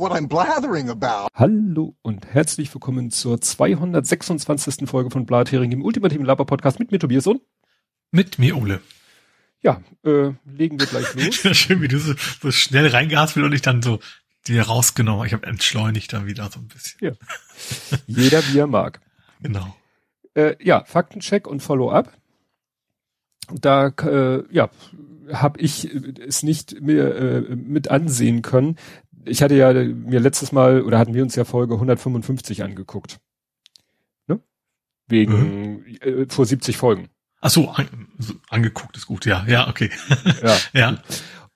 what I'm blathering about. Hallo und herzlich willkommen zur 226. Folge von Blathering im ultimativen Laber Podcast mit mir Tobias und mit mir Ole. Ja, äh, legen wir gleich los. Schön, wie du so, so schnell reingehaspelt und ich dann so dir rausgenommen. Ich habe entschleunigt dann wieder so ein bisschen. Ja. Jeder wie er mag. Genau. Äh, ja, Faktencheck und Follow-up. Da äh, ja, habe ich es nicht mehr äh, mit ansehen können. Ich hatte ja mir letztes Mal oder hatten wir uns ja Folge 155 angeguckt. Ne? Wegen mhm. äh, vor 70 Folgen. Ach so, an, angeguckt ist gut, ja, ja, okay. Ja. ja.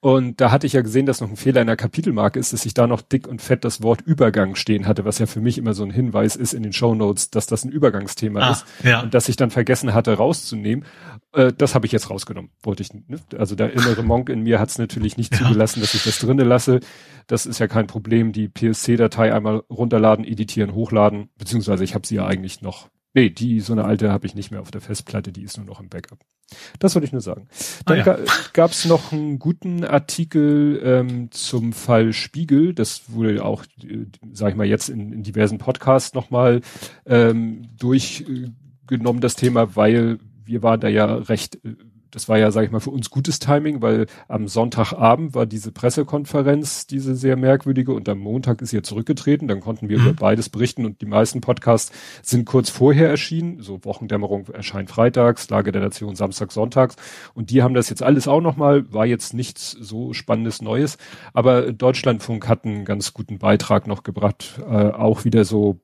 Und da hatte ich ja gesehen, dass noch ein Fehler in der Kapitelmarke ist, dass ich da noch dick und fett das Wort Übergang stehen hatte, was ja für mich immer so ein Hinweis ist in den Show Notes, dass das ein Übergangsthema ah, ist. Ja. Und dass ich dann vergessen hatte rauszunehmen. Äh, das habe ich jetzt rausgenommen. Wollte ich, ne? Also der innere Monk in mir hat es natürlich nicht ja. zugelassen, dass ich das drinnen lasse. Das ist ja kein Problem. Die PSC-Datei einmal runterladen, editieren, hochladen, beziehungsweise ich habe sie ja eigentlich noch Nee, die, so eine alte habe ich nicht mehr auf der Festplatte, die ist nur noch im Backup. Das wollte ich nur sagen. Dann ah, ja. gab es noch einen guten Artikel ähm, zum Fall Spiegel. Das wurde auch, äh, sag ich mal, jetzt in, in diversen Podcasts nochmal ähm, durchgenommen, das Thema, weil wir waren da ja recht äh, das war ja, sage ich mal, für uns gutes Timing, weil am Sonntagabend war diese Pressekonferenz, diese sehr merkwürdige, und am Montag ist sie ja zurückgetreten. Dann konnten wir mhm. über beides berichten und die meisten Podcasts sind kurz vorher erschienen. So Wochendämmerung erscheint freitags, Lage der Nation Samstag, Sonntags. Und die haben das jetzt alles auch nochmal, war jetzt nichts so spannendes Neues. Aber Deutschlandfunk hat einen ganz guten Beitrag noch gebracht, äh, auch wieder so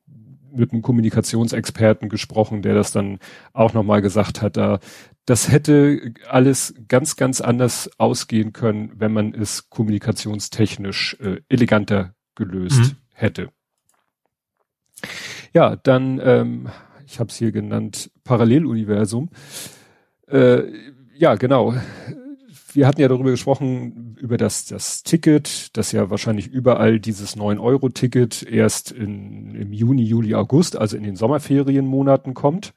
mit einem Kommunikationsexperten gesprochen, der das dann auch nochmal gesagt hat, da, das hätte alles ganz, ganz anders ausgehen können, wenn man es kommunikationstechnisch äh, eleganter gelöst mhm. hätte. Ja, dann, ähm, ich habe es hier genannt, Paralleluniversum. Äh, ja, genau wir hatten ja darüber gesprochen, über das, das Ticket, das ja wahrscheinlich überall dieses 9-Euro-Ticket erst in, im Juni, Juli, August, also in den Sommerferienmonaten kommt.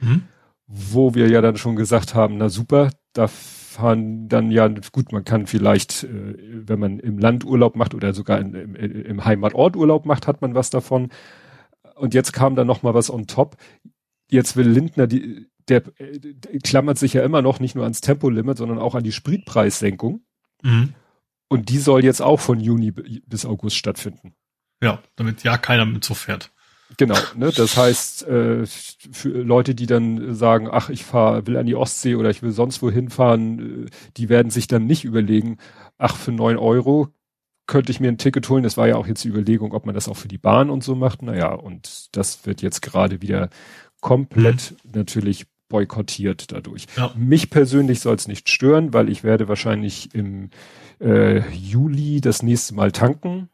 Mhm. Wo wir ja dann schon gesagt haben, na super, da fahren dann ja, gut, man kann vielleicht, äh, wenn man im Land Urlaub macht oder sogar in, im, im Heimatort Urlaub macht, hat man was davon. Und jetzt kam da noch mal was on top. Jetzt will Lindner die, der, der klammert sich ja immer noch nicht nur ans Tempolimit, sondern auch an die Spritpreissenkung. Mhm. Und die soll jetzt auch von Juni bis August stattfinden. Ja, damit ja keiner mit so fährt. Genau, ne? Das heißt, äh, für Leute, die dann sagen, ach, ich fahr, will an die Ostsee oder ich will sonst wohin fahren, äh, die werden sich dann nicht überlegen, ach, für neun Euro könnte ich mir ein Ticket holen. Das war ja auch jetzt die Überlegung, ob man das auch für die Bahn und so macht. Naja, und das wird jetzt gerade wieder komplett mhm. natürlich boykottiert dadurch. Ja. Mich persönlich soll es nicht stören, weil ich werde wahrscheinlich im äh, Juli das nächste Mal tanken.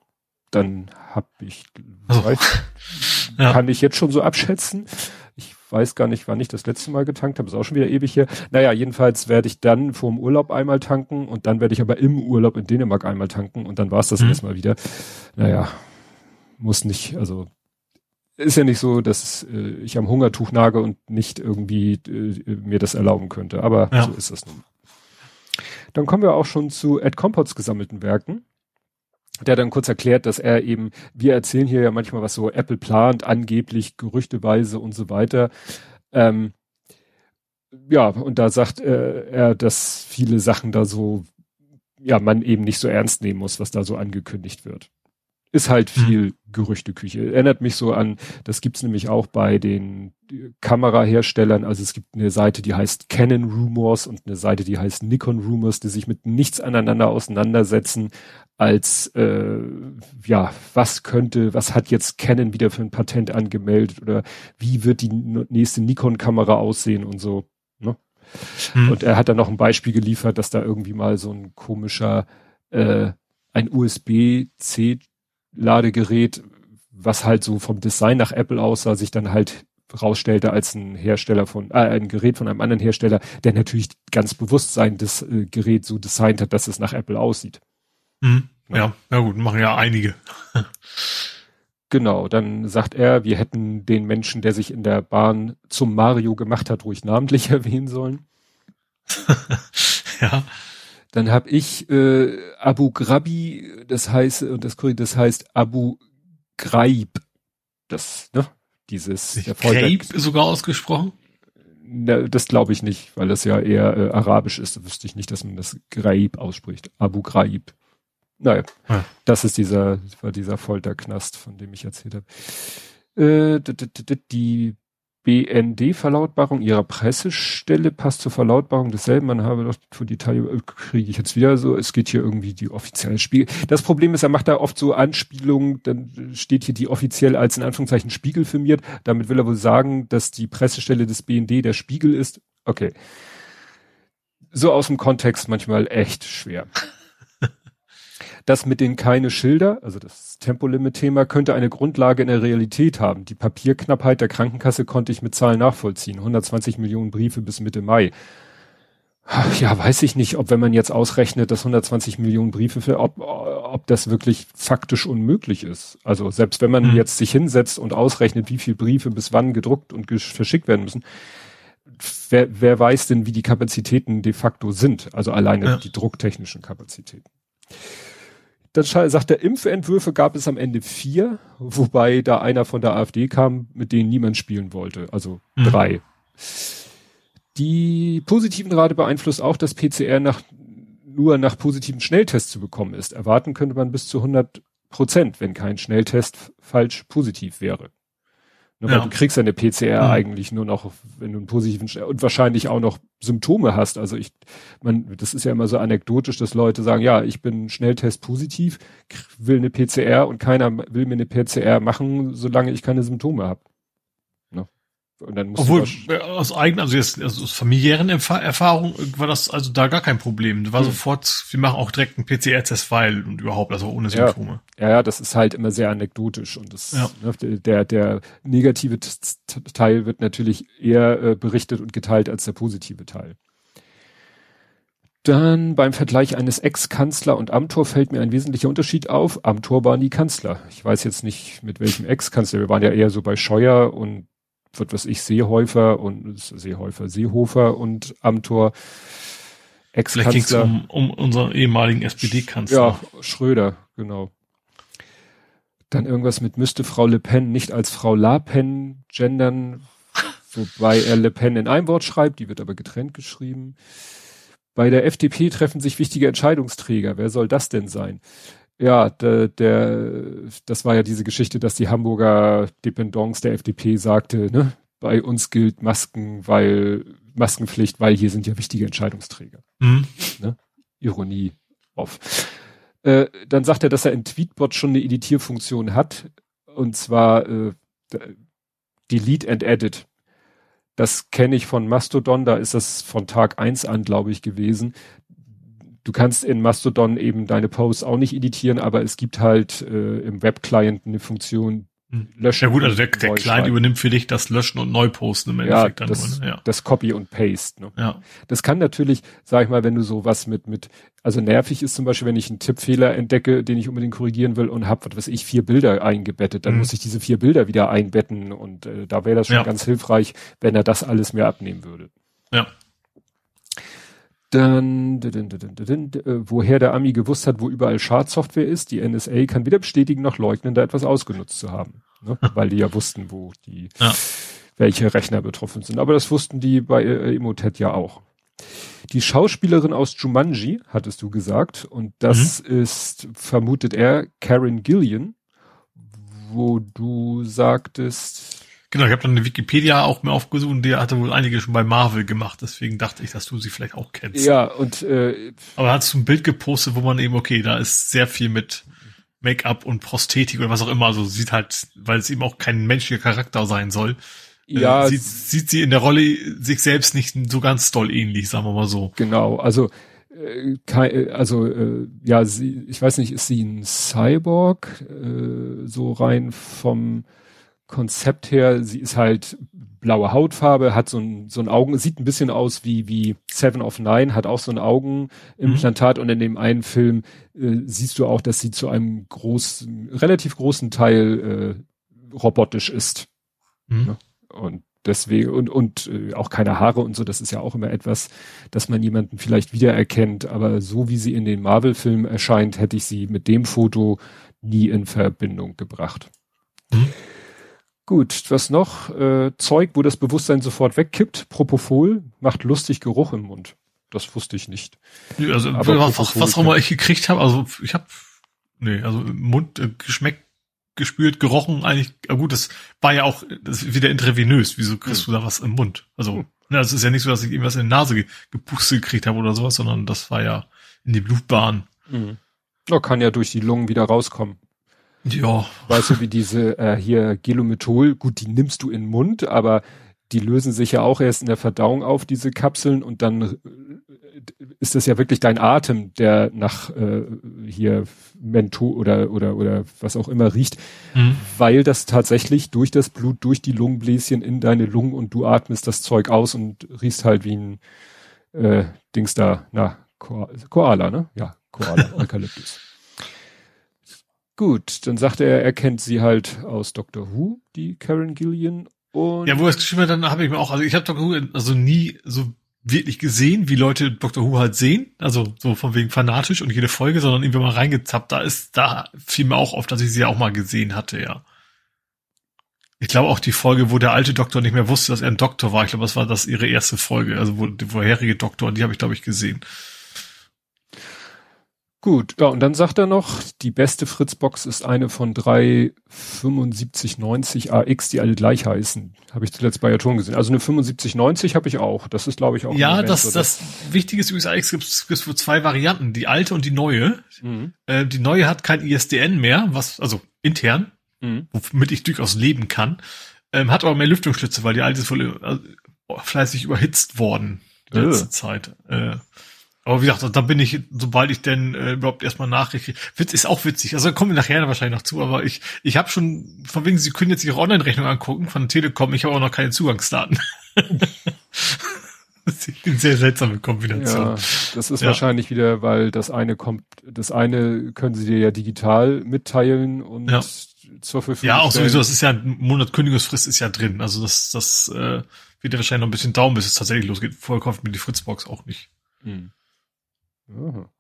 Dann habe ich, oh. ja. kann ich jetzt schon so abschätzen. Ich weiß gar nicht, wann ich das letzte Mal getankt habe. Ist auch schon wieder ewig hier. Naja, jedenfalls werde ich dann vor dem Urlaub einmal tanken und dann werde ich aber im Urlaub in Dänemark einmal tanken und dann war es das mhm. erstmal wieder. Naja, muss nicht, also ist ja nicht so, dass äh, ich am Hungertuch nage und nicht irgendwie äh, mir das erlauben könnte. Aber ja. so ist das nun. Dann kommen wir auch schon zu Ed Compots gesammelten Werken. Der dann kurz erklärt, dass er eben, wir erzählen hier ja manchmal, was so Apple plant, angeblich, gerüchteweise und so weiter. Ähm, ja, und da sagt äh, er, dass viele Sachen da so, ja, man eben nicht so ernst nehmen muss, was da so angekündigt wird ist halt mhm. viel Gerüchteküche. Erinnert mich so an, das gibt's nämlich auch bei den Kameraherstellern. Also es gibt eine Seite, die heißt Canon Rumors und eine Seite, die heißt Nikon Rumors, die sich mit nichts aneinander auseinandersetzen als äh, ja, was könnte, was hat jetzt Canon wieder für ein Patent angemeldet oder wie wird die nächste Nikon-Kamera aussehen und so. Ne? Mhm. Und er hat dann noch ein Beispiel geliefert, dass da irgendwie mal so ein komischer äh, ein USB-C Ladegerät, was halt so vom Design nach Apple aussah, sich dann halt rausstellte als ein Hersteller von, äh, ein Gerät von einem anderen Hersteller, der natürlich ganz bewusst sein das äh, Gerät so designt hat, dass es nach Apple aussieht. Mhm. Ja, ja gut, machen ja einige. genau, dann sagt er, wir hätten den Menschen, der sich in der Bahn zum Mario gemacht hat, ruhig namentlich erwähnen sollen. ja. Dann habe ich äh, Abu Ghrabi, das heißt, und das, das heißt Abu Ghraib. Das, ne? Dieses der Ghraib sogar ausgesprochen? Na, das glaube ich nicht, weil das ja eher äh, arabisch ist. Da wüsste ich nicht, dass man das Ghraib ausspricht. Abu Ghraib. Naja, ah. das ist dieser, war dieser Folterknast, von dem ich erzählt habe. Äh, die BND-Verlautbarung ihrer Pressestelle passt zur Verlautbarung desselben. Man habe doch für die Teil äh, kriege ich jetzt wieder so. Es geht hier irgendwie die offizielle Spiegel. Das Problem ist, er macht da oft so Anspielungen. Dann steht hier die offiziell als in Anführungszeichen Spiegel firmiert. Damit will er wohl sagen, dass die Pressestelle des BND der Spiegel ist. Okay. So aus dem Kontext manchmal echt schwer. Das mit den keine Schilder, also das Tempolimit-Thema, könnte eine Grundlage in der Realität haben. Die Papierknappheit der Krankenkasse konnte ich mit Zahlen nachvollziehen. 120 Millionen Briefe bis Mitte Mai. Ja, weiß ich nicht, ob wenn man jetzt ausrechnet, dass 120 Millionen Briefe für, ob, ob das wirklich faktisch unmöglich ist. Also selbst wenn man mhm. jetzt sich hinsetzt und ausrechnet, wie viel Briefe bis wann gedruckt und verschickt werden müssen, wer, wer weiß denn, wie die Kapazitäten de facto sind? Also alleine ja. die drucktechnischen Kapazitäten. Dann sagt er, Impfentwürfe gab es am Ende vier, wobei da einer von der AfD kam, mit denen niemand spielen wollte. Also mhm. drei. Die positiven Rate beeinflusst auch, dass PCR nach, nur nach positiven Schnelltests zu bekommen ist. Erwarten könnte man bis zu 100 Prozent, wenn kein Schnelltest falsch positiv wäre. Ne, ja. Weil du kriegst eine PCR mhm. eigentlich nur noch, wenn du einen positiven und wahrscheinlich auch noch Symptome hast. Also ich, man, das ist ja immer so anekdotisch, dass Leute sagen, ja, ich bin Schnelltest positiv, will eine PCR und keiner will mir eine PCR machen, solange ich keine Symptome habe. Und dann Obwohl, äh, aus eigenen, also jetzt also aus familiären Erfahrungen war das also da gar kein Problem. Du war hm. sofort, wir machen auch direkt einen PCR-Test, weil und überhaupt, also ohne Symptome. Ja, ja, das ist halt immer sehr anekdotisch und das, ja. ne, der, der negative Teil wird natürlich eher äh, berichtet und geteilt als der positive Teil. Dann beim Vergleich eines Ex-Kanzler und Amtor fällt mir ein wesentlicher Unterschied auf. Amtor war nie Kanzler. Ich weiß jetzt nicht, mit welchem Ex-Kanzler. Wir waren ja eher so bei Scheuer und wird was ich Seehäufer und Seehäufer, Seehofer und Amtor. Ex-Kanzler. Vielleicht ging es um, um unseren ehemaligen SPD-Kanzler. Ja, Schröder, genau. Dann irgendwas mit müsste Frau Le Pen nicht als Frau La Pen gendern, wobei er Le Pen in einem Wort schreibt, die wird aber getrennt geschrieben. Bei der FDP treffen sich wichtige Entscheidungsträger. Wer soll das denn sein? Ja, der, der, das war ja diese Geschichte, dass die Hamburger Dependance der FDP sagte, ne, bei uns gilt Masken, weil Maskenpflicht, weil hier sind ja wichtige Entscheidungsträger. Mhm. Ne? Ironie auf. Äh, dann sagt er, dass er in Tweetbot schon eine Editierfunktion hat, und zwar äh, Delete and Edit. Das kenne ich von Mastodon, da ist das von Tag eins an, glaube ich, gewesen du kannst in Mastodon eben deine Posts auch nicht editieren, aber es gibt halt äh, im Web-Client eine Funktion, hm. löschen. Ja gut, also der, der Client übernimmt für dich das Löschen und Neuposten im Endeffekt ja, das, nur, ne? ja. das Copy und Paste. Ne? Ja. Das kann natürlich, sag ich mal, wenn du sowas mit, mit, also nervig ist zum Beispiel, wenn ich einen Tippfehler entdecke, den ich unbedingt korrigieren will und habe, was weiß ich, vier Bilder eingebettet, dann mhm. muss ich diese vier Bilder wieder einbetten und äh, da wäre das schon ja. ganz hilfreich, wenn er das alles mir abnehmen würde. Ja. Dann, äh, woher der Ami gewusst hat, wo überall Schadsoftware ist. Die NSA kann weder bestätigen noch leugnen, da etwas ausgenutzt zu haben. Ne? Weil die ja wussten, wo die, ja. welche Rechner betroffen sind. Aber das wussten die bei äh, Emotet ja auch. Die Schauspielerin aus Jumanji, hattest du gesagt, und das mhm. ist, vermutet er, Karen Gillian, wo du sagtest, Genau, ich habe dann eine Wikipedia auch mir aufgesucht und der hatte wohl einige schon bei Marvel gemacht, deswegen dachte ich, dass du sie vielleicht auch kennst. Ja, und äh, aber hast du ein Bild gepostet, wo man eben, okay, da ist sehr viel mit Make-up und Prosthetik oder was auch immer, also sieht halt, weil es eben auch kein menschlicher Charakter sein soll. Äh, ja, äh, sieht, sieht sie in der Rolle sich selbst nicht so ganz doll ähnlich, sagen wir mal so. Genau, also äh, also äh, ja, sie, ich weiß nicht, ist sie ein Cyborg äh, so rein vom Konzept her, sie ist halt blaue Hautfarbe, hat so ein, so ein Augen, sieht ein bisschen aus wie, wie Seven of Nine, hat auch so ein Augenimplantat mhm. und in dem einen Film äh, siehst du auch, dass sie zu einem großen, relativ großen Teil äh, robotisch ist. Mhm. Ne? Und deswegen und und äh, auch keine Haare und so, das ist ja auch immer etwas, dass man jemanden vielleicht wiedererkennt, aber so wie sie in den Marvel-Filmen erscheint, hätte ich sie mit dem Foto nie in Verbindung gebracht. Mhm. Gut, was noch? Äh, Zeug, wo das Bewusstsein sofort wegkippt. Propofol macht lustig Geruch im Mund. Das wusste ich nicht. Also Aber was, was auch immer ich gekriegt habe, also ich habe nee, also Mund äh, geschmeckt, gespürt, gerochen, eigentlich, ja gut, das war ja auch das ist wieder intravenös. Wieso kriegst mhm. du da was im Mund? Also, mhm. ne, es ist ja nicht so, dass ich irgendwas in die Nase gepustet gekriegt habe oder sowas, sondern das war ja in die Blutbahn. Mhm. Oh, kann ja durch die Lungen wieder rauskommen. Ja. Weißt du, wie diese äh, hier Gelomethol, gut, die nimmst du in den Mund, aber die lösen sich ja auch erst in der Verdauung auf, diese Kapseln, und dann äh, ist das ja wirklich dein Atem, der nach äh, hier Mento oder oder oder was auch immer riecht, mhm. weil das tatsächlich durch das Blut, durch die Lungenbläschen in deine Lungen und du atmest das Zeug aus und riechst halt wie ein äh, Dings da, na, Koala, ne? Ja, Koala, Eukalyptus. Gut, dann sagte er, er kennt sie halt aus Doctor Who, die Karen Gillian. Und ja, wo er es geschrieben hat, dann habe ich mir auch, also ich habe Doctor Who also nie so wirklich gesehen, wie Leute Doctor Who halt sehen, also so von wegen fanatisch und jede Folge, sondern irgendwie mal reingezappt. Da ist, da fiel mir auch auf, dass ich sie auch mal gesehen hatte, ja. Ich glaube auch die Folge, wo der alte Doktor nicht mehr wusste, dass er ein Doktor war. Ich glaube, das war das ihre erste Folge, also wo die vorherige Doktor, die habe ich glaube ich gesehen. Gut, ja, und dann sagt er noch, die beste Fritzbox ist eine von drei 7590 AX, die alle gleich heißen. Habe ich zuletzt bei Atom gesehen. Also eine 7590 habe ich auch. Das ist, glaube ich, auch. Ja, das, das Wichtige ist übrigens AX gibt es für zwei Varianten, die alte und die neue. Mhm. Äh, die neue hat kein ISDN mehr, was, also intern, mhm. womit ich durchaus leben kann. Ähm, hat aber mehr Lüftungsschlitze, weil die alte ist voll äh, fleißig überhitzt worden die letzte äh. Zeit. Äh, aber wie gesagt, da bin ich, sobald ich denn äh, überhaupt erstmal Nachricht Witz ist auch witzig. Also kommen wir nachher wahrscheinlich noch zu, aber ich, ich habe schon, von wegen, Sie können jetzt Ihre Online-Rechnung angucken von Telekom, ich habe auch noch keine Zugangsdaten. das ist eine sehr seltsame Kombination. Ja, das ist ja. wahrscheinlich wieder, weil das eine kommt, das eine können Sie dir ja digital mitteilen und ja. zur Verfügung Ja, auch stellen. sowieso, das ist ja ein Monat Kündigungsfrist ist ja drin. Also das, das äh, wird ja wahrscheinlich noch ein bisschen dauern, bis es tatsächlich losgeht. Vorher kauft mir die Fritzbox auch nicht. Hm. Aha.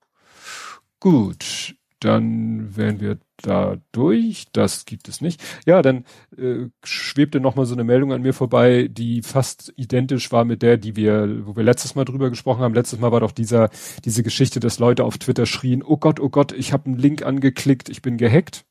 Gut, dann wären wir da durch. Das gibt es nicht. Ja, dann äh, schwebte noch mal so eine Meldung an mir vorbei, die fast identisch war mit der, die wir, wo wir letztes Mal drüber gesprochen haben. Letztes Mal war doch dieser diese Geschichte, dass Leute auf Twitter schrien: "Oh Gott, oh Gott, ich habe einen Link angeklickt, ich bin gehackt."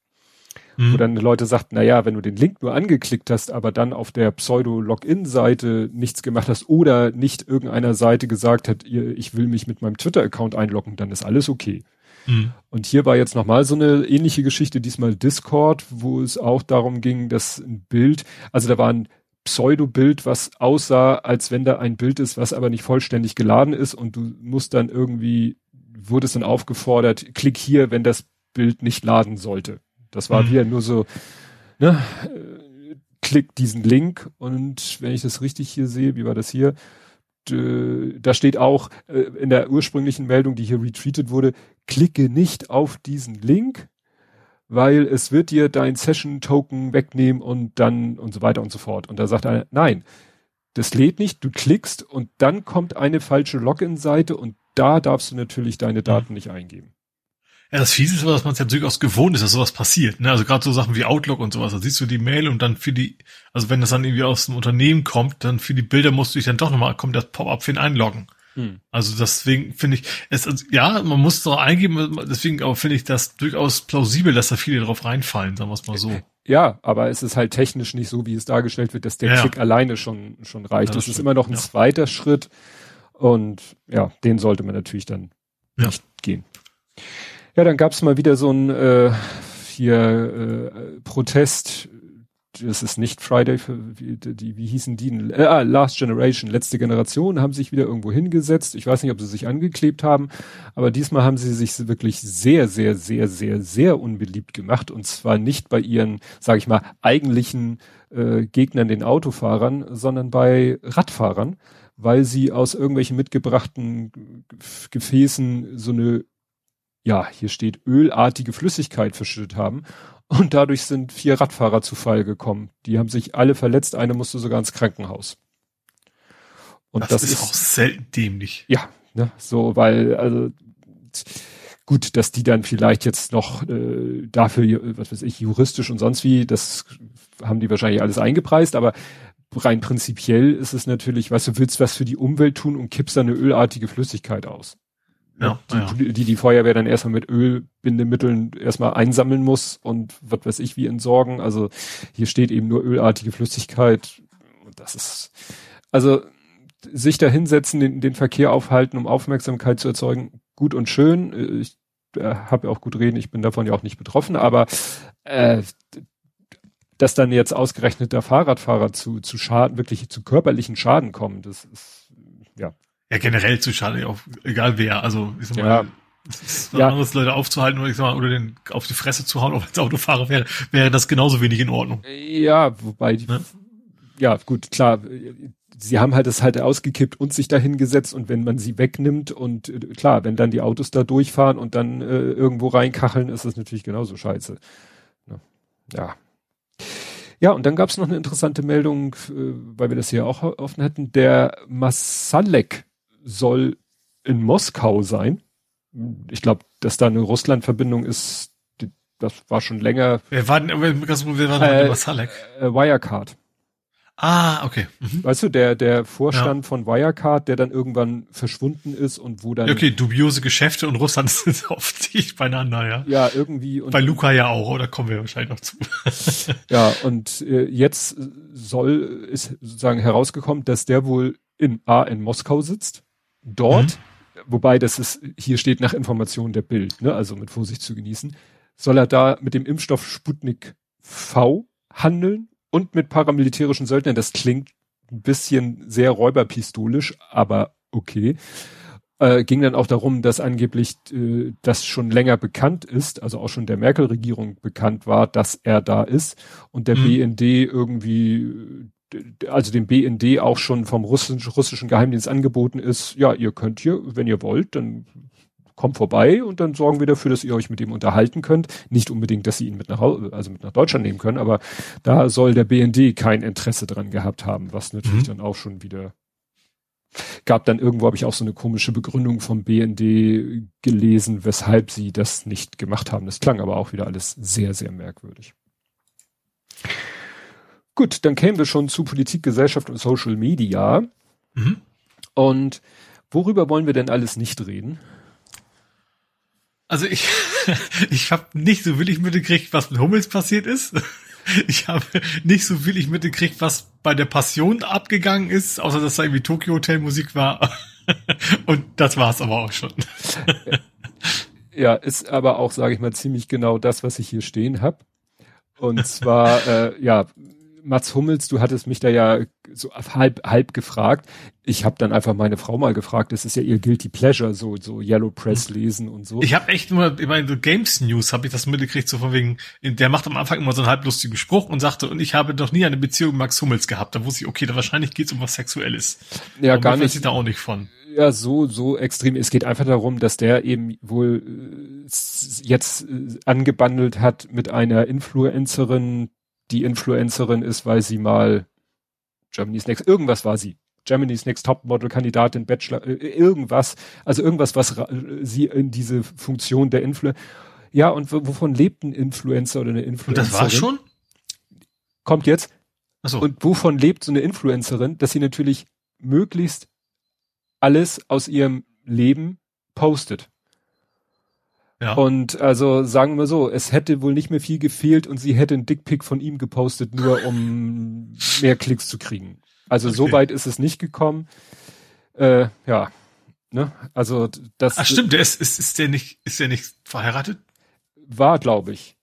Mhm. Wo dann Leute sagten, na ja, wenn du den Link nur angeklickt hast, aber dann auf der Pseudo-Login-Seite nichts gemacht hast oder nicht irgendeiner Seite gesagt hat, ich will mich mit meinem Twitter-Account einloggen, dann ist alles okay. Mhm. Und hier war jetzt nochmal so eine ähnliche Geschichte, diesmal Discord, wo es auch darum ging, dass ein Bild, also da war ein Pseudo-Bild, was aussah, als wenn da ein Bild ist, was aber nicht vollständig geladen ist und du musst dann irgendwie, wurde es dann aufgefordert, klick hier, wenn das Bild nicht laden sollte. Das war mhm. wieder nur so, ne, klick diesen Link und wenn ich das richtig hier sehe, wie war das hier? Da steht auch äh, in der ursprünglichen Meldung, die hier retweetet wurde, klicke nicht auf diesen Link, weil es wird dir dein Session-Token wegnehmen und dann und so weiter und so fort. Und da sagt einer, nein, das lädt nicht, du klickst und dann kommt eine falsche Login-Seite und da darfst du natürlich deine Daten mhm. nicht eingeben. Ja, das Fiese ist aber, dass man es ja durchaus gewohnt ist, dass sowas passiert. Ne? Also gerade so Sachen wie Outlook und sowas, da siehst du die Mail und dann für die, also wenn das dann irgendwie aus dem Unternehmen kommt, dann für die Bilder musst du dich dann doch nochmal, kommt das Pop-up für ihn einloggen. Hm. Also deswegen finde ich, es, also, ja, man muss es doch eingeben, deswegen aber finde ich das durchaus plausibel, dass da viele drauf reinfallen, sagen wir es mal so. Ja, aber es ist halt technisch nicht so, wie es dargestellt wird, dass der ja. Klick alleine schon, schon reicht. Ja, das, das ist immer noch ein ja. zweiter Schritt und ja, den sollte man natürlich dann nicht gehen. Ja, dann gab's mal wieder so ein äh, hier äh, Protest. Das ist nicht Friday für wie, die, wie hießen die? Äh, Last Generation, letzte Generation, haben sich wieder irgendwo hingesetzt. Ich weiß nicht, ob sie sich angeklebt haben, aber diesmal haben sie sich wirklich sehr, sehr, sehr, sehr, sehr unbeliebt gemacht. Und zwar nicht bei ihren, sage ich mal, eigentlichen äh, Gegnern, den Autofahrern, sondern bei Radfahrern, weil sie aus irgendwelchen mitgebrachten Gefäßen so eine ja, hier steht ölartige Flüssigkeit verschüttet haben. Und dadurch sind vier Radfahrer zu Fall gekommen. Die haben sich alle verletzt, eine musste sogar ins Krankenhaus. Und das, das ist, auch selten dämlich. Ja, ne, so, weil, also gut, dass die dann vielleicht jetzt noch äh, dafür, was weiß ich, juristisch und sonst wie, das haben die wahrscheinlich alles eingepreist, aber rein prinzipiell ist es natürlich, weißt du, willst was für die Umwelt tun und kippst dann eine ölartige Flüssigkeit aus. Ja, die, ja. die die Feuerwehr dann erstmal mit Ölbindemitteln erstmal einsammeln muss und was weiß ich wie entsorgen. Also hier steht eben nur ölartige Flüssigkeit. Das ist also sich da hinsetzen, den, den Verkehr aufhalten, um Aufmerksamkeit zu erzeugen, gut und schön. Ich äh, habe ja auch gut reden, ich bin davon ja auch nicht betroffen, aber äh, dass dann jetzt ausgerechnet der Fahrradfahrer zu, zu Schaden, wirklich zu körperlichen Schaden kommt, das ist, ja. Ja, generell zu Schaden, auch, egal wer, also, ich sag mal, ja. Es ist ja. anderes Leute aufzuhalten oder ich sag mal, oder den auf die Fresse zu hauen, ob als Autofahrer wäre, wäre das genauso wenig in Ordnung. Ja, wobei, die, ne? ja, gut, klar, sie haben halt das halt ausgekippt und sich dahin gesetzt und wenn man sie wegnimmt und äh, klar, wenn dann die Autos da durchfahren und dann äh, irgendwo reinkacheln, ist das natürlich genauso scheiße. Ja. Ja, und dann gab es noch eine interessante Meldung, äh, weil wir das hier auch offen hätten. Der Masalek soll in Moskau sein. Ich glaube, dass da eine Russland-Verbindung ist, das war schon länger. Wer war denn, wer war denn äh, Masalek? Äh, Wirecard. Ah, okay. Mhm. Weißt du, der, der Vorstand ja. von Wirecard, der dann irgendwann verschwunden ist und wo dann. Okay, dubiose Geschäfte und Russland sind oft dicht beieinander, ja. Ja, irgendwie. Bei Luca ja auch, oder kommen wir wahrscheinlich noch zu. ja, und äh, jetzt soll, ist sozusagen herausgekommen, dass der wohl in A in Moskau sitzt, dort, mhm. wobei das ist, hier steht nach Informationen der Bild, ne, also mit Vorsicht zu genießen, soll er da mit dem Impfstoff Sputnik V handeln und mit paramilitärischen Söldnern. Das klingt ein bisschen sehr räuberpistolisch, aber okay. Äh, ging dann auch darum, dass angeblich äh, das schon länger bekannt ist, also auch schon der Merkel-Regierung bekannt war, dass er da ist und der mhm. BND irgendwie, also dem BND auch schon vom russischen, russischen Geheimdienst angeboten ist, ja, ihr könnt hier, wenn ihr wollt, dann kommt vorbei und dann sorgen wir dafür, dass ihr euch mit ihm unterhalten könnt. Nicht unbedingt, dass sie ihn mit nach also mit nach Deutschland nehmen können, aber da soll der BND kein Interesse dran gehabt haben, was natürlich mhm. dann auch schon wieder gab dann irgendwo habe ich auch so eine komische Begründung vom BND gelesen, weshalb sie das nicht gemacht haben. Das klang aber auch wieder alles sehr, sehr merkwürdig. Gut, dann kämen wir schon zu Politik, Gesellschaft und Social Media. Mhm. Und worüber wollen wir denn alles nicht reden? Also ich, ich habe nicht so willig mitgekriegt, was mit Hummels passiert ist. Ich habe nicht so willig mitgekriegt, was bei der Passion abgegangen ist, außer dass da irgendwie Tokyo Hotel Musik war. Und das war's aber auch schon. Ja, ist aber auch, sage ich mal, ziemlich genau das, was ich hier stehen habe. Und zwar, äh, ja, Mats Hummels, du hattest mich da ja so halb halb gefragt. Ich habe dann einfach meine Frau mal gefragt. Das ist ja ihr guilty pleasure, so so Yellow Press hm. lesen und so. Ich habe echt nur, ich meine, so Games News habe ich das mitgekriegt, so von wegen. Der macht am Anfang immer so einen halblustigen Spruch und sagte, und ich habe doch nie eine Beziehung mit Max Hummels gehabt. Da wusste ich, okay, da wahrscheinlich geht's um was Sexuelles. Ja, Aber gar nicht. Ich da auch nicht von. Ja, so so extrem. Es geht einfach darum, dass der eben wohl äh, jetzt äh, angebandelt hat mit einer Influencerin, die Influencerin ist, weil sie mal Germany's Next, irgendwas war sie. Germany's Next Topmodel-Kandidatin, Bachelor, äh, irgendwas, also irgendwas, was sie in diese Funktion der Influ ja, und wovon lebt ein Influencer oder eine Influencerin? Und das war schon? Kommt jetzt. Ach so. Und wovon lebt so eine Influencerin, dass sie natürlich möglichst alles aus ihrem Leben postet. Ja. Und also sagen wir so, es hätte wohl nicht mehr viel gefehlt und sie hätte einen Dickpick von ihm gepostet, nur um mehr Klicks zu kriegen. Also okay. so weit ist es nicht gekommen. Äh, ja, ne? Also das. Ach stimmt, der ist, ist, ist der nicht, ist der nicht verheiratet? War, glaube ich.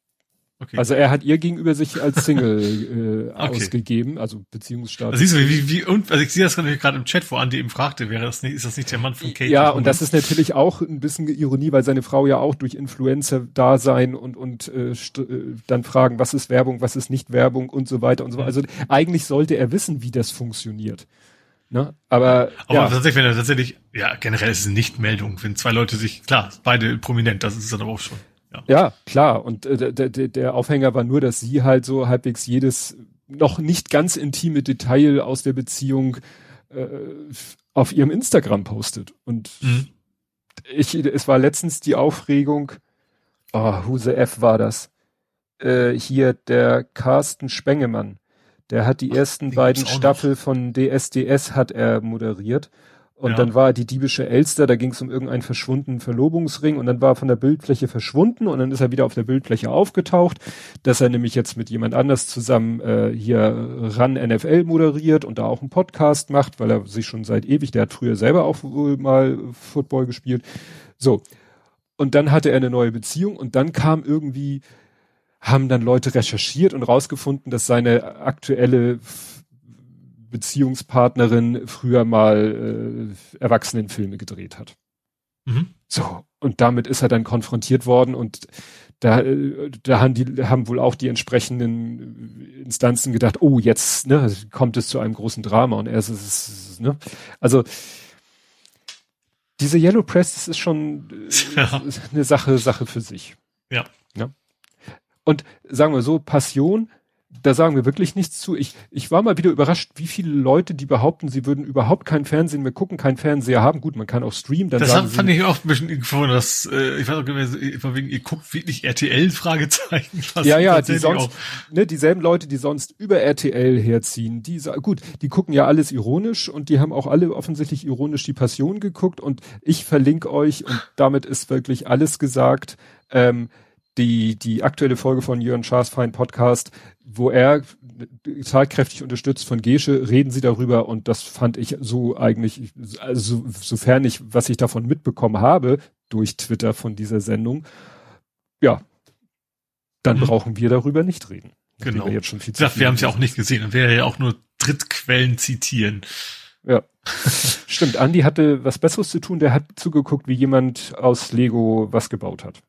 Okay. Also er hat ihr gegenüber sich als Single äh, okay. ausgegeben, also Beziehungsstatus. Also siehst du, wie, wie, und, also ich sehe das gerade im Chat, wo Andi eben fragte, wäre das nicht, ist das nicht der Mann von Kate? Ja, und das ist natürlich auch ein bisschen Ironie, weil seine Frau ja auch durch Influencer da sein und, und äh, äh, dann fragen, was ist Werbung, was ist nicht Werbung und so weiter und so weiter. Also eigentlich sollte er wissen, wie das funktioniert. Ne? Aber, aber ja. tatsächlich, wenn er tatsächlich, ja, generell ist es nicht Meldung, wenn zwei Leute sich, klar, beide prominent, das ist dann aber auch schon. Ja, ja klar. Und äh, der, der, Aufhänger war nur, dass sie halt so halbwegs jedes noch nicht ganz intime Detail aus der Beziehung äh, auf ihrem Instagram postet. Und mhm. ich, es war letztens die Aufregung, oh, who the F war das? Äh, hier der Carsten Spengemann der hat die ersten beiden Staffel von DSDS hat er moderiert. Und ja. dann war die diebische Elster, da ging es um irgendeinen verschwundenen Verlobungsring und dann war er von der Bildfläche verschwunden und dann ist er wieder auf der Bildfläche aufgetaucht, dass er nämlich jetzt mit jemand anders zusammen äh, hier ran NFL moderiert und da auch einen Podcast macht, weil er sich schon seit ewig, der hat früher selber auch wohl mal Football gespielt. So. Und dann hatte er eine neue Beziehung und dann kam irgendwie haben dann Leute recherchiert und rausgefunden, dass seine aktuelle Beziehungspartnerin früher mal äh, Erwachsenenfilme gedreht hat. Mhm. So, und damit ist er dann konfrontiert worden und da, äh, da haben die haben wohl auch die entsprechenden Instanzen gedacht, oh, jetzt ne, kommt es zu einem großen Drama und er ist es, ne? Also diese Yellow Press, das ist schon äh, ja. eine Sache, Sache für sich. Ja. ja. Und sagen wir so, Passion, da sagen wir wirklich nichts zu. Ich, ich war mal wieder überrascht, wie viele Leute, die behaupten, sie würden überhaupt kein Fernsehen mehr gucken, keinen Fernseher haben. Gut, man kann auch streamen. Dann das sagen fand sie, ich auch ein bisschen gefunden, dass, äh, ich weiß auch nicht wegen, ihr guckt wirklich RTL, Fragezeichen. Ja, ja, die sonst, ne, dieselben Leute, die sonst über RTL herziehen, die, gut, die gucken ja alles ironisch und die haben auch alle offensichtlich ironisch die Passion geguckt und ich verlinke euch und damit ist wirklich alles gesagt. Ähm, die, die aktuelle Folge von Jörn Schaas Fein Podcast, wo er zahlkräftig unterstützt von Gesche, reden sie darüber und das fand ich so eigentlich, also sofern ich, was ich davon mitbekommen habe, durch Twitter von dieser Sendung, ja, dann mhm. brauchen wir darüber nicht reden. Genau. Wir, jetzt schon viel ja, wir haben es ja auch nicht gesehen und wir ja auch nur Drittquellen zitieren. Ja. Stimmt, Andi hatte was Besseres zu tun, der hat zugeguckt, wie jemand aus Lego was gebaut hat.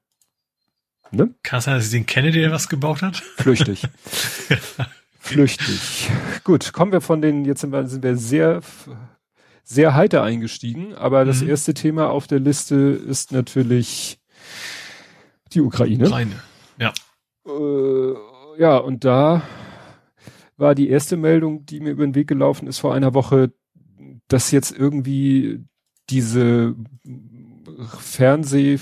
Ne? Kann es sein, dass ich den kenne, der was gebaut hat? Flüchtig. Flüchtig. Gut, kommen wir von den, jetzt sind wir, sind wir sehr, sehr heiter eingestiegen, aber das mhm. erste Thema auf der Liste ist natürlich die Ukraine. Ukraine, ja. Äh, ja, und da war die erste Meldung, die mir über den Weg gelaufen ist vor einer Woche, dass jetzt irgendwie diese Fernseh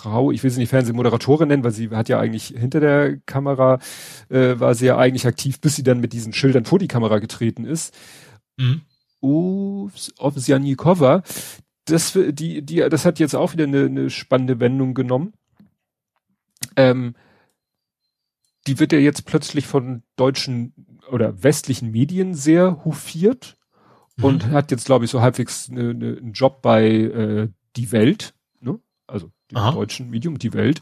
Frau, ich will sie nicht Fernsehmoderatorin nennen, weil sie hat ja eigentlich hinter der Kamera, äh, war sie ja eigentlich aktiv, bis sie dann mit diesen Schildern vor die Kamera getreten ist. Mhm. Ovsjanikova, das, die, die, das hat jetzt auch wieder eine, eine spannende Wendung genommen. Ähm, die wird ja jetzt plötzlich von deutschen oder westlichen Medien sehr hofiert mhm. und hat jetzt, glaube ich, so halbwegs eine, eine, einen Job bei äh, Die Welt, ne? also dem Aha. deutschen Medium, die Welt,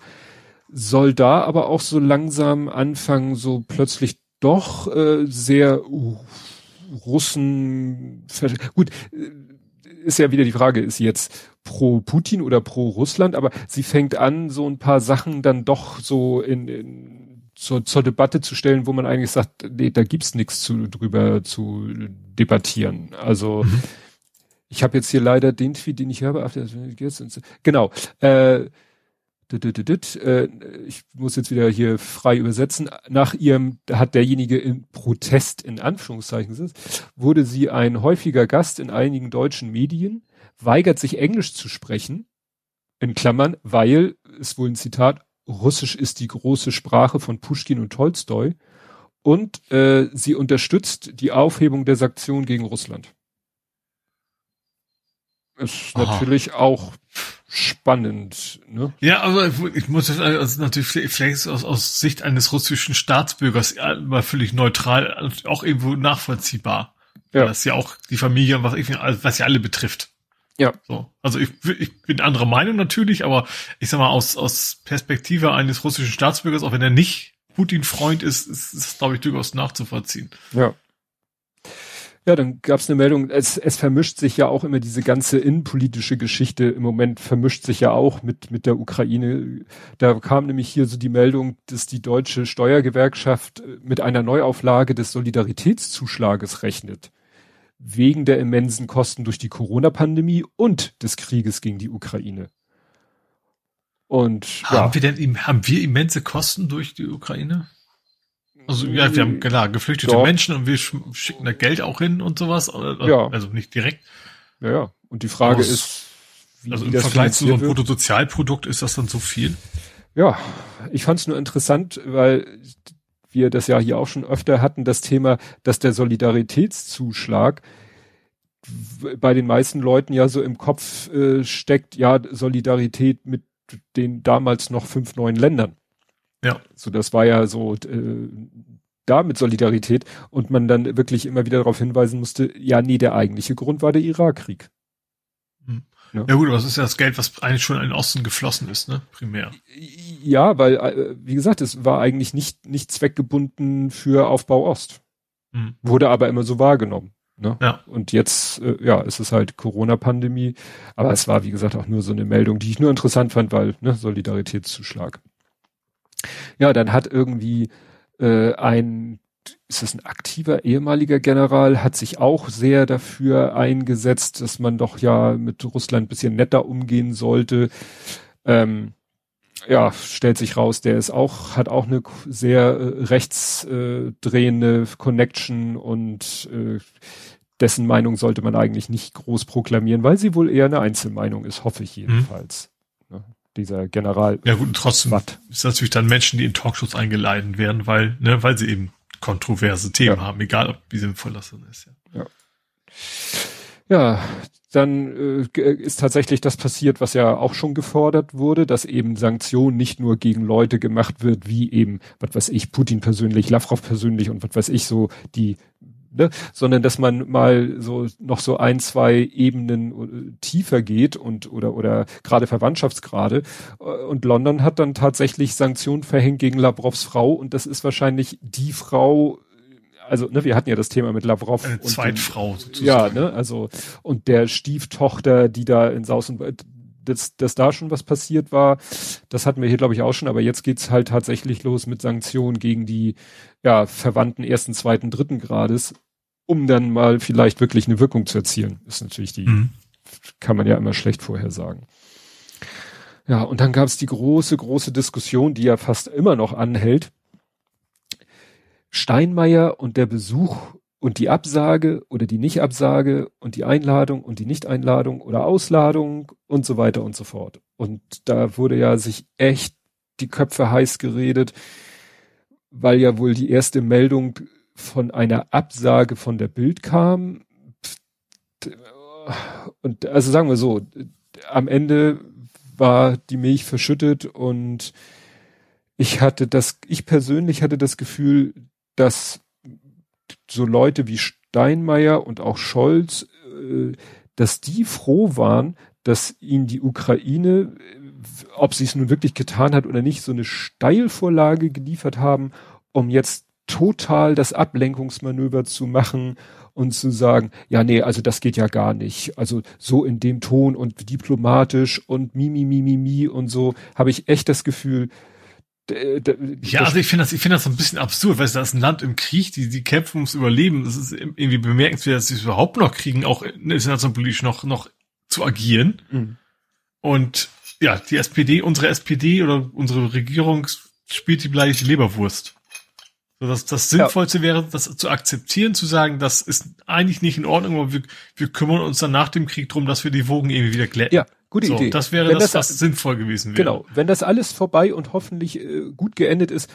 soll da aber auch so langsam anfangen, so plötzlich doch äh, sehr uh, Russen, gut, äh, ist ja wieder die Frage, ist sie jetzt pro Putin oder pro Russland, aber sie fängt an, so ein paar Sachen dann doch so in, in zur, zur Debatte zu stellen, wo man eigentlich sagt, nee, da gibt's nichts zu drüber zu debattieren. Also mhm ich habe jetzt hier leider den Tweet, den ich habe. Genau. Äh, äh, ich muss jetzt wieder hier frei übersetzen. Nach ihrem, hat derjenige in Protest in Anführungszeichen wurde sie ein häufiger Gast in einigen deutschen Medien, weigert sich Englisch zu sprechen, in Klammern, weil, ist wohl ein Zitat, Russisch ist die große Sprache von Pushkin und Tolstoi und äh, sie unterstützt die Aufhebung der Sanktionen gegen Russland ist Aha. natürlich auch spannend. Ne? Ja, aber ich muss das also natürlich vielleicht aus, aus Sicht eines russischen Staatsbürgers mal völlig neutral, auch irgendwo nachvollziehbar. Ja. Das ja auch die Familie, was, ich, was ja alle betrifft. Ja. So. Also ich, ich bin anderer Meinung natürlich, aber ich sag mal, aus, aus Perspektive eines russischen Staatsbürgers, auch wenn er nicht Putin-Freund ist, ist, ist glaube ich, durchaus nachzuvollziehen. Ja. Ja, dann gab es eine Meldung, es, es vermischt sich ja auch immer diese ganze innenpolitische Geschichte im Moment vermischt sich ja auch mit, mit der Ukraine. Da kam nämlich hier so die Meldung, dass die deutsche Steuergewerkschaft mit einer Neuauflage des Solidaritätszuschlages rechnet. wegen der immensen Kosten durch die Corona-Pandemie und des Krieges gegen die Ukraine. Und haben ja. wir denn haben wir immense Kosten durch die Ukraine? Also ja, wir haben klar geflüchtete Doch. Menschen und wir schicken da Geld auch hin und sowas. Ja. Also nicht direkt. Ja, ja. Und die Frage Aus, ist, wie also im Vergleich zu so einem Bruttosozialprodukt ist das dann so viel? Ja, ich fand es nur interessant, weil wir das ja hier auch schon öfter hatten, das Thema, dass der Solidaritätszuschlag bei den meisten Leuten ja so im Kopf äh, steckt, ja, Solidarität mit den damals noch fünf neuen Ländern. Ja. So, das war ja so äh, da mit Solidarität und man dann wirklich immer wieder darauf hinweisen musste, ja, nee, der eigentliche Grund war der Irakkrieg. Hm. Ja. ja. gut, aber das ist ja das Geld, was eigentlich schon in den Osten geflossen ist, ne? Primär. Ja, weil, äh, wie gesagt, es war eigentlich nicht, nicht zweckgebunden für Aufbau Ost. Hm. Wurde aber immer so wahrgenommen. Ne? Ja. Und jetzt, äh, ja, ist es halt Corona-Pandemie. Aber es war, wie gesagt, auch nur so eine Meldung, die ich nur interessant fand, weil, ne, Solidaritätszuschlag. Ja, dann hat irgendwie äh, ein, ist es ein aktiver ehemaliger General, hat sich auch sehr dafür eingesetzt, dass man doch ja mit Russland ein bisschen netter umgehen sollte. Ähm, ja, stellt sich raus, der ist auch, hat auch eine sehr äh, rechtsdrehende äh, Connection und äh, dessen Meinung sollte man eigentlich nicht groß proklamieren, weil sie wohl eher eine Einzelmeinung ist, hoffe ich jedenfalls. Dieser General. Ja gut, und trotzdem Watt. ist natürlich dann Menschen, die in Talkshows eingeladen werden, weil, ne, weil sie eben kontroverse Themen ja. haben, egal ob wie sinnvoll das dann ist. Ja. ja. ja, dann äh, ist tatsächlich das passiert, was ja auch schon gefordert wurde, dass eben Sanktionen nicht nur gegen Leute gemacht wird, wie eben, was weiß ich, Putin persönlich, Lavrov persönlich und was weiß ich, so die Ne, sondern dass man mal so noch so ein, zwei Ebenen äh, tiefer geht und oder oder gerade Verwandtschaftsgrade. Äh, und London hat dann tatsächlich Sanktionen verhängt gegen Lavrovs Frau und das ist wahrscheinlich die Frau, also ne, wir hatten ja das Thema mit Lavrov. Eine und Zweitfrau sozusagen. Ja, ne, also und der Stieftochter, die da in Saus und dass, dass da schon was passiert war, das hatten wir hier glaube ich auch schon, aber jetzt geht's halt tatsächlich los mit Sanktionen gegen die ja, Verwandten ersten, zweiten, dritten Grades, um dann mal vielleicht wirklich eine Wirkung zu erzielen. Ist natürlich die, mhm. kann man ja immer schlecht vorhersagen. Ja, und dann gab es die große, große Diskussion, die ja fast immer noch anhält. Steinmeier und der Besuch und die Absage oder die Nichtabsage und die Einladung und die Nichteinladung oder Ausladung und so weiter und so fort. Und da wurde ja sich echt die Köpfe heiß geredet, weil ja wohl die erste Meldung von einer Absage von der Bild kam. Und also sagen wir so, am Ende war die Milch verschüttet und ich hatte das, ich persönlich hatte das Gefühl, dass so Leute wie Steinmeier und auch Scholz, äh, dass die froh waren, dass ihnen die Ukraine, ob sie es nun wirklich getan hat oder nicht, so eine Steilvorlage geliefert haben, um jetzt total das Ablenkungsmanöver zu machen und zu sagen, ja, nee, also das geht ja gar nicht. Also so in dem Ton und diplomatisch und mi, mi, mi, mi, mi und so habe ich echt das Gefühl, ja, also ich finde das, ich finde das so ein bisschen absurd, weil da ist ein Land im Krieg, die, die kämpfen ums Überleben. Das ist irgendwie bemerkenswert, dass sie es überhaupt noch kriegen, auch internationalpolitisch noch, noch zu agieren. Mhm. Und ja, die SPD, unsere SPD oder unsere Regierung spielt die gleiche Leberwurst. So, dass das Sinnvollste ja. wäre, das zu akzeptieren, zu sagen, das ist eigentlich nicht in Ordnung, aber wir, wir kümmern uns dann nach dem Krieg drum, dass wir die Wogen irgendwie wieder glätten. Ja, Gute so, Idee. Das wäre das, das, was sinnvoll gewesen wäre. Genau. Wenn das alles vorbei und hoffentlich äh, gut geendet ist,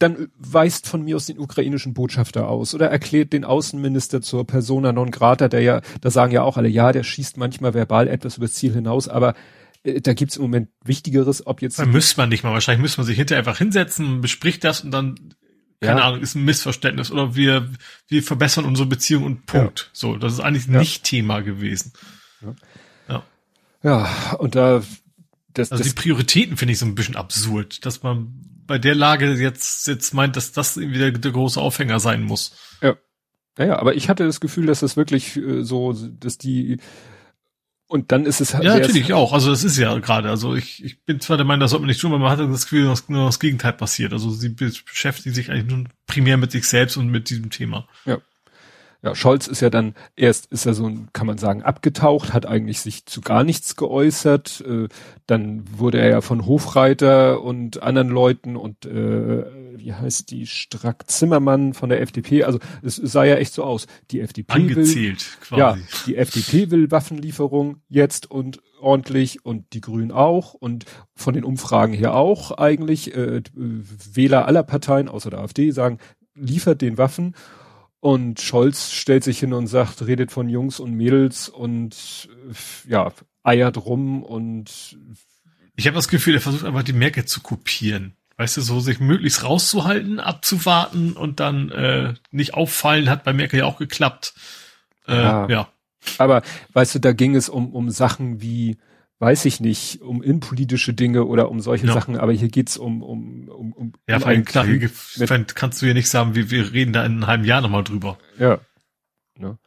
dann weist von mir aus den ukrainischen Botschafter aus oder erklärt den Außenminister zur Persona non grata, der ja, da sagen ja auch alle, ja, der schießt manchmal verbal etwas übers Ziel hinaus, aber äh, da gibt's im Moment Wichtigeres, ob jetzt. Da müsste man nicht mal, wahrscheinlich müsste man sich hinterher einfach hinsetzen, bespricht das und dann, keine ja. Ahnung, ist ein Missverständnis oder wir, wir verbessern unsere Beziehung und Punkt. Ja. So, das ist eigentlich ja. nicht Thema gewesen. Ja. Und da das, also das, die Prioritäten finde ich so ein bisschen absurd, dass man bei der Lage jetzt jetzt meint, dass das irgendwie der, der große Aufhänger sein muss. Ja. Naja, aber ich hatte das Gefühl, dass das wirklich äh, so, dass die und dann ist es halt. Ja, natürlich auch. Also das ist ja gerade. Also ich, ich bin zwar der Meinung, das sollte man nicht tun, aber man hat das Gefühl, dass nur das Gegenteil passiert. Also sie beschäftigen sich eigentlich nur primär mit sich selbst und mit diesem Thema. Ja. Ja, Scholz ist ja dann erst ist er so, kann man sagen, abgetaucht, hat eigentlich sich zu gar nichts geäußert. Äh, dann wurde er ja von Hofreiter und anderen Leuten und äh, wie heißt die Strack Zimmermann von der FDP. Also es, sah ja echt so aus. Die FDP Angezählt, will, quasi. ja, die FDP will Waffenlieferung jetzt und ordentlich und die Grünen auch und von den Umfragen her auch eigentlich äh, Wähler aller Parteien außer der AfD sagen liefert den Waffen und Scholz stellt sich hin und sagt, redet von Jungs und Mädels und ja, eiert rum und ich habe das Gefühl, er versucht einfach die Merkel zu kopieren. Weißt du, so sich möglichst rauszuhalten, abzuwarten und dann äh, nicht auffallen, hat bei Merkel ja auch geklappt. Äh, ja. ja. Aber weißt du, da ging es um, um Sachen wie weiß ich nicht, um innenpolitische Dinge oder um solche ja. Sachen, aber hier geht's um, um, um, um Ja, um einen klar, hier kannst du ja nicht sagen, wir, wir reden da in einem halben Jahr nochmal drüber. Ja. Ne?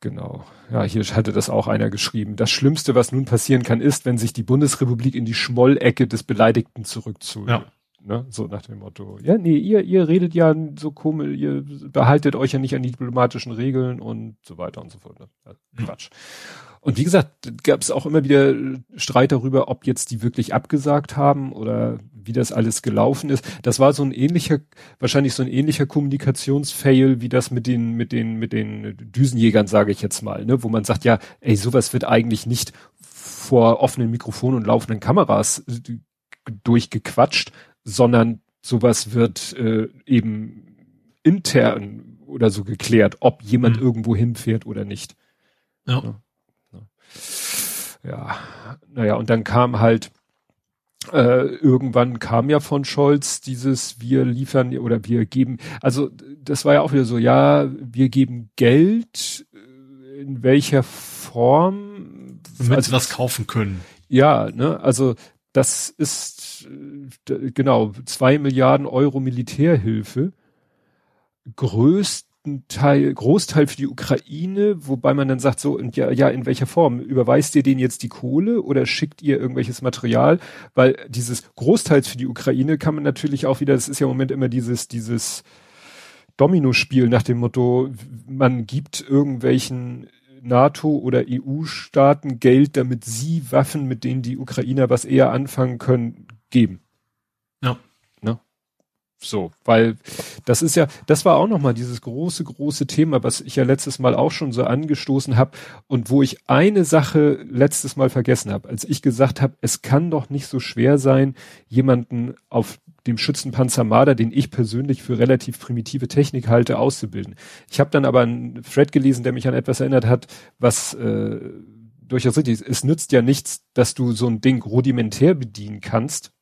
Genau. Ja, hier hatte das auch einer geschrieben. Das Schlimmste, was nun passieren kann, ist, wenn sich die Bundesrepublik in die Schmollecke des Beleidigten zurückzieht. Ja. Ne? So nach dem Motto. Ja, nee, ihr, ihr redet ja so komisch, ihr behaltet euch ja nicht an die diplomatischen Regeln und so weiter und so fort. Ne? Ja, Quatsch. Mhm. Und wie gesagt, gab es auch immer wieder Streit darüber, ob jetzt die wirklich abgesagt haben oder wie das alles gelaufen ist. Das war so ein ähnlicher, wahrscheinlich so ein ähnlicher Kommunikationsfail wie das mit den, mit den, mit den Düsenjägern, sage ich jetzt mal, ne, wo man sagt, ja, ey, sowas wird eigentlich nicht vor offenen Mikrofonen und laufenden Kameras äh, durchgequatscht, sondern sowas wird äh, eben intern oder so geklärt, ob jemand mhm. irgendwo hinfährt oder nicht. Ja. ja ja, naja, und dann kam halt, äh, irgendwann kam ja von Scholz dieses wir liefern oder wir geben, also das war ja auch wieder so, ja, wir geben Geld, äh, in welcher Form? Damit also, sie was kaufen können. Ja, ne, also das ist äh, genau zwei Milliarden Euro Militärhilfe. Größt Teil, Großteil für die Ukraine, wobei man dann sagt so, und ja, ja, in welcher Form? Überweist ihr denen jetzt die Kohle oder schickt ihr irgendwelches Material? Weil dieses Großteils für die Ukraine kann man natürlich auch wieder, das ist ja im Moment immer dieses, dieses Domino-Spiel nach dem Motto, man gibt irgendwelchen NATO oder EU-Staaten Geld, damit sie Waffen, mit denen die Ukrainer was eher anfangen können, geben. Ja. So, weil das ist ja, das war auch nochmal dieses große, große Thema, was ich ja letztes Mal auch schon so angestoßen habe und wo ich eine Sache letztes Mal vergessen habe, als ich gesagt habe, es kann doch nicht so schwer sein, jemanden auf dem Schützenpanzer Marder, den ich persönlich für relativ primitive Technik halte, auszubilden. Ich habe dann aber einen Thread gelesen, der mich an etwas erinnert hat, was äh, durchaus richtig ist. Es nützt ja nichts, dass du so ein Ding rudimentär bedienen kannst,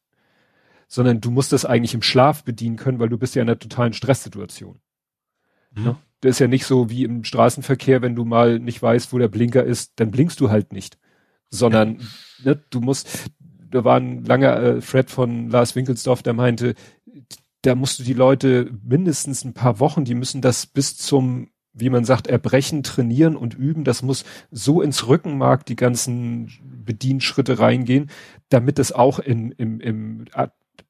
sondern du musst das eigentlich im Schlaf bedienen können, weil du bist ja in einer totalen Stresssituation. Mhm. Ne? Das ist ja nicht so wie im Straßenverkehr, wenn du mal nicht weißt, wo der Blinker ist, dann blinkst du halt nicht. Sondern ja. ne, du musst, da war ein langer äh, Thread von Lars Winkelsdorf, der meinte, da musst du die Leute mindestens ein paar Wochen, die müssen das bis zum, wie man sagt, Erbrechen trainieren und üben. Das muss so ins Rückenmark die ganzen Bedienschritte reingehen, damit es auch in, im, im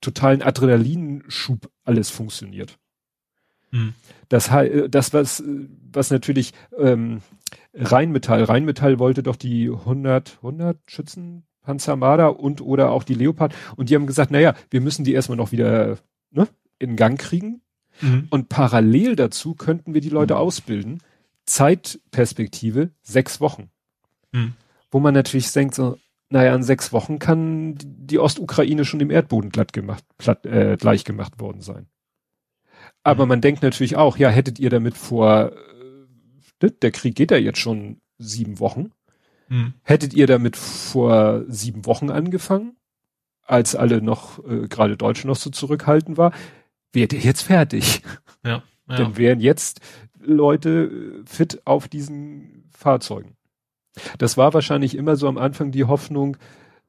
totalen Adrenalinschub alles funktioniert. Hm. Das, äh, das was, was natürlich ähm, Rheinmetall, Rheinmetall wollte doch die 100, 100 Schützen Panzermarder und oder auch die Leopard und die haben gesagt, naja, wir müssen die erstmal noch wieder ne, in Gang kriegen mhm. und parallel dazu könnten wir die Leute mhm. ausbilden. Zeitperspektive sechs Wochen. Mhm. Wo man natürlich denkt so, naja, in sechs Wochen kann die Ostukraine schon im Erdboden glatt gemacht, platt, äh, gleich gemacht worden sein. Aber mhm. man denkt natürlich auch, ja, hättet ihr damit vor, äh, der Krieg geht ja jetzt schon sieben Wochen, mhm. hättet ihr damit vor sieben Wochen angefangen, als alle noch, äh, gerade Deutsche noch so zurückhaltend war, wärt ihr jetzt fertig. Ja, ja. Dann wären jetzt Leute äh, fit auf diesen Fahrzeugen. Das war wahrscheinlich immer so am Anfang die Hoffnung,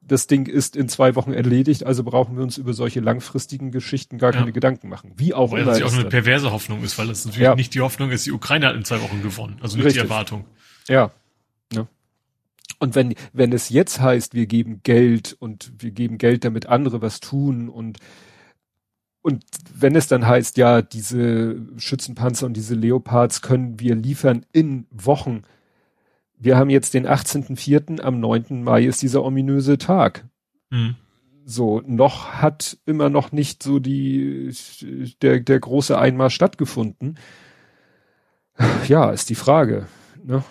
das Ding ist in zwei Wochen erledigt, also brauchen wir uns über solche langfristigen Geschichten gar ja. keine Gedanken machen. Wie auch weil immer. Weil das auch eine perverse Hoffnung ist, weil das natürlich ja. nicht die Hoffnung ist, die Ukraine hat in zwei Wochen gewonnen. Also nicht Richtig. die Erwartung. Ja. ja. Und wenn, wenn es jetzt heißt, wir geben Geld und wir geben Geld, damit andere was tun und und wenn es dann heißt, ja, diese Schützenpanzer und diese Leopards können wir liefern in Wochen. Wir haben jetzt den 18.04., am 9. Mai ist dieser ominöse Tag. Mhm. So, noch hat immer noch nicht so die, der, der große Einmarsch stattgefunden. Ja, ist die Frage. Ne?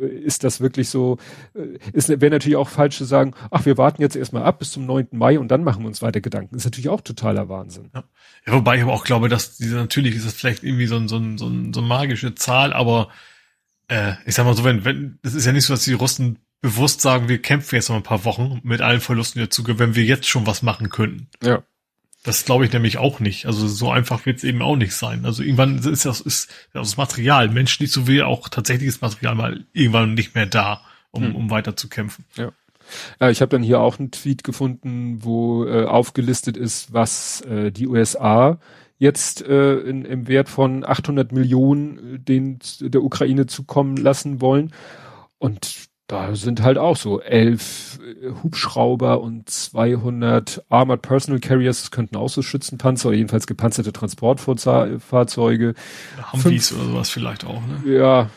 Ist das wirklich so? Äh, ist wäre natürlich auch falsch zu sagen, ach, wir warten jetzt erstmal ab bis zum 9. Mai und dann machen wir uns weiter Gedanken. Ist natürlich auch totaler Wahnsinn. Ja. ja wobei ich aber auch glaube, dass diese, natürlich ist das vielleicht irgendwie so ein, so ein, so ein, so eine magische Zahl, aber äh, ich sag mal so, wenn, wenn, das ist ja nicht so, dass die Russen bewusst sagen, wir kämpfen jetzt noch ein paar Wochen mit allen Verlusten dazu, wenn wir jetzt schon was machen könnten. Ja. Das glaube ich nämlich auch nicht. Also so einfach wird es eben auch nicht sein. Also irgendwann ist das, ist das Material, menschlich sowie auch tatsächliches Material mal irgendwann nicht mehr da, um, hm. um weiter zu kämpfen. Ja. Ja, ich habe dann hier auch einen Tweet gefunden, wo äh, aufgelistet ist, was äh, die USA jetzt äh, in, im Wert von 800 Millionen äh, den der Ukraine zukommen lassen wollen. Und da sind halt auch so elf äh, Hubschrauber und 200 Armored Personal Carriers, das könnten auch so Schützenpanzer oder jedenfalls gepanzerte Transportfahrzeuge. Humvees oder sowas vielleicht auch, ne? Ja,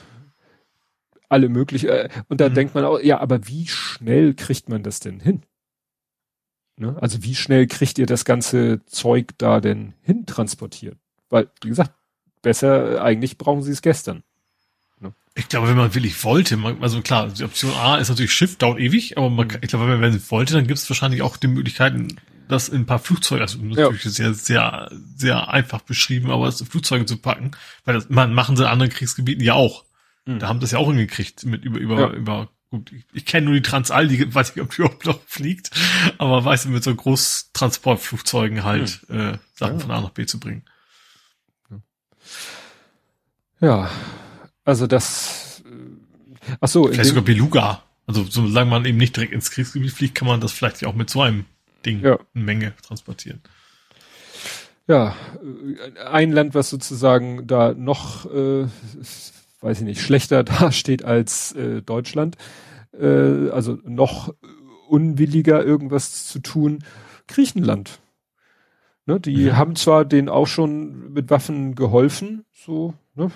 alle möglichen. Äh, und da mhm. denkt man auch, ja, aber wie schnell kriegt man das denn hin? Ne? Also wie schnell kriegt ihr das ganze Zeug da denn hin transportiert? Weil, wie gesagt, besser, eigentlich brauchen sie es gestern. Ich glaube, wenn man wirklich wollte, man, also klar, die Option A ist natürlich Schiff, dauert ewig, aber man, ich glaube, wenn man wollte, dann gibt es wahrscheinlich auch die Möglichkeiten, das in ein paar Flugzeuge, also natürlich ja. sehr, sehr, sehr einfach beschrieben, aber in Flugzeuge zu packen, weil das man, machen sie in anderen Kriegsgebieten ja auch. Mhm. Da haben das ja auch hingekriegt mit über, über, ja. über, gut, ich, ich kenne nur die Transall, die weiß nicht, ob die überhaupt noch fliegt, aber weiß mit so Großtransportflugzeugen halt, mhm. äh, Sachen ja. von A nach B zu bringen. Ja, also das, äh, ach so. Vielleicht sogar Beluga. Also solange man eben nicht direkt ins Kriegsgebiet fliegt, kann man das vielleicht auch mit so einem Ding ja. eine Menge transportieren. Ja, äh, ein Land, was sozusagen da noch, äh, weiß ich nicht, schlechter dasteht als äh, Deutschland, äh, also noch unwilliger irgendwas zu tun, Griechenland. Ne, die ja. haben zwar denen auch schon mit Waffen geholfen, so, ne,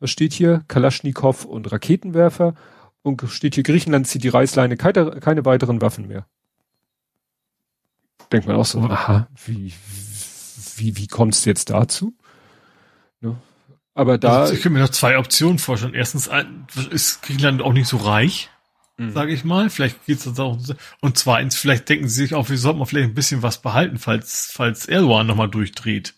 was steht hier? Kalaschnikow und Raketenwerfer. Und steht hier, Griechenland zieht die Reißleine, keine, keine weiteren Waffen mehr. Denkt man auch so, aha, wie, wie, wie kommst du jetzt dazu? Ne? Aber da. Also ich könnte mir noch zwei Optionen vorstellen. Erstens ist Griechenland auch nicht so reich, mhm. sage ich mal. Vielleicht geht's das auch. Und zweitens, vielleicht denken sie sich auch, wir sollten mal vielleicht ein bisschen was behalten, falls, falls Erdogan nochmal durchdreht.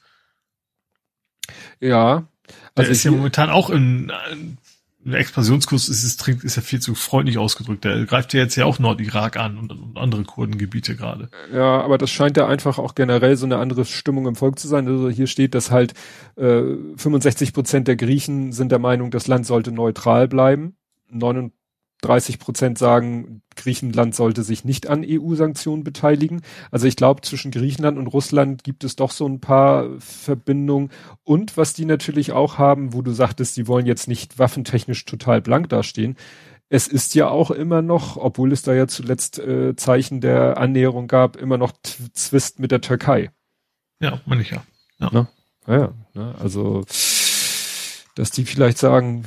Ja, der also ist ja momentan auch in, in Expansionskurs ist es ist ja viel zu freundlich ausgedrückt. Der greift ja jetzt ja auch Nordirak an und, und andere Kurdengebiete gerade. Ja, aber das scheint ja einfach auch generell so eine andere Stimmung im Volk zu sein. Also hier steht, dass halt äh, 65 Prozent der Griechen sind der Meinung, das Land sollte neutral bleiben. 30 Prozent sagen, Griechenland sollte sich nicht an EU-Sanktionen beteiligen. Also ich glaube, zwischen Griechenland und Russland gibt es doch so ein paar Verbindungen. Und was die natürlich auch haben, wo du sagtest, die wollen jetzt nicht waffentechnisch total blank dastehen. Es ist ja auch immer noch, obwohl es da ja zuletzt äh, Zeichen der Annäherung gab, immer noch Zwist mit der Türkei. Ja, meine ich ja. Ja, ne? ja ne? also dass die vielleicht sagen,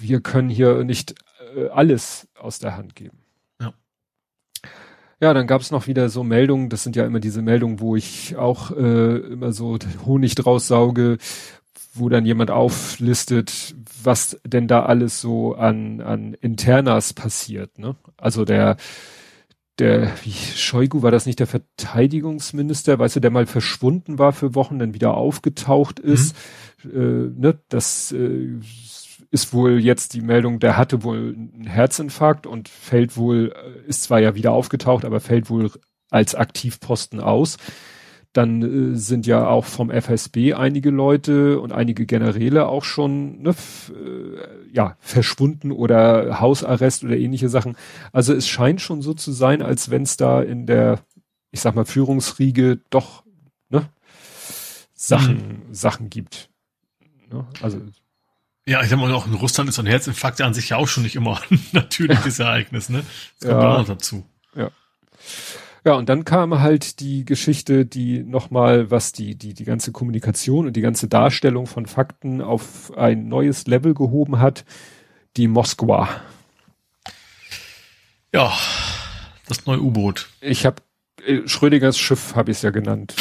wir können hier nicht äh, alles aus der Hand geben. Ja. Ja, dann gab es noch wieder so Meldungen, das sind ja immer diese Meldungen, wo ich auch äh, immer so Honig draus sauge, wo dann jemand auflistet, was denn da alles so an, an Internas passiert. Ne? Also der, der, wie Scheugu, war das nicht der Verteidigungsminister, weißt du, der mal verschwunden war für Wochen, dann wieder aufgetaucht ist. Mhm. Äh, ne? Das äh, ist wohl jetzt die Meldung, der hatte wohl einen Herzinfarkt und fällt wohl, äh, ist zwar ja wieder aufgetaucht, aber fällt wohl als Aktivposten aus. Dann äh, sind ja auch vom FSB einige Leute und einige Generäle auch schon ne, äh, ja verschwunden oder Hausarrest oder ähnliche Sachen. Also es scheint schon so zu sein, als wenn es da in der, ich sag mal, Führungsriege doch ne, Sachen, mhm. Sachen gibt. Ne? Also ja, ich sag mal, auch in Russland ist so ein Herzinfarkt ja an sich ja auch schon nicht immer ein natürliches Ereignis, ne? Das kommt ja. auch noch dazu. Ja. Ja, und dann kam halt die Geschichte, die nochmal, was die, die, die ganze Kommunikation und die ganze Darstellung von Fakten auf ein neues Level gehoben hat, die Moskwa. Ja, das neue U-Boot. Ich habe äh, Schrödingers Schiff habe ich es ja genannt.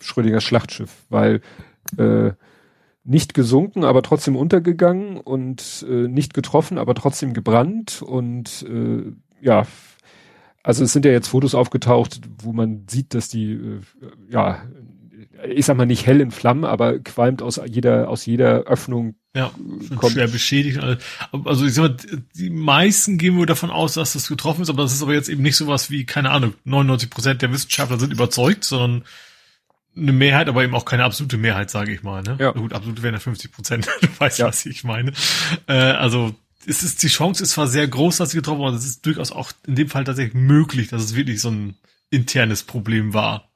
Schrödingers Schlachtschiff, weil äh, nicht gesunken, aber trotzdem untergegangen und äh, nicht getroffen, aber trotzdem gebrannt und äh, ja, also es sind ja jetzt Fotos aufgetaucht, wo man sieht, dass die, äh, ja, ich sag mal nicht hell in Flammen, aber qualmt aus jeder, aus jeder Öffnung. Ja, kommt. schwer beschädigt. Also ich sag mal, die meisten gehen wohl davon aus, dass das getroffen ist, aber das ist aber jetzt eben nicht sowas wie, keine Ahnung, 99 Prozent der Wissenschaftler sind überzeugt, sondern eine Mehrheit, aber eben auch keine absolute Mehrheit, sage ich mal. Ne? Ja. Gut, absolut wären ja 50 Prozent. du weißt, ja. was ich meine. Äh, also es ist, die Chance ist zwar sehr groß, dass sie getroffen worden, es ist durchaus auch in dem Fall tatsächlich möglich, dass es wirklich so ein internes Problem war.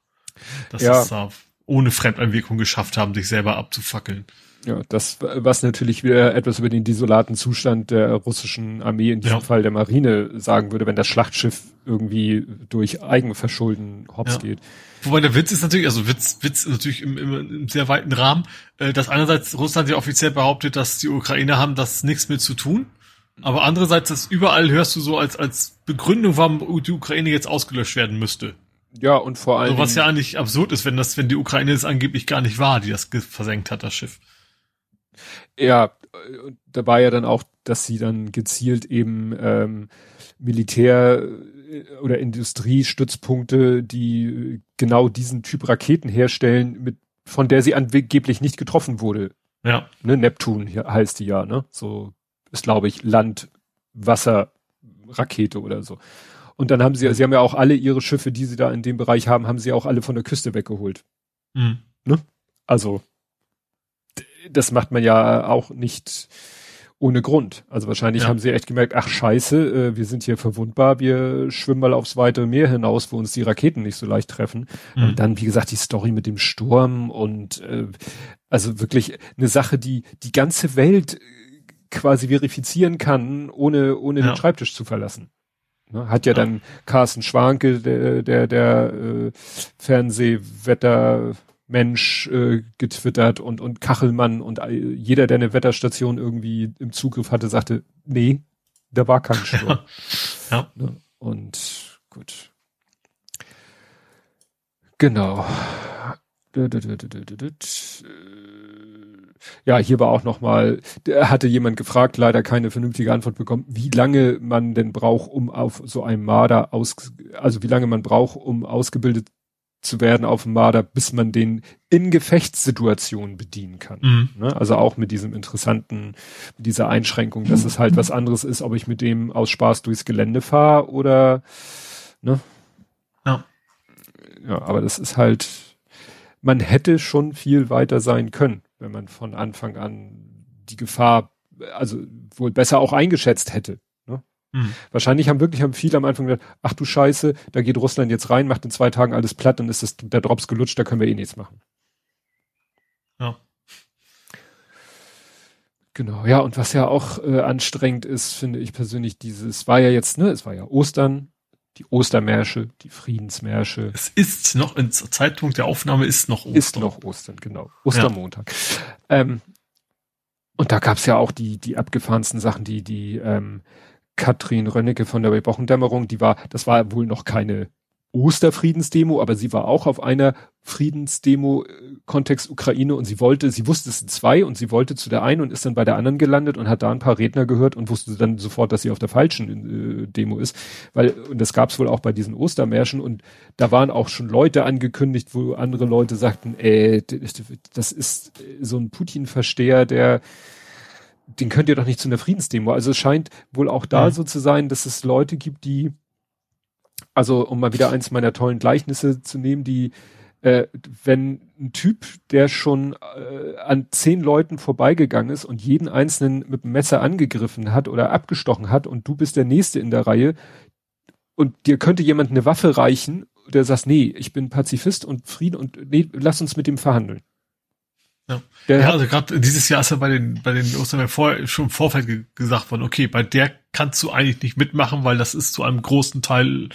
Dass ja. es da ohne Fremdeinwirkung geschafft haben, sich selber abzufackeln. Ja, das, was natürlich wieder etwas über den desolaten Zustand der russischen Armee, in diesem ja. Fall der Marine, sagen würde, wenn das Schlachtschiff irgendwie durch Eigenverschulden hops ja. geht. Wobei der Witz ist natürlich, also Witz, Witz ist natürlich im, im, im sehr weiten Rahmen, äh, dass einerseits Russland ja offiziell behauptet, dass die Ukrainer haben das nichts mit zu tun. Aber andererseits, das überall hörst du so als, als Begründung, warum die Ukraine jetzt ausgelöscht werden müsste. Ja, und vor allem. So, was ja eigentlich absurd ist, wenn das, wenn die Ukraine es angeblich gar nicht war, die das versenkt hat, das Schiff. Ja, da war ja dann auch, dass sie dann gezielt eben ähm, Militär- äh, oder Industriestützpunkte, die genau diesen Typ Raketen herstellen, mit von der sie angeblich nicht getroffen wurde. Ja. Ne, Neptun heißt die ja, ne? So ist, glaube ich, Land, Wasser, Rakete oder so. Und dann haben sie, sie haben ja auch alle ihre Schiffe, die sie da in dem Bereich haben, haben sie auch alle von der Küste weggeholt. Mhm. Ne? Also, das macht man ja auch nicht ohne Grund. Also wahrscheinlich ja. haben sie echt gemerkt, ach scheiße, äh, wir sind hier verwundbar, wir schwimmen mal aufs weite Meer hinaus, wo uns die Raketen nicht so leicht treffen. Mhm. Und dann, wie gesagt, die Story mit dem Sturm und äh, also wirklich eine Sache, die die ganze Welt quasi verifizieren kann, ohne, ohne ja. den Schreibtisch zu verlassen. Ne, hat ja, ja, dann Carsten Schwanke, der, der, der äh, Fernsehwettermensch äh, getwittert und, und Kachelmann und jeder, der eine Wetterstation irgendwie im Zugriff hatte, sagte, nee, da war kein Sturm. Ja. ja. Ne, und gut. Genau ja, hier war auch nochmal, hatte jemand gefragt, leider keine vernünftige Antwort bekommen, wie lange man denn braucht, um auf so einem Marder aus, also wie lange man braucht, um ausgebildet zu werden auf dem Marder, bis man den in Gefechtssituationen bedienen kann. Mhm. Ne? Also auch mit diesem interessanten, mit dieser Einschränkung, dass es halt was anderes ist, ob ich mit dem aus Spaß durchs Gelände fahre oder, ne? Ja. Ja, aber das ist halt, man hätte schon viel weiter sein können wenn man von Anfang an die Gefahr, also wohl besser auch eingeschätzt hätte. Ne? Hm. Wahrscheinlich haben wirklich haben viele am Anfang gedacht, ach du Scheiße, da geht Russland jetzt rein, macht in zwei Tagen alles platt, dann ist das, der Drops gelutscht, da können wir eh nichts machen. Ja. Genau, ja, und was ja auch äh, anstrengend ist, finde ich persönlich, dieses war ja jetzt, ne, es war ja Ostern, die Ostermärsche, die Friedensmärsche. Es ist noch, im Zeitpunkt der Aufnahme ist noch Ostern. Ist noch Ostern, genau. Ostermontag. Ja. Ähm, und da gab's ja auch die, die abgefahrensten Sachen, die, die ähm, Katrin Rönnecke von der Wochendämmerung, die war, das war wohl noch keine Osterfriedensdemo, aber sie war auch auf einer Friedensdemo äh, Kontext Ukraine und sie wollte, sie wusste es sind zwei und sie wollte zu der einen und ist dann bei der anderen gelandet und hat da ein paar Redner gehört und wusste dann sofort, dass sie auf der falschen äh, Demo ist, weil und das gab es wohl auch bei diesen Ostermärschen und da waren auch schon Leute angekündigt, wo andere Leute sagten, äh, das ist so ein Putin-Versteher, der den könnt ihr doch nicht zu einer Friedensdemo. Also es scheint wohl auch da ja. so zu sein, dass es Leute gibt, die also um mal wieder eins meiner tollen Gleichnisse zu nehmen, die äh, wenn ein Typ, der schon äh, an zehn Leuten vorbeigegangen ist und jeden einzelnen mit dem Messer angegriffen hat oder abgestochen hat und du bist der Nächste in der Reihe und dir könnte jemand eine Waffe reichen, der sagt, nee, ich bin Pazifist und Frieden und nee, lass uns mit dem verhandeln. Ja, ja also gerade dieses Jahr ist ja bei den bei den Ostern vor, schon im Vorfeld ge gesagt worden, okay, bei der kannst du eigentlich nicht mitmachen, weil das ist zu einem großen Teil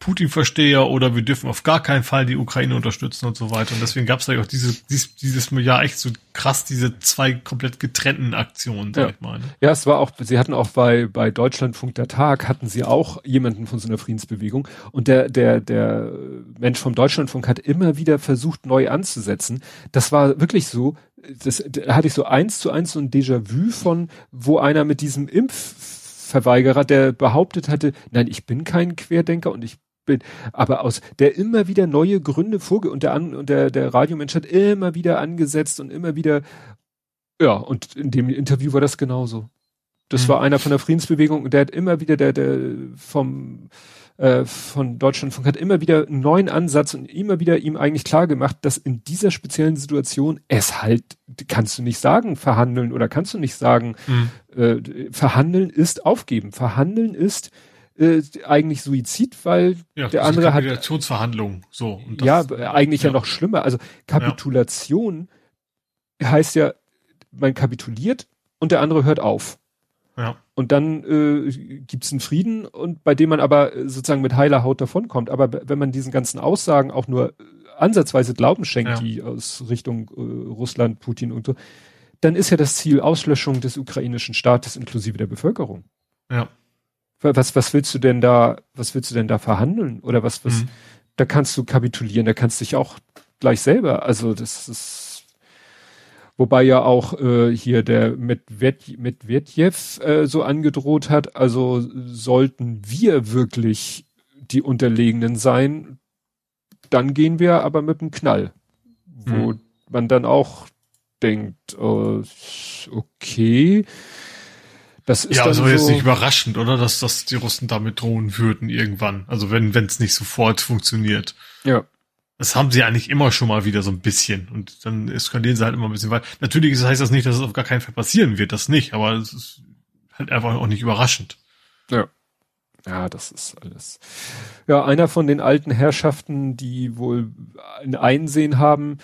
Putin-Versteher oder wir dürfen auf gar keinen Fall die Ukraine unterstützen und so weiter. Und deswegen gab es da auch diese, dieses, dieses Jahr echt so krass diese zwei komplett getrennten Aktionen, sag ja. ich mal. Ne? Ja, es war auch, sie hatten auch bei, bei Deutschlandfunk der Tag, hatten sie auch jemanden von so einer Friedensbewegung. Und der, der, der Mensch vom Deutschlandfunk hat immer wieder versucht, neu anzusetzen. Das war wirklich so, das, da hatte ich so eins zu eins so ein Déjà-vu von, wo einer mit diesem Impfverweigerer, der behauptet hatte, nein, ich bin kein Querdenker und ich bin, aber aus der immer wieder neue Gründe vorge und der und der der Radiomensch hat immer wieder angesetzt und immer wieder ja und in dem Interview war das genauso. Das mhm. war einer von der Friedensbewegung und der hat immer wieder der der vom äh, von Deutschlandfunk hat immer wieder einen neuen Ansatz und immer wieder ihm eigentlich klar gemacht, dass in dieser speziellen Situation es halt kannst du nicht sagen verhandeln oder kannst du nicht sagen mhm. äh, verhandeln ist aufgeben, verhandeln ist äh, eigentlich Suizid, weil ja, der andere hat Kapitulationsverhandlung so. Das, ja, eigentlich ja. ja. noch schlimmer. Also Kapitulation ja. heißt ja, man kapituliert und der andere hört auf. Ja. Und dann äh, gibt einen Frieden und bei dem man aber sozusagen mit heiler Haut davonkommt. Aber wenn man diesen ganzen Aussagen auch nur ansatzweise Glauben schenkt, ja. die aus Richtung äh, Russland, Putin und so, dann ist ja das Ziel Auslöschung des ukrainischen Staates inklusive der Bevölkerung. Ja. Was, was willst du denn da, was willst du denn da verhandeln? Oder was, was, mhm. da kannst du kapitulieren, da kannst du dich auch gleich selber, also das ist, wobei ja auch äh, hier der Medved, Medvedjev äh, so angedroht hat, also sollten wir wirklich die Unterlegenen sein, dann gehen wir aber mit dem Knall, wo mhm. man dann auch denkt, äh, okay, das ist ja, also so jetzt nicht überraschend, oder? Dass, dass die Russen damit drohen würden irgendwann. Also wenn wenn es nicht sofort funktioniert. Ja. Das haben sie eigentlich immer schon mal wieder so ein bisschen. Und dann eskalieren sie halt immer ein bisschen weiter. Natürlich heißt das nicht, dass es auf gar keinen Fall passieren wird, das nicht, aber es ist halt einfach auch nicht überraschend. Ja. Ja, das ist alles. Ja, einer von den alten Herrschaften, die wohl ein Einsehen haben,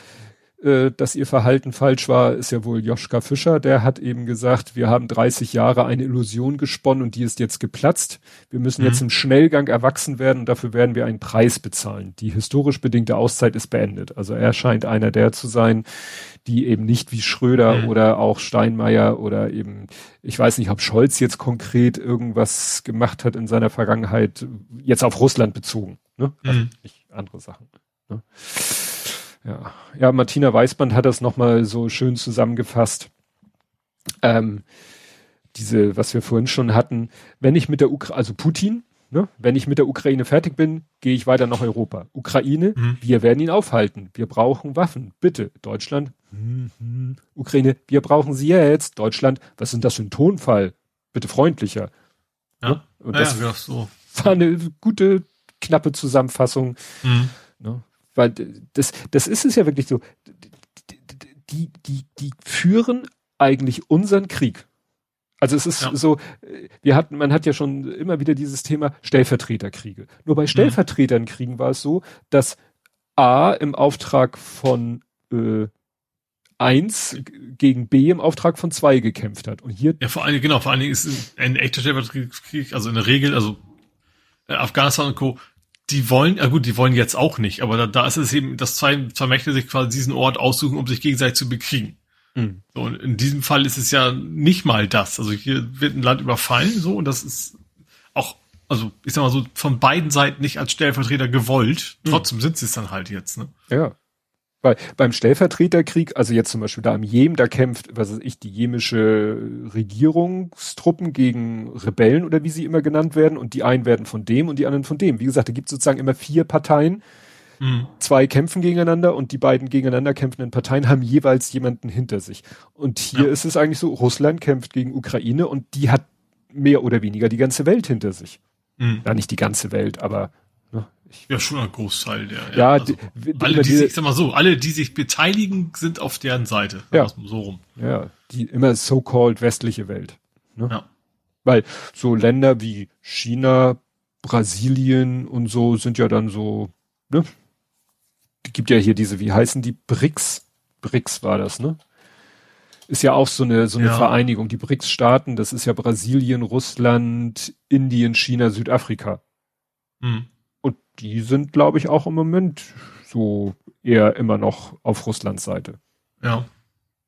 äh, dass ihr Verhalten falsch war, ist ja wohl Joschka Fischer. Der hat eben gesagt, wir haben 30 Jahre eine Illusion gesponnen und die ist jetzt geplatzt. Wir müssen mhm. jetzt im Schnellgang erwachsen werden und dafür werden wir einen Preis bezahlen. Die historisch bedingte Auszeit ist beendet. Also er scheint einer der zu sein, die eben nicht wie Schröder mhm. oder auch Steinmeier oder eben, ich weiß nicht, ob Scholz jetzt konkret irgendwas gemacht hat in seiner Vergangenheit, jetzt auf Russland bezogen. Ne? Also mhm. nicht andere Sachen. Ne? Ja, ja, Martina Weißband hat das nochmal so schön zusammengefasst. Ähm, diese, was wir vorhin schon hatten, wenn ich mit der Ukraine, also Putin, ne, wenn ich mit der Ukraine fertig bin, gehe ich weiter nach Europa. Ukraine, mhm. wir werden ihn aufhalten. Wir brauchen Waffen. Bitte, Deutschland, mhm. Ukraine, wir brauchen sie jetzt. Deutschland, was sind das für ein Tonfall? Bitte freundlicher. Ja, ne? Und ja, das ja, so. war eine gute, knappe Zusammenfassung. Mhm. Ne? Weil das, das ist es ja wirklich so. Die, die, die führen eigentlich unseren Krieg. Also es ist ja. so, wir hatten, man hat ja schon immer wieder dieses Thema Stellvertreterkriege. Nur bei mhm. Stellvertreternkriegen war es so, dass A im Auftrag von äh, eins gegen B im Auftrag von zwei gekämpft hat. Und hier. Ja, vor allen Dingen, genau, vor allen Dingen ist ein echter Stellvertreterkrieg, also in der Regel, also äh, Afghanistan und Co die wollen, ja gut, die wollen jetzt auch nicht, aber da, da ist es eben, dass zwei, zwei Mächte sich quasi diesen Ort aussuchen, um sich gegenseitig zu bekriegen. Mhm. So, und in diesem Fall ist es ja nicht mal das. Also hier wird ein Land überfallen, so, und das ist auch, also ich sag mal so, von beiden Seiten nicht als Stellvertreter gewollt. Mhm. Trotzdem sind sie es dann halt jetzt, ne? Ja. Weil beim Stellvertreterkrieg, also jetzt zum Beispiel da im Jemen, da kämpft, was weiß ich, die jemische Regierungstruppen gegen Rebellen oder wie sie immer genannt werden und die einen werden von dem und die anderen von dem. Wie gesagt, da gibt es sozusagen immer vier Parteien. Mhm. Zwei kämpfen gegeneinander und die beiden gegeneinander kämpfenden Parteien haben jeweils jemanden hinter sich. Und hier ja. ist es eigentlich so, Russland kämpft gegen Ukraine und die hat mehr oder weniger die ganze Welt hinter sich. Mhm. Ja, nicht die ganze Welt, aber ja, schon ein Großteil der. Ja, ja also, die, alle, die, sich, sag mal so, alle, die sich beteiligen, sind auf deren Seite. Ja. So rum. Ja, die immer so-called westliche Welt. Ne? Ja. Weil so Länder wie China, Brasilien und so sind ja dann so, ne? Es gibt ja hier diese, wie heißen die? BRICS. BRICS war das, ne? Ist ja auch so eine, so eine ja. Vereinigung. Die BRICS-Staaten, das ist ja Brasilien, Russland, Indien, China, Südafrika. Mhm. Und die sind, glaube ich, auch im Moment so eher immer noch auf Russlands Seite. Ja.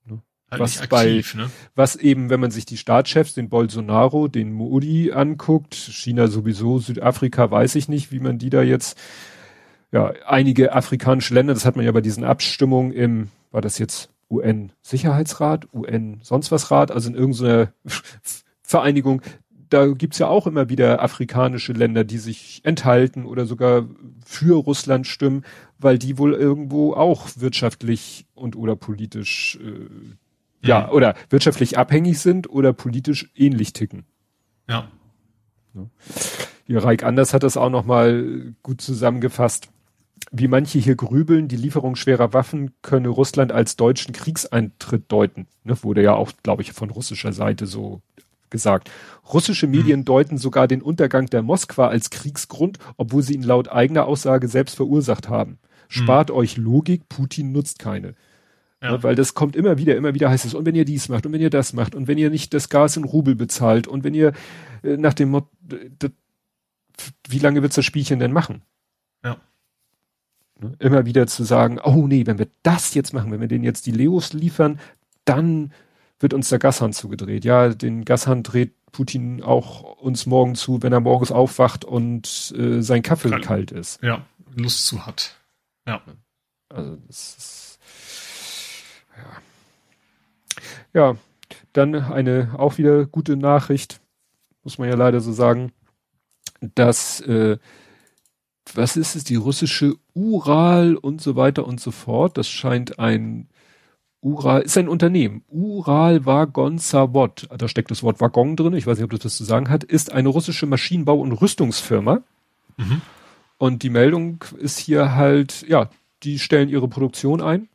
Ne? Halt was aktiv, bei, ne? was eben, wenn man sich die Staatschefs, den Bolsonaro, den Modi anguckt, China sowieso, Südafrika weiß ich nicht, wie man die da jetzt, ja, einige afrikanische Länder, das hat man ja bei diesen Abstimmungen im, war das jetzt UN-Sicherheitsrat, UN sonst was Rat, also in irgendeiner Vereinigung, da gibt's ja auch immer wieder afrikanische Länder, die sich enthalten oder sogar für Russland stimmen, weil die wohl irgendwo auch wirtschaftlich und oder politisch äh, ja mhm. oder wirtschaftlich abhängig sind oder politisch ähnlich ticken. Ja. ja. Hier Reik Anders hat das auch noch mal gut zusammengefasst. Wie manche hier grübeln, die Lieferung schwerer Waffen könne Russland als deutschen Kriegseintritt deuten. Ne, wurde ja auch, glaube ich, von russischer Seite so gesagt. Russische. Medien mhm. deuten sogar den Untergang der Moskwa als Kriegsgrund, obwohl sie ihn laut eigener Aussage selbst verursacht haben. Spart mhm. euch Logik, Putin nutzt keine. Ja. Ja, weil das kommt immer wieder, immer wieder heißt es, und wenn ihr dies macht, und wenn ihr das macht, und wenn ihr nicht das Gas in Rubel bezahlt, und wenn ihr äh, nach dem Motto, wie lange wird's das Spielchen denn machen? Ja. Ne? Immer wieder zu sagen, oh nee, wenn wir das jetzt machen, wenn wir denen jetzt die Leos liefern, dann wird uns der Gashahn zugedreht. Ja, den Gashahn dreht Putin auch uns morgen zu, wenn er morgens aufwacht und äh, sein Kaffee Kalt. kalt ist. Ja, Lust zu hat. Ja. Also das ist ja. Ja, dann eine auch wieder gute Nachricht, muss man ja leider so sagen, dass äh, was ist es, die russische Ural und so weiter und so fort. Das scheint ein Ural, ist ein Unternehmen. Ural Wagon Zavod, da steckt das Wort Waggon drin, ich weiß nicht, ob das was zu sagen hat, ist eine russische Maschinenbau- und Rüstungsfirma. Mhm. Und die Meldung ist hier halt, ja, die stellen ihre Produktion ein.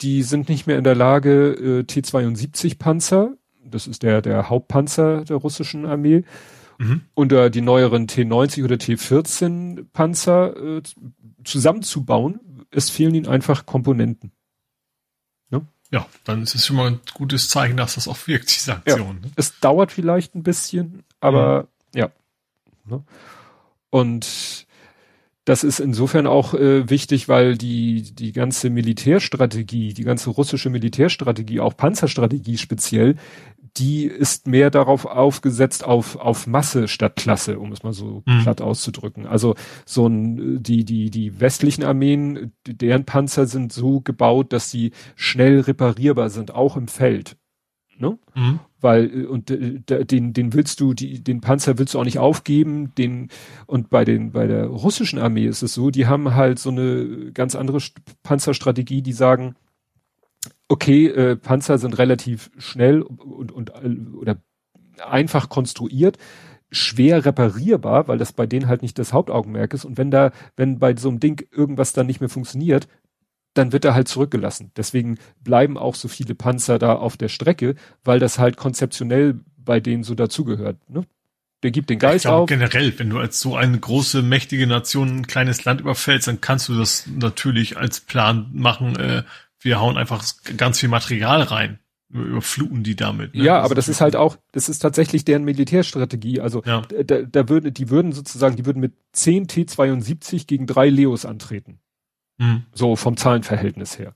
Die sind nicht mehr in der Lage, äh, T-72 Panzer, das ist der, der Hauptpanzer der russischen Armee, mhm. unter die neueren T90 oder T14 Panzer äh, zusammenzubauen. Es fehlen ihnen einfach Komponenten. Ja, dann ist es schon mal ein gutes Zeichen, dass das auch wirkt, diese Aktion. Ja, ne? Es dauert vielleicht ein bisschen, aber mhm. ja. Ne? Und das ist insofern auch äh, wichtig, weil die, die ganze Militärstrategie, die ganze russische Militärstrategie, auch Panzerstrategie speziell, die ist mehr darauf aufgesetzt auf, auf Masse statt Klasse, um es mal so mhm. platt auszudrücken. Also so ein, die, die, die westlichen Armeen, deren Panzer sind so gebaut, dass sie schnell reparierbar sind, auch im Feld. Ne? Mhm. Weil, und den, den willst du, die, den Panzer willst du auch nicht aufgeben, den, und bei den, bei der russischen Armee ist es so, die haben halt so eine ganz andere Panzerstrategie, die sagen, okay, äh, Panzer sind relativ schnell und, und oder einfach konstruiert, schwer reparierbar, weil das bei denen halt nicht das Hauptaugenmerk ist. Und wenn da, wenn bei so einem Ding irgendwas dann nicht mehr funktioniert, dann wird er halt zurückgelassen. Deswegen bleiben auch so viele Panzer da auf der Strecke, weil das halt konzeptionell bei denen so dazugehört. Ne? Der gibt den Geist ich glaube, auf. Generell, wenn du als so eine große, mächtige Nation ein kleines Land überfällst, dann kannst du das natürlich als Plan machen, äh, wir hauen einfach ganz viel Material rein, überfluten die damit. Ne? Ja, das aber das ist halt auch, das ist tatsächlich deren Militärstrategie. Also ja. da, da würde, die würden sozusagen, die würden mit 10 T-72 gegen drei Leos antreten. Mhm. So vom Zahlenverhältnis her.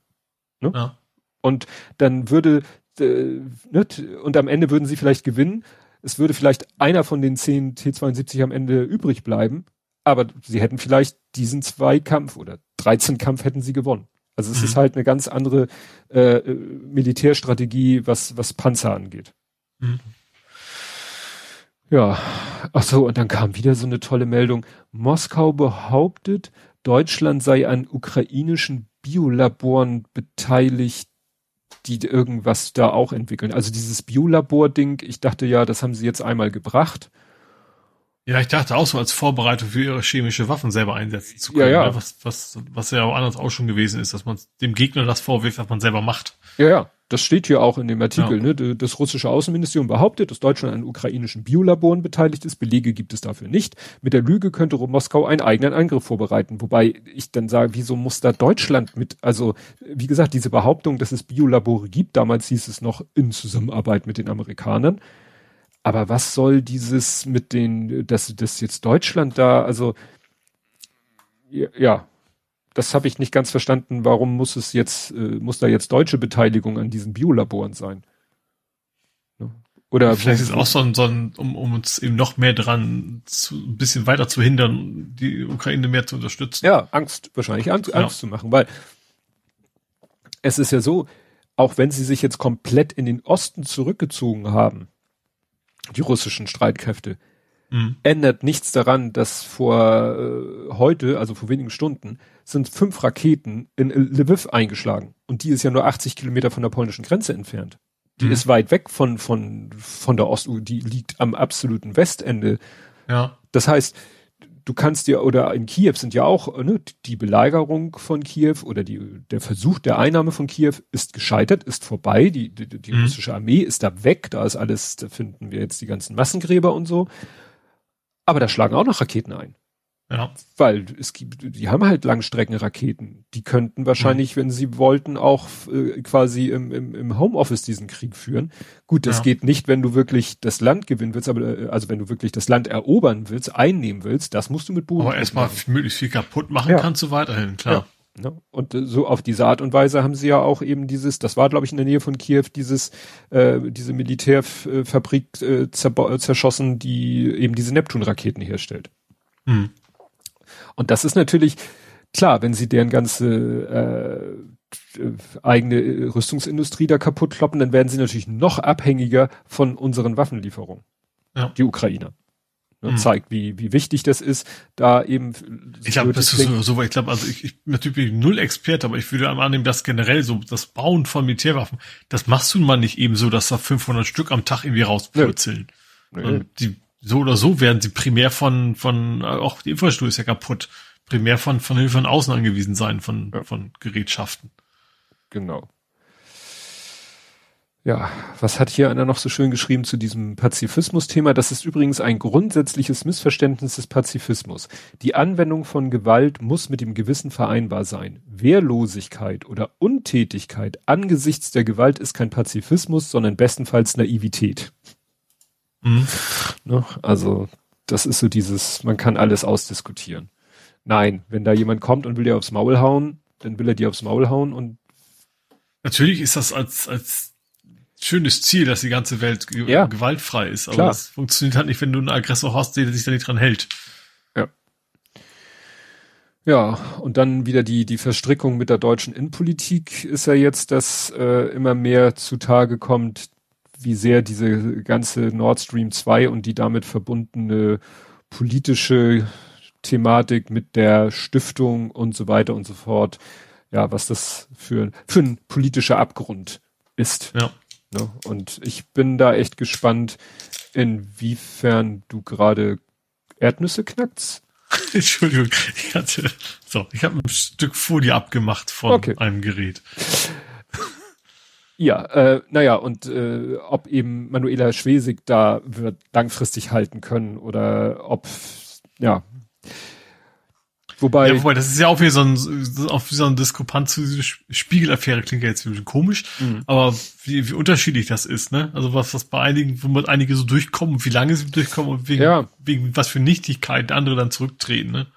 Ne? Ja. Und dann würde, äh, ne, und am Ende würden sie vielleicht gewinnen. Es würde vielleicht einer von den 10 T-72 am Ende übrig bleiben, aber sie hätten vielleicht diesen Zweikampf oder 13 Kampf hätten sie gewonnen. Also es mhm. ist halt eine ganz andere äh, Militärstrategie, was, was Panzer angeht. Mhm. Ja, ach so, und dann kam wieder so eine tolle Meldung. Moskau behauptet, Deutschland sei an ukrainischen Biolaboren beteiligt, die irgendwas da auch entwickeln. Also dieses Biolabor-Ding, ich dachte ja, das haben sie jetzt einmal gebracht. Ja, ich dachte auch so als Vorbereitung für ihre chemische Waffen selber einsetzen zu können. Ja, ja. Ne? Was, was, was ja auch anders auch schon gewesen ist, dass man dem Gegner das vorwirft, was man selber macht. Ja, ja. Das steht hier auch in dem Artikel. Ja. Ne? Das russische Außenministerium behauptet, dass Deutschland an ukrainischen Biolaboren beteiligt ist. Belege gibt es dafür nicht. Mit der Lüge könnte Moskau einen eigenen Angriff vorbereiten. Wobei ich dann sage, wieso muss da Deutschland mit? Also, wie gesagt, diese Behauptung, dass es Biolabore gibt, damals hieß es noch in Zusammenarbeit mit den Amerikanern aber was soll dieses mit den, dass, dass jetzt Deutschland da, also ja, das habe ich nicht ganz verstanden. Warum muss es jetzt, äh, muss da jetzt deutsche Beteiligung an diesen Biolaboren sein? Ne? Oder vielleicht ist es auch so ein, so ein um, um uns eben noch mehr dran zu, ein bisschen weiter zu hindern, die Ukraine mehr zu unterstützen. Ja, Angst, wahrscheinlich Angst, ja. Angst zu machen, weil es ist ja so, auch wenn sie sich jetzt komplett in den Osten zurückgezogen haben, die russischen Streitkräfte, mhm. ändert nichts daran, dass vor äh, heute, also vor wenigen Stunden, sind fünf Raketen in Lviv eingeschlagen. Und die ist ja nur 80 Kilometer von der polnischen Grenze entfernt. Die mhm. ist weit weg von, von, von der Ost, die liegt am absoluten Westende. Ja. Das heißt, du kannst dir, oder in Kiew sind ja auch, ne, die Belagerung von Kiew oder die, der Versuch der Einnahme von Kiew ist gescheitert, ist vorbei, die, die, die mhm. russische Armee ist da weg, da ist alles, da finden wir jetzt die ganzen Massengräber und so. Aber da schlagen auch noch Raketen ein. Ja. Weil es gibt, die haben halt Langstreckenraketen. Die könnten wahrscheinlich, mhm. wenn sie wollten, auch äh, quasi im, im, im Homeoffice diesen Krieg führen. Gut, das ja. geht nicht, wenn du wirklich das Land gewinnen willst, aber äh, also wenn du wirklich das Land erobern willst, einnehmen willst, das musst du mit Boden. Aber erstmal möglichst viel kaputt machen ja. kannst du weiterhin, klar. Ja. Ne? Und äh, so auf diese Art und Weise haben sie ja auch eben dieses, das war glaube ich in der Nähe von Kiew, dieses äh, diese Militärfabrik äh, zerschossen, die eben diese Neptun-Raketen herstellt. Mhm. Und das ist natürlich klar, wenn sie deren ganze äh, eigene Rüstungsindustrie da kaputt kloppen, dann werden sie natürlich noch abhängiger von unseren Waffenlieferungen. Ja. Die Ukrainer. Ne, mhm. Zeigt, wie, wie wichtig das ist, da eben. Ich glaube, das ist so, so, ich glaube, also ich, ich natürlich null Experte, aber ich würde annehmen, dass generell so das Bauen von Militärwaffen, das machst du mal nicht eben so, dass da 500 Stück am Tag irgendwie rauspurzeln. Nee. Die so oder so werden sie primär von, von, auch die Infrastruktur ist ja kaputt, primär von, von Hilfe von außen angewiesen sein, von, ja. von Gerätschaften. Genau. Ja, was hat hier einer noch so schön geschrieben zu diesem Pazifismus-Thema? Das ist übrigens ein grundsätzliches Missverständnis des Pazifismus. Die Anwendung von Gewalt muss mit dem Gewissen vereinbar sein. Wehrlosigkeit oder Untätigkeit angesichts der Gewalt ist kein Pazifismus, sondern bestenfalls Naivität. Mhm. Ne? Also, das ist so dieses, man kann alles ausdiskutieren. Nein, wenn da jemand kommt und will dir aufs Maul hauen, dann will er dir aufs Maul hauen und Natürlich ist das als, als schönes Ziel, dass die ganze Welt ge ja, gewaltfrei ist, aber klar. das funktioniert halt nicht, wenn du einen Aggressor hast, der sich da nicht dran hält. Ja. Ja, und dann wieder die, die Verstrickung mit der deutschen Innenpolitik ist ja jetzt, dass äh, immer mehr zutage kommt, wie sehr diese ganze Nord Stream 2 und die damit verbundene politische Thematik mit der Stiftung und so weiter und so fort, ja, was das für, für ein politischer Abgrund ist. Ja. Ne? Und ich bin da echt gespannt, inwiefern du gerade Erdnüsse knackst. Entschuldigung, ich hatte, so, ich habe ein Stück Folie abgemacht von okay. einem Gerät. Ja, äh, naja, und äh, ob eben Manuela Schwesig da wird langfristig halten können oder ob, ja. Wobei. Ja, wobei, das ist ja auch wie so ein, auch wie so ein Diskrepanz zu dieser Spiegelaffäre klingt ja jetzt ein bisschen komisch, mhm. aber wie, wie unterschiedlich das ist, ne? Also was, was bei einigen, wo man einige so durchkommen, wie lange sie durchkommen und wegen, ja. wegen was für Nichtigkeit andere dann zurücktreten, ne?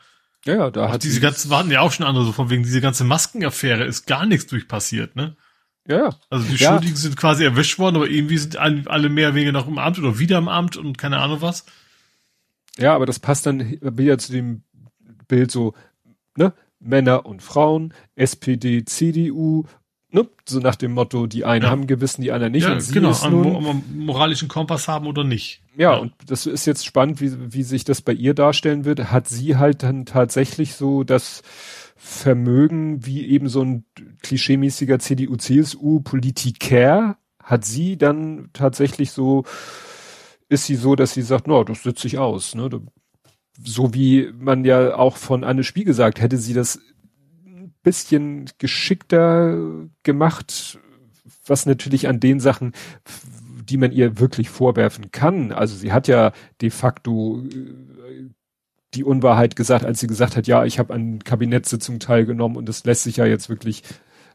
Ja, ja, da auch hat diese ganzen, warten ja auch schon andere, so von wegen diese ganze Maskenaffäre ist gar nichts durchpassiert, ne? Ja. Also die ja. Schuldigen sind quasi erwischt worden, aber irgendwie sind alle mehr oder weniger noch im Amt oder wieder im Amt und keine Ahnung was. Ja, aber das passt dann wieder zu dem Bild so, ne? Männer und Frauen, SPD, CDU, ne? So nach dem Motto, die einen ja. haben Gewissen, die anderen nicht. Ja, genau, an mo moralischen Kompass haben oder nicht. Ja, ja, und das ist jetzt spannend, wie, wie sich das bei ihr darstellen wird. Hat sie halt dann tatsächlich so das Vermögen wie eben so ein klischeemäßiger CDU-CSU-Politiker hat sie dann tatsächlich so, ist sie so, dass sie sagt, no, das sitze ich aus. Ne? So wie man ja auch von Anne Spiegel sagt, hätte sie das ein bisschen geschickter gemacht, was natürlich an den Sachen, die man ihr wirklich vorwerfen kann. Also sie hat ja de facto die Unwahrheit gesagt, als sie gesagt hat, ja, ich habe an Kabinettssitzungen teilgenommen und das lässt sich ja jetzt wirklich,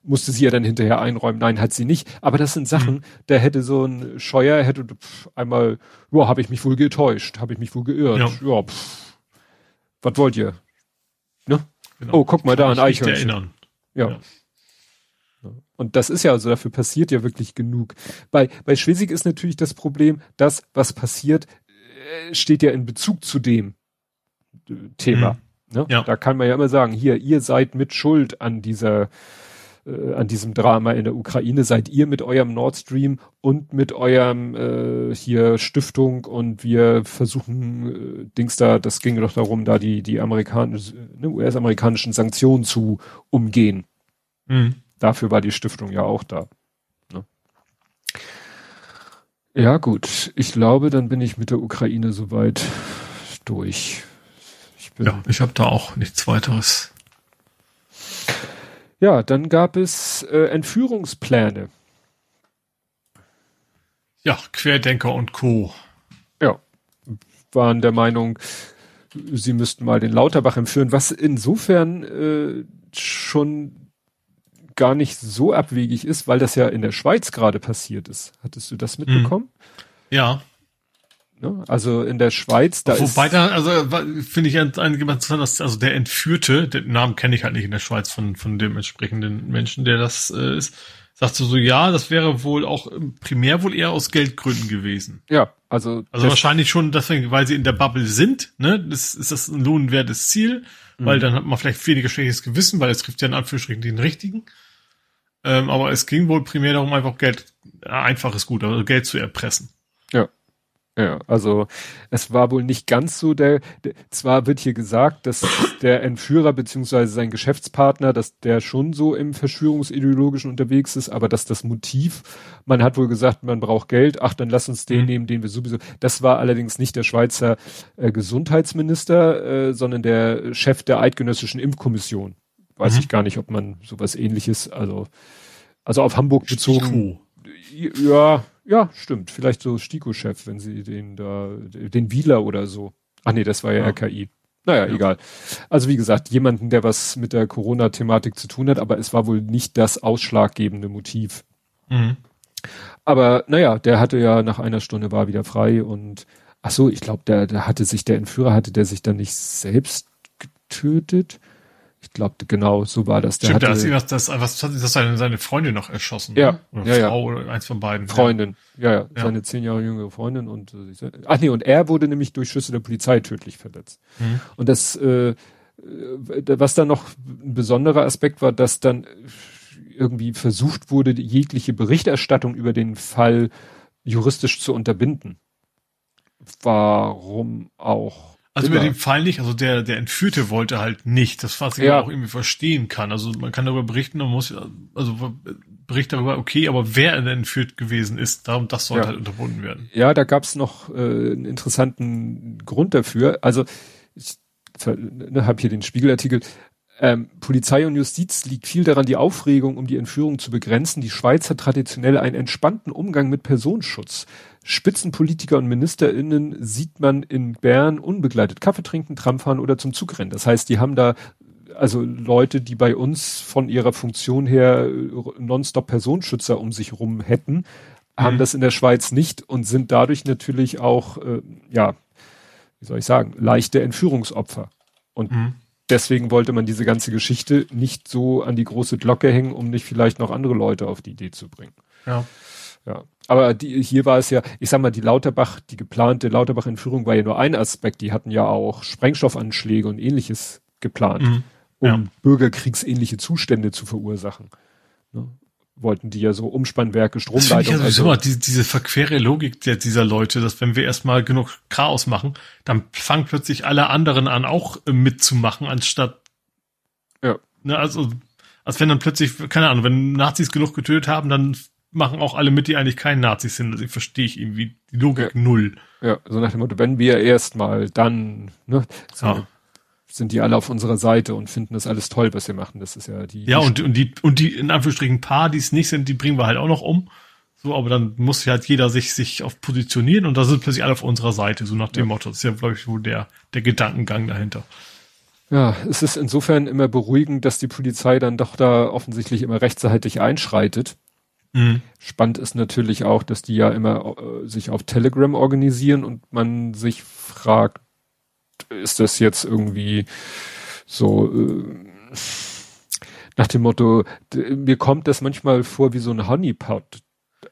musste sie ja dann hinterher einräumen. Nein, hat sie nicht. Aber das sind Sachen, mhm. da hätte so ein Scheuer, hätte pff, einmal, ja, habe ich mich wohl getäuscht, habe ich mich wohl geirrt. Ja, ja pff, was wollt ihr? Ne? genau. Oh, guck mal da an Eichhörnchen. Erinnern. Ja. ja. Und das ist ja, also dafür passiert ja wirklich genug. Bei, bei Schleswig ist natürlich das Problem, dass was passiert, äh, steht ja in Bezug zu dem Thema. Mhm. Ne? Ja. Da kann man ja immer sagen, hier, ihr seid mit Schuld an dieser, äh, an diesem Drama in der Ukraine, seid ihr mit eurem Nord Stream und mit eurem äh, hier Stiftung und wir versuchen äh, Dings da, das ging doch darum, da die, die amerikanischen, ne, US-amerikanischen Sanktionen zu umgehen. Mhm. Dafür war die Stiftung ja auch da. Ne? Ja, gut. Ich glaube, dann bin ich mit der Ukraine soweit durch. Ja, ich habe da auch nichts weiteres. Ja, dann gab es äh, Entführungspläne. Ja, Querdenker und Co. Ja, waren der Meinung, sie müssten mal den Lauterbach entführen, was insofern äh, schon gar nicht so abwegig ist, weil das ja in der Schweiz gerade passiert ist. Hattest du das mitbekommen? Ja. Ne? Also in der Schweiz, da Wobei ist. da, also finde ich interessant, dass also der Entführte, den Namen kenne ich halt nicht in der Schweiz von, von dem entsprechenden Menschen, der das äh, ist, sagst du so, ja, das wäre wohl auch primär wohl eher aus Geldgründen gewesen. Ja, also. Also wahrscheinlich schon deswegen, weil sie in der Bubble sind, ne? Das ist das ein lohnwertes Ziel, mhm. weil dann hat man vielleicht weniger schlechtes Gewissen, weil es trifft ja in Anführungsstrichen den richtigen. Ähm, aber es ging wohl primär darum, einfach Geld, äh, einfaches Gut, also Geld zu erpressen. Ja. Also es war wohl nicht ganz so der, der zwar wird hier gesagt, dass der Entführer beziehungsweise sein Geschäftspartner, dass der schon so im Verschwörungsideologischen unterwegs ist, aber dass das Motiv, man hat wohl gesagt, man braucht Geld, ach, dann lass uns den mhm. nehmen, den wir sowieso. Das war allerdings nicht der Schweizer äh, Gesundheitsminister, äh, sondern der Chef der Eidgenössischen Impfkommission weiß mhm. ich gar nicht, ob man sowas ähnliches, also, also auf Hamburg bezogen. Ja, ja, stimmt. Vielleicht so Stiko-Chef, wenn sie den da, den Wieler oder so. Ach nee, das war ja, ja. RKI. Naja, ja. egal. Also wie gesagt, jemanden, der was mit der Corona-Thematik zu tun hat, aber es war wohl nicht das ausschlaggebende Motiv. Mhm. Aber naja, der hatte ja nach einer Stunde war wieder frei und ach so, ich glaube, der, der hatte sich, der Entführer hatte der sich dann nicht selbst getötet. Ich glaube, genau, so war das. Der Stimmt, hatte, da ist das, was hat das seine, seine Freundin noch erschossen? Ja, oder ja, Frau ja. oder eins von beiden. Freundin, ja, ja, ja. seine zehn Jahre jüngere Freundin und äh, ach nee, und er wurde nämlich durch Schüsse der Polizei tödlich verletzt. Mhm. Und das, äh, äh was dann noch ein besonderer Aspekt war, dass dann irgendwie versucht wurde, jegliche Berichterstattung über den Fall juristisch zu unterbinden. Warum auch? Also über den Fall nicht, also der, der Entführte wollte halt nicht, das was ich ja. auch irgendwie verstehen kann. Also man kann darüber berichten, man muss, also Bericht darüber, okay, aber wer entführt gewesen ist, darum, das sollte ja. halt unterbunden werden. Ja, da gab's noch äh, einen interessanten Grund dafür. Also ich ne, habe hier den Spiegelartikel. Ähm, Polizei und Justiz liegt viel daran, die Aufregung um die Entführung zu begrenzen. Die Schweiz hat traditionell einen entspannten Umgang mit Personenschutz. Spitzenpolitiker und MinisterInnen sieht man in Bern unbegleitet Kaffee trinken, Tram fahren oder zum Zug rennen. Das heißt, die haben da also Leute, die bei uns von ihrer Funktion her äh, nonstop Personenschützer um sich rum hätten, haben mhm. das in der Schweiz nicht und sind dadurch natürlich auch, äh, ja, wie soll ich sagen, leichte Entführungsopfer. Und mhm. Deswegen wollte man diese ganze Geschichte nicht so an die große Glocke hängen, um nicht vielleicht noch andere Leute auf die Idee zu bringen. Ja. Ja. Aber die, hier war es ja, ich sag mal, die Lauterbach, die geplante Lauterbach-Entführung war ja nur ein Aspekt. Die hatten ja auch Sprengstoffanschläge und ähnliches geplant, mhm. um ja. bürgerkriegsähnliche Zustände zu verursachen. Wollten die ja so Umspannwerke, Stromleitungen. Das also, immer die, diese verquere Logik der, dieser Leute, dass wenn wir erstmal genug Chaos machen, dann fangen plötzlich alle anderen an, auch äh, mitzumachen, anstatt, ja. Ne, also, als wenn dann plötzlich, keine Ahnung, wenn Nazis genug getötet haben, dann machen auch alle mit, die eigentlich kein Nazis sind. Also ich verstehe ich irgendwie die Logik ja. null. Ja, so nach dem Motto, wenn wir erstmal, dann, ne, so ja. Sind die alle auf unserer Seite und finden das alles toll, was wir machen. Das ist ja die. Ja, die und, und die, und die, in Anführungsstrichen, paar, die es nicht sind, die bringen wir halt auch noch um. So, aber dann muss halt jeder sich, sich auf positionieren und da sind plötzlich alle auf unserer Seite, so nach dem ja. Motto. Das ist ja, glaube ich, wohl der, der Gedankengang dahinter. Ja, es ist insofern immer beruhigend, dass die Polizei dann doch da offensichtlich immer rechtzeitig einschreitet. Mhm. Spannend ist natürlich auch, dass die ja immer äh, sich auf Telegram organisieren und man sich fragt, ist das jetzt irgendwie so, äh, nach dem Motto, mir kommt das manchmal vor wie so ein Honeypot.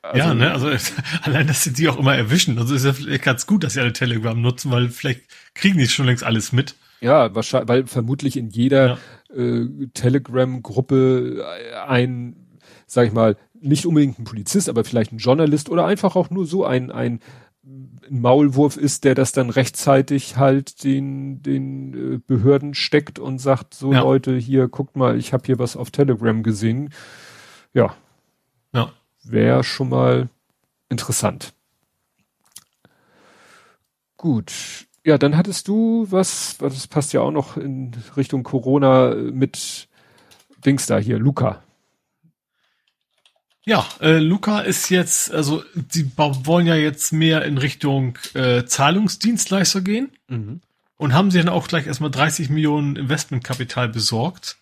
Also, ja, ne, also allein, dass sie die auch immer erwischen. Also ist ja vielleicht ganz gut, dass sie alle Telegram nutzen, weil vielleicht kriegen die schon längst alles mit. Ja, wahrscheinlich, weil vermutlich in jeder ja. äh, Telegram-Gruppe ein, sag ich mal, nicht unbedingt ein Polizist, aber vielleicht ein Journalist oder einfach auch nur so ein, ein Maulwurf ist, der das dann rechtzeitig halt den, den äh, Behörden steckt und sagt, so ja. Leute, hier, guckt mal, ich habe hier was auf Telegram gesehen. Ja. Ja. Wäre schon mal interessant. Gut. Ja, dann hattest du was, das passt ja auch noch in Richtung Corona mit Dings da hier, Luca. Ja, äh, Luca ist jetzt, also die wollen ja jetzt mehr in Richtung äh, Zahlungsdienstleister gehen mhm. und haben sie dann auch gleich erstmal 30 Millionen Investmentkapital besorgt.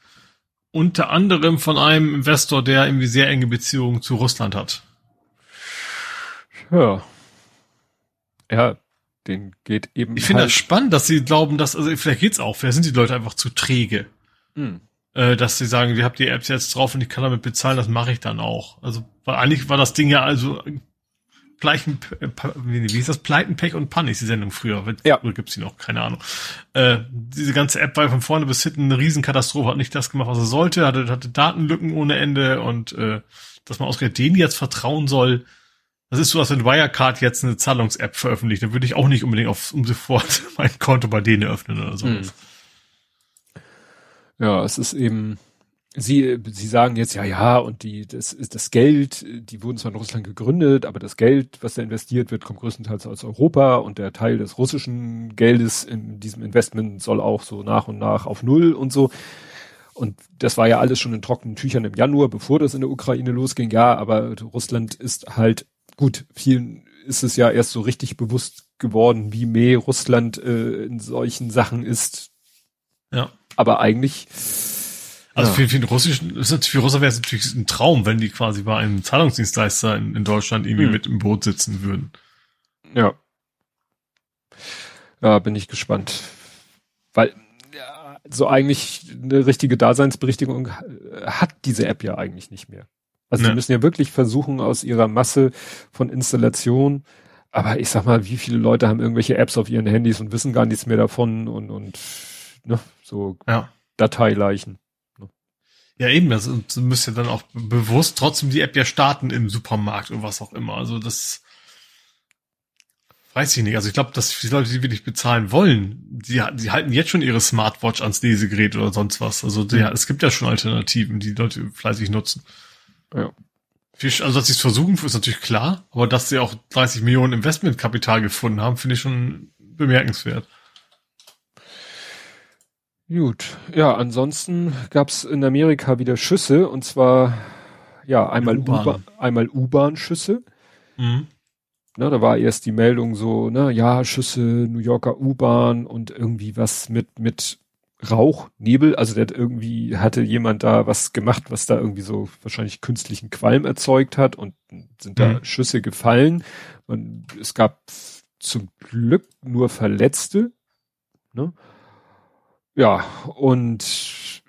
Unter anderem von einem Investor, der irgendwie sehr enge Beziehungen zu Russland hat. Ja. Ja, den geht eben. Ich finde halt das spannend, dass sie glauben, dass, also vielleicht geht's auch, vielleicht sind die Leute einfach zu träge. Mhm äh, dass sie sagen, ihr habt die Apps jetzt drauf und ich kann damit bezahlen, das mache ich dann auch. Also, weil eigentlich war das Ding ja also Pleichen, äh, wie hieß das? Pleiten, Pech und Panik, die Sendung früher. Ja. Oder gibt's die noch? Keine Ahnung. Äh, diese ganze App war von vorne bis hinten eine Riesenkatastrophe, hat nicht das gemacht, was er sollte, hatte, hatte Datenlücken ohne Ende und äh, dass man ausgerechnet denen jetzt vertrauen soll, das ist so, als wenn Wirecard jetzt eine Zahlungs-App veröffentlicht, dann würde ich auch nicht unbedingt auf, um sofort mein Konto bei denen öffnen oder so. Hm. Ja, es ist eben, sie, sie sagen jetzt, ja, ja, und die, das ist das Geld, die wurden zwar in Russland gegründet, aber das Geld, was da investiert wird, kommt größtenteils aus Europa und der Teil des russischen Geldes in diesem Investment soll auch so nach und nach auf Null und so. Und das war ja alles schon in trockenen Tüchern im Januar, bevor das in der Ukraine losging. Ja, aber Russland ist halt gut. Vielen ist es ja erst so richtig bewusst geworden, wie mehr Russland äh, in solchen Sachen ist. Ja aber eigentlich. Also ja. für, für den russischen, für Russland wäre es natürlich ein Traum, wenn die quasi bei einem Zahlungsdienstleister in, in Deutschland irgendwie hm. mit im Boot sitzen würden. Ja. Ja, bin ich gespannt. Weil ja, so eigentlich eine richtige Daseinsberichtigung hat diese App ja eigentlich nicht mehr. Also ne. die müssen ja wirklich versuchen, aus ihrer Masse von Installationen, aber ich sag mal, wie viele Leute haben irgendwelche Apps auf ihren Handys und wissen gar nichts mehr davon und, und ne, so ja. Dateileichen. Ne. Ja, eben, das, das müsste dann auch bewusst trotzdem die App ja starten im Supermarkt oder was auch immer. Also das weiß ich nicht. Also ich glaube, dass die Leute, die wirklich bezahlen wollen, die, die halten jetzt schon ihre Smartwatch ans Lesegerät oder sonst was. Also der, mhm. es gibt ja schon Alternativen, die Leute fleißig nutzen. Ja. Also, dass sie es versuchen, ist natürlich klar, aber dass sie auch 30 Millionen Investmentkapital gefunden haben, finde ich schon bemerkenswert. Gut, ja, ansonsten gab's in Amerika wieder Schüsse und zwar ja einmal U-Bahn, einmal U-Bahn-Schüsse. Mhm. Na, da war erst die Meldung so, ne, ja, Schüsse, New Yorker U-Bahn und irgendwie was mit mit Rauch, Nebel, also der hat irgendwie hatte jemand da was gemacht, was da irgendwie so wahrscheinlich künstlichen Qualm erzeugt hat und sind da mhm. Schüsse gefallen. Und es gab zum Glück nur Verletzte. Ne? Ja, und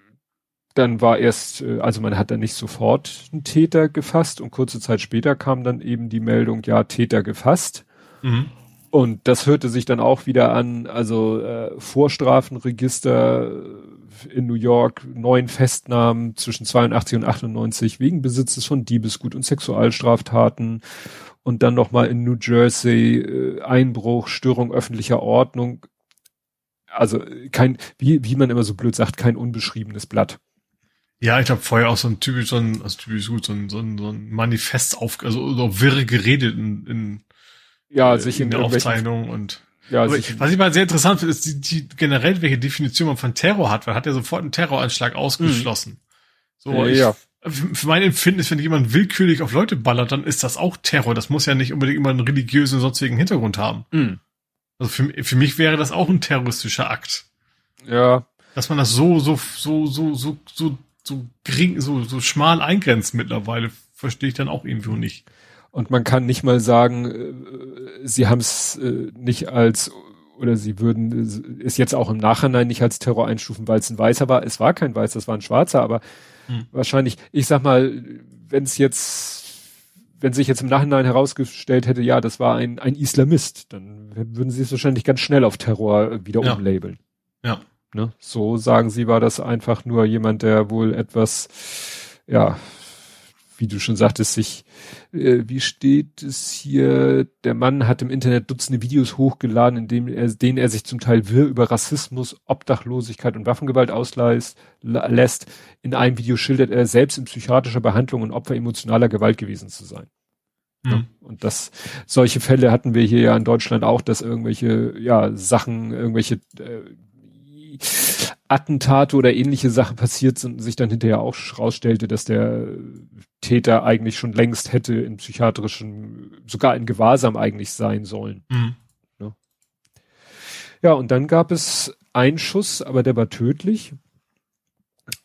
dann war erst, äh, also man hat dann nicht sofort einen Täter gefasst und kurze Zeit später kam dann eben die Meldung, ja, Täter gefasst. Mhm. Und das hörte sich dann auch wieder an, also äh, Vorstrafenregister in New York, neun Festnahmen zwischen 82 und 98 wegen Besitzes von Diebesgut und Sexualstraftaten und dann nochmal in New Jersey äh, Einbruch, Störung öffentlicher Ordnung also kein, wie, wie man immer so blöd sagt, kein unbeschriebenes Blatt. Ja, ich habe vorher auch so ein typisch, so ein, also typisch gut, so ein, so ein, so ein Manifest auf, also so wirre geredet in, in, ja, sich in, in der Aufzeichnung und ja, sich was ich mal sehr interessant finde, ist die, die generell, welche Definition man von Terror hat, weil hat ja sofort einen Terroranschlag ausgeschlossen. Mhm. So, ja, ich, ja. Für mein Empfinden ist, wenn jemand willkürlich auf Leute ballert, dann ist das auch Terror. Das muss ja nicht unbedingt immer einen religiösen sonstigen Hintergrund haben. Mhm. Also für, für mich wäre das auch ein terroristischer Akt. Ja. Dass man das so, so, so, so, so, so, so gering, so, so schmal eingrenzt mittlerweile, verstehe ich dann auch irgendwo nicht. Und man kann nicht mal sagen, äh, sie haben es äh, nicht als oder sie würden es jetzt auch im Nachhinein nicht als Terror einstufen, weil es ein Weißer war. Es war kein Weißer, es war ein Schwarzer, aber hm. wahrscheinlich, ich sag mal, wenn es jetzt, wenn sich jetzt im Nachhinein herausgestellt hätte, ja, das war ein, ein Islamist, dann würden sie es wahrscheinlich ganz schnell auf Terror wieder ja. umlabeln. Ja. Ne? So sagen sie, war das einfach nur jemand, der wohl etwas, ja, wie du schon sagtest, sich, äh, wie steht es hier, der Mann hat im Internet Dutzende Videos hochgeladen, in denen er, denen er sich zum Teil wirr über Rassismus, Obdachlosigkeit und Waffengewalt auslässt. Lässt. In einem Video schildert er selbst in psychiatrischer Behandlung und Opfer emotionaler Gewalt gewesen zu sein. Mhm. Und das, solche Fälle hatten wir hier ja in Deutschland auch, dass irgendwelche, ja, Sachen, irgendwelche äh, Attentate oder ähnliche Sachen passiert sind und sich dann hinterher auch rausstellte, dass der Täter eigentlich schon längst hätte in psychiatrischen, sogar in Gewahrsam eigentlich sein sollen. Mhm. Ja. ja, und dann gab es einen Schuss, aber der war tödlich.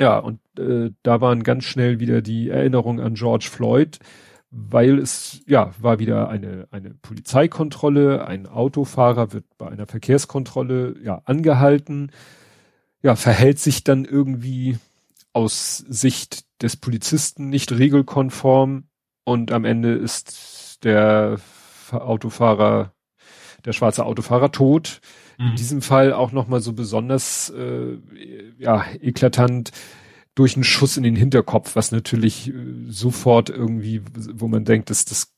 Ja, und äh, da waren ganz schnell wieder die Erinnerungen an George Floyd, weil es, ja, war wieder eine, eine Polizeikontrolle, ein Autofahrer wird bei einer Verkehrskontrolle, ja, angehalten, ja, verhält sich dann irgendwie aus Sicht des Polizisten nicht regelkonform und am Ende ist der Autofahrer, der schwarze Autofahrer tot. Mhm. In diesem Fall auch nochmal so besonders, äh, ja, eklatant durch einen Schuss in den Hinterkopf, was natürlich äh, sofort irgendwie, wo man denkt, dass das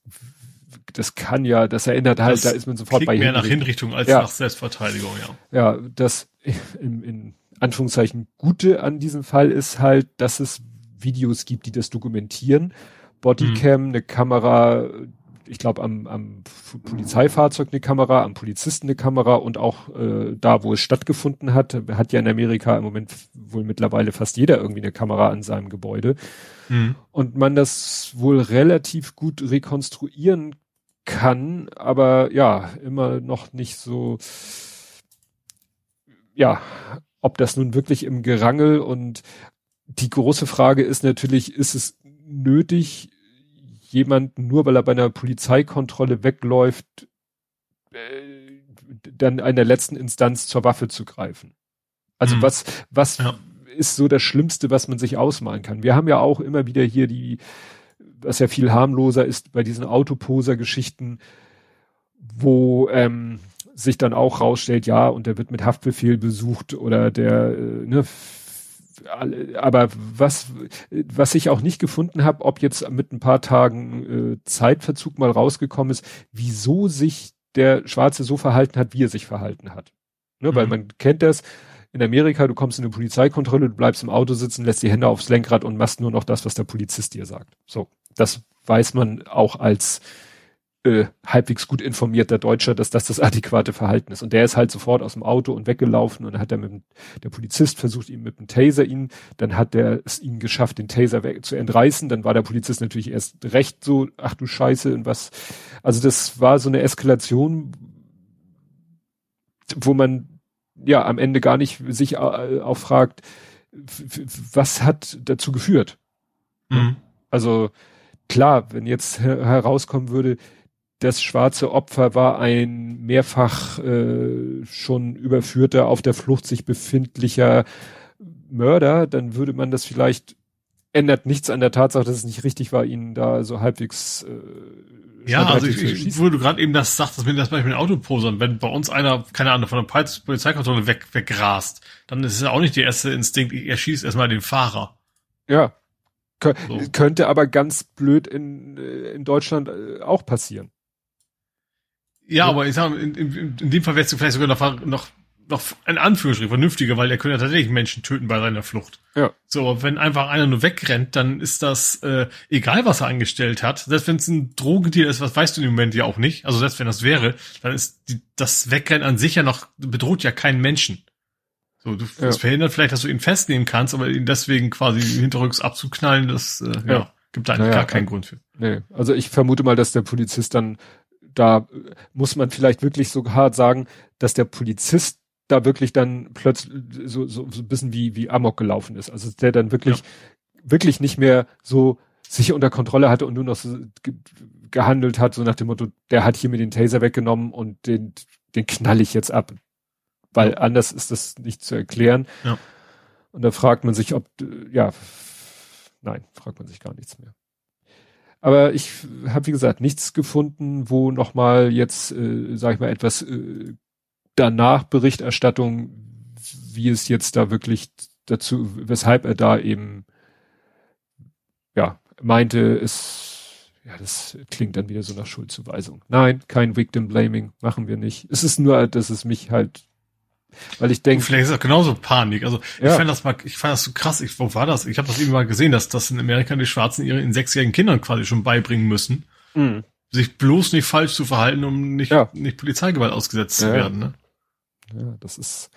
das kann ja, das erinnert halt, das da ist man sofort bei mehr nach Hinrichtung als ja. nach Selbstverteidigung, ja. Ja, das in, in Anführungszeichen Gute an diesem Fall ist halt, dass es Videos gibt, die das dokumentieren. Bodycam, mhm. eine Kamera, ich glaube am, am Polizeifahrzeug eine Kamera, am Polizisten eine Kamera und auch äh, da, wo es stattgefunden hat, hat ja in Amerika im Moment wohl mittlerweile fast jeder irgendwie eine Kamera an seinem Gebäude. Mhm. Und man das wohl relativ gut rekonstruieren kann, aber ja, immer noch nicht so, ja, ob das nun wirklich im Gerangel und die große Frage ist natürlich, ist es nötig, jemanden nur weil er bei einer Polizeikontrolle wegläuft, äh, dann in der letzten Instanz zur Waffe zu greifen? Also mhm. was, was ja. ist so das Schlimmste, was man sich ausmalen kann? Wir haben ja auch immer wieder hier die, was ja viel harmloser ist bei diesen Autoposer-Geschichten, wo ähm, sich dann auch rausstellt, ja, und der wird mit Haftbefehl besucht oder der, äh, ne, aber was, was ich auch nicht gefunden habe, ob jetzt mit ein paar Tagen äh, Zeitverzug mal rausgekommen ist, wieso sich der Schwarze so verhalten hat, wie er sich verhalten hat. Ne, mhm. Weil man kennt das, in Amerika, du kommst in eine Polizeikontrolle, du bleibst im Auto sitzen, lässt die Hände aufs Lenkrad und machst nur noch das, was der Polizist dir sagt. So, das weiß man auch als äh, halbwegs gut informierter Deutscher, dass das das adäquate Verhalten ist. Und der ist halt sofort aus dem Auto und weggelaufen und dann hat er mit dem, der Polizist versucht, ihm mit dem Taser ihn, dann hat er es ihm geschafft, den Taser weg, zu entreißen, dann war der Polizist natürlich erst recht so, ach du Scheiße, und was, also das war so eine Eskalation, wo man ja am Ende gar nicht sich äh, auch fragt, was hat dazu geführt? Mhm. Also klar, wenn jetzt herauskommen würde, das schwarze Opfer war ein mehrfach äh, schon überführter, auf der Flucht sich befindlicher Mörder, dann würde man das vielleicht ändert nichts an der Tatsache, dass es nicht richtig war, ihn da so halbwegs äh, ja, also ich, ich wo du gerade eben das sagst, dass mir das manchmal mit Autoposern, wenn bei uns einer, keine Ahnung, von der Polizeikontrolle weg, wegrast, dann ist es ja auch nicht der erste Instinkt, ich erschieße erstmal den Fahrer. Ja. Kön so. Könnte aber ganz blöd in, äh, in Deutschland äh, auch passieren. Ja, aber ich sag, in, in, in dem Fall wärst du vielleicht sogar noch, noch, noch ein Anführungsstrich vernünftiger, weil er könnte ja tatsächlich Menschen töten bei seiner Flucht. Ja. So, wenn einfach einer nur wegrennt, dann ist das äh, egal, was er angestellt hat. Selbst wenn es ein Drogendeal ist, was weißt du im Moment ja auch nicht. Also selbst wenn das wäre, dann ist die, das Wegrennen an sich ja noch bedroht ja keinen Menschen. So, du, ja. das verhindert vielleicht, dass du ihn festnehmen kannst, aber ihn deswegen quasi hinterrücks abzuknallen, das äh, ja. ja gibt da eigentlich naja, gar keinen Grund für. Nee, also ich vermute mal, dass der Polizist dann da muss man vielleicht wirklich so hart sagen, dass der Polizist da wirklich dann plötzlich so, so, so ein bisschen wie, wie Amok gelaufen ist. Also der dann wirklich, ja. wirklich nicht mehr so sich unter Kontrolle hatte und nur noch so ge gehandelt hat, so nach dem Motto, der hat hier mir den Taser weggenommen und den, den knall ich jetzt ab. weil anders ist das nicht zu erklären. Ja. Und da fragt man sich, ob, ja, nein, fragt man sich gar nichts mehr. Aber ich habe, wie gesagt, nichts gefunden, wo nochmal jetzt, äh, sag ich mal, etwas äh, danach Berichterstattung, wie es jetzt da wirklich dazu, weshalb er da eben, ja, meinte, es, ja, das klingt dann wieder so nach Schuldzuweisung. Nein, kein Victim Blaming, machen wir nicht. Es ist nur, dass es mich halt weil ich denke. Vielleicht ist das genauso Panik. Also ja. ich fand das mal, ich fand das so krass. Ich, wo war das? Ich habe das eben mal gesehen, dass das in Amerika die Schwarzen ihren sechsjährigen Kindern quasi schon beibringen müssen, mhm. sich bloß nicht falsch zu verhalten, um nicht, ja. nicht Polizeigewalt ausgesetzt ja. zu werden. Ne? Ja, das ist,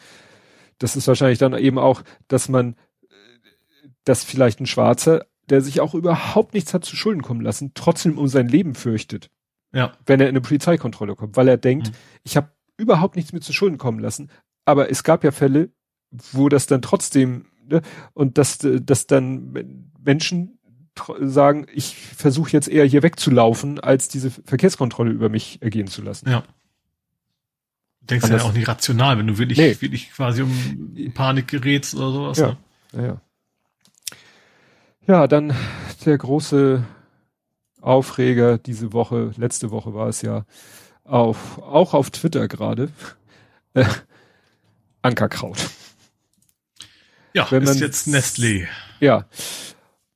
das ist wahrscheinlich dann eben auch, dass man, dass vielleicht ein Schwarzer, der sich auch überhaupt nichts hat zu Schulden kommen lassen, trotzdem um sein Leben fürchtet. Ja. Wenn er in eine Polizeikontrolle kommt, weil er denkt, mhm. ich habe überhaupt nichts mehr zu Schulden kommen lassen, aber es gab ja Fälle, wo das dann trotzdem, ne, und dass, dass dann Menschen sagen, ich versuche jetzt eher hier wegzulaufen, als diese Verkehrskontrolle über mich ergehen zu lassen. Ja. Du denkst ja auch nicht rational, wenn du wirklich, nee. wirklich quasi um Panik gerätst oder sowas. Ja. Ne? ja, ja. dann der große Aufreger diese Woche, letzte Woche war es ja, auf, auch auf Twitter gerade. Ankerkraut. Ja, Wenn ist jetzt Nestlé. Ja.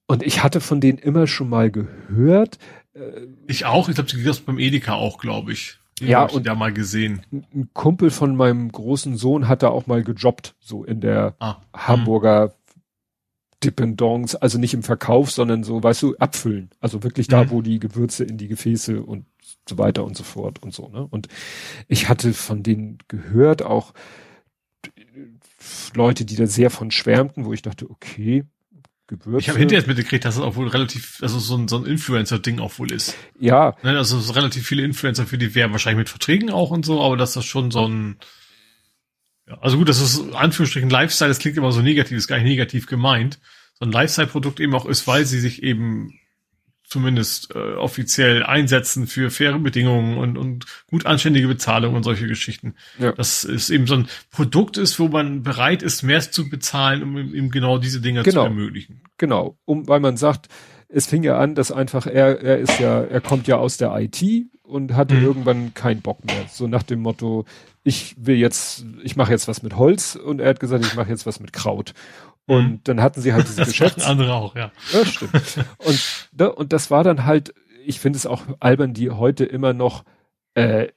Und ich hatte von denen immer schon mal gehört. Äh, ich auch. Ich glaube, die das beim Edeka auch, glaube ich. Den ja, und ja mal gesehen. Ein Kumpel von meinem großen Sohn hat da auch mal gejobbt, so in der ah, Hamburger Dependance, also nicht im Verkauf, sondern so, weißt du, abfüllen. Also wirklich da, mhm. wo die Gewürze in die Gefäße und so weiter und so fort und so, ne? Und ich hatte von denen gehört auch, Leute, die da sehr von schwärmten, wo ich dachte, okay, Gewürze. Ich habe hinterher jetzt mitgekriegt, dass es auch wohl relativ, also so ein, so ein Influencer-Ding auch wohl ist. Ja. Ne, also so relativ viele Influencer für die werben wahrscheinlich mit Verträgen auch und so, aber dass das schon so ein, ja, also gut, das ist Anführungsstrichen Lifestyle, das klingt immer so negativ, ist gar nicht negativ gemeint. So ein Lifestyle-Produkt eben auch ist, weil sie sich eben zumindest äh, offiziell einsetzen für faire Bedingungen und, und gut anständige Bezahlung und solche Geschichten. Ja. Das ist eben so ein Produkt ist, wo man bereit ist, mehr zu bezahlen, um eben genau diese Dinge genau. zu ermöglichen. Genau, um, weil man sagt, es fing ja an, dass einfach er, er ist ja, er kommt ja aus der IT und hatte mhm. irgendwann keinen Bock mehr. So nach dem Motto, ich will jetzt, ich mache jetzt was mit Holz und er hat gesagt, ich mache jetzt was mit Kraut. Und mhm. dann hatten sie halt diese Geschäfts... andere auch, ja. Ja, stimmt. Und, ne, und das war dann halt, ich finde es auch albern, die heute immer noch äh,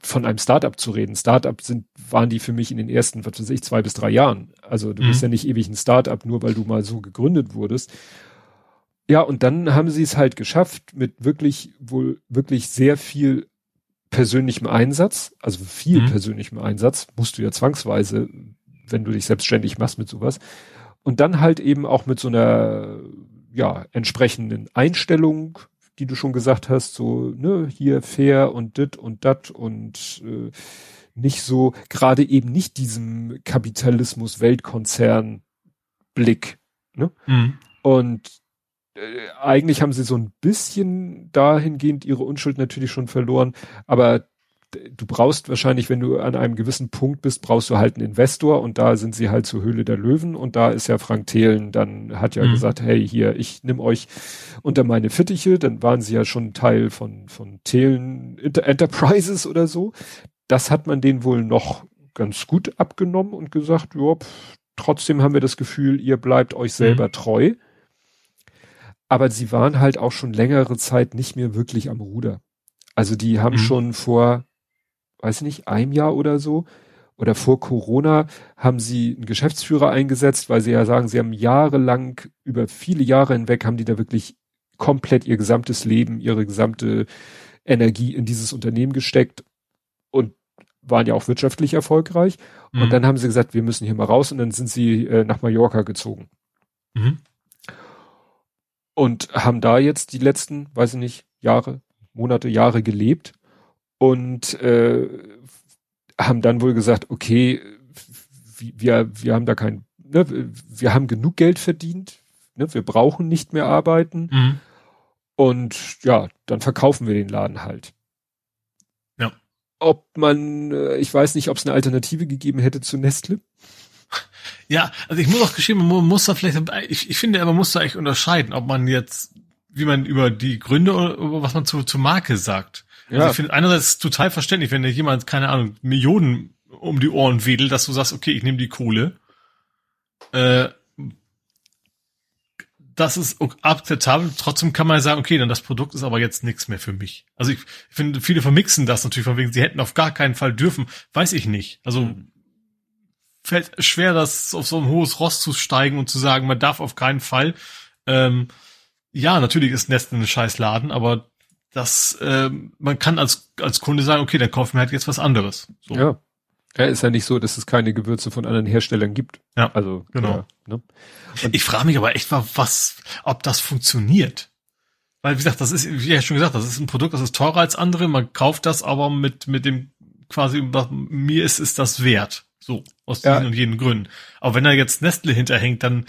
von einem Startup zu reden. Startup sind, waren die für mich in den ersten, was weiß ich, zwei bis drei Jahren. Also du mhm. bist ja nicht ewig ein Startup, nur weil du mal so gegründet wurdest. Ja, und dann haben sie es halt geschafft, mit wirklich, wohl wirklich sehr viel persönlichem Einsatz, also viel mhm. persönlichem Einsatz, musst du ja zwangsweise wenn du dich selbstständig machst mit sowas. Und dann halt eben auch mit so einer, ja, entsprechenden Einstellung, die du schon gesagt hast, so, ne, hier fair und dit und dat und äh, nicht so, gerade eben nicht diesem Kapitalismus, Weltkonzern Blick. Ne? Mhm. Und äh, eigentlich haben sie so ein bisschen dahingehend ihre Unschuld natürlich schon verloren, aber du brauchst wahrscheinlich, wenn du an einem gewissen Punkt bist, brauchst du halt einen Investor und da sind sie halt zur Höhle der Löwen und da ist ja Frank Thelen, dann hat ja mhm. gesagt, hey, hier, ich nehme euch unter meine Fittiche, dann waren sie ja schon Teil von, von Thelen Enterprises oder so. Das hat man denen wohl noch ganz gut abgenommen und gesagt, ja, trotzdem haben wir das Gefühl, ihr bleibt euch selber mhm. treu. Aber sie waren halt auch schon längere Zeit nicht mehr wirklich am Ruder. Also die haben mhm. schon vor weiß nicht, einem Jahr oder so, oder vor Corona haben sie einen Geschäftsführer eingesetzt, weil sie ja sagen, sie haben jahrelang, über viele Jahre hinweg, haben die da wirklich komplett ihr gesamtes Leben, ihre gesamte Energie in dieses Unternehmen gesteckt und waren ja auch wirtschaftlich erfolgreich. Mhm. Und dann haben sie gesagt, wir müssen hier mal raus und dann sind sie äh, nach Mallorca gezogen. Mhm. Und haben da jetzt die letzten, weiß ich nicht, Jahre, Monate, Jahre gelebt und äh, haben dann wohl gesagt, okay, wir, wir haben da kein, ne, wir haben genug Geld verdient, ne, wir brauchen nicht mehr arbeiten mhm. und ja, dann verkaufen wir den Laden halt. Ja. ob man, äh, ich weiß nicht, ob es eine Alternative gegeben hätte zu Nestle. Ja, also ich muss auch geschrieben, man muss da vielleicht, ich, ich finde, man muss da echt unterscheiden, ob man jetzt, wie man über die Gründe oder was man zu, zur Marke sagt. Also ja. Also ich finde einerseits total verständlich, wenn dir jemand, keine Ahnung, Millionen um die Ohren wedelt, dass du sagst, okay, ich nehme die Kohle. Äh, das ist akzeptabel. Trotzdem kann man sagen, okay, dann das Produkt ist aber jetzt nichts mehr für mich. Also ich, ich finde, viele vermixen das natürlich von wegen, sie hätten auf gar keinen Fall dürfen. Weiß ich nicht. Also mhm. fällt schwer, das auf so ein hohes Ross zu steigen und zu sagen, man darf auf keinen Fall. Ähm, ja, natürlich ist Nestle ein scheiß Laden, aber das, ähm, man kann als, als Kunde sagen, okay, dann kaufen wir halt jetzt was anderes. So. Ja. Ja, ist ja nicht so, dass es keine Gewürze von anderen Herstellern gibt. Ja, also genau. Ja, ne? ich frage mich aber echt mal, was, ob das funktioniert. Weil wie gesagt, das ist, wie ja schon gesagt, das ist ein Produkt, das ist teurer als andere. Man kauft das aber mit mit dem quasi, mir ist, ist das wert. So aus diesen ja. und jenen Gründen. Aber wenn da jetzt Nestle hinterhängt, dann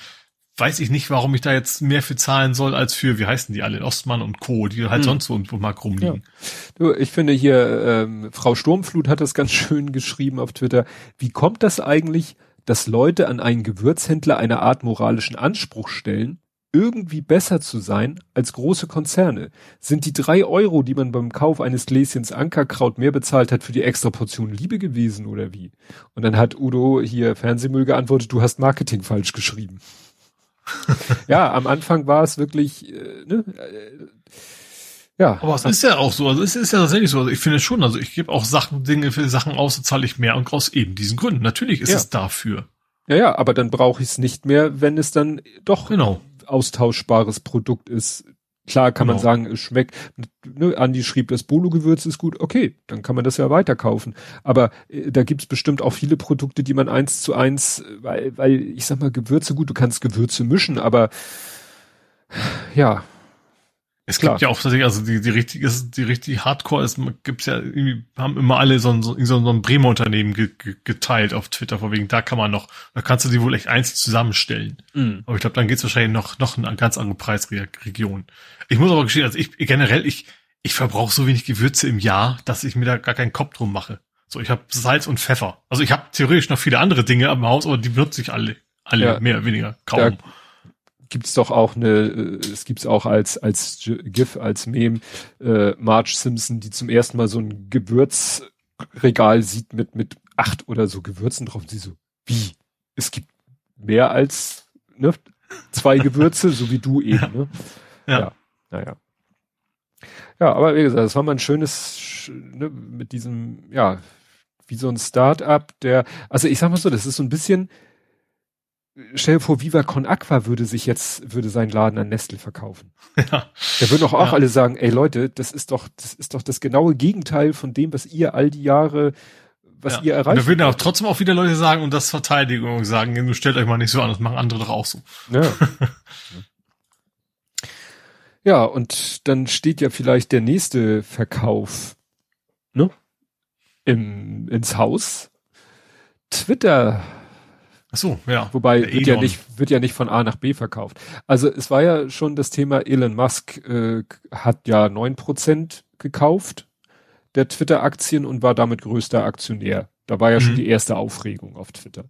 weiß ich nicht, warum ich da jetzt mehr für zahlen soll als für, wie heißen die alle, Ostmann und Co., die halt hm. sonst so irgendwo mal rumliegen. Ja. Du, ich finde hier, ähm, Frau Sturmflut hat das ganz schön geschrieben auf Twitter. Wie kommt das eigentlich, dass Leute an einen Gewürzhändler eine Art moralischen Anspruch stellen, irgendwie besser zu sein als große Konzerne? Sind die drei Euro, die man beim Kauf eines Gläschens Ankerkraut mehr bezahlt hat, für die extra Portion Liebe gewesen oder wie? Und dann hat Udo hier Fernsehmüll geantwortet, du hast Marketing falsch geschrieben. ja, am Anfang war es wirklich, äh, ne, äh, ja. Aber es ist ja auch so, also es ist ja tatsächlich so, also ich finde schon, also ich gebe auch Sachen, Dinge für Sachen aus, zahle ich mehr und aus eben diesen Gründen. Natürlich ist ja. es dafür. Ja, ja, aber dann brauche ich es nicht mehr, wenn es dann doch genau. austauschbares Produkt ist, Klar kann genau. man sagen, es schmeckt, ne, Andi schrieb, das Bolo-Gewürz ist gut, okay, dann kann man das ja weiterkaufen. Aber äh, da gibt's bestimmt auch viele Produkte, die man eins zu eins, weil, weil ich sag mal, Gewürze, gut, du kannst Gewürze mischen, aber ja, es Klar. gibt ja auch tatsächlich, also die, die richtig, ist, die richtig Hardcore ist, gibt's ja irgendwie, haben immer alle so ein, so, so ein Bremer Unternehmen ge, ge, geteilt auf Twitter, vor wegen, da kann man noch, da kannst du die wohl echt eins zusammenstellen. Mhm. Aber ich glaube, dann geht's wahrscheinlich noch, noch in eine ganz andere Preisregion. Ich muss aber gestehen, also ich, generell, ich, ich verbrauche so wenig Gewürze im Jahr, dass ich mir da gar keinen Kopf drum mache. So, ich habe Salz und Pfeffer. Also ich habe theoretisch noch viele andere Dinge am Haus, aber die benutze ich alle, alle ja, mehr oder weniger kaum. Da gibt's doch auch eine, äh, es gibt's auch als als GIF, als Meme, äh, Marge Simpson, die zum ersten Mal so ein Gewürzregal sieht mit mit acht oder so Gewürzen drauf. Und sie so, wie? Es gibt mehr als ne, zwei Gewürze, so wie du eben. Ne? Ja. ja. Naja. Ja, aber wie gesagt, das war mal ein schönes, ne, mit diesem, ja, wie so ein Start-up, der, also ich sag mal so, das ist so ein bisschen, stell dir vor, Viva Con Aqua würde sich jetzt, würde seinen Laden an Nestle verkaufen. Ja. Da würden auch, auch ja. alle sagen, ey Leute, das ist doch, das ist doch das genaue Gegenteil von dem, was ihr all die Jahre, was ja. ihr erreicht. Da würden auch trotzdem auch wieder Leute sagen und das Verteidigung sagen, du stellt euch mal nicht so an, das machen andere doch auch so. Ja. ja, und dann steht ja vielleicht der nächste Verkauf, ne? Im, ins Haus. Twitter Ach so, ja. Wobei wird ja nicht wird ja nicht von A nach B verkauft. Also es war ja schon das Thema Elon Musk äh, hat ja neun Prozent gekauft der Twitter-Aktien und war damit größter Aktionär. Da war ja mhm. schon die erste Aufregung auf Twitter.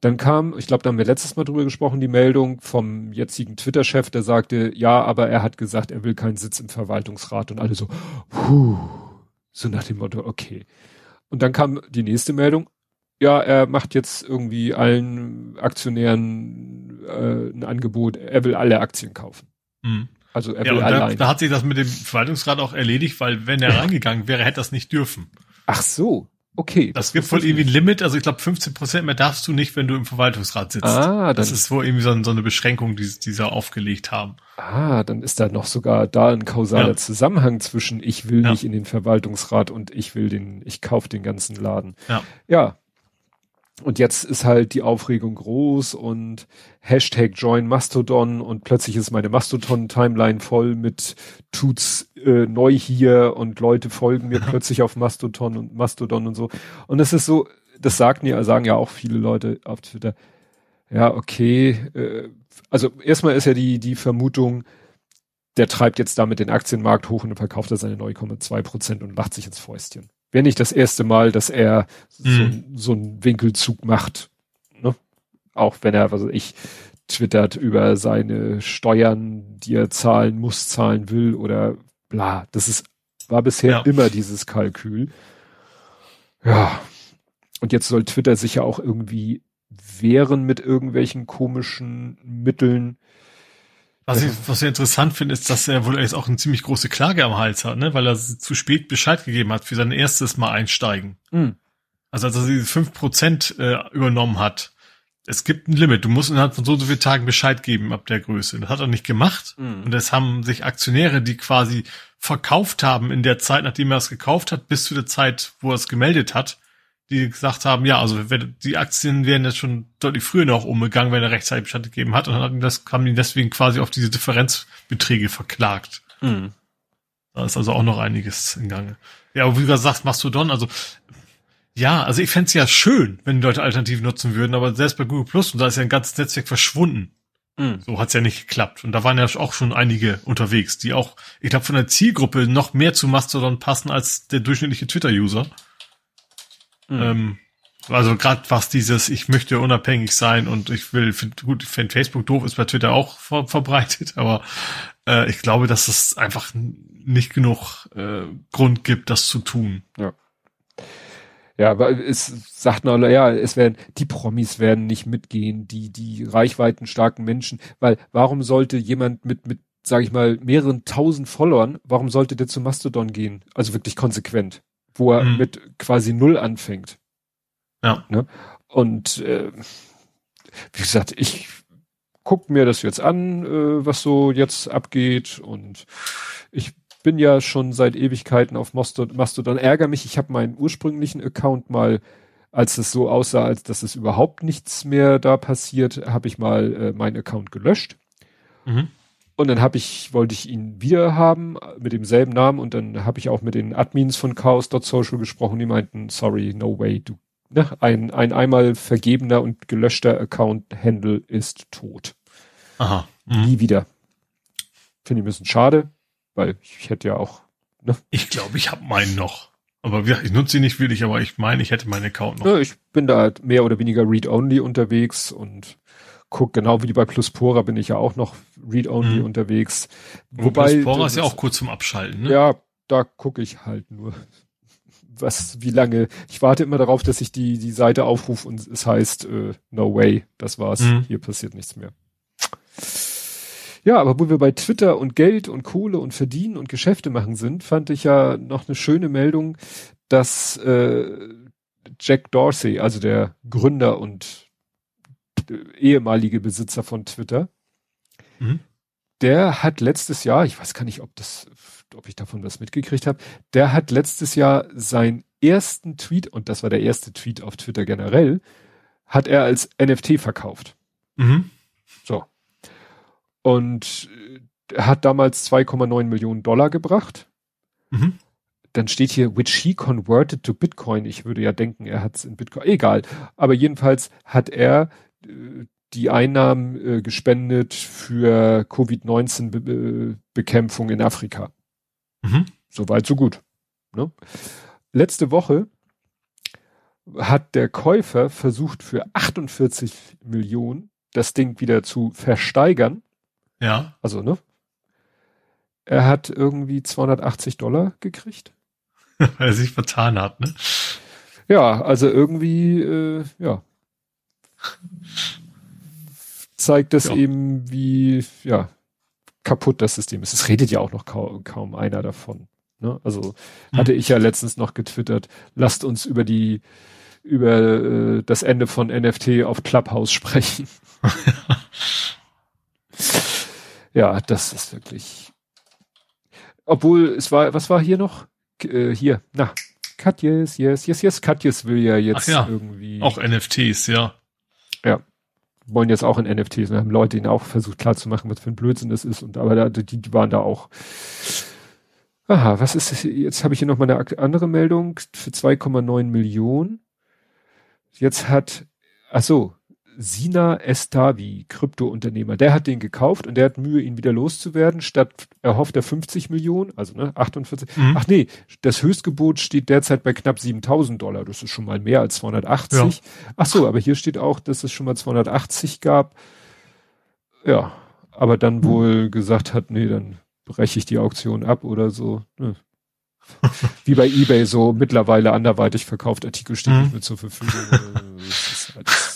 Dann kam, ich glaube, da haben wir letztes Mal drüber gesprochen, die Meldung vom jetzigen Twitter-Chef, der sagte, ja, aber er hat gesagt, er will keinen Sitz im Verwaltungsrat und alle so, puh, so nach dem Motto, okay. Und dann kam die nächste Meldung, ja, er macht jetzt irgendwie allen Aktionären äh, ein Angebot, er will alle Aktien kaufen. Mhm. Also er will ja, allein. Da, da hat sich das mit dem Verwaltungsrat auch erledigt, weil wenn er reingegangen wäre, hätte das nicht dürfen. Ach so, okay. Das, das gibt wohl irgendwie ein Limit, also ich glaube 15 Prozent mehr darfst du nicht, wenn du im Verwaltungsrat sitzt. Ah, das ist wohl irgendwie so, so eine Beschränkung, die, die sie aufgelegt haben. Ah, dann ist da noch sogar da ein kausaler ja. Zusammenhang zwischen ich will ja. nicht in den Verwaltungsrat und ich will den, ich kauf den ganzen Laden. Ja. Ja, und jetzt ist halt die Aufregung groß und Hashtag Join Mastodon und plötzlich ist meine Mastodon-Timeline voll mit tut's äh, neu hier und Leute folgen mir plötzlich auf Mastodon und Mastodon und so. Und es ist so, das sagen ja, sagen ja auch viele Leute auf Twitter. Ja, okay. Äh, also erstmal ist ja die, die Vermutung, der treibt jetzt damit den Aktienmarkt hoch und verkauft er seine 9,2 Prozent und macht sich ins Fäustchen. Wäre nicht das erste Mal, dass er mhm. so, so einen Winkelzug macht. Ne? Auch wenn er, was weiß ich, twittert über seine Steuern, die er zahlen muss, zahlen will oder bla. Das ist, war bisher ja. immer dieses Kalkül. Ja. Und jetzt soll Twitter sich ja auch irgendwie wehren mit irgendwelchen komischen Mitteln. Was ich, was ich interessant finde, ist, dass er wohl jetzt auch eine ziemlich große Klage am Hals hat, ne? weil er zu spät Bescheid gegeben hat für sein erstes Mal einsteigen. Mhm. Also als er diese fünf Prozent äh, übernommen hat. Es gibt ein Limit. Du musst innerhalb von so und so vielen Tagen Bescheid geben ab der Größe. Das hat er nicht gemacht. Mhm. Und das haben sich Aktionäre, die quasi verkauft haben in der Zeit, nachdem er es gekauft hat, bis zu der Zeit, wo er es gemeldet hat, die gesagt haben, ja, also die Aktien wären jetzt schon deutlich früher noch umgegangen, wenn er rechtzeitig Bescheid gegeben hat und dann hatten das, haben die deswegen quasi auf diese Differenzbeträge verklagt. Mhm. Da ist also auch noch einiges in Gange. Ja, aber wie du gerade sagst, Mastodon, also ja, also ich fände ja schön, wenn die Leute Alternativen nutzen würden, aber selbst bei Google Plus, und da ist ja ein ganzes Netzwerk verschwunden. Mhm. So hat's ja nicht geklappt. Und da waren ja auch schon einige unterwegs, die auch, ich glaube, von der Zielgruppe noch mehr zu Mastodon passen als der durchschnittliche Twitter-User. Mhm. Ähm, also gerade was dieses, ich möchte unabhängig sein und ich will, find, gut, ich finde Facebook doof, ist bei Twitter auch ver verbreitet, aber äh, ich glaube, dass es einfach nicht genug äh, Grund gibt, das zu tun. Ja. Ja, aber es sagt noch, ja, es werden, die Promis werden nicht mitgehen, die, die reichweitenstarken Menschen, weil warum sollte jemand mit, mit, sag ich mal, mehreren tausend Followern, warum sollte der zu Mastodon gehen? Also wirklich konsequent wo er mhm. mit quasi null anfängt. Ja. Ne? Und äh, wie gesagt, ich guck mir das jetzt an, äh, was so jetzt abgeht und ich bin ja schon seit Ewigkeiten auf Mastodon, ärgere mich, ich habe meinen ursprünglichen Account mal, als es so aussah, als dass es überhaupt nichts mehr da passiert, habe ich mal äh, meinen Account gelöscht. Mhm. Und dann habe ich, wollte ich ihn wieder haben mit demselben Namen und dann habe ich auch mit den Admins von Chaos.social gesprochen, die meinten, sorry, no way, du, ne, ein, ein einmal vergebener und gelöschter Account-Handle ist tot. Aha. Mhm. Nie wieder. Finde ich ein bisschen schade, weil ich hätte ja auch, ne? Ich glaube, ich habe meinen noch. Aber ich nutze ihn nicht wirklich, aber ich meine, ich hätte meinen Account noch. Ja, ich bin da halt mehr oder weniger read-only unterwegs und guck, genau wie bei Pluspora bin ich ja auch noch read-only mhm. unterwegs. Wobei. Pluspora ist ja auch kurz zum Abschalten, ne? Ja, da gucke ich halt nur. Was, wie lange? Ich warte immer darauf, dass ich die, die Seite aufrufe und es heißt, äh, no way, das war's, mhm. hier passiert nichts mehr. Ja, aber wo wir bei Twitter und Geld und Kohle und Verdienen und Geschäfte machen sind, fand ich ja noch eine schöne Meldung, dass äh, Jack Dorsey, also der Gründer und ehemalige Besitzer von Twitter. Mhm. Der hat letztes Jahr, ich weiß gar nicht, ob das, ob ich davon was mitgekriegt habe, der hat letztes Jahr seinen ersten Tweet, und das war der erste Tweet auf Twitter generell, hat er als NFT verkauft. Mhm. So. Und er äh, hat damals 2,9 Millionen Dollar gebracht. Mhm. Dann steht hier, which he converted to Bitcoin. Ich würde ja denken, er hat es in Bitcoin. Egal. Aber jedenfalls hat er die Einnahmen äh, gespendet für Covid-19-Bekämpfung in Afrika. Mhm. Soweit, so gut. Ne? Letzte Woche hat der Käufer versucht, für 48 Millionen das Ding wieder zu versteigern. Ja. Also, ne? Er hat irgendwie 280 Dollar gekriegt. Weil er sich vertan hat, ne? Ja, also irgendwie, äh, ja, zeigt das ja. eben, wie ja, kaputt das System ist. Es redet ja auch noch kaum, kaum einer davon. Ne? Also hm. hatte ich ja letztens noch getwittert, lasst uns über die über äh, das Ende von NFT auf Clubhouse sprechen. ja, das ist wirklich. Obwohl, es war, was war hier noch? Äh, hier, na, Katjes, yes, yes, yes, Katjes will ja jetzt ja, irgendwie. Auch NFTs, ja. Ja. Wollen jetzt auch in NFTs. Wir haben Leute ihnen auch versucht klarzumachen, was für ein Blödsinn das ist. Und aber da, die, die waren da auch. Aha, was ist das? Jetzt habe ich hier noch mal eine andere Meldung für 2,9 Millionen. Jetzt hat, ach so, Sina Estavi, Krypto-Unternehmer, der hat den gekauft und der hat Mühe, ihn wieder loszuwerden. Statt erhofft er 50 Millionen, also ne, 48. Mhm. Ach nee, das Höchstgebot steht derzeit bei knapp 7000 Dollar. Das ist schon mal mehr als 280. Ja. Ach so, aber hier steht auch, dass es schon mal 280 gab. Ja, aber dann mhm. wohl gesagt hat, nee, dann breche ich die Auktion ab oder so. Ne. Wie bei eBay so mittlerweile anderweitig verkauft Artikel stehen mhm. nicht mehr zur Verfügung. halt, ja.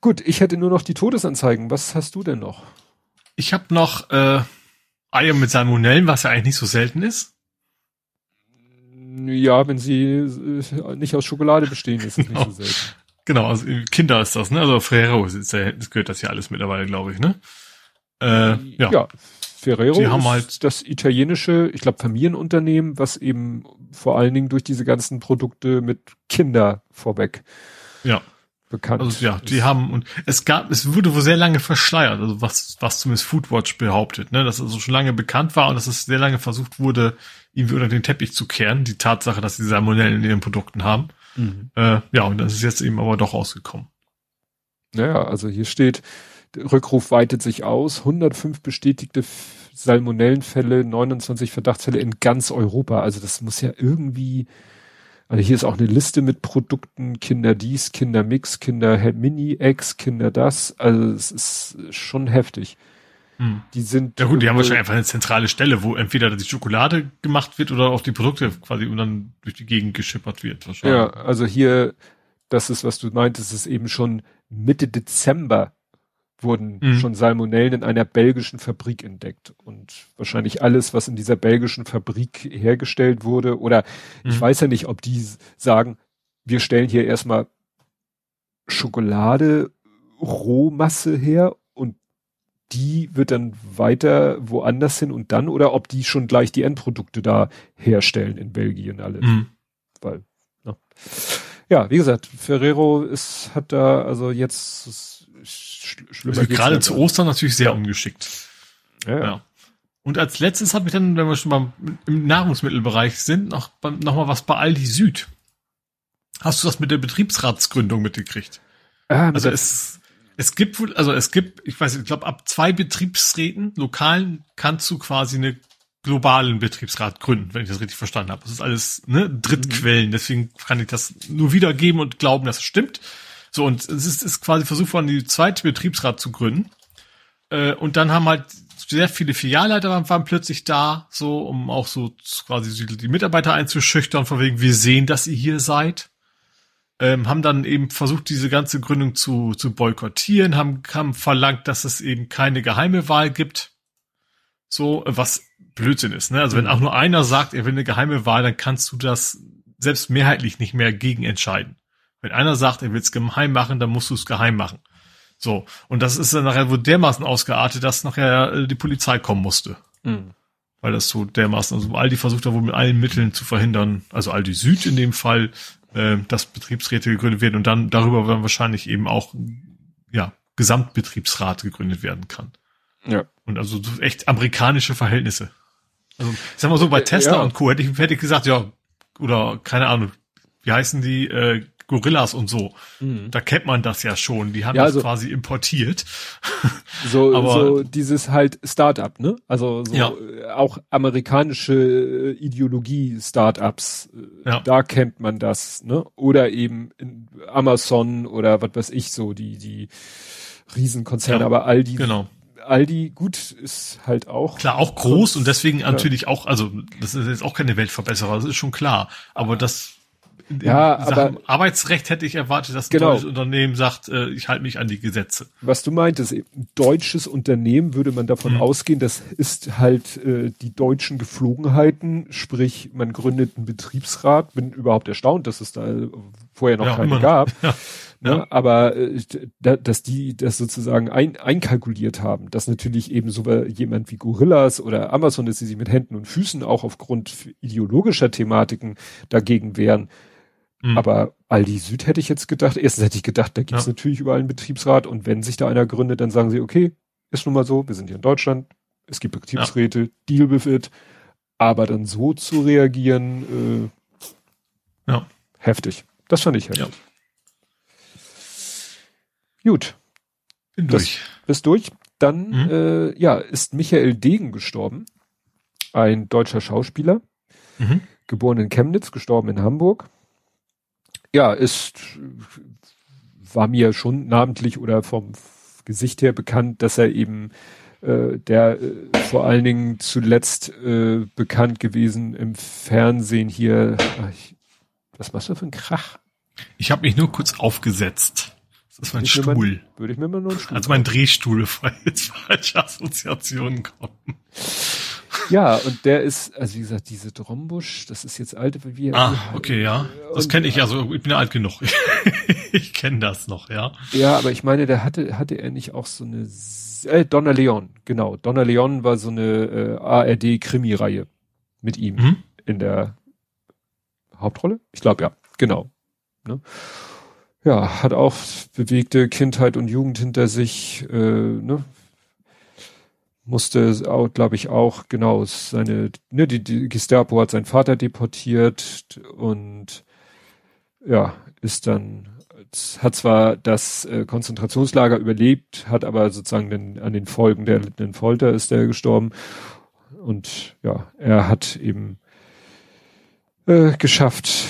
Gut, ich hätte nur noch die Todesanzeigen. Was hast du denn noch? Ich habe noch äh, Eier mit Salmonellen, was ja eigentlich nicht so selten ist. Ja, wenn sie äh, nicht aus Schokolade bestehen, ist es genau. nicht so selten. Genau, also Kinder ist das, ne? Also Ferrero ist, das gehört das ja alles mittlerweile, glaube ich, ne? Äh, ja. ja. Ferrero die haben halt das italienische, ich glaube, Familienunternehmen, was eben vor allen Dingen durch diese ganzen Produkte mit Kinder vorweg ja. Bekannt also, ja, die haben und es gab, es wurde wohl sehr lange verschleiert, also was, was zumindest Foodwatch behauptet, ne, dass es also schon lange bekannt war und dass es sehr lange versucht wurde, irgendwie unter den Teppich zu kehren, die Tatsache, dass sie Salmonellen in ihren Produkten haben. Mhm. Äh, ja, und das ist jetzt eben aber doch rausgekommen. Naja, also hier steht, der Rückruf weitet sich aus, 105 bestätigte Salmonellenfälle, 29 Verdachtsfälle in ganz Europa. Also das muss ja irgendwie, also hier ist auch eine Liste mit Produkten, Kinder dies, Kinder Mix, Kinder Mini X, Kinder das. Also es ist schon heftig. Hm. Die sind. Ja gut, die haben wahrscheinlich einfach eine zentrale Stelle, wo entweder die Schokolade gemacht wird oder auch die Produkte quasi und dann durch die Gegend geschippert wird. Wahrscheinlich. Ja, also hier, das ist, was du meintest, ist eben schon Mitte Dezember wurden mhm. schon Salmonellen in einer belgischen Fabrik entdeckt. Und wahrscheinlich alles, was in dieser belgischen Fabrik hergestellt wurde, oder mhm. ich weiß ja nicht, ob die sagen, wir stellen hier erstmal Schokolade, Rohmasse her und die wird dann weiter woanders hin und dann, oder ob die schon gleich die Endprodukte da herstellen in Belgien alle. Mhm. Weil, ja. ja, wie gesagt, Ferrero ist, hat da, also jetzt schlimmer. Also gerade zu Ostern natürlich sehr ungeschickt. Ja. ja. Und als letztes habe ich dann, wenn wir schon mal im Nahrungsmittelbereich sind, noch, noch mal was bei Aldi Süd. Hast du das mit der Betriebsratsgründung mitgekriegt? Ah, also es, es gibt wohl, also es gibt, ich weiß, ich glaube, ab zwei Betriebsräten, lokalen, kannst du quasi eine globalen Betriebsrat gründen, wenn ich das richtig verstanden habe. Das ist alles ne, Drittquellen, mhm. deswegen kann ich das nur wiedergeben und glauben, dass es stimmt. So, und es ist, ist quasi versucht worden, die zweite Betriebsrat zu gründen. Äh, und dann haben halt sehr viele Filialleiter waren, waren plötzlich da, so, um auch so quasi die Mitarbeiter einzuschüchtern, von wegen, wir sehen, dass ihr hier seid. Ähm, haben dann eben versucht, diese ganze Gründung zu, zu boykottieren, haben, haben verlangt, dass es eben keine geheime Wahl gibt. So, was Blödsinn ist, ne? Also wenn mhm. auch nur einer sagt, er will eine geheime Wahl, dann kannst du das selbst mehrheitlich nicht mehr gegen entscheiden. Wenn einer sagt, er will es geheim machen, dann musst du es geheim machen. So. Und das ist dann nachher wohl dermaßen ausgeartet, dass nachher äh, die Polizei kommen musste. Mhm. Weil das so dermaßen, also Aldi versucht da wohl mit allen Mitteln zu verhindern, also Aldi Süd in dem Fall, äh, dass Betriebsräte gegründet werden und dann darüber dann wahrscheinlich eben auch, ja, Gesamtbetriebsrat gegründet werden kann. Ja. Und also echt amerikanische Verhältnisse. Also, ich sag mal so, bei Tesla ja. und Co. hätte ich, hätte ich gesagt, ja, oder keine Ahnung, wie heißen die, äh, Gorillas und so. Mhm. Da kennt man das ja schon. Die haben ja, das also, quasi importiert. So, Aber, so dieses halt Startup, ne? Also so ja. auch amerikanische äh, Ideologie Startups. Äh, ja. Da kennt man das, ne? Oder eben Amazon oder was weiß ich so, die, die Riesenkonzerne. Aber all die, genau. Aldi, gut, ist halt auch. Klar, auch groß und deswegen ja. natürlich auch, also das ist jetzt auch keine Weltverbesserer, das ist schon klar. Aber das ja, aber Arbeitsrecht hätte ich erwartet, dass ein genau. deutsches Unternehmen sagt, äh, ich halte mich an die Gesetze. Was du meintest, ein deutsches Unternehmen würde man davon hm. ausgehen, das ist halt äh, die deutschen Geflogenheiten, sprich man gründet einen Betriebsrat. Bin überhaupt erstaunt, dass es da vorher noch ja, keine gab. Ja. Ne? Ja. Aber äh, dass die das sozusagen ein, einkalkuliert haben, dass natürlich eben so jemand wie Gorillas oder Amazon ist, die sich mit Händen und Füßen auch aufgrund ideologischer Thematiken dagegen wehren, Mhm. Aber Aldi Süd hätte ich jetzt gedacht, erstens hätte ich gedacht, da gibt es ja. natürlich überall einen Betriebsrat und wenn sich da einer gründet, dann sagen sie, okay, ist nun mal so, wir sind hier in Deutschland, es gibt Betriebsräte, ja. deal with it. Aber dann so zu reagieren, äh, ja. heftig. Das fand ich heftig. Ja. Gut. Bin durch. Bist durch. Dann mhm. äh, ja, ist Michael Degen gestorben. Ein deutscher Schauspieler. Mhm. Geboren in Chemnitz, gestorben in Hamburg. Ja, ist war mir schon namentlich oder vom Gesicht her bekannt, dass er eben äh, der äh, vor allen Dingen zuletzt äh, bekannt gewesen im Fernsehen hier. Ach, ich, was machst du für ein Krach? Ich habe mich nur kurz aufgesetzt. Das ist mein Stuhl. Mal, würde ich mir mal nur einen Stuhl. Also mein Drehstuhl, jetzt falsche Assoziationen kommen. Ja, und der ist, also wie gesagt, diese Drombusch, das ist jetzt alte, wie Ah, okay, ja. Das kenne ich, also ich bin ja alt genug. ich kenne das noch, ja. Ja, aber ich meine, der hatte, hatte er nicht auch so eine, äh, Donna Leon, genau. Donna Leon war so eine äh, ARD-Krimi-Reihe mit ihm mhm. in der Hauptrolle? Ich glaube, ja, genau. Ne? Ja, hat auch bewegte Kindheit und Jugend hinter sich, äh, ne? Musste glaube ich, auch, genau, seine, ne, die, die Gestapo hat seinen Vater deportiert und ja, ist dann, hat zwar das äh, Konzentrationslager überlebt, hat aber sozusagen den, an den Folgen der erlittenen Folter ist er gestorben. Und ja, er hat eben äh, geschafft,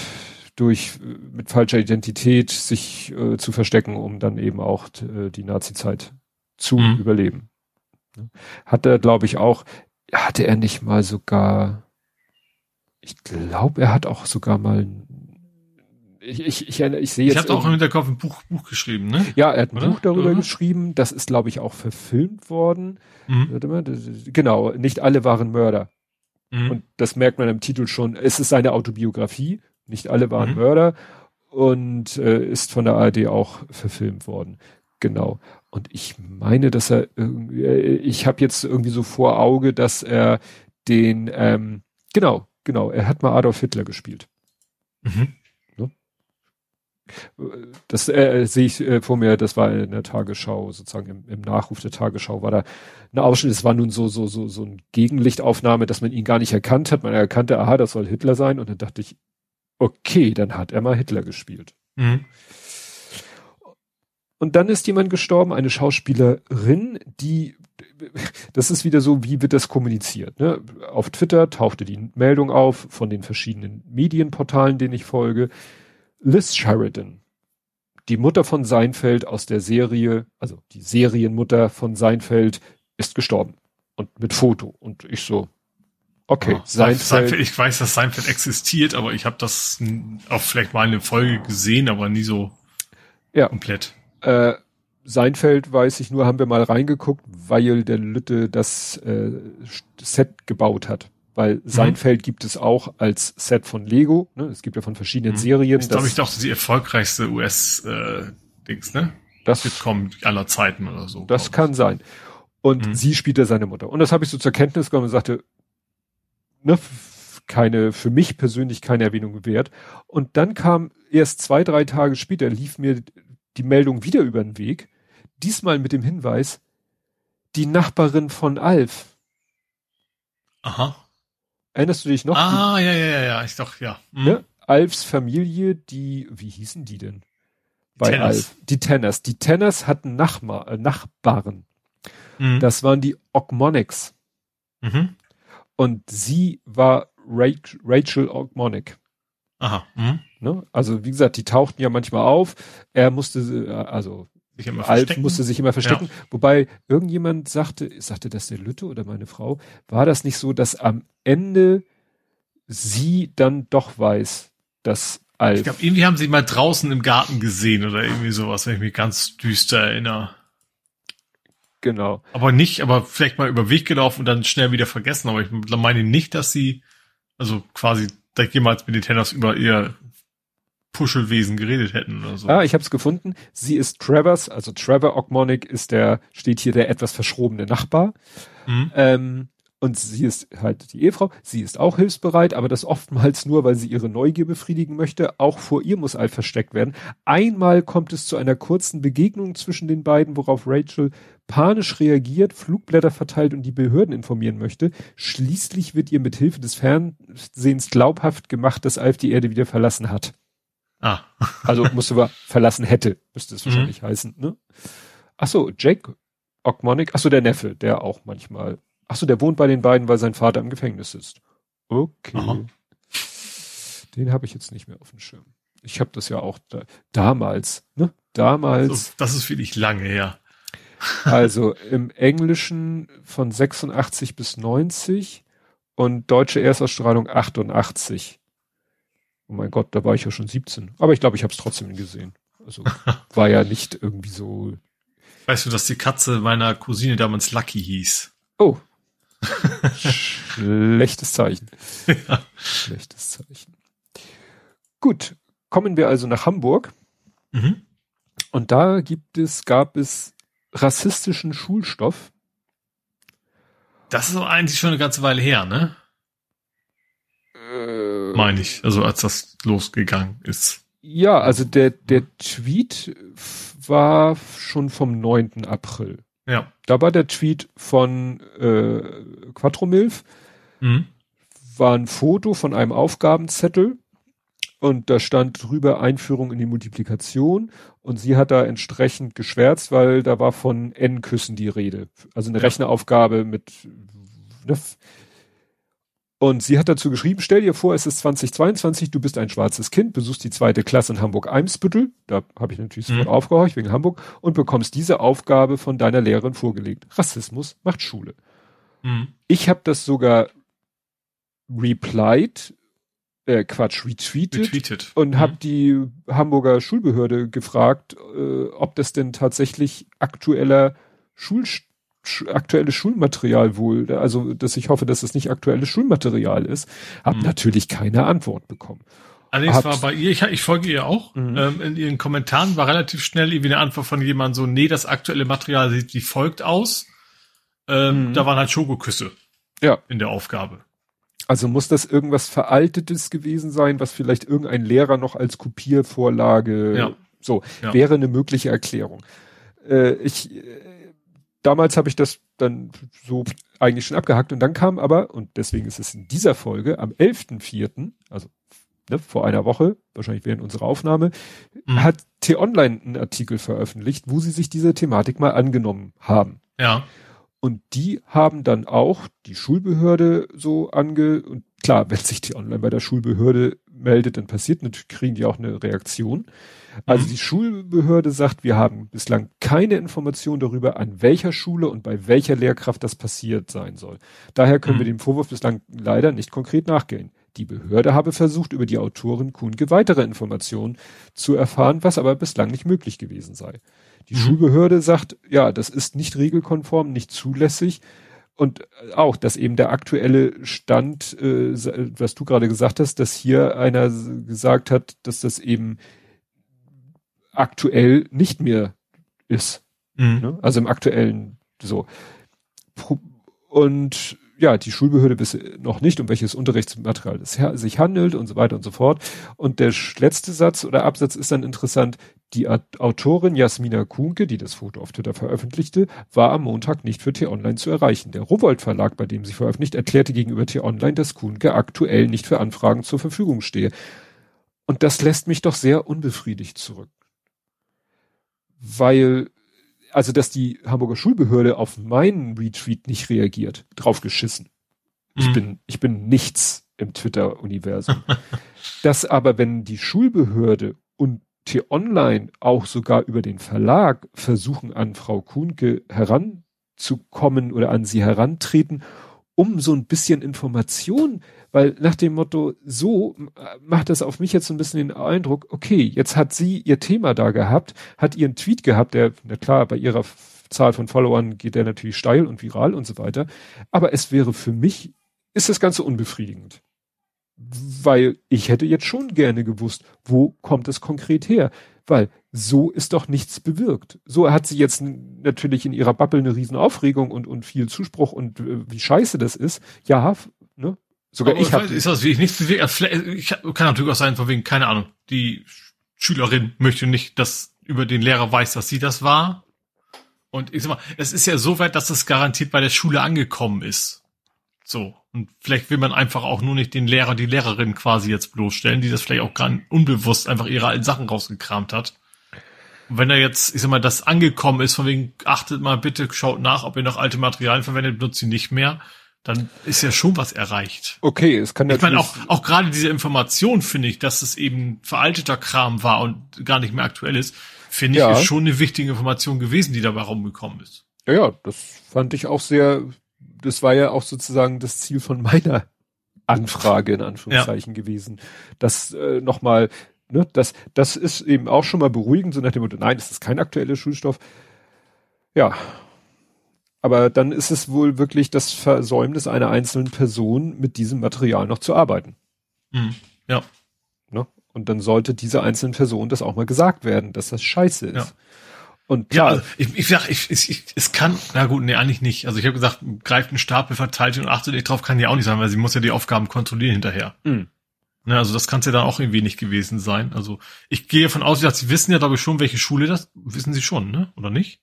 durch äh, mit falscher Identität sich äh, zu verstecken, um dann eben auch äh, die Nazi-Zeit zu mhm. überleben. Hat er, glaube ich, auch, hatte er nicht mal sogar, ich glaube, er hat auch sogar mal ich, ich, ich, ich sehe jetzt. Ich habe auch im Hinterkopf ein Buch, Buch geschrieben, ne? Ja, er hat ein Oder? Buch darüber Oder? geschrieben. Das ist, glaube ich, auch verfilmt worden. Mhm. Warte mal, genau, nicht alle waren Mörder. Mhm. Und das merkt man im Titel schon. Es ist seine Autobiografie. Nicht alle waren mhm. Mörder. Und äh, ist von der ARD auch verfilmt worden. Genau. Und ich meine, dass er, äh, ich habe jetzt irgendwie so vor Auge, dass er den, ähm, genau, genau, er hat mal Adolf Hitler gespielt. Mhm. Das äh, sehe ich äh, vor mir, das war in der Tagesschau, sozusagen im, im Nachruf der Tagesschau war da ein Ausschnitt, es war nun so, so, so, so ein Gegenlichtaufnahme, dass man ihn gar nicht erkannt hat. Man erkannte, aha, das soll Hitler sein. Und dann dachte ich, okay, dann hat er mal Hitler gespielt. Mhm. Und dann ist jemand gestorben, eine Schauspielerin, die, das ist wieder so, wie wird das kommuniziert? Ne? Auf Twitter tauchte die Meldung auf von den verschiedenen Medienportalen, denen ich folge. Liz Sheridan, die Mutter von Seinfeld aus der Serie, also die Serienmutter von Seinfeld, ist gestorben. Und mit Foto. Und ich so, okay, oh, Seinfeld, Seinfeld. Ich weiß, dass Seinfeld existiert, aber ich habe das auch vielleicht mal eine Folge gesehen, aber nie so ja. komplett. Äh, Seinfeld, weiß ich nur, haben wir mal reingeguckt, weil der Lütte das äh, Set gebaut hat. Weil mhm. Seinfeld gibt es auch als Set von Lego. Ne? Es gibt ja von verschiedenen mhm. Serien. Das glaube ich doch die erfolgreichste US-Dings, äh, ne? Das Sitcom aller Zeiten oder so. Das kann sein. Und mhm. sie spielte seine Mutter. Und das habe ich so zur Kenntnis genommen und sagte, ne, keine, für mich persönlich keine Erwähnung wert. Und dann kam erst zwei, drei Tage später, lief mir die Meldung wieder über den Weg. Diesmal mit dem Hinweis, die Nachbarin von Alf. Aha. Erinnerst du dich noch? Ah, die, ja, ja, ja, ich doch, ja. Mhm. Ne? Alfs Familie, die, wie hießen die denn? Bei Tenners. Alf. Die Tenners. Die Tenners hatten Nachma, äh, Nachbarn. Mhm. Das waren die Ogmonics. Mhm. Und sie war Rachel, Rachel Ogmonic. Aha. Mhm. Ne? Also wie gesagt, die tauchten ja manchmal auf. Er musste, äh, also sich immer Alf musste sich immer verstecken. Ja. Wobei irgendjemand sagte, sagte das der Lütte oder meine Frau, war das nicht so, dass am Ende sie dann doch weiß, dass Alf. Ich glaube, irgendwie haben sie mal draußen im Garten gesehen oder irgendwie sowas, wenn ich mich ganz düster erinnere. Genau. Aber nicht, aber vielleicht mal über Weg gelaufen und dann schnell wieder vergessen. Aber ich meine nicht, dass sie, also quasi da jemals mit den Tenners über ihr Puschelwesen geredet hätten oder so. Ah, ich habe es gefunden. Sie ist Travers, also Trevor Ogmonic ist der, steht hier der etwas verschrobene Nachbar. Mhm. Ähm, und sie ist halt die Ehefrau. Sie ist auch hilfsbereit, aber das oftmals nur, weil sie ihre Neugier befriedigen möchte. Auch vor ihr muss Alf versteckt werden. Einmal kommt es zu einer kurzen Begegnung zwischen den beiden, worauf Rachel panisch reagiert, Flugblätter verteilt und die Behörden informieren möchte. Schließlich wird ihr mit Hilfe des Fernsehens glaubhaft gemacht, dass Alf die Erde wieder verlassen hat. Ah. also wir verlassen hätte, müsste es mhm. wahrscheinlich mhm. heißen, ne? Ach so, Jake Ogmonic, ach so, der Neffe, der auch manchmal, ach so, der wohnt bei den beiden, weil sein Vater im Gefängnis ist. Okay. Aha. Den habe ich jetzt nicht mehr auf dem Schirm. Ich habe das ja auch da, damals, ne? Damals. Also, das ist wirklich lange her. also im Englischen von 86 bis 90 und deutsche Erstausstrahlung 88. Oh mein Gott, da war ich ja schon 17. Aber ich glaube, ich habe es trotzdem gesehen. Also war ja nicht irgendwie so. Weißt du, dass die Katze meiner Cousine damals Lucky hieß? Oh. Schlechtes Zeichen. Ja. Schlechtes Zeichen. Gut, kommen wir also nach Hamburg. Mhm. Und da gibt es, gab es rassistischen Schulstoff. Das ist eigentlich schon eine ganze Weile her, ne? Äh, Meine ich, also als das losgegangen ist. Ja, also der, der Tweet war schon vom 9. April. Ja. Da war der Tweet von äh, Quattromilf. Mhm. War ein Foto von einem Aufgabenzettel und da stand drüber Einführung in die Multiplikation und sie hat da entsprechend geschwärzt, weil da war von N-Küssen die Rede. Also eine ja. Rechneraufgabe mit ne? Und sie hat dazu geschrieben, stell dir vor, es ist 2022, du bist ein schwarzes Kind, besuchst die zweite Klasse in Hamburg-Eimsbüttel, da habe ich natürlich sofort mhm. aufgehorcht wegen Hamburg, und bekommst diese Aufgabe von deiner Lehrerin vorgelegt. Rassismus macht Schule. Mhm. Ich habe das sogar replied äh, Quatsch, retweetet, retweetet. und mhm. habe die Hamburger Schulbehörde gefragt, äh, ob das denn tatsächlich aktueller Schul aktuelles Schulmaterial wohl, also dass ich hoffe, dass es nicht aktuelles Schulmaterial ist, habe mhm. natürlich keine Antwort bekommen. Allerdings war bei ihr, ich, ich folge ihr auch, mhm. ähm, in ihren Kommentaren war relativ schnell irgendwie eine Antwort von jemandem so, nee, das aktuelle Material sieht wie folgt aus. Ähm, mhm. Da waren halt Schokoküsse ja. in der Aufgabe. Also muss das irgendwas Veraltetes gewesen sein, was vielleicht irgendein Lehrer noch als Kopiervorlage ja. so ja. wäre eine mögliche Erklärung. Äh, ich äh, damals habe ich das dann so eigentlich schon abgehakt und dann kam aber und deswegen ist es in dieser Folge am 11.04., also ne, vor einer Woche, wahrscheinlich während unserer Aufnahme, mhm. hat T-Online einen Artikel veröffentlicht, wo sie sich dieser Thematik mal angenommen haben. Ja. Und die haben dann auch die Schulbehörde so ange, und klar, wenn sich die online bei der Schulbehörde meldet, dann passiert natürlich, kriegen die auch eine Reaktion. Also mhm. die Schulbehörde sagt, wir haben bislang keine Information darüber, an welcher Schule und bei welcher Lehrkraft das passiert sein soll. Daher können mhm. wir dem Vorwurf bislang leider nicht konkret nachgehen. Die Behörde habe versucht, über die Autorin Kuhnke weitere Informationen zu erfahren, was aber bislang nicht möglich gewesen sei. Die mhm. Schulbehörde sagt, ja, das ist nicht regelkonform, nicht zulässig. Und auch, dass eben der aktuelle Stand, äh, was du gerade gesagt hast, dass hier einer gesagt hat, dass das eben aktuell nicht mehr ist. Mhm. Ne? Also im aktuellen so. Und ja, die Schulbehörde wisse noch nicht, um welches Unterrichtsmaterial es sich handelt und so weiter und so fort. Und der letzte Satz oder Absatz ist dann interessant. Die Autorin Jasmina Kuhnke, die das Foto auf Twitter veröffentlichte, war am Montag nicht für T-Online zu erreichen. Der Rowold Verlag, bei dem sie veröffentlicht, erklärte gegenüber T-Online, dass Kuhnke aktuell nicht für Anfragen zur Verfügung stehe. Und das lässt mich doch sehr unbefriedigt zurück. Weil also dass die Hamburger Schulbehörde auf meinen Retweet nicht reagiert, drauf geschissen. Ich mhm. bin, ich bin nichts im Twitter-Universum. dass aber, wenn die Schulbehörde und T-Online auch sogar über den Verlag versuchen, an Frau Kuhnke heranzukommen oder an sie herantreten, um so ein bisschen Information weil nach dem Motto, so macht das auf mich jetzt so ein bisschen den Eindruck, okay, jetzt hat sie ihr Thema da gehabt, hat ihren Tweet gehabt, der, na klar, bei ihrer Zahl von Followern geht der natürlich steil und viral und so weiter. Aber es wäre für mich, ist das Ganze unbefriedigend. Weil ich hätte jetzt schon gerne gewusst, wo kommt es konkret her? Weil so ist doch nichts bewirkt. So hat sie jetzt natürlich in ihrer Bubble eine riesen Aufregung und, und viel Zuspruch und äh, wie scheiße das ist. Ja, ne, Sogar Aber ich habe. Ist das wirklich nichts bewegt? Ich kann natürlich auch sein, von wegen, keine Ahnung, die Schülerin möchte nicht, dass über den Lehrer weiß, dass sie das war. Und ich sag mal, es ist ja so weit, dass es garantiert bei der Schule angekommen ist. So. Und vielleicht will man einfach auch nur nicht den Lehrer, die Lehrerin quasi jetzt bloßstellen, die das vielleicht auch gar unbewusst einfach ihre alten Sachen rausgekramt hat. Und wenn er jetzt, ich sag mal, das angekommen ist, von wegen, achtet mal bitte, schaut nach, ob ihr noch alte Materialien verwendet, benutzt sie nicht mehr, dann ist ja schon was erreicht. Okay, es kann natürlich. Ich meine, auch, auch gerade diese Information finde ich, dass es eben veralteter Kram war und gar nicht mehr aktuell ist, finde ich, ja. ist schon eine wichtige Information gewesen, die dabei rumgekommen ist. Ja, ja, das fand ich auch sehr, das war ja auch sozusagen das Ziel von meiner Anfrage in Anführungszeichen ja. gewesen, dass äh, nochmal, ne, das, das ist eben auch schon mal beruhigend, so nach dem Motto, nein, das ist kein aktueller Schulstoff. Ja, aber dann ist es wohl wirklich das Versäumnis einer einzelnen Person, mit diesem Material noch zu arbeiten. Mhm. Ja. Ne? Und dann sollte dieser einzelnen Person das auch mal gesagt werden, dass das scheiße ist. Ja. Und ja, also ich, ich sag, ich, ich, ich, es kann, na gut, nee, eigentlich nicht. Also ich habe gesagt, greift einen Stapel, verteilt ihn und achtet nicht drauf, kann ja auch nicht sein, weil sie muss ja die Aufgaben kontrollieren hinterher. Mhm. Ne, also das kann es ja dann auch irgendwie nicht gewesen sein. Also ich gehe davon aus, dass sie wissen ja, glaube ich, schon, welche Schule das, wissen sie schon, ne? Oder nicht?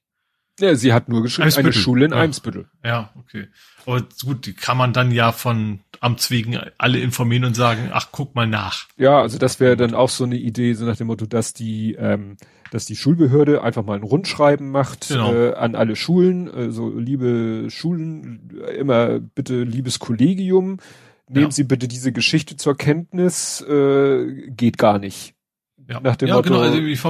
Ja, sie hat nur geschrieben, eine Schule in ja. Eimsbüttel. Ja, okay. Aber gut, die kann man dann ja von Amts wegen alle informieren und sagen, ach, guck mal nach. Ja, also das wäre dann auch so eine Idee, so nach dem Motto, dass die, ähm, dass die Schulbehörde einfach mal ein Rundschreiben macht genau. äh, an alle Schulen, äh, so liebe Schulen, immer bitte liebes Kollegium, nehmen ja. Sie bitte diese Geschichte zur Kenntnis, äh, geht gar nicht. Ja, Nach dem ja Motto, genau. Also ich,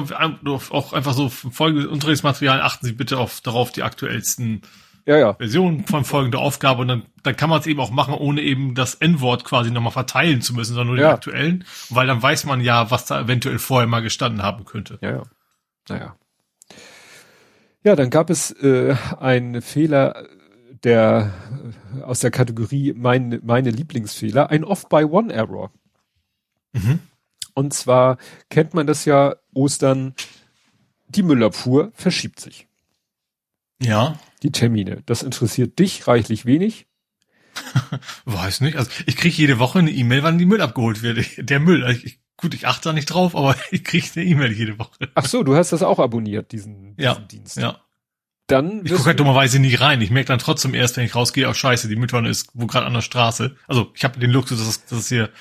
auch einfach so folgendes Unterrichtsmaterial achten Sie bitte auf, darauf die aktuellsten ja, ja. Versionen von folgender Aufgabe und dann, dann kann man es eben auch machen, ohne eben das N-Wort quasi nochmal verteilen zu müssen, sondern nur ja. die aktuellen, weil dann weiß man ja, was da eventuell vorher mal gestanden haben könnte. Ja, ja. Naja. Ja, dann gab es äh, einen Fehler der äh, aus der Kategorie mein, meine Lieblingsfehler, ein Off-by-One-Error. Mhm. Und zwar kennt man das ja, Ostern, die Müllabfuhr verschiebt sich. Ja. Die Termine. Das interessiert dich reichlich wenig. Weiß nicht. Also ich kriege jede Woche eine E-Mail, wann die Müll abgeholt wird. Der Müll. Also ich, gut, ich achte da nicht drauf, aber ich kriege eine E-Mail jede Woche. Ach so, du hast das auch abonniert, diesen, diesen ja, Dienst. Ja. Dann ich gucke halt dummerweise nie rein. Ich merke dann trotzdem erst, wenn ich rausgehe, auch scheiße, die Mülltonne ist wo gerade an der Straße. Also ich habe den Luxus, dass, dass es hier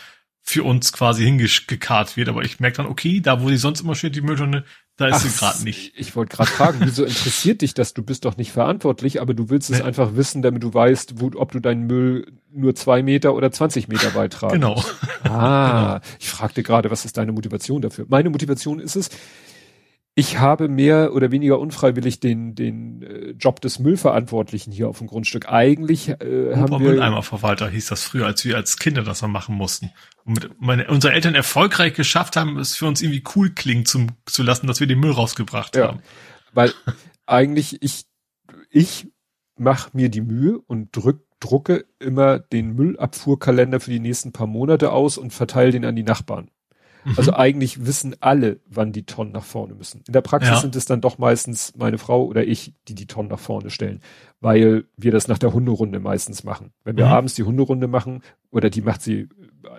für uns quasi hingekarrt wird. Aber ich merke dann, okay, da wo sie sonst immer steht, die Mülltonne, da ist Ach, sie gerade nicht. Ich wollte gerade fragen, wieso interessiert dich das? Du bist doch nicht verantwortlich, aber du willst es nee. einfach wissen, damit du weißt, wo, ob du deinen Müll nur zwei Meter oder 20 Meter weit tragen Genau. Ah, genau. ich fragte gerade, was ist deine Motivation dafür? Meine Motivation ist es, ich habe mehr oder weniger unfreiwillig den den äh, Job des Müllverantwortlichen hier auf dem Grundstück. Eigentlich äh, haben wir Mülleimerverwalter hieß das früher, als wir als Kinder das mal machen mussten. Und mit meine, unsere Eltern erfolgreich geschafft haben, es für uns irgendwie cool klingen zum, zu lassen, dass wir den Müll rausgebracht ja, haben. Weil eigentlich ich ich mache mir die Mühe und drück, drucke immer den Müllabfuhrkalender für die nächsten paar Monate aus und verteile den an die Nachbarn. Mhm. Also eigentlich wissen alle, wann die Tonnen nach vorne müssen. In der Praxis ja. sind es dann doch meistens meine Frau oder ich, die die Tonnen nach vorne stellen, weil wir das nach der Hunderunde meistens machen. Wenn wir mhm. abends die Hunderunde machen oder die macht sie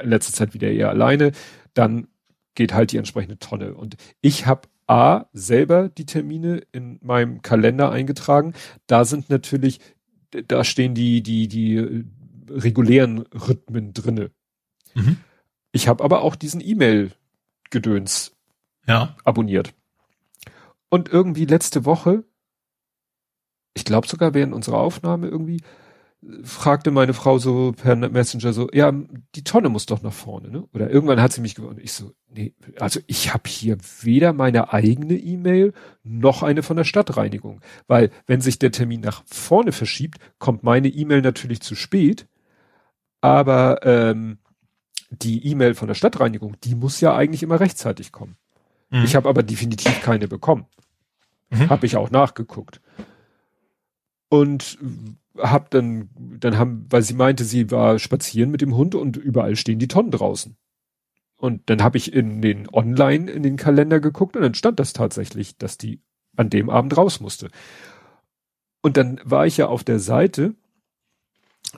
in letzter Zeit wieder eher alleine, dann geht halt die entsprechende Tonne. Und ich habe A, selber die Termine in meinem Kalender eingetragen. Da sind natürlich, da stehen die, die, die regulären Rhythmen drinne. Mhm. Ich habe aber auch diesen E-Mail-Gedöns ja. abonniert. Und irgendwie letzte Woche, ich glaube sogar während unserer Aufnahme irgendwie, fragte meine Frau so per Messenger so, ja, die Tonne muss doch nach vorne, ne? Oder irgendwann hat sie mich gewonnen. Ich so, nee, also ich habe hier weder meine eigene E-Mail noch eine von der Stadtreinigung. Weil wenn sich der Termin nach vorne verschiebt, kommt meine E-Mail natürlich zu spät. Aber ähm, die E-Mail von der Stadtreinigung, die muss ja eigentlich immer rechtzeitig kommen. Mhm. Ich habe aber definitiv keine bekommen. Mhm. Habe ich auch nachgeguckt. Und hab dann, dann haben, weil sie meinte, sie war spazieren mit dem Hund und überall stehen die Tonnen draußen. Und dann habe ich in den Online in den Kalender geguckt und dann stand das tatsächlich, dass die an dem Abend raus musste. Und dann war ich ja auf der Seite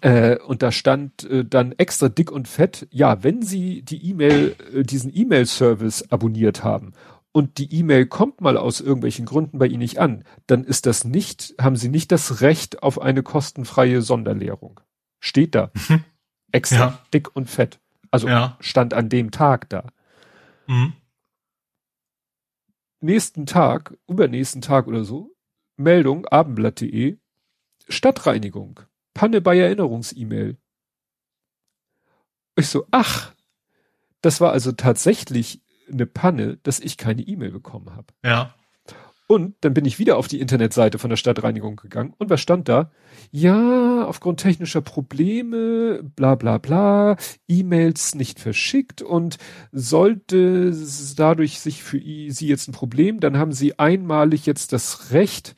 äh, und da stand äh, dann extra dick und fett, ja, wenn Sie die E-Mail, äh, diesen E-Mail-Service abonniert haben und die E-Mail kommt mal aus irgendwelchen Gründen bei Ihnen nicht an, dann ist das nicht, haben Sie nicht das Recht auf eine kostenfreie Sonderlehrung. Steht da. Mhm. Extra ja. dick und fett. Also ja. stand an dem Tag da. Mhm. Nächsten Tag, übernächsten Tag oder so, Meldung, abendblatt.de, Stadtreinigung, Panne bei Erinnerungs-E-Mail. Ich so, ach, das war also tatsächlich eine Panne, dass ich keine E-Mail bekommen habe. Ja. Und dann bin ich wieder auf die Internetseite von der Stadtreinigung gegangen und was stand da? Ja, aufgrund technischer Probleme, bla bla bla, E-Mails nicht verschickt und sollte dadurch sich für Sie jetzt ein Problem, dann haben Sie einmalig jetzt das Recht,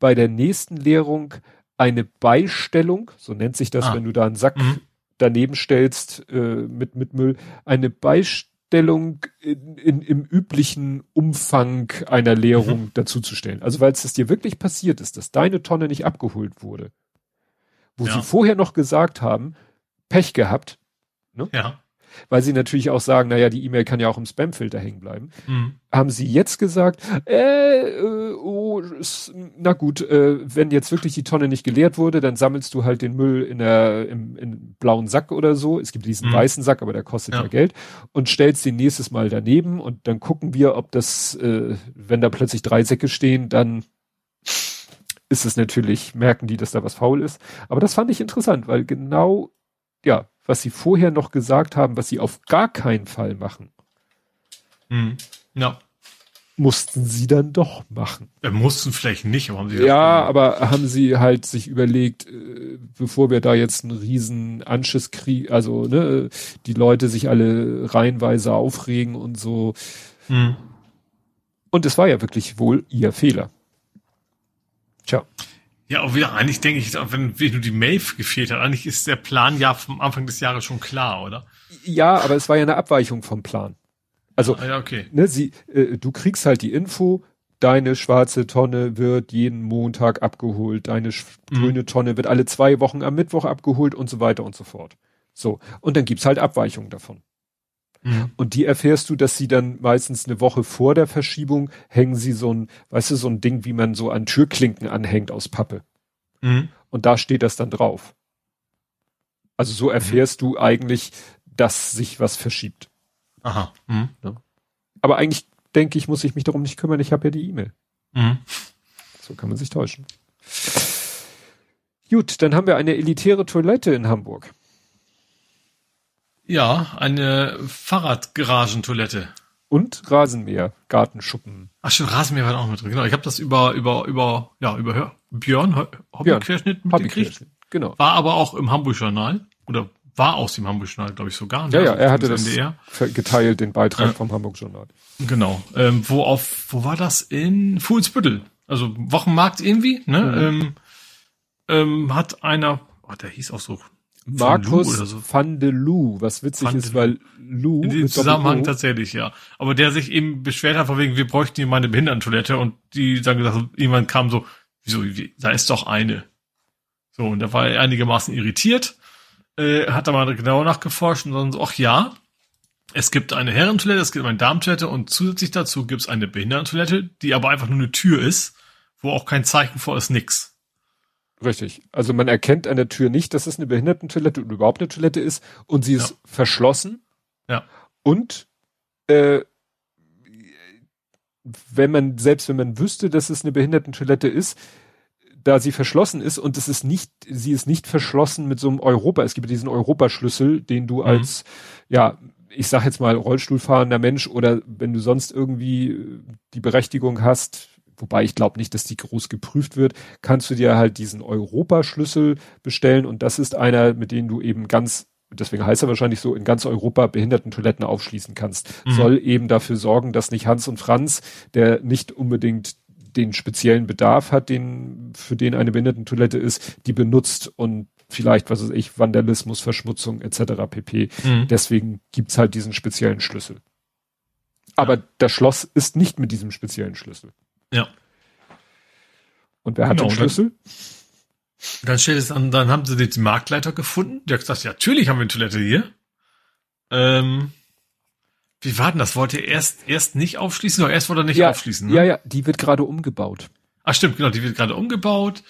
bei der nächsten Leerung eine Beistellung, so nennt sich das, ah. wenn du da einen Sack mhm. daneben stellst äh, mit, mit Müll, eine Beistellung in, in, im üblichen Umfang einer Leerung mhm. dazuzustellen. Also weil es dir wirklich passiert ist, dass deine Tonne nicht abgeholt wurde, wo ja. sie vorher noch gesagt haben, Pech gehabt, ne? Ja weil sie natürlich auch sagen, naja, die E-Mail kann ja auch im Spamfilter hängen bleiben. Mhm. Haben sie jetzt gesagt, äh, äh, oh, na gut, äh, wenn jetzt wirklich die Tonne nicht geleert wurde, dann sammelst du halt den Müll in der im, im blauen Sack oder so. Es gibt diesen mhm. weißen Sack, aber der kostet ja. ja. Geld und stellst den nächstes Mal daneben und dann gucken wir, ob das, äh, wenn da plötzlich drei Säcke stehen, dann ist es natürlich, merken die, dass da was faul ist. Aber das fand ich interessant, weil genau, ja, was sie vorher noch gesagt haben, was sie auf gar keinen Fall machen. Hm. Ja. Mussten sie dann doch machen. Äh, mussten vielleicht nicht, aber haben sie Ja, aber haben sie halt sich überlegt, äh, bevor wir da jetzt einen riesen Anschiss kriegen, also ne, die Leute sich alle reihenweise aufregen und so. Hm. Und es war ja wirklich wohl ihr Fehler. Tja. Ja, auch wieder, eigentlich denke ich, wenn, wenn nur die Mail gefehlt hat, eigentlich ist der Plan ja vom Anfang des Jahres schon klar, oder? Ja, aber es war ja eine Abweichung vom Plan. Also, ah, ja, okay. ne, sie, äh, du kriegst halt die Info, deine schwarze Tonne wird jeden Montag abgeholt, deine mhm. grüne Tonne wird alle zwei Wochen am Mittwoch abgeholt und so weiter und so fort. So. Und dann gibt's halt Abweichungen davon. Mhm. Und die erfährst du, dass sie dann meistens eine Woche vor der Verschiebung hängen sie so ein, weißt du, so ein Ding, wie man so an Türklinken anhängt aus Pappe. Mhm. Und da steht das dann drauf. Also so erfährst mhm. du eigentlich, dass sich was verschiebt. Aha. Mhm. Ja. Aber eigentlich denke ich, muss ich mich darum nicht kümmern, ich habe ja die E-Mail. Mhm. So kann man sich täuschen. Gut, dann haben wir eine elitäre Toilette in Hamburg. Ja, eine Fahrradgaragentoilette. Und Rasenmäher, Gartenschuppen. Ach stimmt, Rasenmäher war auch mit drin. Genau, ich habe das über über über ja über Björn Hobbyquerschnitt mitgekriegt. Hobby genau. War aber auch im Hamburg Journal oder war aus dem Hamburg Journal, glaube ich sogar. Ja, ja, also er hatte das NDR. geteilt, den Beitrag ja. vom Hamburg Journal. Genau. Ähm, wo auf wo war das in Fuhlsbüttel? Also Wochenmarkt irgendwie, ne? Mhm. Ähm, ähm, hat einer, oh, der hieß auch so Markus so. van de Loo, was witzig van ist, weil Lou. In dem Zusammenhang tatsächlich, ja. Aber der sich eben beschwert hat, von wegen, wir bräuchten hier mal eine Behindertentoilette und die dann gesagt, jemand kam so, wieso, da ist doch eine. So, und da war er einigermaßen irritiert, äh, hat da mal genauer nachgeforscht und dann so, ach ja, es gibt eine Herrentoilette, es gibt eine Damentoilette und zusätzlich dazu gibt es eine Behindertentoilette, die aber einfach nur eine Tür ist, wo auch kein Zeichen vor ist, nix. Richtig. Also man erkennt an der Tür nicht, dass es eine Behindertentoilette oder überhaupt eine Toilette ist und sie ist ja. verschlossen. Ja. Und äh, wenn man, selbst wenn man wüsste, dass es eine Behindertentoilette ist, da sie verschlossen ist und es ist nicht, sie ist nicht verschlossen mit so einem Europa, es gibt diesen Europaschlüssel, den du mhm. als, ja, ich sag jetzt mal Rollstuhlfahrender Mensch oder wenn du sonst irgendwie die Berechtigung hast, wobei ich glaube nicht, dass die groß geprüft wird, kannst du dir halt diesen Europaschlüssel bestellen und das ist einer, mit dem du eben ganz deswegen heißt er wahrscheinlich so, in ganz Europa Behindertentoiletten aufschließen kannst. Mhm. Soll eben dafür sorgen, dass nicht Hans und Franz, der nicht unbedingt den speziellen Bedarf hat, den, für den eine Behindertentoilette ist, die benutzt und vielleicht, was weiß ich, Vandalismus, Verschmutzung etc. pp. Mhm. Deswegen gibt's halt diesen speziellen Schlüssel. Aber ja. das Schloss ist nicht mit diesem speziellen Schlüssel. Ja. Und wer genau, hat den Schlüssel? Dann, dann stellt es an, dann haben sie den Marktleiter gefunden. Der hat gesagt, ja, natürlich haben wir eine Toilette hier. Ähm, wie war denn das? Wollte er erst, erst nicht aufschließen oder erst wollte er nicht ja, aufschließen? Ne? Ja, ja, die wird gerade umgebaut. Ach stimmt, genau, die wird gerade umgebaut.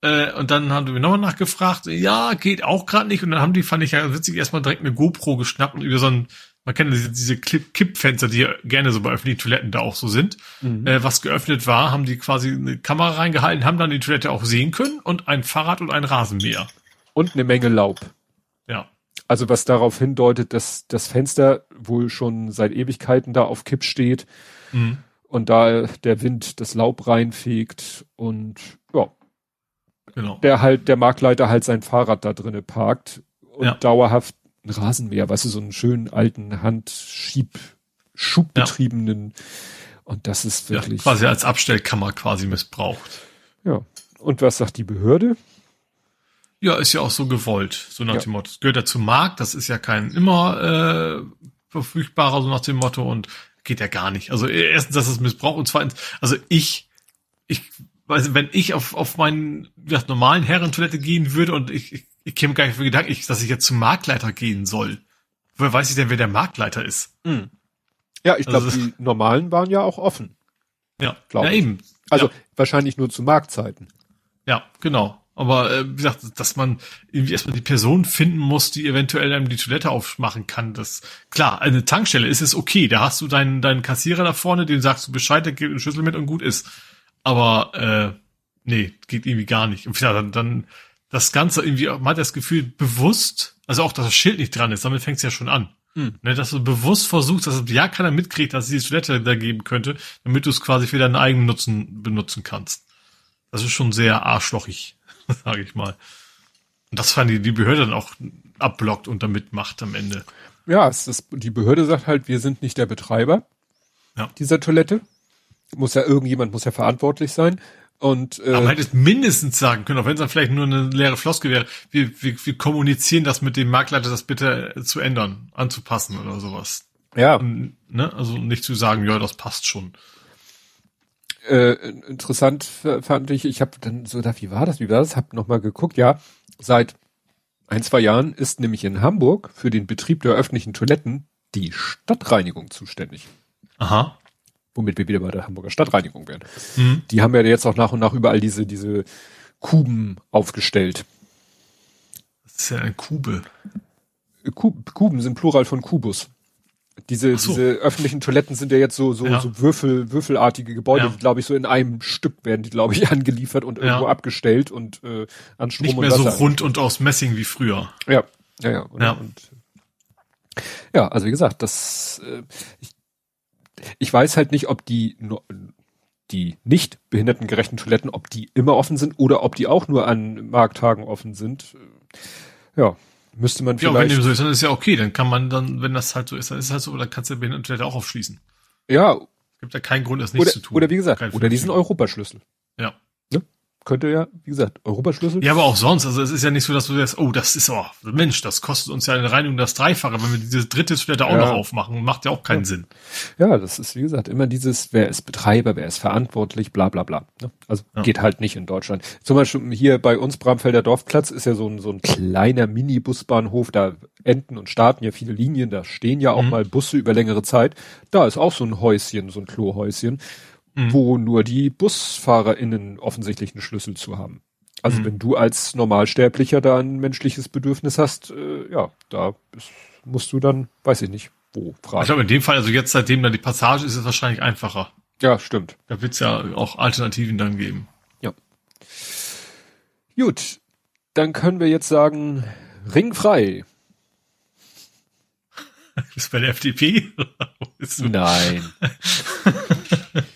Äh, und dann haben wir nochmal nachgefragt, ja, geht auch gerade nicht. Und dann haben die, fand ich ja witzig, erstmal direkt eine GoPro geschnappt und über so ein, man kennt diese, diese Kippfenster, die gerne so bei öffentlichen Toiletten da auch so sind, mhm. äh, was geöffnet war, haben die quasi eine Kamera reingehalten, haben dann die Toilette auch sehen können und ein Fahrrad und ein Rasenmäher. Und eine Menge Laub. Ja. Also was darauf hindeutet, dass das Fenster wohl schon seit Ewigkeiten da auf Kipp steht mhm. und da der Wind das Laub reinfegt und ja, genau. der halt, der Marktleiter halt sein Fahrrad da drinnen parkt und ja. dauerhaft ein Rasenmäher, weißt du, so einen schönen alten Handschieb, schubbetriebenen ja. und das ist wirklich. Ja, quasi als Abstellkammer quasi missbraucht. Ja. Und was sagt die Behörde? Ja, ist ja auch so gewollt, so nach ja. dem Motto. Es gehört ja zum Markt, das ist ja kein immer äh, verfügbarer, so nach dem Motto, und geht ja gar nicht. Also erstens, dass es missbraucht und zweitens, also ich, ich weiß, wenn ich auf, auf meinen ja, normalen Herrentoilette gehen würde und ich, ich, ich käme gar nicht für Gedanken, ich, dass ich jetzt zum Marktleiter gehen soll. Woher weiß ich denn, wer der Marktleiter ist? Mhm. Ja, ich glaube, also, die normalen waren ja auch offen. Ja, ja eben. Also ja. wahrscheinlich nur zu Marktzeiten. Ja, genau. Aber äh, wie gesagt, dass man irgendwie erstmal die Person finden muss, die eventuell einem die Toilette aufmachen kann. Das klar, eine Tankstelle ist es okay. Da hast du deinen deinen Kassierer da vorne, den sagst du Bescheid, der gibt einen Schlüssel mit und gut ist. Aber äh, nee, geht irgendwie gar nicht. Und ja, dann, dann das Ganze irgendwie, man hat das Gefühl, bewusst, also auch, dass das Schild nicht dran ist, damit fängt es ja schon an. Hm. Ne, dass du bewusst versuchst, dass ja keiner mitkriegt, dass es die Toilette da geben könnte, damit du es quasi für deinen eigenen Nutzen benutzen kannst. Das ist schon sehr arschlochig. sage ich mal. Und das fand die, die Behörde dann auch abblockt und damit macht am Ende. Ja, es ist, die Behörde sagt halt, wir sind nicht der Betreiber ja. dieser Toilette. Muss ja irgendjemand muss ja verantwortlich sein. Und, äh, Aber man hätte es mindestens sagen können, auch wenn es dann vielleicht nur eine leere Floske wäre. Wir, wir, wir kommunizieren das mit dem Marktleiter, das bitte zu ändern, anzupassen oder sowas. Ja. Ne? Also nicht zu sagen, ja, das passt schon äh, interessant fand ich, ich habe dann so gedacht, wie war das, wie war das, hab nochmal geguckt, ja, seit ein, zwei Jahren ist nämlich in Hamburg für den Betrieb der öffentlichen Toiletten die Stadtreinigung zuständig. Aha. Womit wir wieder bei der Hamburger Stadtreinigung wären. Mhm. Die haben ja jetzt auch nach und nach überall diese, diese Kuben aufgestellt. Das ist ja ein Kube. Kuben sind Plural von Kubus. Diese, so. diese öffentlichen Toiletten sind ja jetzt so, so, ja. so Würfel, würfelartige Gebäude, ja. die, glaube ich, so in einem Stück werden die, glaube ich, angeliefert und irgendwo ja. abgestellt und äh, an Strom Nicht mehr so rund und aus Messing wie früher. Ja, ja, ja. Und, ja. Und, ja, also wie gesagt, das äh, ich, ich weiß halt nicht, ob die die nicht behindertengerechten Toiletten, ob die immer offen sind oder ob die auch nur an Markttagen offen sind. Ja, Müsste man vielleicht. Ja, wenn dem so ist, dann ist ja okay. Dann kann man dann, wenn das halt so ist, dann ist es halt so, dann kannst du den Toilette auch aufschließen. Ja. Es gibt ja keinen Grund, das nicht oder, zu tun. Oder wie gesagt, oder diesen Europaschlüssel. Ja könnte ja, wie gesagt, Europaschlüssel. Ja, aber auch sonst. Also es ist ja nicht so, dass du sagst, oh, das ist, oh, Mensch, das kostet uns ja eine Reinigung das Dreifache, wenn wir diese dritte Toilette auch ja. noch aufmachen. Macht ja auch keinen ja. Sinn. Ja, das ist, wie gesagt, immer dieses, wer ist Betreiber, wer ist verantwortlich, bla bla bla. Ne? Also ja. geht halt nicht in Deutschland. Zum Beispiel hier bei uns Bramfelder Dorfplatz ist ja so ein, so ein kleiner Minibusbahnhof, da enden und starten ja viele Linien, da stehen ja auch mhm. mal Busse über längere Zeit. Da ist auch so ein Häuschen, so ein Klohäuschen. Mhm. wo nur die BusfahrerInnen offensichtlich einen Schlüssel zu haben. Also mhm. wenn du als Normalsterblicher da ein menschliches Bedürfnis hast, äh, ja, da ist, musst du dann, weiß ich nicht, wo fragen. Ich glaube in dem Fall, also jetzt seitdem da die Passage ist, ist es wahrscheinlich einfacher. Ja, stimmt. Da wird es ja auch Alternativen dann geben. Ja. Gut, dann können wir jetzt sagen, ringfrei. Bist bei der FDP? Nein.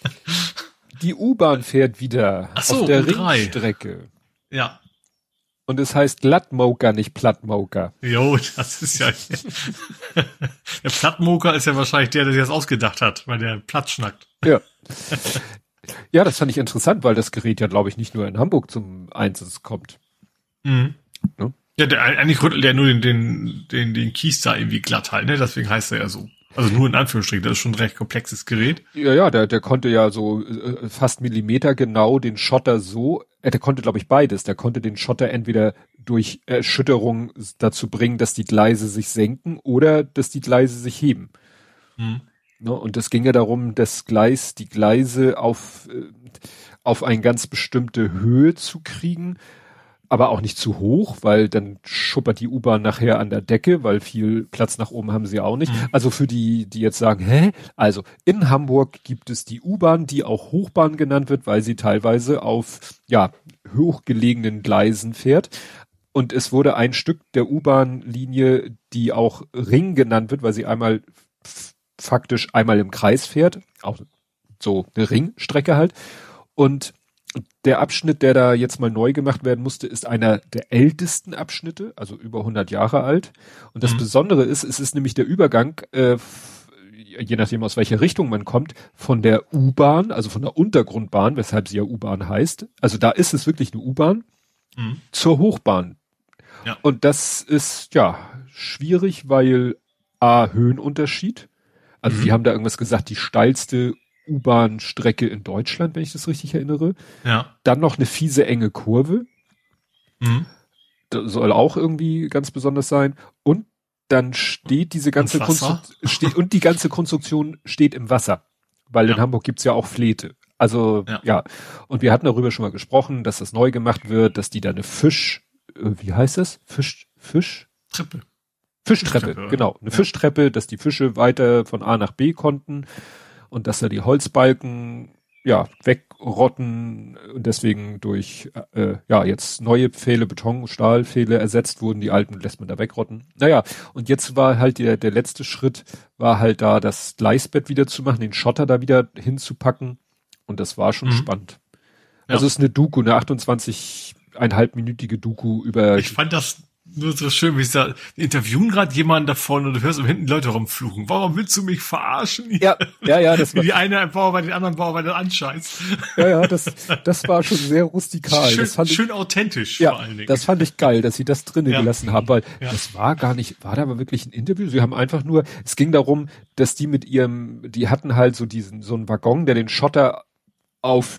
Die U-Bahn fährt wieder so, auf der U3. Ringstrecke. Ja. Und es heißt Glattmoker, nicht Plattmoker. Jo, das ist ja. der Plattmoker ist ja wahrscheinlich der, der sich das ausgedacht hat, weil der platt schnackt. Ja. ja, das fand ich interessant, weil das Gerät ja, glaube ich, nicht nur in Hamburg zum Einsatz kommt. Mhm. Ne? Ja, der, eigentlich rüttelt er nur den, den, den, den Kies da irgendwie glatt halt, ne? Deswegen heißt er ja so. Also nur in Anführungsstrichen, das ist schon ein recht komplexes Gerät. Ja, ja, der, der konnte ja so äh, fast Millimeter genau den Schotter so, äh, der konnte glaube ich beides, der konnte den Schotter entweder durch Erschütterung dazu bringen, dass die Gleise sich senken oder dass die Gleise sich heben. Hm. Ne, und es ging ja darum, das Gleis, die Gleise auf, äh, auf eine ganz bestimmte Höhe zu kriegen, aber auch nicht zu hoch, weil dann schuppert die U-Bahn nachher an der Decke, weil viel Platz nach oben haben sie auch nicht. Mhm. Also für die, die jetzt sagen, hä? Also in Hamburg gibt es die U-Bahn, die auch Hochbahn genannt wird, weil sie teilweise auf, ja, hochgelegenen Gleisen fährt. Und es wurde ein Stück der U-Bahn-Linie, die auch Ring genannt wird, weil sie einmal faktisch einmal im Kreis fährt, auch so eine Ringstrecke halt. Und der Abschnitt, der da jetzt mal neu gemacht werden musste, ist einer der ältesten Abschnitte, also über 100 Jahre alt. Und das mhm. Besondere ist, es ist nämlich der Übergang, äh, je nachdem aus welcher Richtung man kommt, von der U-Bahn, also von der Untergrundbahn, weshalb sie ja U-Bahn heißt. Also da ist es wirklich eine U-Bahn mhm. zur Hochbahn. Ja. Und das ist ja schwierig, weil A, Höhenunterschied. Also mhm. die haben da irgendwas gesagt, die steilste U-Bahn-Strecke in Deutschland, wenn ich das richtig erinnere. Ja. Dann noch eine fiese enge Kurve. Mhm. Das soll auch irgendwie ganz besonders sein. Und dann steht diese ganze Konstruktion und die ganze Konstruktion steht im Wasser. Weil ja. in Hamburg gibt's ja auch Flete. Also ja. ja. Und wir hatten darüber schon mal gesprochen, dass das neu gemacht wird, dass die da eine Fisch, äh, wie heißt das? Fisch, Fisch? Treppe. Fischtreppe, Fischtreppe genau. Eine ja. Fischtreppe, dass die Fische weiter von A nach B konnten und dass da die Holzbalken ja wegrotten und deswegen durch äh, ja jetzt neue Pfähle, Beton, Stahlpfähle ersetzt wurden, die alten lässt man da wegrotten. Naja, und jetzt war halt der, der letzte Schritt, war halt da das Gleisbett wieder zu machen, den Schotter da wieder hinzupacken und das war schon mhm. spannend. Ja. Also es ist eine Doku, eine 28,5 minütige Doku über. Ich fand das nur so schön, wie es da interviewen gerade jemanden davon und du hörst um hinten Leute rumfluchen. Warum willst du mich verarschen? Ja, ja, ja, das war, wie die eine Bauer bei den anderen Bauer bei den anscheißt. Ja, ja, das, das war schon sehr rustikal. Schön, fand schön ich, authentisch ja, vor allen Dingen. Das fand ich geil, dass sie das drinnen ja. gelassen haben, weil ja. das war gar nicht, war da aber wirklich ein Interview. Sie haben einfach nur, es ging darum, dass die mit ihrem, die hatten halt so diesen, so einen Waggon, der den Schotter auf,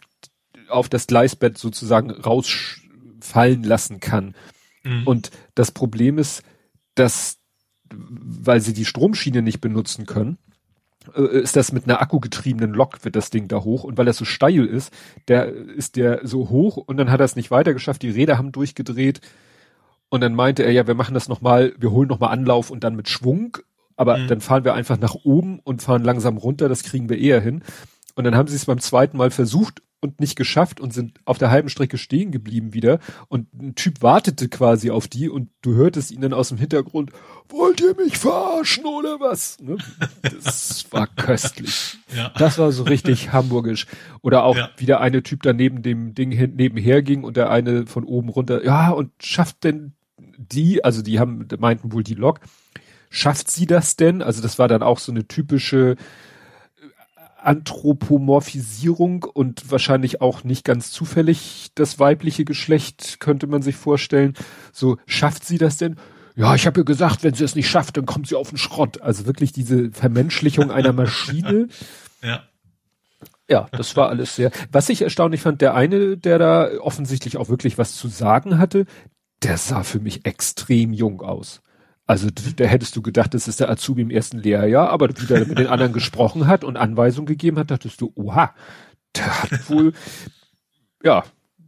auf das Gleisbett sozusagen rausfallen lassen kann. Mhm. Und das Problem ist, dass, weil sie die Stromschiene nicht benutzen können, äh, ist das mit einer akkugetriebenen Lok wird das Ding da hoch und weil das so steil ist, der ist der so hoch und dann hat er es nicht weiter geschafft, die Räder haben durchgedreht und dann meinte er, ja, wir machen das nochmal, wir holen nochmal Anlauf und dann mit Schwung, aber mhm. dann fahren wir einfach nach oben und fahren langsam runter, das kriegen wir eher hin. Und dann haben sie es beim zweiten Mal versucht und nicht geschafft und sind auf der halben Strecke stehen geblieben wieder. Und ein Typ wartete quasi auf die und du hörtest ihn dann aus dem Hintergrund, wollt ihr mich verarschen oder was? Ne? Das war köstlich. Ja. Das war so richtig hamburgisch. Oder auch ja. wieder eine Typ da neben dem Ding hin, nebenher ging und der eine von oben runter, ja, und schafft denn die, also die haben, meinten wohl die Lok, schafft sie das denn? Also das war dann auch so eine typische, Anthropomorphisierung und wahrscheinlich auch nicht ganz zufällig das weibliche Geschlecht, könnte man sich vorstellen. So, schafft sie das denn? Ja, ich habe ihr gesagt, wenn sie es nicht schafft, dann kommt sie auf den Schrott. Also wirklich diese Vermenschlichung einer Maschine. Ja. Ja, das war alles sehr. Was ich erstaunlich fand, der eine, der da offensichtlich auch wirklich was zu sagen hatte, der sah für mich extrem jung aus. Also da hättest du gedacht, das ist der Azubi im ersten Lehrjahr, aber wie der mit den anderen gesprochen hat und Anweisungen gegeben hat, dachtest du, oha, der hat wohl, ja,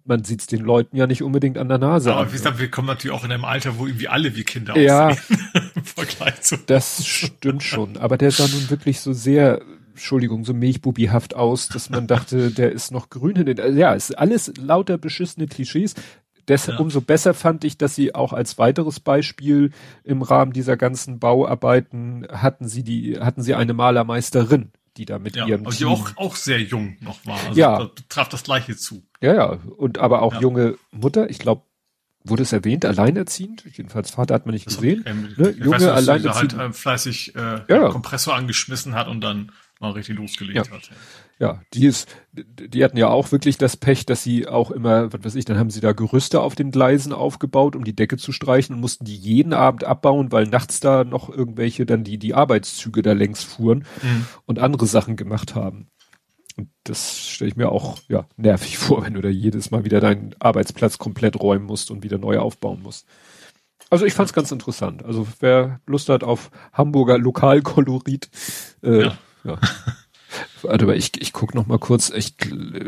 man sieht's den Leuten ja nicht unbedingt an der Nase aber an. Aber wie gesagt, wir kommen natürlich auch in einem Alter, wo irgendwie alle wie Kinder ja, aussehen. Im Vergleich zu. Das stimmt schon. Aber der sah nun wirklich so sehr, Entschuldigung, so milchbubihaft aus, dass man dachte, der ist noch grün in den, ja, ist alles lauter beschissene Klischees. Deshalb ja. umso besser fand ich, dass sie auch als weiteres Beispiel im Rahmen dieser ganzen Bauarbeiten hatten sie die, hatten sie eine Malermeisterin, die da mit ja, ihrem aber die auch, auch sehr jung noch war. Also ja. Da traf das Gleiche zu. Ja, ja. Und aber auch ja. junge Mutter, ich glaube, wurde es erwähnt, alleinerziehend? Jedenfalls Vater hat man nicht das gesehen. Ich, ne? Junge, weiß, alleinerziehend. halt äh, fleißig äh, ja. Kompressor angeschmissen hat und dann mal richtig losgelegt ja. hat. Ja, die ist, die hatten ja auch wirklich das Pech, dass sie auch immer, was weiß ich, dann haben sie da Gerüste auf den Gleisen aufgebaut, um die Decke zu streichen und mussten die jeden Abend abbauen, weil nachts da noch irgendwelche dann die, die Arbeitszüge da längs fuhren mhm. und andere Sachen gemacht haben. Und das stelle ich mir auch, ja, nervig vor, wenn du da jedes Mal wieder deinen Arbeitsplatz komplett räumen musst und wieder neu aufbauen musst. Also ich fand's ganz interessant. Also wer Lust hat auf Hamburger Lokalkolorit, äh, ja. ja. Warte mal, ich, ich guck noch mal kurz. Ich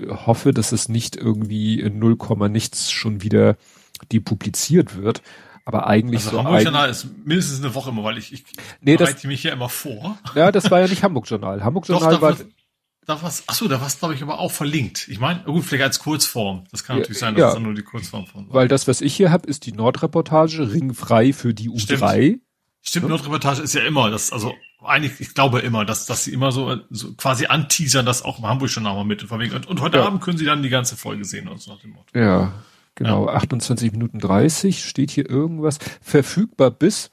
hoffe, dass es nicht irgendwie in 0, nichts schon wieder die publiziert wird. Aber eigentlich also so. Hamburg Journal ist mindestens eine Woche immer, weil ich, ich nee, bereite das, mich ja immer vor. Ja, das war ja nicht Hamburg Journal. Hamburg Journal Doch, war. Da was, ach so, da war es, glaube ich, aber auch verlinkt. Ich meine, gut, vielleicht als Kurzform. Das kann natürlich sein, dass ja, es dann nur die Kurzform von war. Weil das, was ich hier habe, ist die Nordreportage, ringfrei für die U3. Stimmt, Stimmt Nordreportage ist ja immer, das, also eigentlich, ich glaube immer, dass, dass sie immer so, so quasi anteasern, das auch Hamburg schon mal mit und, und heute ja. Abend können sie dann die ganze Folge sehen und so nach dem Motto. Ja, genau. Ja. 28 Minuten 30 steht hier irgendwas. Verfügbar bis,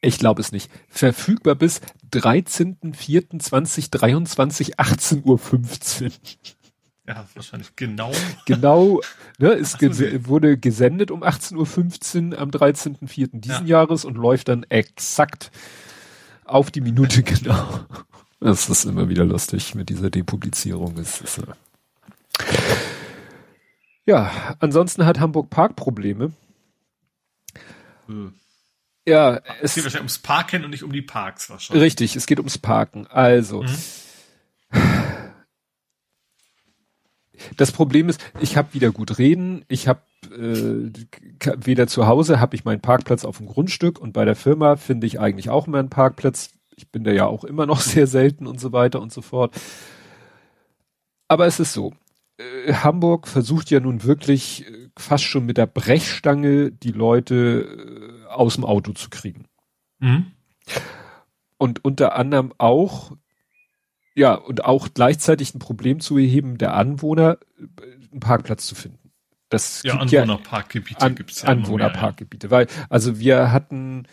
ich glaube es nicht, verfügbar bis 13.04.2023, 18.15 Uhr. Ja, wahrscheinlich genau. Genau, ne, ist ges wurde gesendet um 18.15 Uhr am 13.04. diesen ja. Jahres und läuft dann exakt auf die Minute genau. Das ist immer wieder lustig mit dieser Depublizierung. Es ist, äh ja, ansonsten hat Hamburg Parkprobleme. Hm. Ja, es, es geht wahrscheinlich ums Parken und nicht um die Parks wahrscheinlich. Richtig, es geht ums Parken. Also, mhm. Das Problem ist, ich habe wieder gut reden. Ich habe äh, weder zu Hause habe ich meinen Parkplatz auf dem Grundstück und bei der Firma finde ich eigentlich auch immer einen Parkplatz. Ich bin da ja auch immer noch sehr selten und so weiter und so fort. Aber es ist so. Äh, Hamburg versucht ja nun wirklich äh, fast schon mit der Brechstange die Leute äh, aus dem Auto zu kriegen. Mhm. Und unter anderem auch, ja, und auch gleichzeitig ein Problem zu erheben, der Anwohner einen Parkplatz zu finden. Das ja, Anwohnerparkgebiete an, gibt's ja Anwohnerparkgebiete, ja. weil, also wir hatten,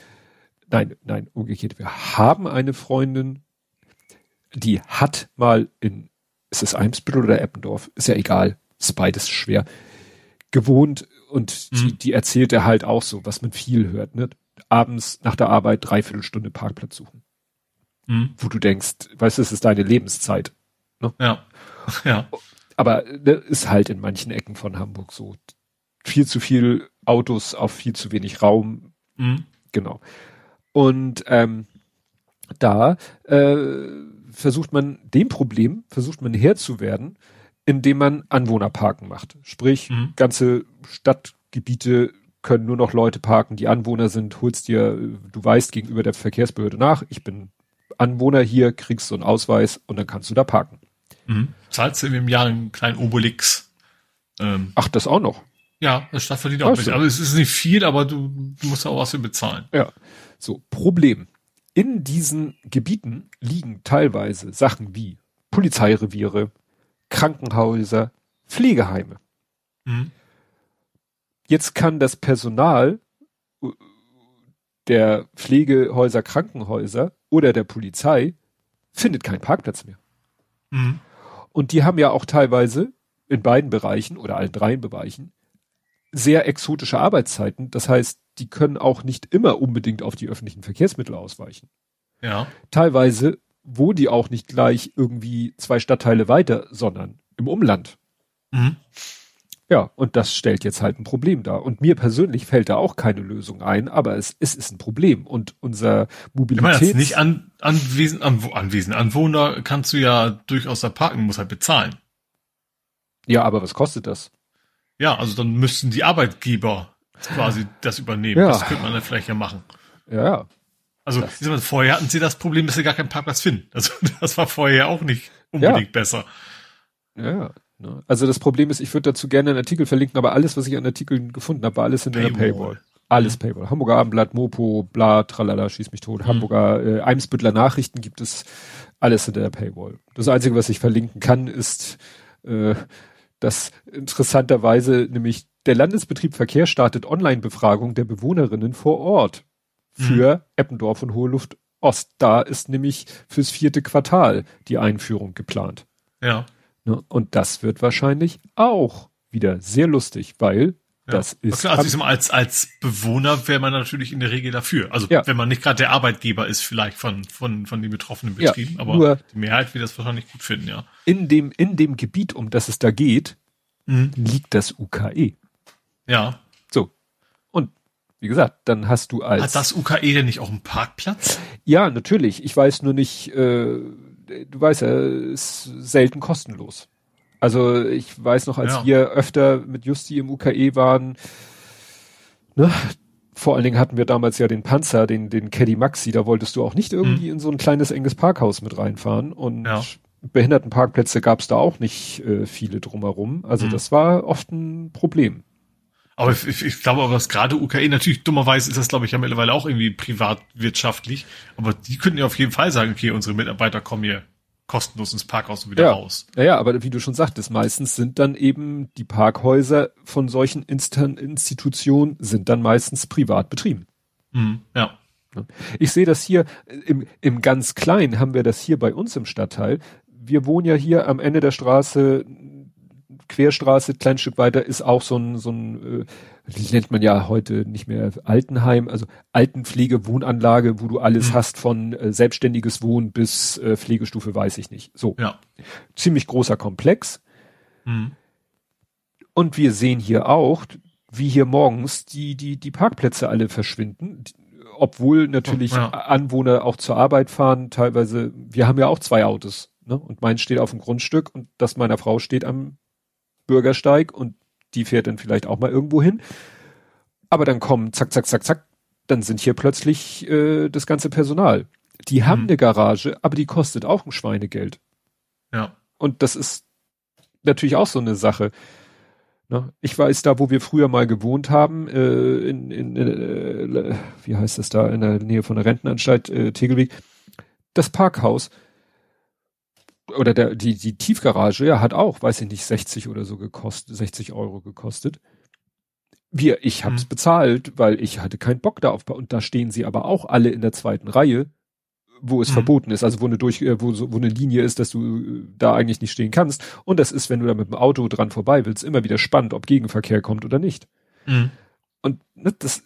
nein, nein, umgekehrt, wir haben eine Freundin, die hat mal in, ist es Eimsbüttel oder Eppendorf? Ist ja egal, ist beides schwer, gewohnt und mhm. die, die erzählte halt auch so, was man viel hört, ne? Abends nach der Arbeit dreiviertel Stunde Parkplatz suchen. Mhm. Wo du denkst, weißt du, es ist deine Lebenszeit. Ne? Ja. Ja. Aber ne, ist halt in manchen Ecken von Hamburg so. Viel zu viel Autos auf viel zu wenig Raum. Mhm. Genau. Und ähm, da äh, versucht man dem Problem, versucht man Herr zu werden, indem man Anwohnerparken macht. Sprich, mhm. ganze Stadtgebiete können nur noch Leute parken, die Anwohner sind, holst dir, du weißt gegenüber der Verkehrsbehörde nach, ich bin Anwohner hier, kriegst du einen Ausweis und dann kannst du da parken. Mhm. Zahlst du im Jahr einen kleinen Obelix. Ähm, Ach, das auch noch? Ja, das Stadt verdient auch mit. Also es ist nicht viel, aber du, du musst auch was für bezahlen. Ja. So, Problem. In diesen Gebieten liegen teilweise Sachen wie Polizeireviere, Krankenhäuser, Pflegeheime. Mhm. Jetzt kann das Personal äh, der Pflegehäuser, Krankenhäuser oder der Polizei findet keinen Parkplatz mehr. Mhm. Und die haben ja auch teilweise in beiden Bereichen oder allen dreien Bereichen sehr exotische Arbeitszeiten. Das heißt, die können auch nicht immer unbedingt auf die öffentlichen Verkehrsmittel ausweichen. Ja. Teilweise wo die auch nicht gleich irgendwie zwei Stadtteile weiter, sondern im Umland. Mhm. Ja, und das stellt jetzt halt ein Problem dar. Und mir persönlich fällt da auch keine Lösung ein, aber es, es ist ein Problem. Und unser Mobilität. Ich meine, nicht an, anwesen, an, anwesen, Anwohner kannst du ja durchaus da parken, muss halt bezahlen. Ja, aber was kostet das? Ja, also dann müssten die Arbeitgeber quasi das übernehmen. Ja. Das könnte man dann vielleicht ja machen. Ja, also das. vorher hatten sie das Problem, dass sie gar keinen Parkplatz finden. Also das war vorher auch nicht unbedingt ja. besser. Ja, ne? also das Problem ist, ich würde dazu gerne einen Artikel verlinken, aber alles, was ich an Artikeln gefunden habe, war alles in der Paywall. Alles mhm. Paywall. Hamburger Abendblatt, Mopo, bla, tralala, schieß mich tot. Mhm. Hamburger äh, Eimsbüttler Nachrichten gibt es alles in der Paywall. Das Einzige, was ich verlinken kann, ist, äh, dass interessanterweise nämlich der Landesbetrieb Verkehr startet Online-Befragung der Bewohnerinnen vor Ort für mhm. Eppendorf und Hohe Luft Ost. Da ist nämlich fürs vierte Quartal die Einführung geplant. Ja. Ne? Und das wird wahrscheinlich auch wieder sehr lustig, weil ja. das ist. Klar, also als, als Bewohner wäre man natürlich in der Regel dafür. Also ja. wenn man nicht gerade der Arbeitgeber ist, vielleicht von, von, von den betroffenen Betrieben, ja, aber die Mehrheit wird das wahrscheinlich gut finden, ja. In dem, in dem Gebiet, um das es da geht, mhm. liegt das UKE. Ja. Wie gesagt, dann hast du als. Hat das UKE denn nicht auch einen Parkplatz? Ja, natürlich. Ich weiß nur nicht, äh, du weißt ja, ist selten kostenlos. Also ich weiß noch, als ja. wir öfter mit Justi im UKE waren, ne, vor allen Dingen hatten wir damals ja den Panzer, den, den Caddy Maxi, da wolltest du auch nicht irgendwie hm. in so ein kleines enges Parkhaus mit reinfahren und ja. Behindertenparkplätze gab es da auch nicht äh, viele drumherum. Also hm. das war oft ein Problem. Aber ich, ich glaube aber, dass gerade UKE natürlich dummerweise ist das, glaube ich, ja mittlerweile auch irgendwie privatwirtschaftlich. Aber die könnten ja auf jeden Fall sagen, okay, unsere Mitarbeiter kommen hier kostenlos ins Parkhaus und wieder ja. raus. Ja, ja, aber wie du schon sagtest, meistens sind dann eben die Parkhäuser von solchen Instan Institutionen sind dann meistens privat betrieben. Mhm, ja. Ich sehe das hier im, im ganz Kleinen haben wir das hier bei uns im Stadtteil. Wir wohnen ja hier am Ende der Straße Querstraße, klein Stück weiter, ist auch so ein, so ein, äh, nennt man ja heute nicht mehr Altenheim, also Altenpflege, Wohnanlage, wo du alles mhm. hast von äh, selbstständiges Wohnen bis äh, Pflegestufe, weiß ich nicht. So. Ja. Ziemlich großer Komplex. Mhm. Und wir sehen hier auch, wie hier morgens die, die, die Parkplätze alle verschwinden, obwohl natürlich ja. Anwohner auch zur Arbeit fahren, teilweise, wir haben ja auch zwei Autos, ne? Und meins steht auf dem Grundstück und das meiner Frau steht am Bürgersteig und die fährt dann vielleicht auch mal irgendwo hin. Aber dann kommen, zack, zack, zack, zack, dann sind hier plötzlich äh, das ganze Personal. Die haben mhm. eine Garage, aber die kostet auch ein Schweinegeld. Ja. Und das ist natürlich auch so eine Sache. Ne? Ich weiß da, wo wir früher mal gewohnt haben, äh, in, in äh, wie heißt das da, in der Nähe von der Rentenanstalt äh, Tegelweg, das Parkhaus, oder der, die, die Tiefgarage, ja, hat auch, weiß ich nicht, 60 oder so gekostet, 60 Euro gekostet. Wir, ich hab's mhm. bezahlt, weil ich hatte keinen Bock da auf, und da stehen sie aber auch alle in der zweiten Reihe, wo es mhm. verboten ist, also wo eine durch, äh, wo, so, wo eine Linie ist, dass du äh, da eigentlich nicht stehen kannst. Und das ist, wenn du da mit dem Auto dran vorbei willst, immer wieder spannend, ob Gegenverkehr kommt oder nicht. Mhm. Und ne, das,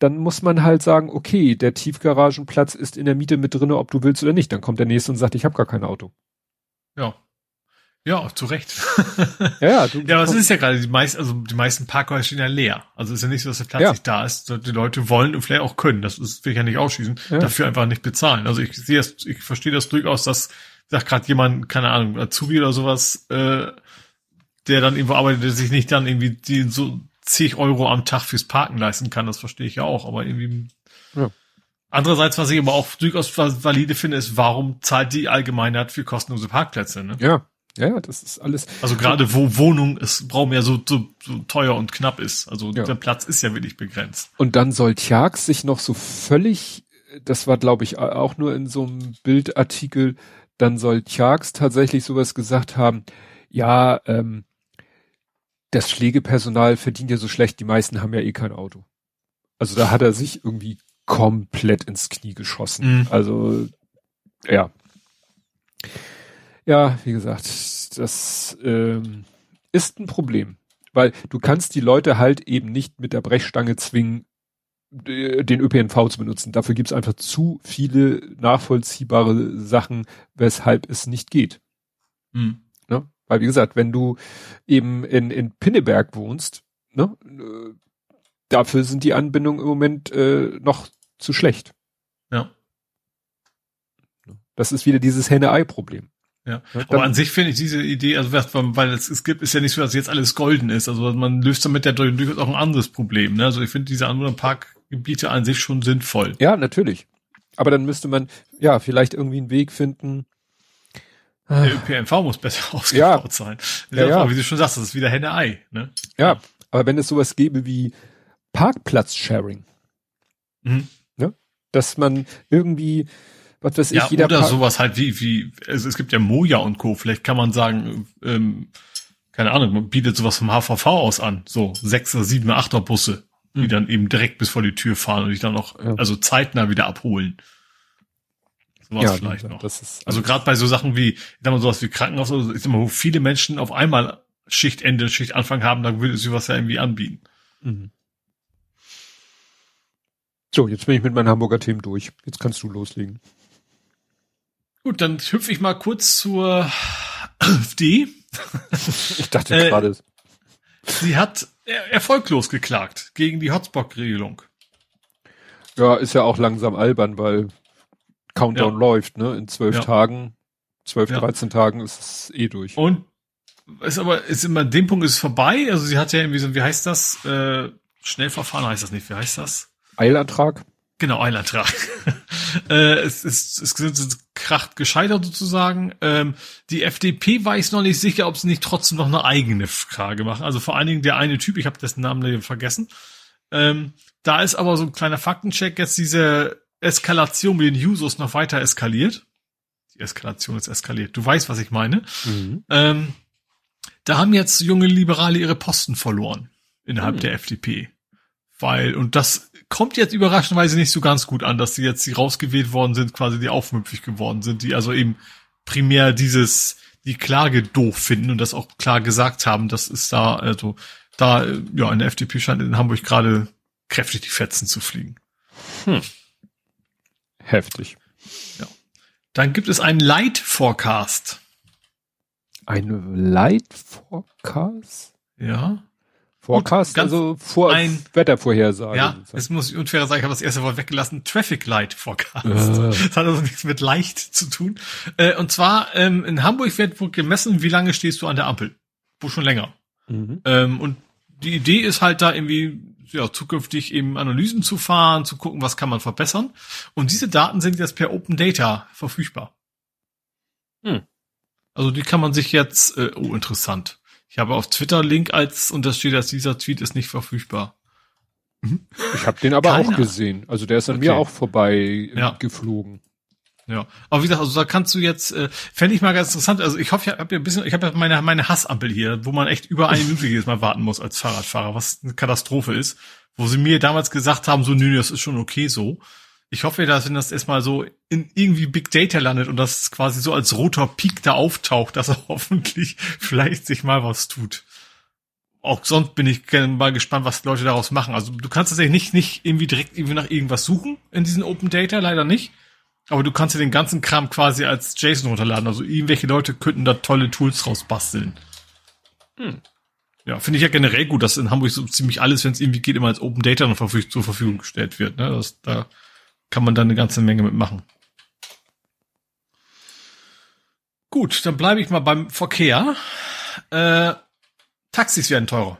dann muss man halt sagen, okay, der Tiefgaragenplatz ist in der Miete mit drinne, ob du willst oder nicht. Dann kommt der nächste und sagt, ich habe gar kein Auto. Ja. Ja, zu Recht. ja, ja, du, ja, aber es ist ja gerade die meisten, also die meisten Parkhäuser stehen ja leer. Also ist ja nicht so, dass der Platz ja. nicht da ist. Die Leute wollen und vielleicht auch können. Das ist, will ich ja nicht ausschließen. Ja. Dafür einfach nicht bezahlen. Also ich sehe das, ich verstehe das durchaus, dass sagt gerade jemand, keine Ahnung, Azubi oder sowas, äh, der dann irgendwo arbeitet, der sich nicht dann irgendwie die so zig Euro am Tag fürs Parken leisten kann, das verstehe ich ja auch, aber irgendwie. Ja. Andererseits, was ich aber auch durchaus valide finde, ist, warum zahlt die Allgemeinheit für kostenlose Parkplätze? Ne? Ja, ja, das ist alles. Also gerade wo Wohnung ist, brauchen ja so, so, so teuer und knapp ist. Also ja. der Platz ist ja wirklich begrenzt. Und dann soll Tjax sich noch so völlig, das war glaube ich auch nur in so einem Bildartikel, dann soll Tjax tatsächlich sowas gesagt haben, ja, ähm, das Pflegepersonal verdient ja so schlecht, die meisten haben ja eh kein Auto. Also da hat er sich irgendwie komplett ins Knie geschossen. Mhm. Also, ja. Ja, wie gesagt, das ähm, ist ein Problem. Weil du kannst die Leute halt eben nicht mit der Brechstange zwingen, den ÖPNV zu benutzen. Dafür gibt's einfach zu viele nachvollziehbare Sachen, weshalb es nicht geht. Mhm. Weil wie gesagt, wenn du eben in, in Pinneberg wohnst, ne, dafür sind die Anbindungen im Moment äh, noch zu schlecht. Ja. Das ist wieder dieses Henne-Ei-Problem. Ja, ja aber an sich finde ich diese Idee, also weil es, es gibt, ist ja nicht so, dass jetzt alles golden ist. Also man löst damit ja durchaus auch ein anderes Problem. Ne? Also ich finde diese anderen Parkgebiete an sich schon sinnvoll. Ja, natürlich. Aber dann müsste man ja vielleicht irgendwie einen Weg finden, der ÖPNV muss besser ausgebaut ja. sein. Ja, ja. Wie du schon sagst, das ist wieder Henne-Ei. Ne? Ja, aber wenn es sowas gäbe wie Parkplatz-Sharing, mhm. ne? dass man irgendwie, was weiß ich, ja, jeder oder Park sowas halt wie, wie, also es gibt ja Moja und Co. Vielleicht kann man sagen, ähm, keine Ahnung, man bietet sowas vom HVV aus an, so sechs oder sieben, achter Busse, die mhm. dann eben direkt bis vor die Tür fahren und dich dann noch, ja. also zeitnah wieder abholen. Sowas ja, vielleicht noch. also gerade bei so Sachen wie, ich sag mal sowas wie Krankenhaus, oder so, ich sag mal, wo viele Menschen auf einmal Schichtende, Schichtanfang haben, dann würde sie was ja irgendwie anbieten. Mhm. So, jetzt bin ich mit meinen Hamburger Themen durch. Jetzt kannst du loslegen. Gut, dann hüpfe ich mal kurz zur AfD. ich dachte äh, gerade. Sie hat erfolglos geklagt gegen die Hotspot-Regelung. Ja, ist ja auch langsam albern, weil Countdown ja. läuft, ne? In zwölf ja. Tagen, zwölf, dreizehn Tagen ist es eh durch. Und ist aber, ist immer, dem Punkt ist vorbei. Also sie hat ja irgendwie so, wie heißt das? Äh, Schnellverfahren heißt das nicht. Wie heißt das? Eilantrag? Genau, Eilantrag. äh, es ist, es ist kracht gescheitert sozusagen. Ähm, die FDP weiß noch nicht sicher, ob sie nicht trotzdem noch eine eigene Frage machen. Also vor allen Dingen der eine Typ, ich habe dessen Namen vergessen. Ähm, da ist aber so ein kleiner Faktencheck jetzt diese Eskalation mit den Users noch weiter eskaliert. Die Eskalation ist eskaliert. Du weißt, was ich meine. Mhm. Ähm, da haben jetzt junge Liberale ihre Posten verloren innerhalb mhm. der FDP. Weil, und das kommt jetzt überraschenderweise nicht so ganz gut an, dass die jetzt die rausgewählt worden sind, quasi die aufmüpfig geworden sind, die also eben primär dieses, die Klage doof finden und das auch klar gesagt haben, das ist da, also, da, ja, in der FDP scheint in Hamburg gerade kräftig die Fetzen zu fliegen. Hm. Heftig. Ja. Dann gibt es einen Light Forecast. Ein Light Forecast? Ja. Forecast, Gut, also vor ein, Wettervorhersage. Ja, es muss ich unfair sagen, ich habe das erste Wort weggelassen. Traffic Light Forecast. Äh. Das hat also nichts mit leicht zu tun. Äh, und zwar ähm, in Hamburg wird gemessen, wie lange stehst du an der Ampel. Wo schon länger. Mhm. Ähm, und die Idee ist halt da irgendwie ja, zukünftig eben Analysen zu fahren, zu gucken, was kann man verbessern. Und diese Daten sind jetzt per Open Data verfügbar. Hm. Also die kann man sich jetzt, äh, oh interessant. Ich habe auf Twitter Link als und das steht, dass dieser Tweet ist nicht verfügbar. Mhm. Ich habe den aber Keine. auch gesehen. Also der ist an okay. mir auch vorbei ja. geflogen. Ja, aber wie gesagt, also da kannst du jetzt, äh, fände ich mal ganz interessant. Also ich hoffe, ich habe ja ein bisschen, ich habe ja meine meine Hassampel hier, wo man echt über eine Minute jedes Mal warten muss als Fahrradfahrer, was eine Katastrophe ist. Wo sie mir damals gesagt haben, so nö, das ist schon okay so. Ich hoffe, dass wenn das erstmal so in irgendwie Big Data landet und das quasi so als roter Peak da auftaucht, dass er hoffentlich vielleicht sich mal was tut. Auch sonst bin ich mal gespannt, was Leute daraus machen. Also du kannst tatsächlich nicht, nicht irgendwie direkt irgendwie nach irgendwas suchen in diesen Open Data, leider nicht. Aber du kannst dir den ganzen Kram quasi als JSON runterladen. Also irgendwelche Leute könnten da tolle Tools rausbasteln. Hm. Ja, finde ich ja generell gut, dass in Hamburg so ziemlich alles, wenn es irgendwie geht, immer als Open Data noch zur Verfügung gestellt wird. Ne? Das, da kann man dann eine ganze Menge mitmachen. Gut, dann bleibe ich mal beim Verkehr. Äh, Taxis werden teurer.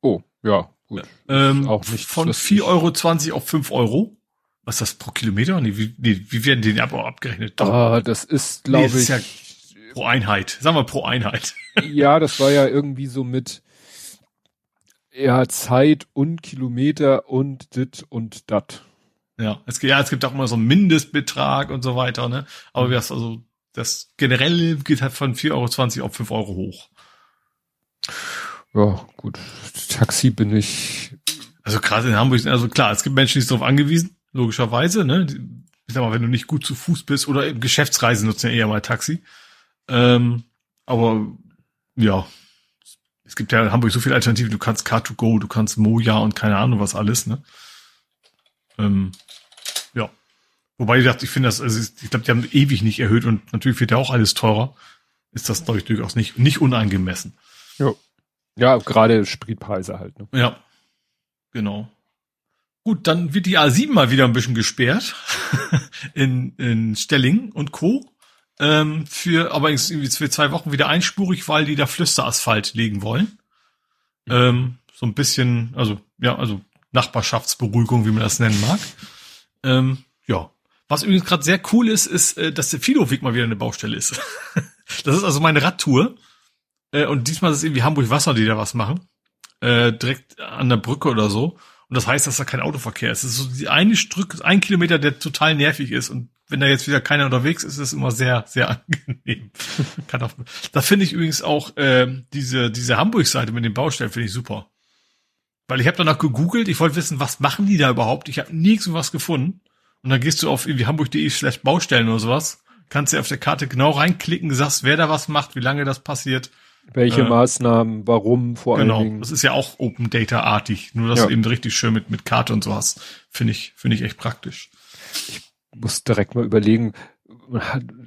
Oh, ja, gut. Ähm, auch nicht von 4,20 Euro auf 5 Euro. Was ist das pro Kilometer? Nee, wie, nee, wie werden die ab abgerechnet? Doch. Ah, das ist, glaube nee, ich. Ja pro Einheit. Sagen wir pro Einheit. ja, das war ja irgendwie so mit ja, Zeit und Kilometer und dit und dat. Ja, es, ja, es gibt auch immer so einen Mindestbetrag und so weiter, ne? Aber mhm. das, also, das generell geht halt von 4,20 Euro auf 5 Euro hoch. Ja, gut. Taxi bin ich. Also gerade in Hamburg, also klar, es gibt Menschen, die sind darauf angewiesen, logischerweise, ne? Ich sag mal, wenn du nicht gut zu Fuß bist oder Geschäftsreisen nutzen ja eher mal Taxi. Ähm, aber ja, es gibt ja in Hamburg so viele Alternativen. Du kannst Car2Go, du kannst Moja und keine Ahnung was alles, ne? Ähm, ja. Wobei ich dachte, ich finde das, also ich glaube, die haben ewig nicht erhöht und natürlich wird ja auch alles teurer. Ist das, glaube ich, durchaus nicht, nicht unangemessen. Ja. Ja, gerade Spritpreise halt, ne? Ja. Genau. Gut, dann wird die A7 mal wieder ein bisschen gesperrt. in, in Stelling und Co. Ähm, für, aber irgendwie für zwei Wochen wieder einspurig, weil die da Flüsterasphalt legen wollen. Ähm, so ein bisschen, also, ja, also Nachbarschaftsberuhigung, wie man das nennen mag. Ähm, ja. Was übrigens gerade sehr cool ist, ist, äh, dass der Filoweg mal wieder eine Baustelle ist. das ist also meine Radtour. Äh, und diesmal ist es irgendwie Hamburg Wasser, die da was machen. Äh, direkt an der Brücke oder so. Und das heißt, dass da kein Autoverkehr ist. Es ist so die eine Stück, ein Kilometer, der total nervig ist. Und wenn da jetzt wieder keiner unterwegs ist, ist es immer sehr, sehr angenehm. Kann auch, da finde ich übrigens auch äh, diese, diese Hamburg-Seite mit den Baustellen finde ich super. Weil ich habe danach gegoogelt, ich wollte wissen, was machen die da überhaupt? Ich habe nirgends was gefunden. Und dann gehst du auf irgendwie hamburg.de slash Baustellen oder sowas, kannst du auf der Karte genau reinklicken, sagst, wer da was macht, wie lange das passiert. Welche äh, Maßnahmen, warum vor genau, allen Dingen. Genau, das ist ja auch Open Data artig, nur dass ja. du eben richtig schön mit, mit Karte und so hast. Finde ich, finde ich echt praktisch. Ich muss direkt mal überlegen,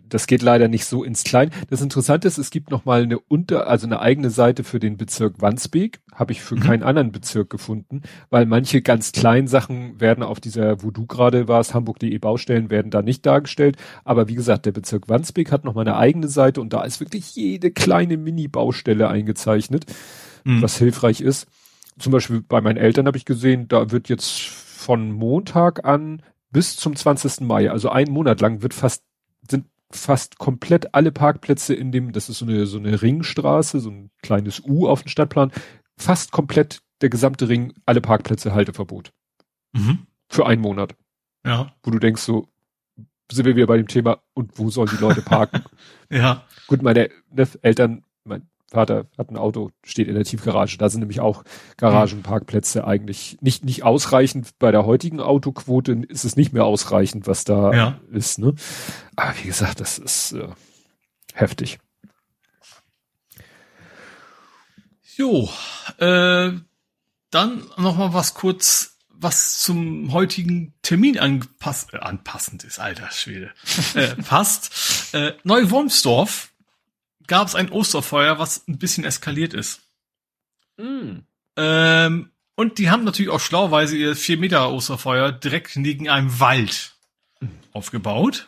das geht leider nicht so ins Klein. Das Interessante ist, es gibt noch mal eine unter, also eine eigene Seite für den Bezirk Wandsbek. Habe ich für mhm. keinen anderen Bezirk gefunden, weil manche ganz kleinen Sachen werden auf dieser, wo du gerade warst, hamburg.de Baustellen werden da nicht dargestellt. Aber wie gesagt, der Bezirk Wandsbek hat noch mal eine eigene Seite und da ist wirklich jede kleine Mini-Baustelle eingezeichnet, mhm. was hilfreich ist. Zum Beispiel bei meinen Eltern habe ich gesehen, da wird jetzt von Montag an bis zum 20. Mai, also einen Monat lang, wird fast fast komplett alle Parkplätze in dem, das ist so eine, so eine Ringstraße, so ein kleines U auf dem Stadtplan, fast komplett der gesamte Ring, alle Parkplätze Halteverbot. Mhm. Für einen Monat. Ja. Wo du denkst so, sind wir wieder bei dem Thema, und wo sollen die Leute parken? ja. Gut, meine ne, Eltern, mein Vater hat ein Auto, steht in der Tiefgarage. Da sind nämlich auch Garagenparkplätze eigentlich nicht, nicht ausreichend. Bei der heutigen Autoquote ist es nicht mehr ausreichend, was da ja. ist. Ne? Aber wie gesagt, das ist äh, heftig. Jo, äh, dann noch mal was kurz, was zum heutigen Termin anpass äh, anpassend ist, alter Schwede, äh, passt. Äh, Neu-Wormsdorf gab es ein Osterfeuer, was ein bisschen eskaliert ist. Mm. Ähm, und die haben natürlich auch schlauweise ihr 4 Meter Osterfeuer direkt neben einem Wald aufgebaut.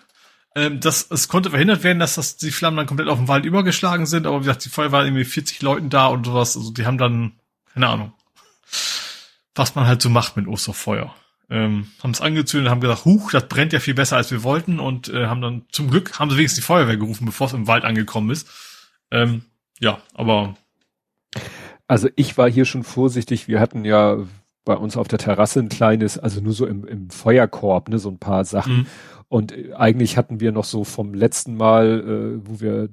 Ähm, das, es konnte verhindert werden, dass das, die Flammen dann komplett auf den Wald übergeschlagen sind, aber wie gesagt, die Feuer waren irgendwie 40 Leuten da und sowas, also die haben dann, keine Ahnung, was man halt so macht mit Osterfeuer. Ähm, haben es angezündet, haben gesagt, huch, das brennt ja viel besser als wir wollten und äh, haben dann zum Glück haben sie wenigstens die Feuerwehr gerufen, bevor es im Wald angekommen ist. Ähm, ja, aber. Also ich war hier schon vorsichtig. Wir hatten ja bei uns auf der Terrasse ein kleines, also nur so im, im Feuerkorb, ne, so ein paar Sachen. Mhm. Und äh, eigentlich hatten wir noch so vom letzten Mal, äh, wo wir,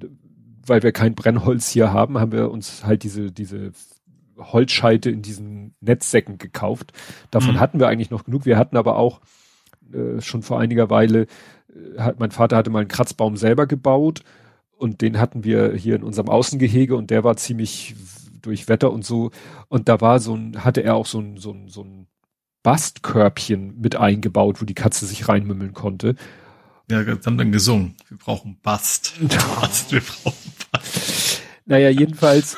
weil wir kein Brennholz hier haben, haben wir uns halt diese, diese Holzscheite in diesen Netzsäcken gekauft. Davon mhm. hatten wir eigentlich noch genug. Wir hatten aber auch äh, schon vor einiger Weile, äh, hat, mein Vater hatte mal einen Kratzbaum selber gebaut und den hatten wir hier in unserem Außengehege und der war ziemlich durch Wetter und so. Und da war so ein, hatte er auch so ein, so ein, so ein Bastkörbchen mit eingebaut, wo die Katze sich reinmümmeln konnte. Ja, wir haben dann gesungen. Wir brauchen Bast. Bast wir brauchen Bast. Naja, jedenfalls,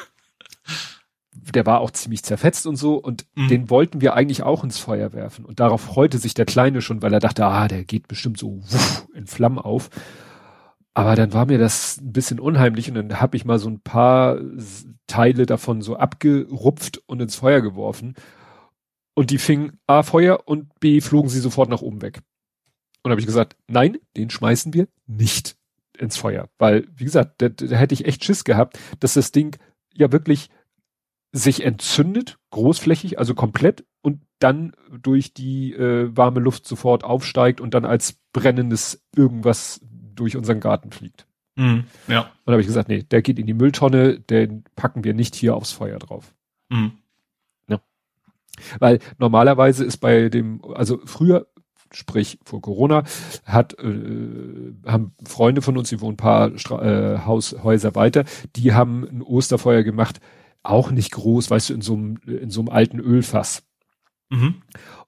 der war auch ziemlich zerfetzt und so und mhm. den wollten wir eigentlich auch ins Feuer werfen. Und darauf freute sich der Kleine schon, weil er dachte, ah, der geht bestimmt so wuff, in Flammen auf. Aber dann war mir das ein bisschen unheimlich und dann habe ich mal so ein paar Teile davon so abgerupft und ins Feuer geworfen. Und die fingen A Feuer und B flogen sie sofort nach oben weg. Und habe ich gesagt, nein, den schmeißen wir nicht ins Feuer. Weil, wie gesagt, da, da hätte ich echt Schiss gehabt, dass das Ding ja wirklich sich entzündet, großflächig, also komplett, und dann durch die äh, warme Luft sofort aufsteigt und dann als brennendes irgendwas durch unseren Garten fliegt. Mhm, ja. Und da habe ich gesagt, nee, der geht in die Mülltonne, den packen wir nicht hier aufs Feuer drauf. Mhm. Ja. Weil normalerweise ist bei dem, also früher, sprich vor Corona, hat äh, haben Freunde von uns, die wohnen ein paar Stra äh, Haushäuser weiter, die haben ein Osterfeuer gemacht, auch nicht groß, weißt du, in so einem, in so einem alten Ölfass. Mhm.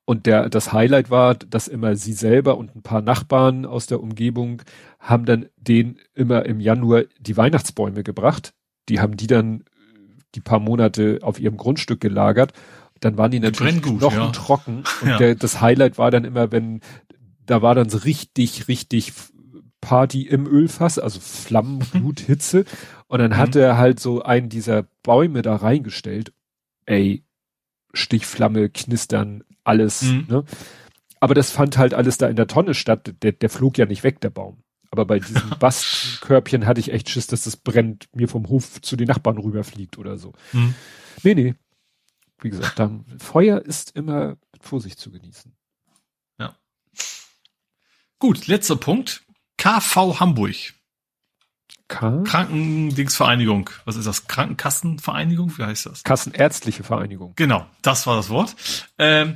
Und der, das Highlight war, dass immer sie selber und ein paar Nachbarn aus der Umgebung haben dann den immer im Januar die Weihnachtsbäume gebracht. Die haben die dann die paar Monate auf ihrem Grundstück gelagert. Dann waren die natürlich gut, noch ja. trocken. Und ja. der, das Highlight war dann immer, wenn, da war dann so richtig, richtig Party im Ölfass, also Flammenblut, Hitze. Und dann mhm. hat er halt so einen dieser Bäume da reingestellt. Ey, Stichflamme, Knistern, alles. Mhm. Ne? Aber das fand halt alles da in der Tonne statt. Der, der flog ja nicht weg, der Baum. Aber bei diesem Bastkörbchen hatte ich echt Schiss, dass das brennt, mir vom Hof zu den Nachbarn rüberfliegt oder so. Mhm. Nee, nee. Wie gesagt, dann, Feuer ist immer mit Vorsicht zu genießen. Ja. Gut, letzter Punkt. KV Hamburg. K? Krankendingsvereinigung. Was ist das? Krankenkassenvereinigung? Wie heißt das? Kassenärztliche Vereinigung. Genau, das war das Wort. Ähm,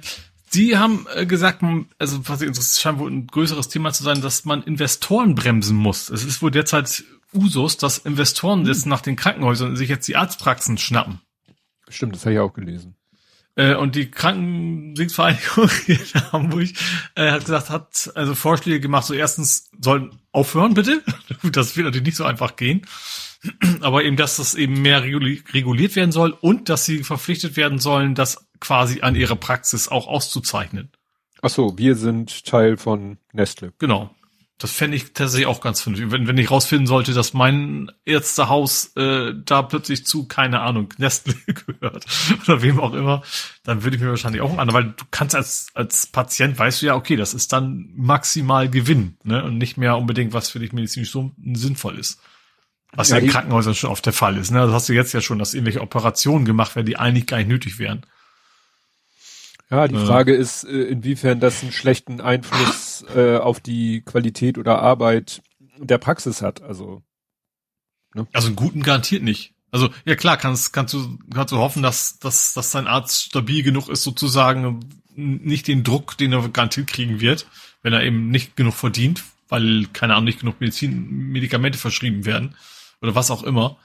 die haben äh, gesagt, also was es scheint wohl ein größeres Thema zu sein, dass man Investoren bremsen muss. Es ist wohl derzeit Usus, dass Investoren hm. jetzt nach den Krankenhäusern sich jetzt die Arztpraxen schnappen. Stimmt, das habe ich auch gelesen. Äh, und die Krankendienstvereinigung in Hamburg äh, hat gesagt, hat also Vorschläge gemacht. So erstens sollen aufhören bitte. Das wird natürlich nicht so einfach gehen. Aber eben, dass das eben mehr reguliert werden soll und dass sie verpflichtet werden sollen, das quasi an ihrer Praxis auch auszuzeichnen. Ach so, wir sind Teil von Nestle. Genau. Das fände ich tatsächlich auch ganz vernünftig. Wenn, wenn ich rausfinden sollte, dass mein Ärztehaus äh, da plötzlich zu, keine Ahnung, Nestle gehört oder wem auch immer, dann würde ich mir wahrscheinlich auch an, weil du kannst als, als Patient weißt du ja, okay, das ist dann maximal Gewinn, ne? Und nicht mehr unbedingt, was für dich medizinisch so sinnvoll ist. Was ja, ja in Krankenhäusern schon oft der Fall ist. Ne? Das hast du jetzt ja schon, dass irgendwelche Operationen gemacht werden, die eigentlich gar nicht nötig wären. Ja, die ja. Frage ist, äh, inwiefern das einen schlechten Einfluss äh, auf die Qualität oder Arbeit der Praxis hat. Also, ne? also einen guten garantiert nicht. Also ja klar, kannst kannst du kannst du hoffen, dass dass dass dein Arzt stabil genug ist, sozusagen nicht den Druck, den er garantiert kriegen wird, wenn er eben nicht genug verdient, weil keine Ahnung nicht genug Medizin Medikamente verschrieben werden oder was auch immer.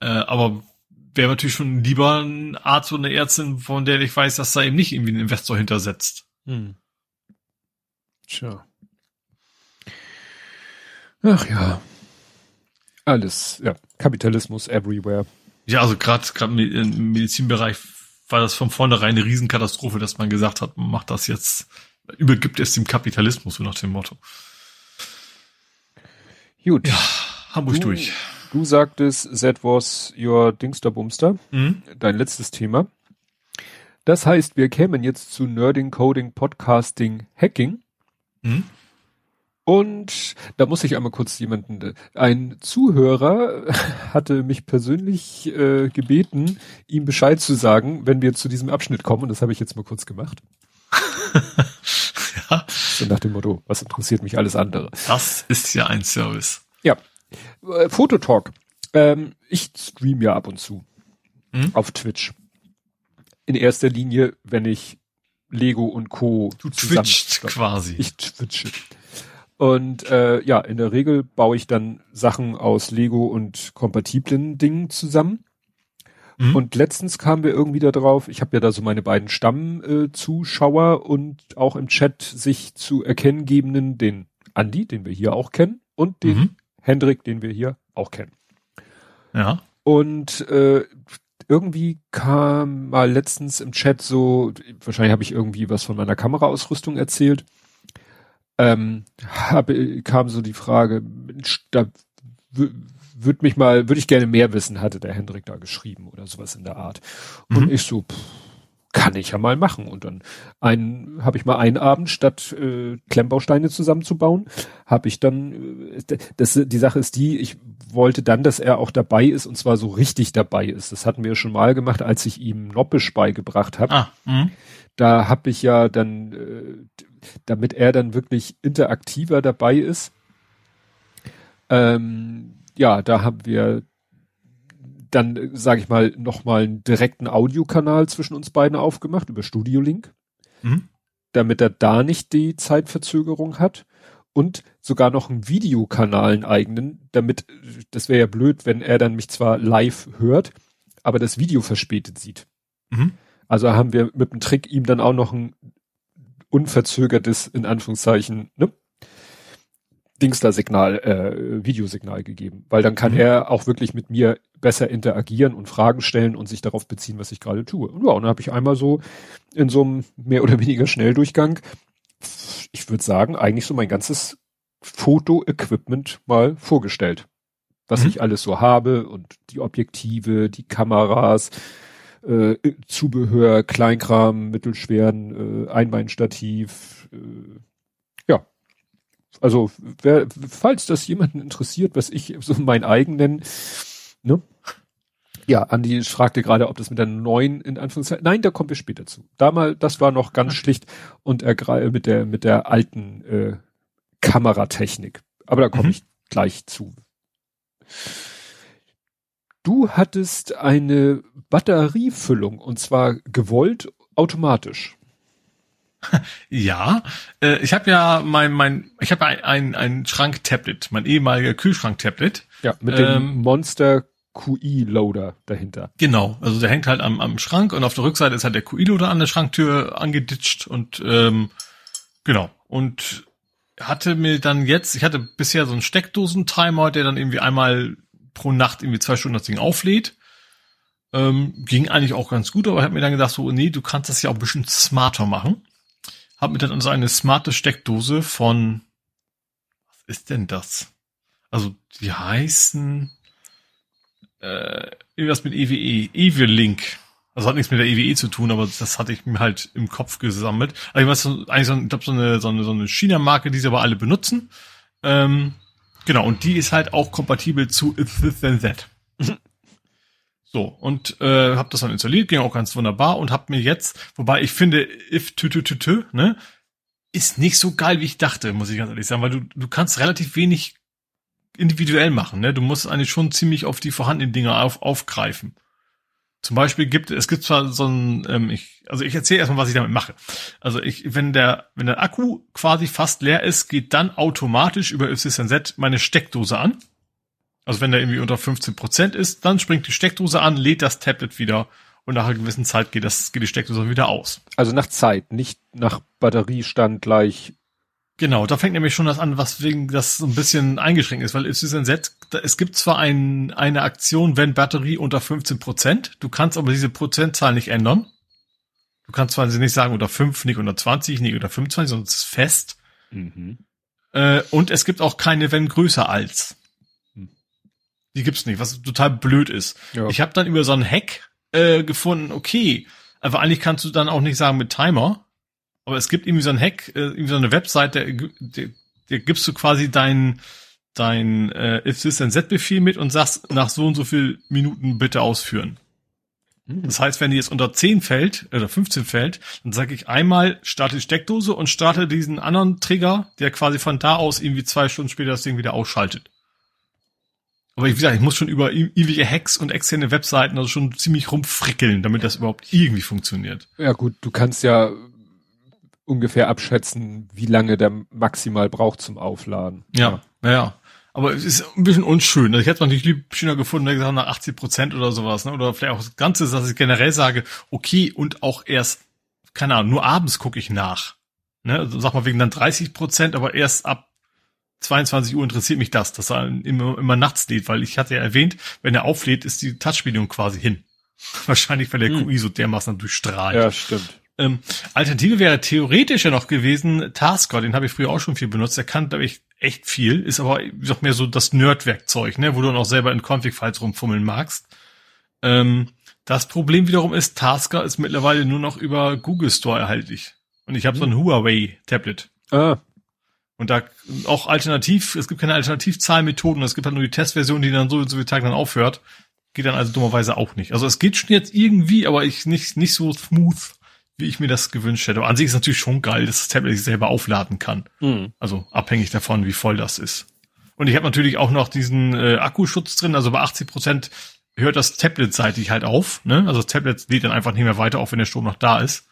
Äh, aber wäre natürlich schon lieber ein Arzt oder eine Ärztin, von der ich weiß, dass da eben nicht irgendwie ein Investor hintersetzt. Hm. Tja. Ach ja. Alles, ja. Kapitalismus everywhere. Ja, also gerade gerade im Medizinbereich war das von vornherein eine Riesenkatastrophe, dass man gesagt hat, man macht das jetzt, übergibt es dem Kapitalismus, so nach dem Motto. Gut. Ja, Hamburg du, durch. Du sagtest, that was your Dingsterbumster, mhm. dein letztes Thema. Das heißt, wir kämen jetzt zu Nerding, Coding, Podcasting, Hacking. Mhm. Und da muss ich einmal kurz jemanden, ein Zuhörer hatte mich persönlich äh, gebeten, ihm Bescheid zu sagen, wenn wir zu diesem Abschnitt kommen. Und das habe ich jetzt mal kurz gemacht. ja. So nach dem Motto, was interessiert mich alles andere? Das ist ja ein Service. Ja, äh, Fototalk. Ähm, ich stream ja ab und zu hm? auf Twitch. In erster Linie, wenn ich Lego und Co. Du twitcht quasi. Ich twitche. Und äh, ja, in der Regel baue ich dann Sachen aus Lego und kompatiblen Dingen zusammen. Mhm. Und letztens kamen wir irgendwie da drauf, ich habe ja da so meine beiden Stammzuschauer äh, und auch im Chat sich zu erkennen gebenden, den Andi, den wir hier auch kennen, und den mhm. Hendrik, den wir hier auch kennen. Ja. Und äh, irgendwie kam mal letztens im Chat so, wahrscheinlich habe ich irgendwie was von meiner Kameraausrüstung erzählt, ähm, habe, kam so die Frage, da würde mich mal, würde ich gerne mehr wissen, hatte der Hendrik da geschrieben oder sowas in der Art. Und mhm. ich so, pff, kann ich ja mal machen. Und dann ein, habe ich mal einen Abend, statt äh, Klemmbausteine zusammenzubauen, habe ich dann, äh, das, die Sache ist die, ich wollte dann, dass er auch dabei ist und zwar so richtig dabei ist. Das hatten wir schon mal gemacht, als ich ihm Noppisch beigebracht habe. Ah, mh. da habe ich ja dann, äh, damit er dann wirklich interaktiver dabei ist, ähm, ja, da haben wir dann, sage ich mal, nochmal einen direkten Audiokanal zwischen uns beiden aufgemacht über Studio Link, mhm. damit er da nicht die Zeitverzögerung hat und sogar noch einen Videokanal, einen eigenen, damit, das wäre ja blöd, wenn er dann mich zwar live hört, aber das Video verspätet sieht. Mhm. Also haben wir mit dem Trick ihm dann auch noch ein unverzögertes, in Anführungszeichen, ne, Dingster-Signal, äh, Videosignal gegeben, weil dann kann mhm. er auch wirklich mit mir besser interagieren und Fragen stellen und sich darauf beziehen, was ich gerade tue. Und ja, und dann habe ich einmal so in so einem mehr oder weniger Schnelldurchgang, ich würde sagen, eigentlich so mein ganzes Foto-Equipment mal vorgestellt. Was mhm. ich alles so habe und die Objektive, die Kameras, äh, Zubehör, Kleinkram, mittelschweren, äh, Einbeinstativ, äh, also, wer, falls das jemanden interessiert, was ich so mein eigen nenne, ne? Ja, Andi fragte gerade, ob das mit der neuen in Anführungszeichen. Nein, da kommen wir später zu. Damals, das war noch ganz schlicht und er mit der mit der alten äh, Kameratechnik. Aber da komme mhm. ich gleich zu. Du hattest eine Batteriefüllung und zwar gewollt automatisch. Ja, äh, ich habe ja mein mein ich habe ein ein, ein Schrank-Tablet, mein ehemaliger Kühlschrank-Tablet. Ja, mit dem ähm, Monster QI-Loader dahinter. Genau, also der hängt halt am, am Schrank und auf der Rückseite ist halt der QI-Loader an der Schranktür angeditscht und ähm, genau. Und hatte mir dann jetzt, ich hatte bisher so einen Steckdosentimer, der dann irgendwie einmal pro Nacht irgendwie zwei Stunden das Ding auflädt. Ähm, ging eigentlich auch ganz gut, aber ich habe mir dann gedacht, so, nee, du kannst das ja auch ein bisschen smarter machen. Hab mir dann also eine smarte Steckdose von, was ist denn das? Also, die heißen, äh, irgendwas mit EWE, EWE-Link. Also hat nichts mit der EWE zu tun, aber das hatte ich mir halt im Kopf gesammelt. Also ich weiß, eigentlich so, ich glaube, so eine, so eine, so eine China-Marke, die sie aber alle benutzen. Ähm, genau, und die ist halt auch kompatibel zu If This Then That. so, und äh, habe das dann installiert, ging auch ganz wunderbar und habe mir jetzt, wobei ich finde, If tü tü tü tü, ne, ist nicht so geil, wie ich dachte, muss ich ganz ehrlich sagen, weil du, du kannst relativ wenig individuell machen, ne? Du musst eigentlich schon ziemlich auf die vorhandenen Dinge auf, aufgreifen. Zum Beispiel gibt es gibt zwar so ein, ähm, ich, also ich erzähle erstmal, was ich damit mache. Also ich, wenn der, wenn der Akku quasi fast leer ist, geht dann automatisch über YZ meine Steckdose an. Also wenn der irgendwie unter 15 Prozent ist, dann springt die Steckdose an, lädt das Tablet wieder und nach einer gewissen Zeit geht das, geht die Steckdose wieder aus. Also nach Zeit, nicht nach Batteriestand gleich Genau, da fängt nämlich schon das an, was wegen das so ein bisschen eingeschränkt ist, weil YZ, es gibt zwar ein, eine Aktion, wenn Batterie unter 15 Prozent, du kannst aber diese Prozentzahl nicht ändern. Du kannst zwar nicht sagen unter 5, nicht unter 20, nicht unter 25, sondern es ist fest. Mhm. Äh, und es gibt auch keine wenn größer als. Hm. Die gibt's nicht, was total blöd ist. Ja. Ich habe dann über so einen Hack äh, gefunden, okay, aber eigentlich kannst du dann auch nicht sagen mit Timer, aber es gibt irgendwie so ein Hack, äh, irgendwie so eine Website, der, der, der gibst du quasi dein, dein äh, if this and befehl mit und sagst nach so und so viel Minuten bitte ausführen. Mhm. Das heißt, wenn die jetzt unter 10 fällt oder 15 fällt, dann sage ich einmal starte die Steckdose und starte diesen anderen Trigger, der quasi von da aus irgendwie zwei Stunden später das Ding wieder ausschaltet. Aber wie gesagt, ich muss schon über ewige Hacks und externe Webseiten also schon ziemlich rumfrickeln, damit das überhaupt irgendwie funktioniert. Ja gut, du kannst ja ungefähr abschätzen, wie lange der maximal braucht zum Aufladen. Ja, ja. ja. Aber es ist ein bisschen unschön. Ich hätte es natürlich lieb schöner gefunden, wenn ich gesagt nach 80 Prozent oder sowas, ne? Oder vielleicht auch das Ganze, dass ich generell sage, okay, und auch erst, keine Ahnung, nur abends gucke ich nach. Ne? Also sag mal wegen dann 30 Prozent, aber erst ab 22 Uhr interessiert mich das, dass er immer, immer nachts lädt, weil ich hatte ja erwähnt, wenn er auflädt, ist die Touchbedienung quasi hin. Wahrscheinlich, weil der hm. QI so dermaßen durchstrahlt. Ja, stimmt. Ähm, Alternative wäre theoretisch ja noch gewesen Tasker, den habe ich früher auch schon viel benutzt. Der kann, glaube ich, echt viel, ist aber doch mehr so das Nerd-Werkzeug, ne, wo du noch selber in Config-Files rumfummeln magst. Ähm, das Problem wiederum ist, Tasker ist mittlerweile nur noch über Google Store erhältlich. Und ich habe so ein Huawei-Tablet. Ah. Und da auch alternativ, es gibt keine Alternativzahlmethoden, es gibt halt nur die Testversion, die dann so und so viele Tage dann aufhört. Geht dann also dummerweise auch nicht. Also es geht schon jetzt irgendwie, aber ich nicht, nicht so smooth wie ich mir das gewünscht hätte. an sich ist natürlich schon geil, dass das Tablet sich selber aufladen kann. Mhm. Also abhängig davon, wie voll das ist. Und ich habe natürlich auch noch diesen äh, Akkuschutz drin, also bei 80 Prozent hört das Tablet seitig halt auf. Ne? Also das Tablet lädt dann einfach nicht mehr weiter, auch wenn der Strom noch da ist.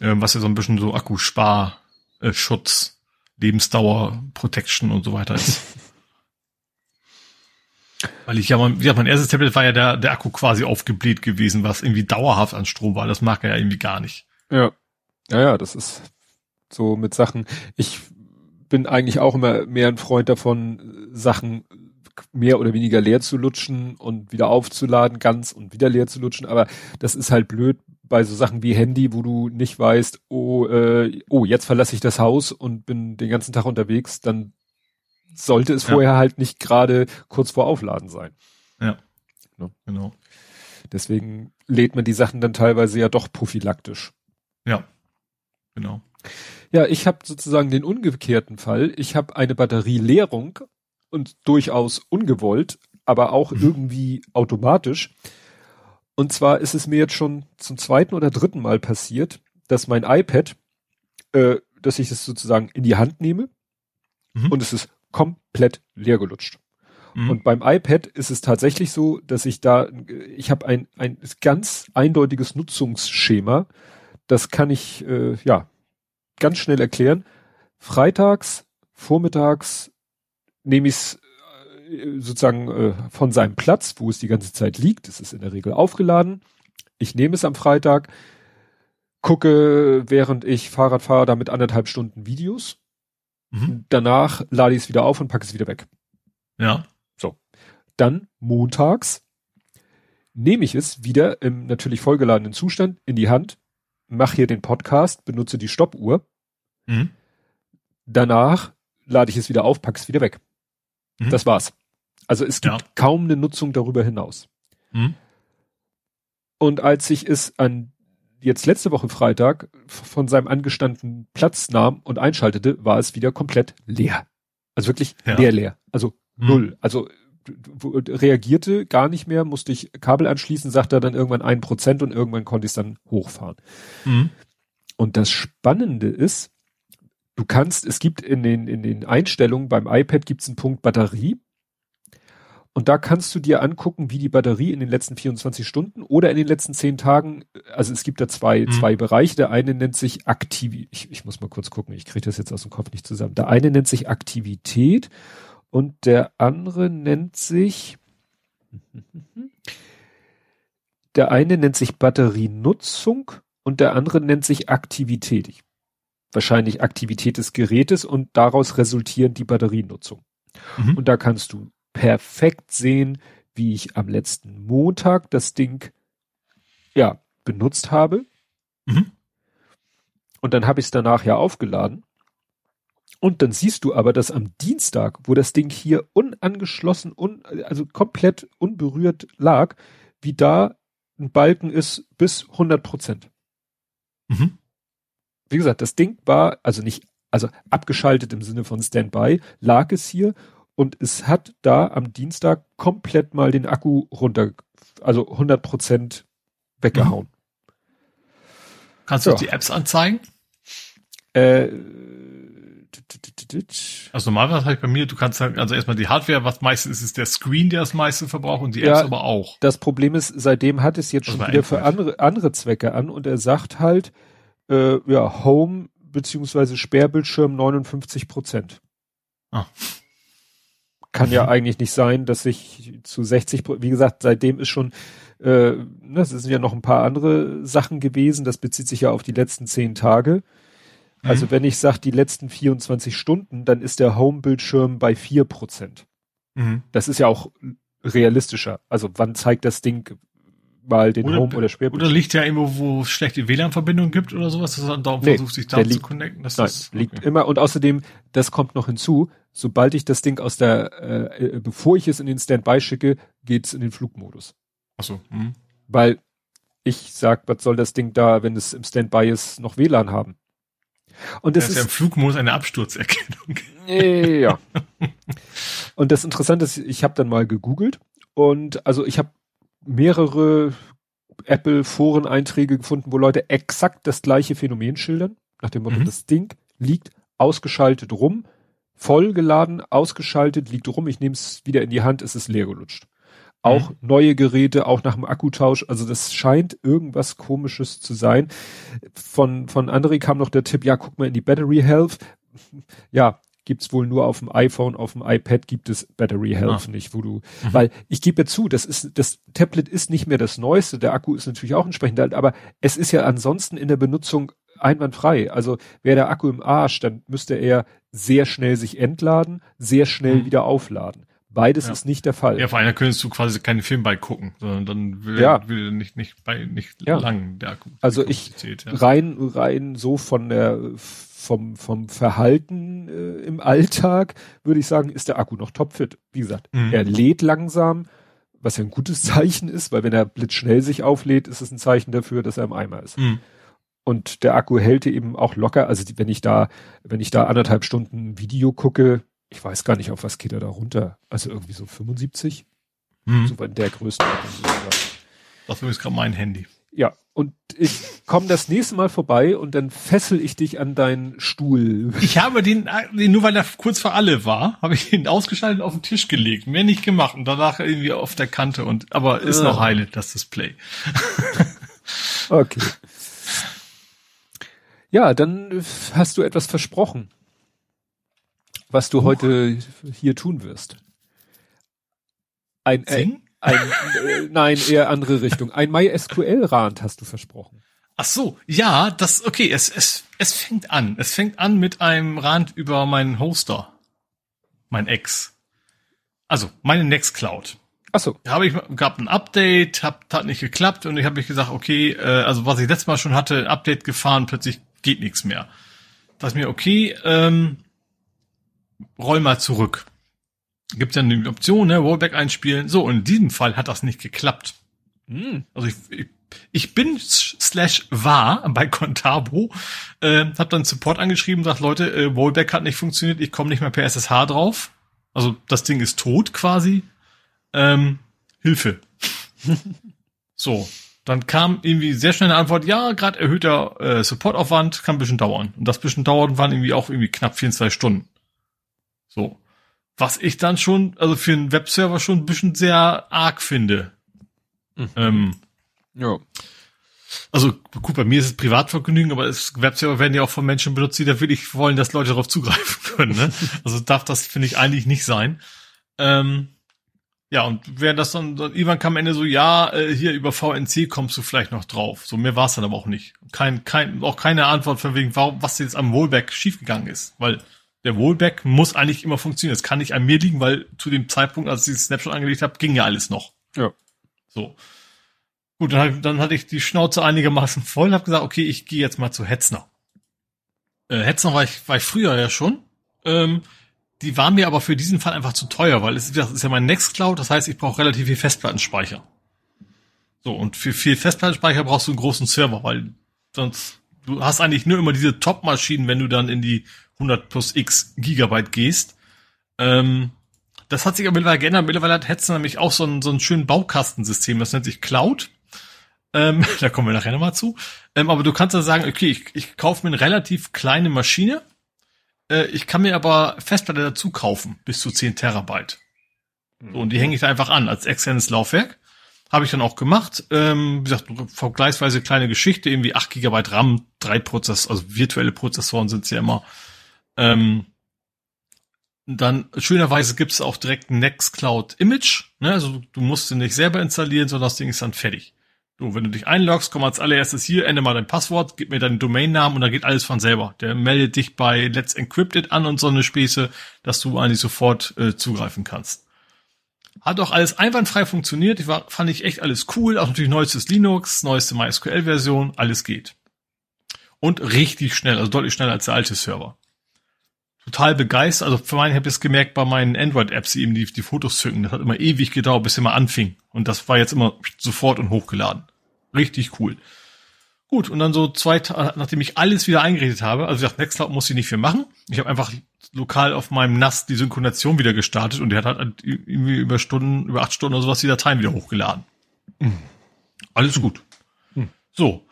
Ähm, was ja so ein bisschen so Akkuspar, äh, Schutz, Lebensdauer, Protection und so weiter ist. Weil ich ja mein, ja, mein erstes Tablet war ja der, der Akku quasi aufgebläht gewesen, was irgendwie dauerhaft an Strom war. Das mag er ja irgendwie gar nicht. Ja. Ja, ja, das ist so mit Sachen. Ich bin eigentlich auch immer mehr ein Freund davon, Sachen mehr oder weniger leer zu lutschen und wieder aufzuladen, ganz und wieder leer zu lutschen. Aber das ist halt blöd bei so Sachen wie Handy, wo du nicht weißt, oh, äh, oh, jetzt verlasse ich das Haus und bin den ganzen Tag unterwegs, dann sollte es vorher halt nicht gerade kurz vor Aufladen sein. Ja. Ne? Genau. Deswegen lädt man die Sachen dann teilweise ja doch prophylaktisch. Ja. Genau. Ja, ich habe sozusagen den umgekehrten Fall. Ich habe eine Batterieleerung und durchaus ungewollt, aber auch mhm. irgendwie automatisch. Und zwar ist es mir jetzt schon zum zweiten oder dritten Mal passiert, dass mein iPad, äh, dass ich es sozusagen in die Hand nehme mhm. und es ist komplett leer gelutscht. Mhm. Und beim iPad ist es tatsächlich so, dass ich da, ich habe ein, ein ganz eindeutiges Nutzungsschema. Das kann ich äh, ja ganz schnell erklären. Freitags, vormittags nehme ich es äh, sozusagen äh, von seinem Platz, wo es die ganze Zeit liegt, es ist in der Regel aufgeladen. Ich nehme es am Freitag, gucke, während ich Fahrrad fahre, damit anderthalb Stunden Videos. Mhm. Danach lade ich es wieder auf und packe es wieder weg. Ja. So. Dann montags nehme ich es wieder im natürlich vollgeladenen Zustand in die Hand, mache hier den Podcast, benutze die Stoppuhr. Mhm. Danach lade ich es wieder auf, packe es wieder weg. Mhm. Das war's. Also es gibt ja. kaum eine Nutzung darüber hinaus. Mhm. Und als ich es an jetzt letzte Woche Freitag von seinem angestandenen Platz nahm und einschaltete, war es wieder komplett leer. Also wirklich ja. leer, leer. Also mhm. null. Also reagierte gar nicht mehr, musste ich Kabel anschließen, sagte er dann irgendwann ein Prozent und irgendwann konnte ich es dann hochfahren. Mhm. Und das Spannende ist, du kannst, es gibt in den, in den Einstellungen beim iPad gibt es einen Punkt Batterie und da kannst du dir angucken, wie die Batterie in den letzten 24 Stunden oder in den letzten 10 Tagen, also es gibt da zwei, mhm. zwei Bereiche. Der eine nennt sich Aktivität, ich, ich muss mal kurz gucken, ich kriege das jetzt aus dem Kopf nicht zusammen. Der eine nennt sich Aktivität und der andere nennt sich, der eine nennt sich Batterienutzung und der andere nennt sich Aktivität. Wahrscheinlich Aktivität des Gerätes und daraus resultierend die Batterienutzung. Mhm. Und da kannst du perfekt sehen, wie ich am letzten Montag das Ding ja benutzt habe. Mhm. Und dann habe ich es danach ja aufgeladen. Und dann siehst du aber, dass am Dienstag, wo das Ding hier unangeschlossen, un, also komplett unberührt lag, wie da ein Balken ist bis 100 Prozent. Mhm. Wie gesagt, das Ding war also nicht, also abgeschaltet im Sinne von Standby, lag es hier und es hat da am Dienstag komplett mal den Akku runter, also 100 Prozent weggehauen. Mhm. Kannst du ja. die Apps anzeigen? Äh, also normalerweise habe ich bei mir, du kannst sagen, also erstmal die Hardware, was meistens ist, ist der Screen, der das meiste verbraucht und die Apps ja, aber auch. Das Problem ist, seitdem hat es jetzt schon wieder für andere, andere Zwecke an und er sagt halt, äh, ja, Home beziehungsweise Sperrbildschirm 59 Prozent. Ah. Kann mhm. ja eigentlich nicht sein, dass ich zu 60, wie gesagt, seitdem ist schon, äh, das ne, sind ja noch ein paar andere Sachen gewesen, das bezieht sich ja auf die letzten zehn Tage. Also mhm. wenn ich sage, die letzten 24 Stunden, dann ist der Home-Bildschirm bei vier Prozent. Mhm. Das ist ja auch realistischer. Also wann zeigt das Ding mal den oder, Home oder Sperrbildschirm? Oder liegt ja irgendwo, wo es schlechte WLAN-Verbindung gibt oder sowas, dass er dann darum nee, versucht, sich da zu connecten. Das nein, ist, okay. liegt immer. Und außerdem, das kommt noch hinzu, sobald ich das Ding aus der, äh, äh, bevor ich es in den Standby schicke, geht's in den Flugmodus. Ach so. Hm. Weil ich sag, was soll das Ding da, wenn es im Standby ist, noch WLAN haben? Und das, das ist ja im Flugmodus eine Absturzerkennung. Ja. und das Interessante ist, ich habe dann mal gegoogelt und also ich habe mehrere Apple Foreneinträge gefunden, wo Leute exakt das gleiche Phänomen schildern, nach dem Motto, mhm. das Ding liegt ausgeschaltet rum, vollgeladen, ausgeschaltet, liegt rum, ich nehme es wieder in die Hand, es ist leer gelutscht. Auch mhm. neue Geräte, auch nach dem Akkutausch, also das scheint irgendwas komisches zu sein. Von, von André kam noch der Tipp, ja, guck mal in die Battery Health. Ja, gibt's wohl nur auf dem iPhone, auf dem iPad gibt es Battery Health ah. nicht, wo du, mhm. weil ich gebe zu, das ist, das Tablet ist nicht mehr das Neueste, der Akku ist natürlich auch entsprechend alt, aber es ist ja ansonsten in der Benutzung einwandfrei. Also wäre der Akku im Arsch, dann müsste er sehr schnell sich entladen, sehr schnell mhm. wieder aufladen. Beides ja. ist nicht der Fall. Ja, vor allem könntest du quasi keinen Film bei gucken, sondern dann will, ja. will nicht, nicht bei, nicht ja. lang der Akku. Also ich, ja. rein, rein so von der, vom, vom Verhalten äh, im Alltag würde ich sagen, ist der Akku noch topfit. Wie gesagt, mhm. er lädt langsam, was ja ein gutes Zeichen ist, weil wenn er blitzschnell sich auflädt, ist es ein Zeichen dafür, dass er im Eimer ist. Mhm. Und der Akku hält eben auch locker. Also die, wenn ich da, wenn ich da anderthalb Stunden Video gucke, ich weiß gar nicht, auf was geht er da runter. Also irgendwie so 75. Mhm. So in der Größenordnung. Das ist gerade mein Handy. Ja, und ich komme das nächste Mal vorbei und dann fessel ich dich an deinen Stuhl. Ich habe den, nur weil er kurz vor alle war, habe ich ihn ausgeschaltet auf den Tisch gelegt. Mehr nicht gemacht und danach irgendwie auf der Kante und, aber ist ah. noch heile, das Display. okay. Ja, dann hast du etwas versprochen, was du Huch. heute hier tun wirst. Ein, äh, ein äh, nein, eher andere Richtung. Ein MySQL-Rand hast du versprochen. Ach so, ja, das, okay, es, es, es fängt an. Es fängt an mit einem Rand über meinen Hoster. Mein Ex. Also, meine Nextcloud. Ach so. Da habe ich, gab ein Update, hab, hat nicht geklappt und ich habe mich gesagt, okay, äh, also was ich letztes Mal schon hatte, ein Update gefahren, plötzlich geht nichts mehr. Da ist mir, okay, ähm, roll mal zurück. Gibt dann die Option, ne, Rollback einspielen. So, und in diesem Fall hat das nicht geklappt. Hm. Also ich, ich ich bin slash war bei Contabo, äh, habe dann Support angeschrieben, sagt Leute, äh, Rollback hat nicht funktioniert, ich komme nicht mehr per SSH drauf. Also das Ding ist tot quasi. Ähm, Hilfe. so, dann kam irgendwie sehr schnell eine Antwort, ja, gerade erhöhter äh, Supportaufwand, kann ein bisschen dauern. Und das bisschen dauern waren irgendwie auch irgendwie knapp 24 Stunden. So. Was ich dann schon, also für einen Webserver schon ein bisschen sehr arg finde. Mhm. Ähm, ja. Also gut, bei mir ist es Privatvergnügen, aber es, Webserver werden ja auch von Menschen benutzt, die da wirklich wollen, dass Leute darauf zugreifen können. Ne? Also darf das, finde ich, eigentlich nicht sein. Ähm, ja, und während das dann, dann irgendwann kam am Ende so, ja, äh, hier über VNC kommst du vielleicht noch drauf. So mehr war es dann aber auch nicht. Kein, kein, auch keine Antwort von wegen, warum, was jetzt am Rollback schiefgegangen ist. Weil der Rollback muss eigentlich immer funktionieren. Es kann nicht an mir liegen, weil zu dem Zeitpunkt, als ich den Snapshot angelegt habe, ging ja alles noch. Ja. So. Gut, dann, dann hatte ich die Schnauze einigermaßen voll und habe gesagt, okay, ich gehe jetzt mal zu Hetzner. Äh, Hetzner war ich, war ich früher ja schon. Ähm, die waren mir aber für diesen Fall einfach zu teuer, weil es ist ja mein Nextcloud, das heißt, ich brauche relativ viel Festplattenspeicher. So, und für viel Festplattenspeicher brauchst du einen großen Server, weil sonst, du hast eigentlich nur immer diese Top-Maschinen, wenn du dann in die 100 plus x Gigabyte gehst. Ähm, das hat sich aber mittlerweile geändert. Mittlerweile hat Hetzner nämlich auch so ein, so ein schönen Baukastensystem, das nennt sich Cloud. Ähm, da kommen wir nachher nochmal zu. Ähm, aber du kannst dann sagen, okay, ich, ich kaufe mir eine relativ kleine Maschine. Äh, ich kann mir aber Festplatte dazu kaufen, bis zu 10 Terabyte. So, und die hänge ich da einfach an als externes Laufwerk. Habe ich dann auch gemacht. Ähm, wie gesagt, vergleichsweise kleine Geschichte, irgendwie 8 Gigabyte RAM, drei Prozess, also virtuelle Prozessoren sind ja immer. Ähm, dann schönerweise gibt es auch direkt ein Nextcloud Image. Ne? Also du musst den nicht selber installieren, sondern das Ding ist dann fertig. Du, wenn du dich einloggst, komm als allererstes hier, ändere mal dein Passwort, gib mir deinen Domainnamen und dann geht alles von selber. Der meldet dich bei Let's Encrypted an und so eine Späße, dass du eigentlich sofort äh, zugreifen kannst. Hat auch alles einwandfrei funktioniert. Ich war, fand ich echt alles cool. Auch natürlich neuestes Linux, neueste MySQL-Version, alles geht. Und richtig schnell, also deutlich schneller als der alte Server. Total begeistert. Also für meinen habe ich es gemerkt bei meinen Android-Apps, die eben die, die Fotos zücken. Das hat immer ewig gedauert, bis sie mal anfing. Und das war jetzt immer sofort und hochgeladen. Richtig cool. Gut, und dann so zwei Tage, nachdem ich alles wieder eingerichtet habe, also ich dachte, Nextcloud muss ich nicht viel machen. Ich habe einfach lokal auf meinem NAS die Synchronisation wieder gestartet und der hat halt irgendwie über Stunden, über acht Stunden oder sowas die Dateien wieder hochgeladen. Mhm. Alles gut. Mhm. So.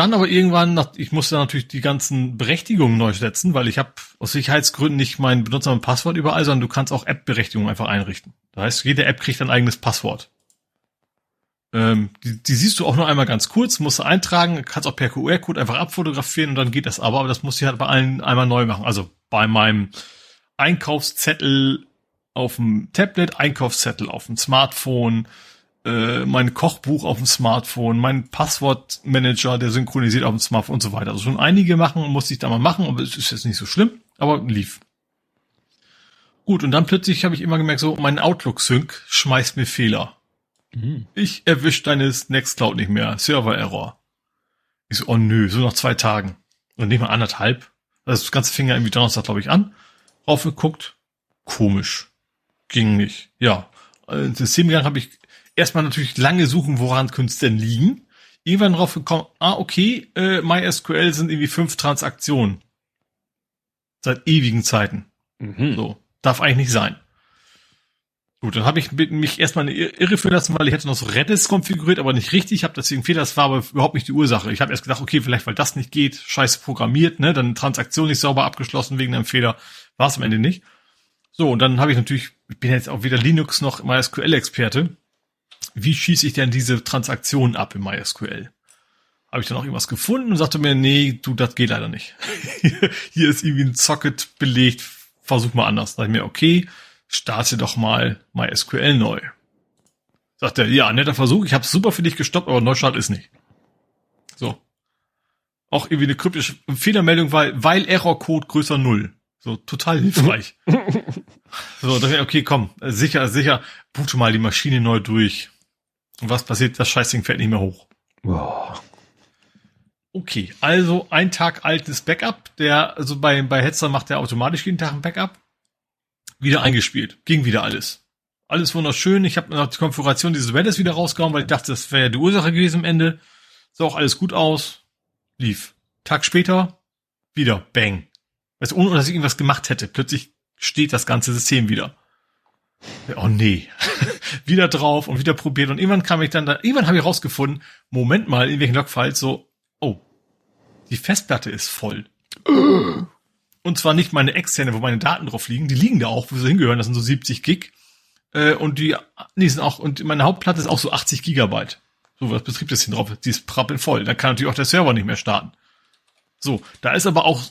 Dann aber irgendwann, nach, ich musste natürlich die ganzen Berechtigungen neu setzen, weil ich habe aus Sicherheitsgründen nicht mein Benutzer und Passwort überall, sondern du kannst auch App-Berechtigungen einfach einrichten. Das heißt, jede App kriegt ein eigenes Passwort. Ähm, die, die siehst du auch nur einmal ganz kurz, musst du eintragen, kannst auch per QR-Code einfach abfotografieren und dann geht das aber, aber das muss ich halt bei allen einmal neu machen. Also bei meinem Einkaufszettel auf dem Tablet, Einkaufszettel auf dem Smartphone, äh, mein Kochbuch auf dem Smartphone, mein Passwortmanager, der synchronisiert auf dem Smartphone und so weiter. Also schon einige machen, musste ich da mal machen, aber es ist jetzt nicht so schlimm, aber lief. Gut, und dann plötzlich habe ich immer gemerkt, so mein Outlook-Sync schmeißt mir Fehler. Mhm. Ich erwisch deines Nextcloud nicht mehr. Server-Error. Ich so, oh nö, so nach zwei Tagen. Und nicht mal anderthalb. Das ganze fing ja irgendwie Donnerstag, glaube ich, an. Aufgeguckt. Komisch. Ging nicht. Ja. Ins System gegangen habe ich erstmal natürlich lange suchen, woran könnte es denn liegen. Irgendwann drauf gekommen, ah, okay, äh, MySQL sind irgendwie fünf Transaktionen. Seit ewigen Zeiten. Mhm. So. Darf eigentlich nicht sein. Gut, dann habe ich mich erstmal Irre führen lassen, weil ich hätte noch so Redis konfiguriert, aber nicht richtig. Ich habe deswegen Fehler, das war aber überhaupt nicht die Ursache. Ich habe erst gedacht, okay, vielleicht weil das nicht geht, scheiße programmiert, ne, dann Transaktion nicht sauber abgeschlossen wegen einem Fehler, war es am Ende nicht. So, und dann habe ich natürlich, ich bin jetzt auch weder Linux noch MySQL-Experte. Wie schieße ich denn diese Transaktion ab im MySQL? Habe ich dann auch irgendwas gefunden und sagte mir, nee, du, das geht leider nicht. Hier ist irgendwie ein Socket belegt, versuch mal anders. Da ich mir, okay, starte doch mal MySQL neu. Sagt er, ja, netter Versuch, ich habe super für dich gestoppt, aber Neustart ist nicht. So. Auch irgendwie eine kryptische Fehlermeldung, weil, weil Errorcode größer Null. So, total hilfreich. so, dann, okay, komm, sicher, sicher, boote mal die Maschine neu durch. Und was passiert? Das Scheißding fährt nicht mehr hoch. Boah. Okay, also ein Tag altes Backup, der, also bei, bei Hetzer macht er automatisch jeden Tag ein Backup. Wieder eingespielt. Ging wieder alles. Alles wunderschön. Ich habe noch die Konfiguration dieses Redis wieder rausgehauen, weil ich dachte, das wäre die Ursache gewesen am Ende. Sah auch alles gut aus. Lief. Tag später, wieder Bang. Weißt ohne dass ich irgendwas gemacht hätte. Plötzlich steht das ganze System wieder. Oh nee. wieder drauf und wieder probiert. Und irgendwann kam ich dann da, irgendwann habe ich rausgefunden, Moment mal, in welchen Logfiles so, oh, die Festplatte ist voll. Und zwar nicht meine externe, wo meine Daten drauf liegen. Die liegen da auch, wo sie hingehören. Das sind so 70 Gig. Äh, und die, die sind auch, und meine Hauptplatte ist auch so 80 Gigabyte. So was Betriebssystem drauf. Die ist voll. Dann kann natürlich auch der Server nicht mehr starten. So, da ist aber auch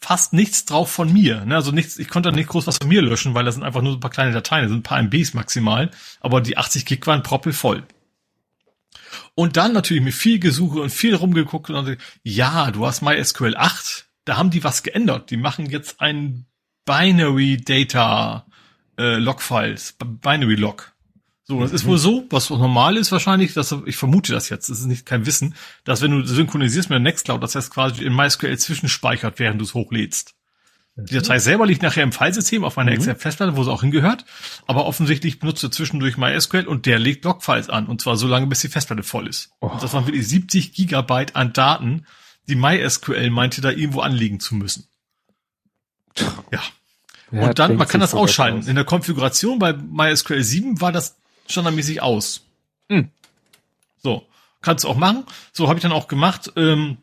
fast nichts drauf von mir. Ne? Also nichts, ich konnte nicht groß was von mir löschen, weil das sind einfach nur so ein paar kleine Dateien, das sind ein paar MBs maximal. Aber die 80 Gig waren voll. Und dann natürlich mit viel Gesuche und viel rumgeguckt und dann, ja, du hast MySQL 8, da haben die was geändert. Die machen jetzt ein Binary Data äh, Logfiles, Binary Log. So, das mhm. ist wohl so, was normal ist wahrscheinlich, dass ich vermute das jetzt, das ist nicht kein Wissen, dass wenn du synchronisierst mit der Nextcloud, das heißt quasi in MySQL zwischenspeichert, während du es hochlädst. Die Datei selber liegt nachher im Filesystem auf meiner mhm. Excel-Festplatte, wo sie auch hingehört. Aber offensichtlich benutzt du zwischendurch MySQL und der legt Logfiles an. Und zwar so lange, bis die Festplatte voll ist. Oh. Und das waren wirklich 70 Gigabyte an Daten, die MySQL meinte, da irgendwo anliegen zu müssen. Ja. ja und dann, man kann das ausschalten. Aus. In der Konfiguration bei MySQL 7 war das standardmäßig aus. Hm. So, kannst du auch machen. So habe ich dann auch gemacht. Ähm,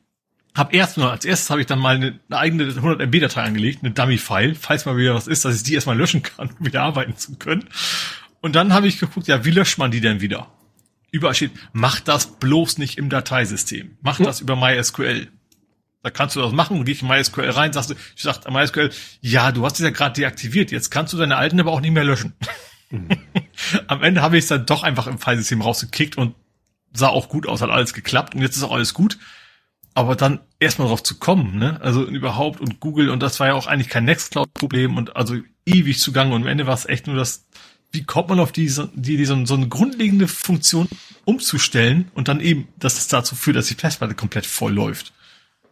hab erst nur, als erstes habe ich dann mal eine, eine eigene 100 MB Datei angelegt, eine Dummy-File, falls mal wieder was ist, dass ich die erstmal löschen kann, um wieder arbeiten zu können. Und dann habe ich geguckt, ja, wie löscht man die denn wieder? Überall steht, mach das bloß nicht im Dateisystem. Mach hm. das über MySQL. Da kannst du das machen und geh ich in MySQL rein, sagst du, ich sag MySQL, ja, du hast es ja gerade deaktiviert, jetzt kannst du deine alten aber auch nicht mehr löschen. Mhm. Am Ende habe ich es dann doch einfach im Filesystem rausgekickt und sah auch gut aus, hat alles geklappt und jetzt ist auch alles gut. Aber dann erstmal drauf zu kommen, ne? Also überhaupt und Google und das war ja auch eigentlich kein Nextcloud-Problem und also ewig zugange und am Ende war es echt nur das, wie kommt man auf diese, die, die so, so eine grundlegende Funktion umzustellen und dann eben, dass es dazu führt, dass die Festplatte komplett voll läuft.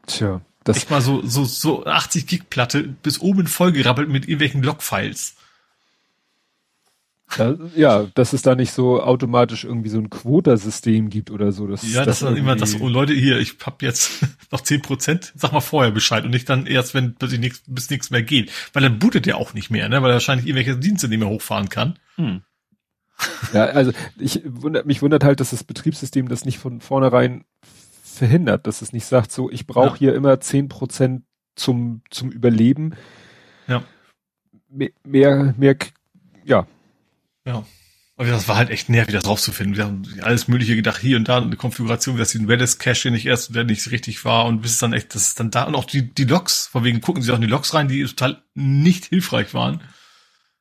Tja. Das Echt mal so, so, so 80 Gig Platte bis oben voll gerappelt mit irgendwelchen Logfiles. Ja, ja, dass es da nicht so automatisch irgendwie so ein Quotasystem gibt oder so. Dass, ja, das, das ist dann immer das, oh Leute, hier, ich hab jetzt noch zehn Prozent, sag mal vorher Bescheid und nicht dann erst, wenn bis nichts, bis nichts mehr geht. Weil dann bootet der auch nicht mehr, ne? weil er wahrscheinlich irgendwelche Dienste nicht mehr hochfahren kann. Hm. Ja, also ich wundert, mich wundert halt, dass das Betriebssystem das nicht von vornherein verhindert, dass es nicht sagt, so, ich brauche ja. hier immer zehn Prozent zum, zum Überleben. Ja. Mehr, mehr, mehr ja, ja. Aber das war halt echt nervig, das rauszufinden. Wir haben alles Mögliche gedacht, hier und da eine Konfiguration, dass die Redis-Cache nicht erst, der nicht richtig war und bis es dann echt, das ist dann da und auch die, die Logs, vor wegen gucken sie auch in die Logs rein, die total nicht hilfreich waren.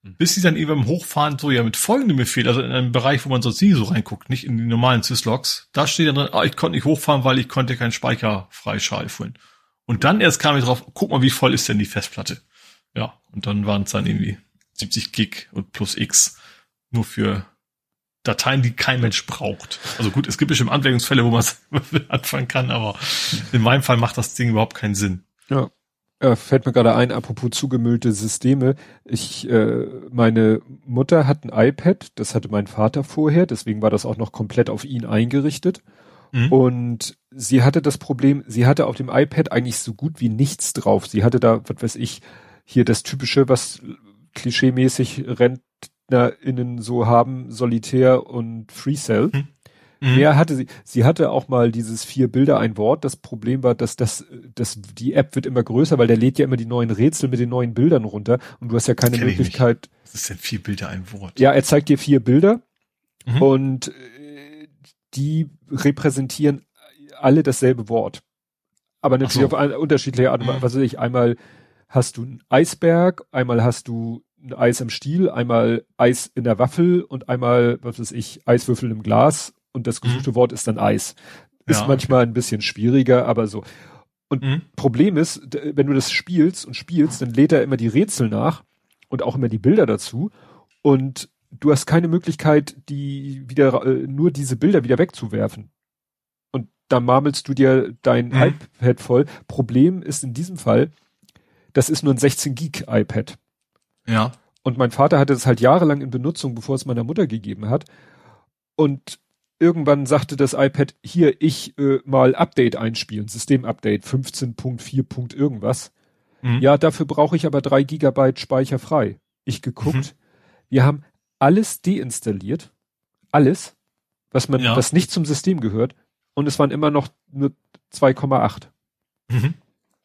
Mhm. Bis sie dann eben beim Hochfahren so ja mit folgendem Befehl, also in einem Bereich, wo man sonst nie so reinguckt, nicht in die normalen Syslogs, da steht dann drin, ah, ich konnte nicht hochfahren, weil ich konnte keinen Speicher freischalten. Und dann erst kam ich drauf, guck mal, wie voll ist denn die Festplatte? Ja, und dann waren es dann irgendwie 70 Gig und plus X nur für Dateien, die kein Mensch braucht. Also gut, es gibt bestimmt Anwendungsfälle, wo man es anfangen kann, aber in meinem Fall macht das Ding überhaupt keinen Sinn. Ja. Ja, fällt mir gerade ein, apropos zugemüllte Systeme. Ich, äh, meine Mutter hat ein iPad, das hatte mein Vater vorher, deswegen war das auch noch komplett auf ihn eingerichtet. Mhm. Und sie hatte das Problem, sie hatte auf dem iPad eigentlich so gut wie nichts drauf. Sie hatte da, was weiß ich, hier das typische, was klischeemäßig rennt, PartnerInnen so haben, Solitär und FreeCell. Hm. Mhm. Mehr hatte sie. Sie hatte auch mal dieses vier Bilder ein Wort. Das Problem war, dass das, dass die App wird immer größer, weil der lädt ja immer die neuen Rätsel mit den neuen Bildern runter und du hast ja keine Möglichkeit. Was ist denn vier Bilder ein Wort? Ja, er zeigt dir vier Bilder mhm. und äh, die repräsentieren alle dasselbe Wort. Aber natürlich so. auf eine unterschiedliche Art und Weise. Mhm. Was weiß ich, einmal hast du einen Eisberg, einmal hast du Eis am Stiel, einmal Eis in der Waffel und einmal, was weiß ich, Eiswürfel im Glas und das gesuchte mhm. Wort ist dann Eis. Ist ja, manchmal okay. ein bisschen schwieriger, aber so. Und mhm. Problem ist, wenn du das spielst und spielst, dann lädt er immer die Rätsel nach und auch immer die Bilder dazu und du hast keine Möglichkeit, die wieder äh, nur diese Bilder wieder wegzuwerfen. Und da marmelst du dir dein mhm. iPad voll. Problem ist in diesem Fall, das ist nur ein 16 Gig iPad. Ja. Und mein Vater hatte das halt jahrelang in Benutzung, bevor es meiner Mutter gegeben hat. Und irgendwann sagte das iPad, hier, ich äh, mal Update einspielen, Systemupdate 15.4. irgendwas. Mhm. Ja, dafür brauche ich aber drei Gigabyte Speicher frei. Ich geguckt, mhm. wir haben alles deinstalliert, alles, was man, ja. was nicht zum System gehört, und es waren immer noch nur 2,8. Mhm.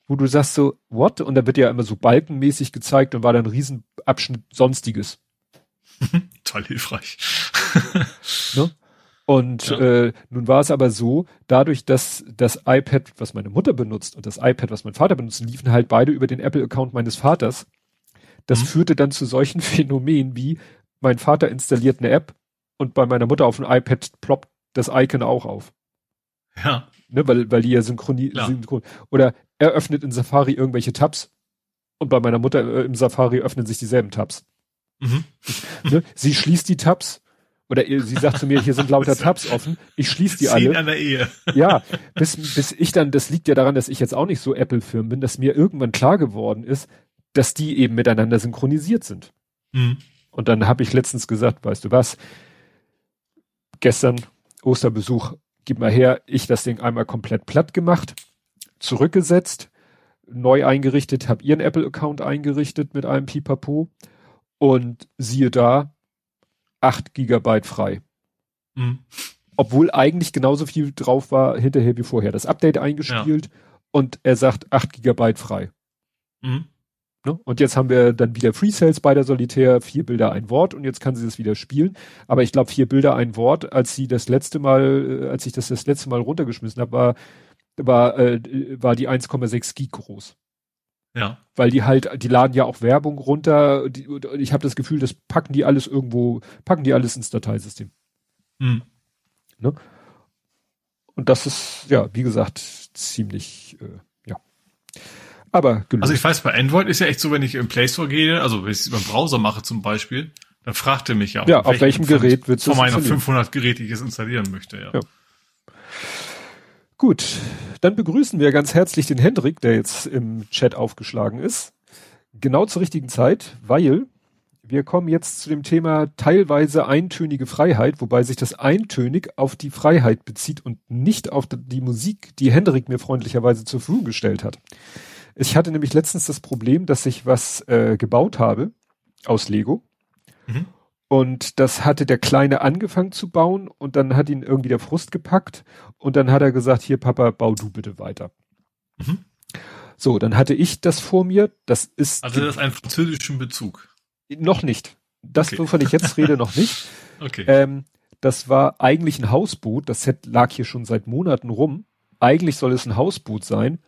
Wo du sagst so, what? Und da wird ja immer so balkenmäßig gezeigt und war dann ein Riesenabschnitt Sonstiges. Toll hilfreich. ne? Und ja. äh, nun war es aber so, dadurch, dass das iPad, was meine Mutter benutzt und das iPad, was mein Vater benutzt, liefen halt beide über den Apple-Account meines Vaters. Das mhm. führte dann zu solchen Phänomenen wie, mein Vater installiert eine App und bei meiner Mutter auf dem iPad ploppt das Icon auch auf. Ja. Ne, weil, weil die ja synchronisieren. Synchron oder er öffnet in Safari irgendwelche Tabs und bei meiner Mutter äh, im Safari öffnen sich dieselben Tabs. Mhm. Ne, sie schließt die Tabs, oder sie sagt zu mir, hier sind lauter Tabs offen, ich schließe die alle. an der Ehe. ja, bis, bis ich dann, das liegt ja daran, dass ich jetzt auch nicht so Apple-Firm bin, dass mir irgendwann klar geworden ist, dass die eben miteinander synchronisiert sind. Mhm. Und dann habe ich letztens gesagt, weißt du was, gestern Osterbesuch, gib mal her, ich das Ding einmal komplett platt gemacht, zurückgesetzt, neu eingerichtet, habe ihren Apple-Account eingerichtet mit einem Pipapo und siehe da, 8 Gigabyte frei. Mhm. Obwohl eigentlich genauso viel drauf war hinterher wie vorher. Das Update eingespielt ja. und er sagt 8 Gigabyte frei. Mhm. Ne? Und jetzt haben wir dann wieder Free Sales bei der Solitär, vier Bilder, ein Wort und jetzt kann sie das wieder spielen. Aber ich glaube, vier Bilder, ein Wort, als sie das letzte Mal, äh, als ich das das letzte Mal runtergeschmissen habe, war, war, äh, war die 1,6 Gig groß. Ja. Weil die halt, die laden ja auch Werbung runter. Die, ich habe das Gefühl, das packen die alles irgendwo, packen die alles ins Dateisystem. Mhm. Ne? Und das ist, ja, wie gesagt, ziemlich, äh. Aber gelungen. Also ich weiß, bei Android ist ja echt so, wenn ich im Play Store gehe, also wenn ich es über den Browser mache zum Beispiel, dann fragt er mich ja, ja auf welchem, welchem Gerät wird es Von meiner 500 Geräte, die ich es installieren möchte, ja. ja. Gut, dann begrüßen wir ganz herzlich den Hendrik, der jetzt im Chat aufgeschlagen ist. Genau zur richtigen Zeit, weil wir kommen jetzt zu dem Thema teilweise eintönige Freiheit, wobei sich das eintönig auf die Freiheit bezieht und nicht auf die Musik, die Hendrik mir freundlicherweise zur Verfügung gestellt hat. Ich hatte nämlich letztens das Problem, dass ich was äh, gebaut habe aus Lego. Mhm. Und das hatte der Kleine angefangen zu bauen und dann hat ihn irgendwie der Frust gepackt und dann hat er gesagt, hier Papa, bau du bitte weiter. Mhm. So, dann hatte ich das vor mir. Das ist. Also das einen französischen Bezug? Noch nicht. Das, okay. wovon ich jetzt rede, noch nicht. Okay. Ähm, das war eigentlich ein Hausboot. Das Set lag hier schon seit Monaten rum. Eigentlich soll es ein Hausboot sein.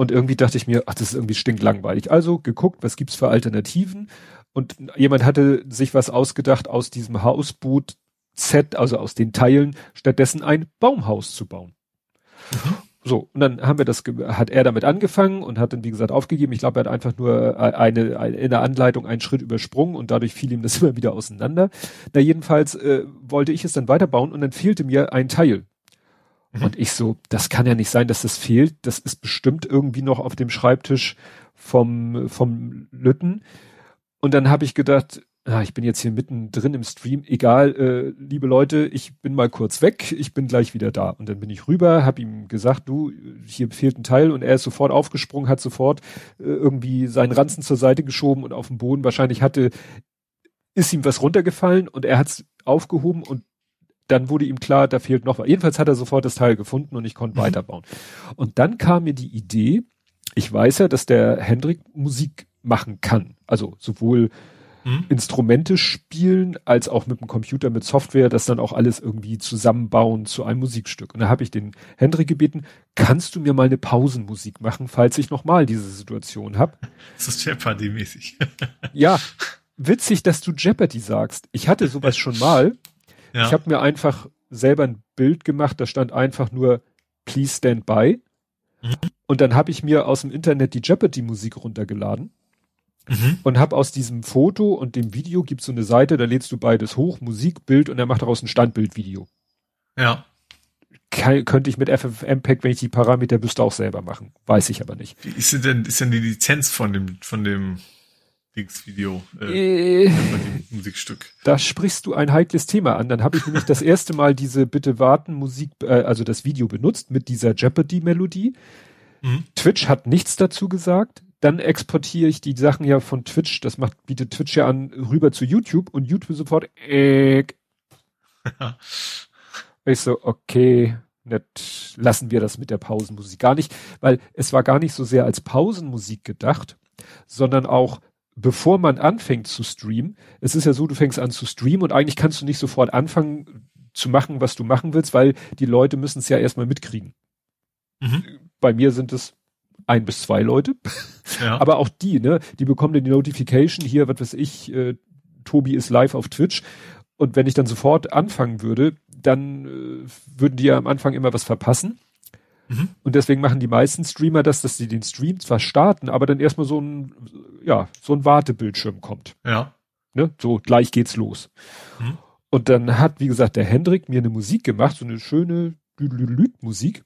Und irgendwie dachte ich mir, ach, das ist irgendwie stinklangweilig. Also geguckt, was gibt's für Alternativen? und jemand hatte sich was ausgedacht aus diesem Hausboot-Set, also aus den Teilen, stattdessen ein Baumhaus zu bauen. Mhm. So, und dann haben wir das, hat er damit angefangen und hat dann, wie gesagt, aufgegeben. Ich glaube, er hat einfach nur eine, eine, in der Anleitung einen Schritt übersprungen und dadurch fiel ihm das immer wieder auseinander. Na, jedenfalls äh, wollte ich es dann weiterbauen und dann fehlte mir ein Teil. Mhm. Und ich so, das kann ja nicht sein, dass das fehlt. Das ist bestimmt irgendwie noch auf dem Schreibtisch vom, vom Lütten. Und dann habe ich gedacht, ah, ich bin jetzt hier mittendrin im Stream, egal, äh, liebe Leute, ich bin mal kurz weg, ich bin gleich wieder da. Und dann bin ich rüber, habe ihm gesagt, du, hier fehlt ein Teil und er ist sofort aufgesprungen, hat sofort äh, irgendwie seinen Ranzen zur Seite geschoben und auf dem Boden wahrscheinlich hatte, ist ihm was runtergefallen und er hat's aufgehoben und dann wurde ihm klar, da fehlt noch was. Jedenfalls hat er sofort das Teil gefunden und ich konnte mhm. weiterbauen. Und dann kam mir die Idee, ich weiß ja, dass der Hendrik Musik machen kann. Also sowohl hm? Instrumente spielen als auch mit dem Computer mit Software, das dann auch alles irgendwie zusammenbauen zu einem Musikstück. Und da habe ich den Hendrik gebeten, kannst du mir mal eine Pausenmusik machen, falls ich nochmal diese Situation habe? Das ist Jeopardy-mäßig. ja, witzig, dass du Jeopardy sagst. Ich hatte sowas schon mal. Ja. Ich habe mir einfach selber ein Bild gemacht, da stand einfach nur Please Stand By. Mhm. Und dann habe ich mir aus dem Internet die Jeopardy-Musik runtergeladen. Mhm. Und habe aus diesem Foto und dem Video gibt's so eine Seite, da lädst du beides hoch, Musik, Bild und er macht daraus ein Standbildvideo. Ja. Kann, könnte ich mit FFmpeg, wenn ich die Parameter wüsste, auch selber machen. Weiß ich aber nicht. Wie ist denn, ist denn die Lizenz von dem, von dem Dings-Video, äh, äh, Musikstück? Da sprichst du ein heikles Thema an. Dann habe ich nämlich das erste Mal diese Bitte warten Musik, äh, also das Video benutzt mit dieser Jeopardy-Melodie. Mhm. Twitch hat nichts dazu gesagt. Dann exportiere ich die Sachen ja von Twitch, das macht, bietet Twitch ja an, rüber zu YouTube und YouTube sofort, äh, ich so, okay, nicht, lassen wir das mit der Pausenmusik gar nicht, weil es war gar nicht so sehr als Pausenmusik gedacht, sondern auch bevor man anfängt zu streamen. Es ist ja so, du fängst an zu streamen und eigentlich kannst du nicht sofort anfangen zu machen, was du machen willst, weil die Leute müssen es ja erstmal mitkriegen. Mhm. Bei mir sind es ein bis zwei Leute. Ja. Aber auch die, ne, die bekommen dann die Notification hier, was weiß ich, äh, Tobi ist live auf Twitch. Und wenn ich dann sofort anfangen würde, dann äh, würden die ja am Anfang immer was verpassen. Mhm. Und deswegen machen die meisten Streamer das, dass sie den Stream zwar starten, aber dann erstmal so ein, ja, so ein Wartebildschirm kommt. Ja. Ne? So, gleich geht's los. Mhm. Und dann hat, wie gesagt, der Hendrik mir eine Musik gemacht, so eine schöne Musik.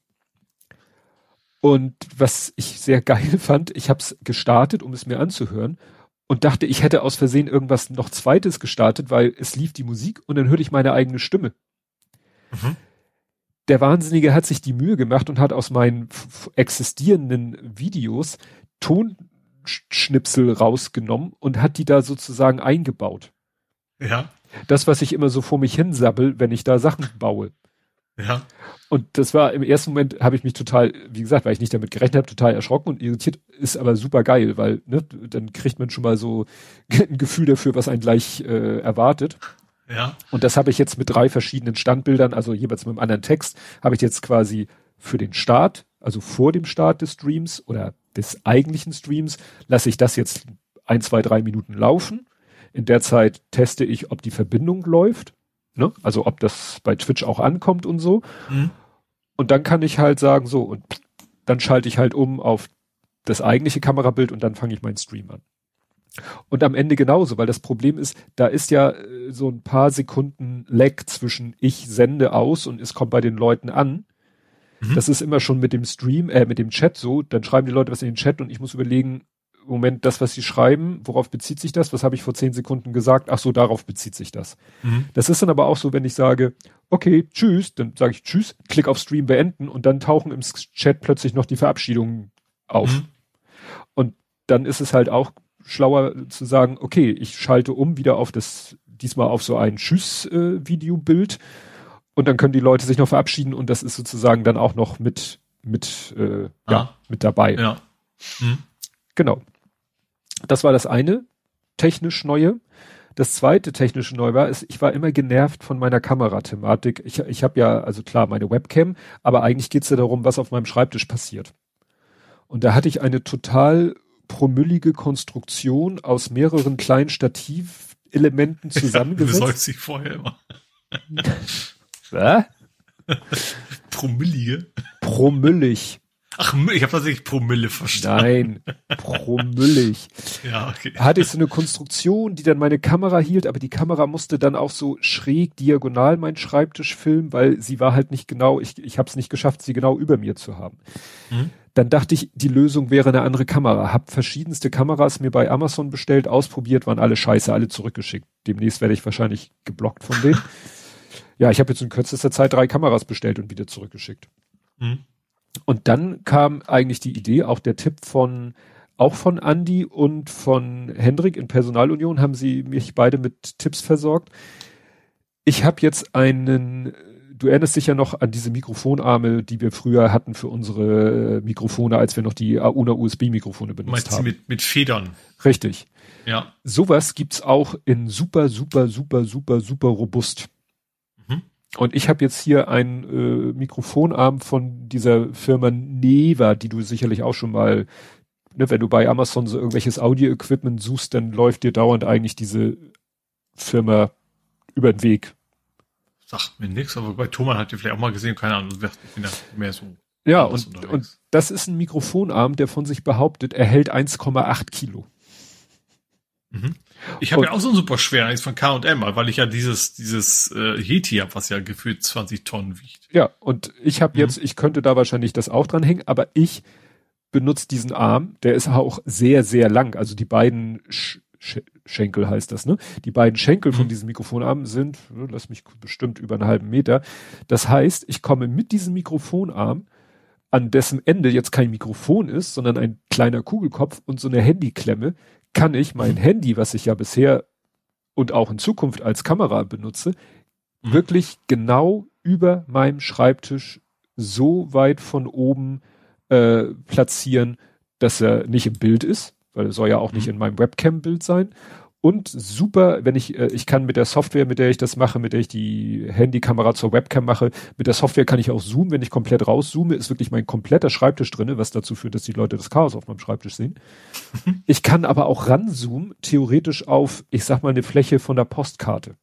Und was ich sehr geil fand, ich habe es gestartet, um es mir anzuhören und dachte, ich hätte aus Versehen irgendwas noch zweites gestartet, weil es lief die Musik und dann hörte ich meine eigene Stimme. Mhm. Der Wahnsinnige hat sich die Mühe gemacht und hat aus meinen existierenden Videos Tonschnipsel rausgenommen und hat die da sozusagen eingebaut. Ja. Das, was ich immer so vor mich hinsabbel, wenn ich da Sachen baue. Ja. Und das war im ersten Moment, habe ich mich total, wie gesagt, weil ich nicht damit gerechnet habe, total erschrocken und irritiert, ist aber super geil, weil ne, dann kriegt man schon mal so ein Gefühl dafür, was einen gleich äh, erwartet. Ja. Und das habe ich jetzt mit drei verschiedenen Standbildern, also jeweils mit einem anderen Text, habe ich jetzt quasi für den Start, also vor dem Start des Streams oder des eigentlichen Streams, lasse ich das jetzt ein, zwei, drei Minuten laufen. In der Zeit teste ich, ob die Verbindung läuft Ne? Also ob das bei Twitch auch ankommt und so. Mhm. Und dann kann ich halt sagen, so, und dann schalte ich halt um auf das eigentliche Kamerabild und dann fange ich meinen Stream an. Und am Ende genauso, weil das Problem ist, da ist ja äh, so ein paar Sekunden Lag zwischen ich sende aus und es kommt bei den Leuten an. Mhm. Das ist immer schon mit dem Stream, äh, mit dem Chat so. Dann schreiben die Leute was in den Chat und ich muss überlegen, Moment, das, was Sie schreiben, worauf bezieht sich das? Was habe ich vor zehn Sekunden gesagt? Ach so, darauf bezieht sich das. Mhm. Das ist dann aber auch so, wenn ich sage, okay, tschüss, dann sage ich tschüss, klick auf Stream beenden und dann tauchen im Chat plötzlich noch die Verabschiedungen auf. Mhm. Und dann ist es halt auch schlauer zu sagen, okay, ich schalte um wieder auf das, diesmal auf so ein Tschüss-Videobild äh, und dann können die Leute sich noch verabschieden und das ist sozusagen dann auch noch mit, mit, äh, ah. ja, mit dabei. Ja. Mhm. Genau. Das war das eine technisch Neue. Das zweite technische Neu war, ist, ich war immer genervt von meiner Kamerathematik. Ich, ich habe ja, also klar, meine Webcam, aber eigentlich geht's ja darum, was auf meinem Schreibtisch passiert. Und da hatte ich eine total promüllige Konstruktion aus mehreren kleinen Stativelementen zusammengesetzt. Ja, sich vorher immer. Was? Promüllige? Promüllig. Ach, ich habe tatsächlich Promille verstanden. Nein, promillig. ja, okay. Hatte ich so eine Konstruktion, die dann meine Kamera hielt, aber die Kamera musste dann auch so schräg diagonal meinen Schreibtisch filmen, weil sie war halt nicht genau, ich, ich habe es nicht geschafft, sie genau über mir zu haben. Mhm. Dann dachte ich, die Lösung wäre eine andere Kamera. Hab verschiedenste Kameras mir bei Amazon bestellt, ausprobiert, waren alle scheiße, alle zurückgeschickt. Demnächst werde ich wahrscheinlich geblockt von denen. ja, ich habe jetzt in kürzester Zeit drei Kameras bestellt und wieder zurückgeschickt. Mhm. Und dann kam eigentlich die Idee, auch der Tipp von auch von Andy und von Hendrik in Personalunion haben sie mich beide mit Tipps versorgt. Ich habe jetzt einen, du erinnerst dich ja noch an diese Mikrofonarme, die wir früher hatten für unsere Mikrofone, als wir noch die Auna USB-Mikrofone benutzt Meinst haben. Mit, mit Federn. Richtig. Ja. Sowas gibt's auch in super, super, super, super, super robust. Und ich habe jetzt hier ein äh, Mikrofonarm von dieser Firma Neva, die du sicherlich auch schon mal ne, wenn du bei Amazon so irgendwelches Audio-Equipment suchst, dann läuft dir dauernd eigentlich diese Firma über den Weg. Sagt mir nichts, aber bei Thomann hat ihr vielleicht auch mal gesehen, keine Ahnung, ich bin ja mehr so. Ja, und, und das ist ein Mikrofonarm, der von sich behauptet, er hält 1,8 Kilo. Mhm. Ich habe ja auch so ein super schwer eins von K&M, weil ich ja dieses dieses äh, Yeti habe, was ja gefühlt 20 Tonnen wiegt. Ja, und ich habe mhm. jetzt, ich könnte da wahrscheinlich das auch dran hängen, aber ich benutze diesen Arm, der ist auch sehr sehr lang, also die beiden Sch Schenkel heißt das, ne? Die beiden Schenkel mhm. von diesem Mikrofonarm sind, ne, lass mich bestimmt über einen halben Meter. Das heißt, ich komme mit diesem Mikrofonarm an dessen Ende jetzt kein Mikrofon ist, sondern ein kleiner Kugelkopf und so eine Handyklemme, kann ich mein mhm. Handy, was ich ja bisher und auch in Zukunft als Kamera benutze, mhm. wirklich genau über meinem Schreibtisch so weit von oben äh, platzieren, dass er nicht im Bild ist, weil er soll ja auch nicht mhm. in meinem Webcam-Bild sein und super, wenn ich, äh, ich kann mit der Software, mit der ich das mache, mit der ich die Handykamera zur Webcam mache, mit der Software kann ich auch zoomen. Wenn ich komplett rauszoome, ist wirklich mein kompletter Schreibtisch drinne, was dazu führt, dass die Leute das Chaos auf meinem Schreibtisch sehen. ich kann aber auch ranzoomen, theoretisch auf, ich sag mal, eine Fläche von der Postkarte.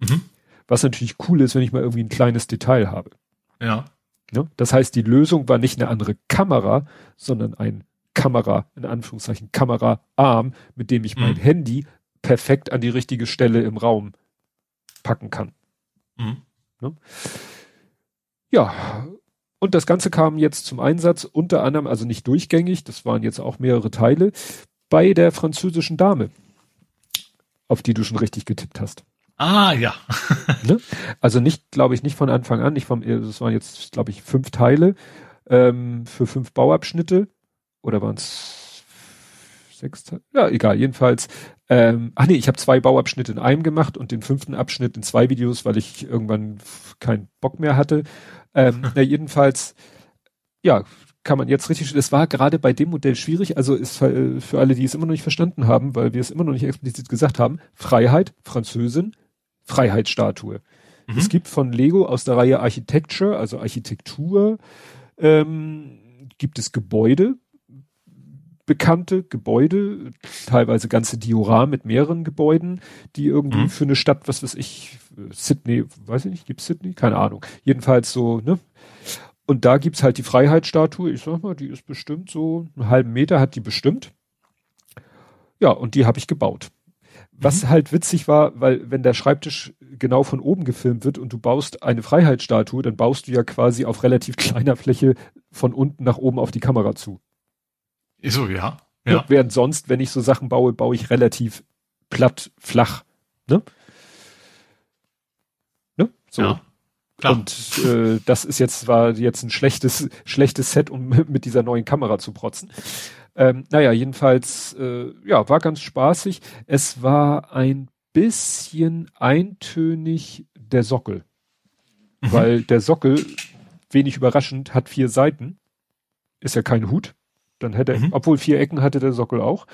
Mhm. Was natürlich cool ist, wenn ich mal irgendwie ein kleines Detail habe. Ja. ja. Das heißt, die Lösung war nicht eine andere Kamera, sondern ein Kamera, in Anführungszeichen Kameraarm, mit dem ich mein mhm. Handy perfekt an die richtige Stelle im Raum packen kann. Mhm. Ne? Ja, und das Ganze kam jetzt zum Einsatz, unter anderem, also nicht durchgängig, das waren jetzt auch mehrere Teile, bei der französischen Dame, auf die du schon richtig getippt hast. Ah, ja. ne? Also nicht, glaube ich, nicht von Anfang an, nicht vom, das waren jetzt, glaube ich, fünf Teile ähm, für fünf Bauabschnitte. Oder waren es sechs Teile? Ja, egal, jedenfalls ähm, ach nee, ich habe zwei Bauabschnitte in einem gemacht und den fünften Abschnitt in zwei Videos, weil ich irgendwann keinen Bock mehr hatte. Ähm, na, jedenfalls, ja, kann man jetzt richtig, das war gerade bei dem Modell schwierig, also ist für, für alle, die es immer noch nicht verstanden haben, weil wir es immer noch nicht explizit gesagt haben, Freiheit, Französin, Freiheitsstatue. Mhm. Es gibt von Lego aus der Reihe Architecture, also Architektur, ähm, gibt es Gebäude, bekannte Gebäude, teilweise ganze Dioramen mit mehreren Gebäuden, die irgendwie mhm. für eine Stadt, was weiß ich, Sydney, weiß ich nicht, gibt's Sydney? Keine Ahnung. Jedenfalls so, ne? Und da gibt's halt die Freiheitsstatue, ich sag mal, die ist bestimmt so einen halben Meter hat die bestimmt. Ja, und die habe ich gebaut. Was mhm. halt witzig war, weil wenn der Schreibtisch genau von oben gefilmt wird und du baust eine Freiheitsstatue, dann baust du ja quasi auf relativ kleiner Fläche von unten nach oben auf die Kamera zu. So, ja. ja. Während sonst, wenn ich so Sachen baue, baue ich relativ platt, flach. Ne? Ne? So. Ja. Klar. Und äh, das ist jetzt war jetzt ein schlechtes schlechtes Set, um mit dieser neuen Kamera zu protzen. Ähm, naja, jedenfalls, äh, ja, war ganz spaßig. Es war ein bisschen eintönig der Sockel. Mhm. Weil der Sockel, wenig überraschend, hat vier Seiten. Ist ja kein Hut. Dann hätte, mhm. obwohl vier Ecken hatte der Sockel auch.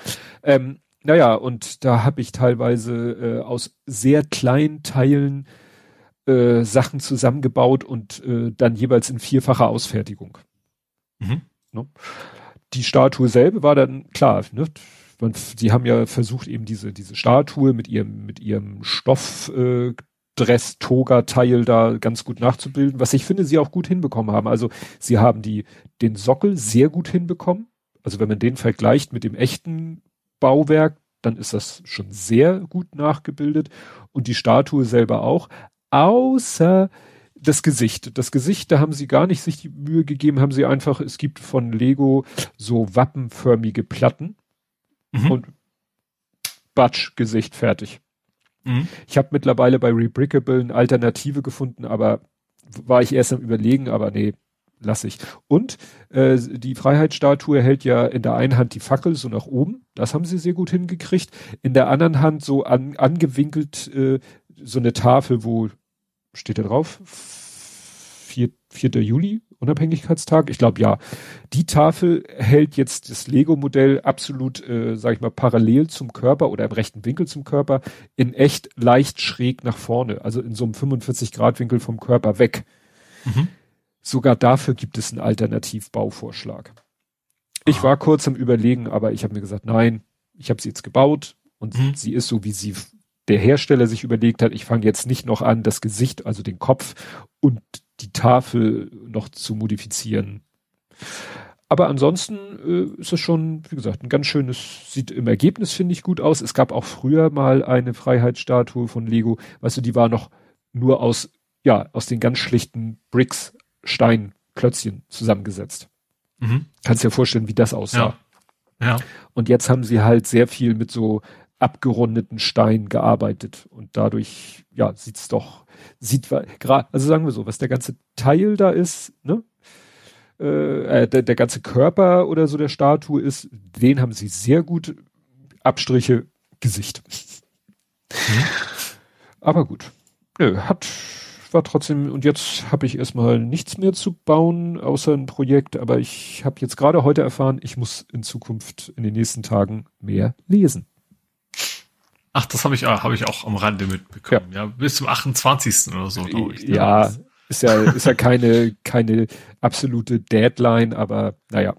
Ähm, naja, und da habe ich teilweise äh, aus sehr kleinen Teilen äh, Sachen zusammengebaut und äh, dann jeweils in vierfacher Ausfertigung. Mhm. Ne? Die Statue selber war dann klar, ne? Man, die haben ja versucht eben diese diese Statue mit ihrem mit ihrem Stoff äh, Dress da ganz gut nachzubilden, was ich finde sie auch gut hinbekommen haben. Also sie haben die den Sockel sehr gut hinbekommen. Also wenn man den vergleicht mit dem echten Bauwerk, dann ist das schon sehr gut nachgebildet und die Statue selber auch, außer das Gesicht. Das Gesicht, da haben sie gar nicht sich die Mühe gegeben, haben sie einfach, es gibt von Lego so wappenförmige Platten mhm. und Batsch, Gesicht fertig. Mhm. Ich habe mittlerweile bei Rebrickable eine Alternative gefunden, aber war ich erst am überlegen, aber nee, lasse ich. Und äh, die Freiheitsstatue hält ja in der einen Hand die Fackel so nach oben. Das haben sie sehr gut hingekriegt. In der anderen Hand so an, angewinkelt äh, so eine Tafel, wo steht da drauf? 4, 4. Juli, Unabhängigkeitstag? Ich glaube ja. Die Tafel hält jetzt das Lego-Modell absolut, äh, sag ich mal, parallel zum Körper oder im rechten Winkel zum Körper, in echt leicht schräg nach vorne, also in so einem 45-Grad-Winkel vom Körper weg. Mhm. Sogar dafür gibt es einen Alternativbauvorschlag. Ich ah. war kurz am Überlegen, aber ich habe mir gesagt, nein, ich habe sie jetzt gebaut und mhm. sie ist so, wie sie der Hersteller sich überlegt hat. Ich fange jetzt nicht noch an, das Gesicht, also den Kopf und die Tafel noch zu modifizieren. Aber ansonsten äh, ist es schon, wie gesagt, ein ganz schönes, sieht im Ergebnis, finde ich, gut aus. Es gab auch früher mal eine Freiheitsstatue von Lego. Weißt du, die war noch nur aus, ja, aus den ganz schlichten Bricks, Steinklötzchen zusammengesetzt. Mhm. Kannst dir vorstellen, wie das aussah. Ja. ja. Und jetzt haben sie halt sehr viel mit so abgerundeten Steinen gearbeitet. Und dadurch, ja, sieht's doch, sieht, gerade, also sagen wir so, was der ganze Teil da ist, ne? Äh, der, der ganze Körper oder so der Statue ist, den haben sie sehr gut Abstriche Gesicht. Mhm. Aber gut. Nö, hat, war trotzdem, und jetzt habe ich erstmal nichts mehr zu bauen, außer ein Projekt, aber ich habe jetzt gerade heute erfahren, ich muss in Zukunft in den nächsten Tagen mehr lesen. Ach, das habe ich, hab ich auch am Rande mitbekommen. Ja, ja bis zum 28. oder so, glaube ich. Ne? Ja, ist ja, ist ja keine, keine absolute Deadline, aber naja,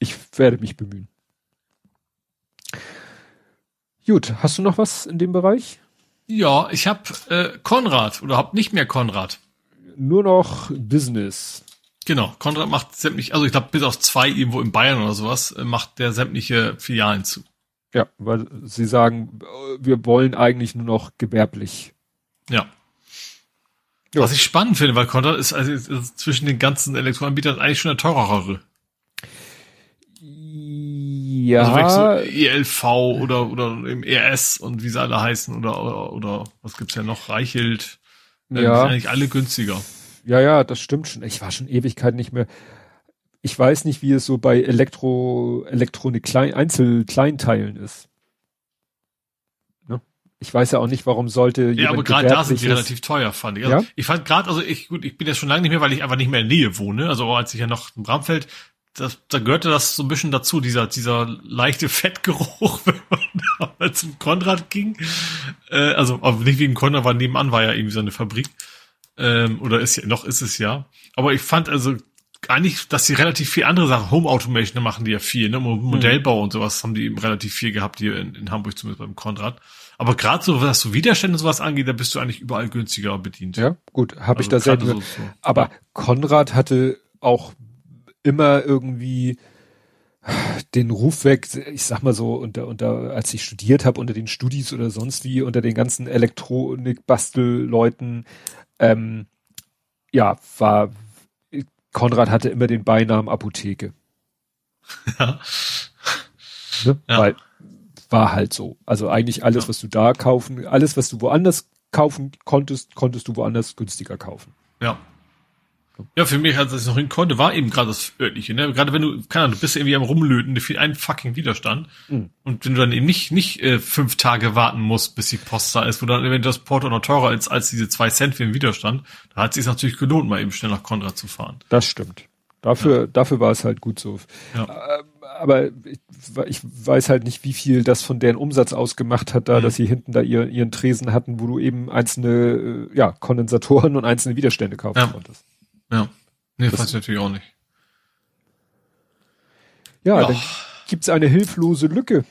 ich werde mich bemühen. Gut, hast du noch was in dem Bereich? Ja, ich habe äh, Konrad oder hab nicht mehr Konrad. Nur noch Business. Genau, Konrad macht sämtlich, also ich glaube bis auf zwei irgendwo in Bayern oder sowas, äh, macht der sämtliche Filialen zu. Ja, weil sie sagen, wir wollen eigentlich nur noch gewerblich. Ja. ja. Was ich spannend finde, weil Konrad ist also zwischen den ganzen Elektroanbietern eigentlich schon der teurere. Ja. Also so ELV oder, oder im ES und wie sie alle heißen oder, oder, oder was gibt's ja noch? Reichelt. Ja. Die sind eigentlich alle günstiger. Ja, ja, das stimmt schon. Ich war schon Ewigkeit nicht mehr ich weiß nicht, wie es so bei Elektro, Elektronik Klein, Einzelkleinteilen ist. Ne? Ich weiß ja auch nicht, warum sollte Ja, aber gerade da sind die relativ teuer, fand ich. Also ja? Ich fand gerade, also ich, gut, ich bin ja schon lange nicht mehr, weil ich einfach nicht mehr in der Nähe wohne. Also als ich ja noch in Bramfeld, das, da gehörte das so ein bisschen dazu, dieser, dieser leichte Fettgeruch, wenn man da zum Konrad ging. Äh, also, aber nicht wegen Konrad, weil nebenan war ja irgendwie so eine Fabrik. Ähm, oder ist ja, noch ist es ja. Aber ich fand also eigentlich, dass sie relativ viel andere Sachen, Home Automation machen die ja viel, ne? Modellbau mhm. und sowas haben die eben relativ viel gehabt hier in, in Hamburg zumindest beim Konrad. Aber gerade so, was so Widerstände und sowas angeht, da bist du eigentlich überall günstiger bedient. Ja, gut, habe also ich da selten. So, so. Aber Konrad hatte auch immer irgendwie den Ruf weg, ich sag mal so, unter, unter, als ich studiert habe, unter den Studis oder sonst wie, unter den ganzen Elektronik-Bastelleuten, ähm, ja, war, Konrad hatte immer den Beinamen Apotheke. Ja. Ne? ja. Weil war halt so. Also eigentlich alles, ja. was du da kaufen, alles, was du woanders kaufen konntest, konntest du woanders günstiger kaufen. Ja. Ja, für mich, als ich noch hin konnte, war eben gerade das örtliche, ne? Gerade wenn du, keine Ahnung, du bist irgendwie am rumlöten, dir fehlt ein fucking Widerstand. Mhm. Und wenn du dann eben nicht, nicht äh, fünf Tage warten musst, bis die Post da ist, wo dann eventuell das Porto noch teurer ist als diese zwei Cent für den Widerstand, da hat es sich natürlich gelohnt, mal eben schnell nach Konrad zu fahren. Das stimmt. Dafür, ja. dafür war es halt gut so. Ja. Ähm, aber ich, ich, weiß halt nicht, wie viel das von deren Umsatz ausgemacht hat, da, mhm. dass sie hinten da ihr, ihren Tresen hatten, wo du eben einzelne, äh, ja, Kondensatoren und einzelne Widerstände kaufen ja. konntest. Ja. Nee, das weiß ich natürlich auch nicht. Ja, ja. dann gibt's eine hilflose Lücke.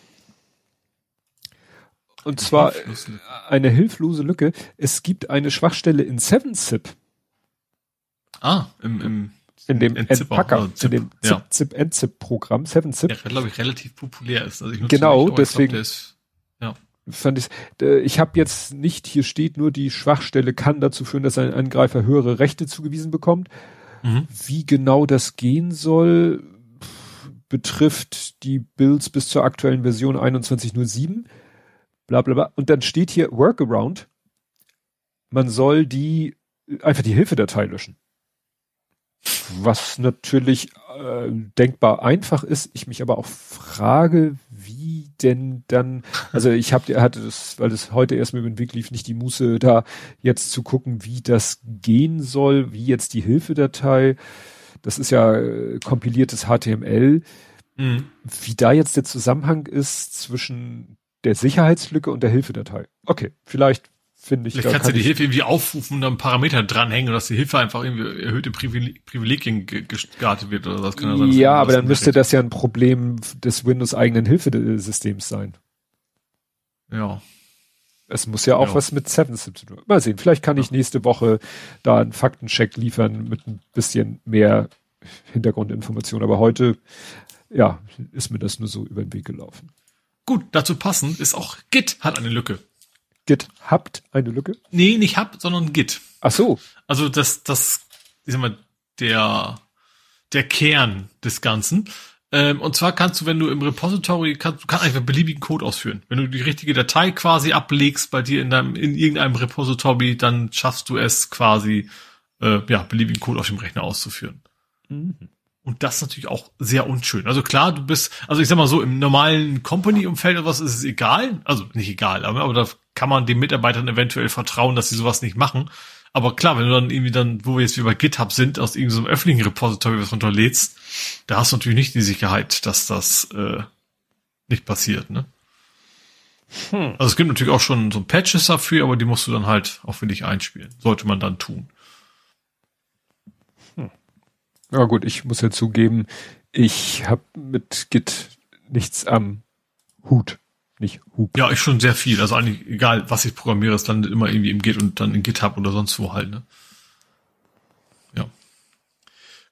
Und zwar eine hilflose Lücke. Es gibt eine Schwachstelle in 7-Zip. Ah, im, im in dem Entpacker, also in dem ja. Zip, Zip Endzip Programm, 7-Zip. Der, glaube ich, relativ populär ist. Also ich genau, nicht, deswegen. Glaub, ist, ja. Fand ich, äh, ich habe jetzt nicht, hier steht nur, die Schwachstelle kann dazu führen, dass ein Angreifer höhere Rechte zugewiesen bekommt. Mhm. Wie genau das gehen soll, betrifft die Builds bis zur aktuellen Version 21.07. Bla bla bla. Und dann steht hier Workaround. Man soll die einfach die Hilfedatei löschen. Was natürlich äh, denkbar einfach ist, ich mich aber auch frage, wie denn dann, also ich habe hatte das, weil das heute erst mit dem Weg lief, nicht die Muße da jetzt zu gucken, wie das gehen soll, wie jetzt die Hilfedatei, das ist ja äh, kompiliertes HTML, mhm. wie da jetzt der Zusammenhang ist zwischen der Sicherheitslücke und der Hilfedatei. Okay, vielleicht finde ich. Vielleicht kannst kann du die Hilfe irgendwie aufrufen und dann Parameter dranhängen, dass die Hilfe einfach irgendwie erhöhte Privilegien gestartet wird oder was kann das sein. Ja, aber dann müsste das ja ein Problem des Windows eigenen Hilfesystems sein. Ja. Es muss ja auch ja. was mit Seven zu tun. Mal sehen, vielleicht kann ja. ich nächste Woche da einen Faktencheck liefern mit ein bisschen mehr Hintergrundinformation. Aber heute, ja, ist mir das nur so über den Weg gelaufen. Gut, dazu passend ist auch Git hat eine Lücke. Git habt eine Lücke? Nee, nicht habt, sondern Git. Ach so. Also das, das, ich sag mal, der, der Kern des Ganzen. Ähm, und zwar kannst du, wenn du im Repository kannst, du kannst einfach beliebigen Code ausführen. Wenn du die richtige Datei quasi ablegst bei dir in deinem, in irgendeinem Repository, dann schaffst du es quasi, äh, ja, beliebigen Code auf dem Rechner auszuführen. Mhm. Und das ist natürlich auch sehr unschön. Also klar, du bist, also ich sag mal so, im normalen Company-Umfeld oder was ist es egal. Also nicht egal, aber, aber da kann man den Mitarbeitern eventuell vertrauen, dass sie sowas nicht machen. Aber klar, wenn du dann irgendwie dann, wo wir jetzt wie bei GitHub sind, aus irgendeinem so öffentlichen Repository was runterlädst, da hast du natürlich nicht die Sicherheit, dass das äh, nicht passiert, ne? Hm. Also es gibt natürlich auch schon so Patches dafür, aber die musst du dann halt auch für dich einspielen. Sollte man dann tun. Hm. Ja gut, ich muss ja zugeben, ich habe mit Git nichts am Hut nicht Hub. Ja, ich schon sehr viel. Also eigentlich egal, was ich programmiere, es landet immer irgendwie im Git und dann in GitHub oder sonst wo halt. Ne? Ja.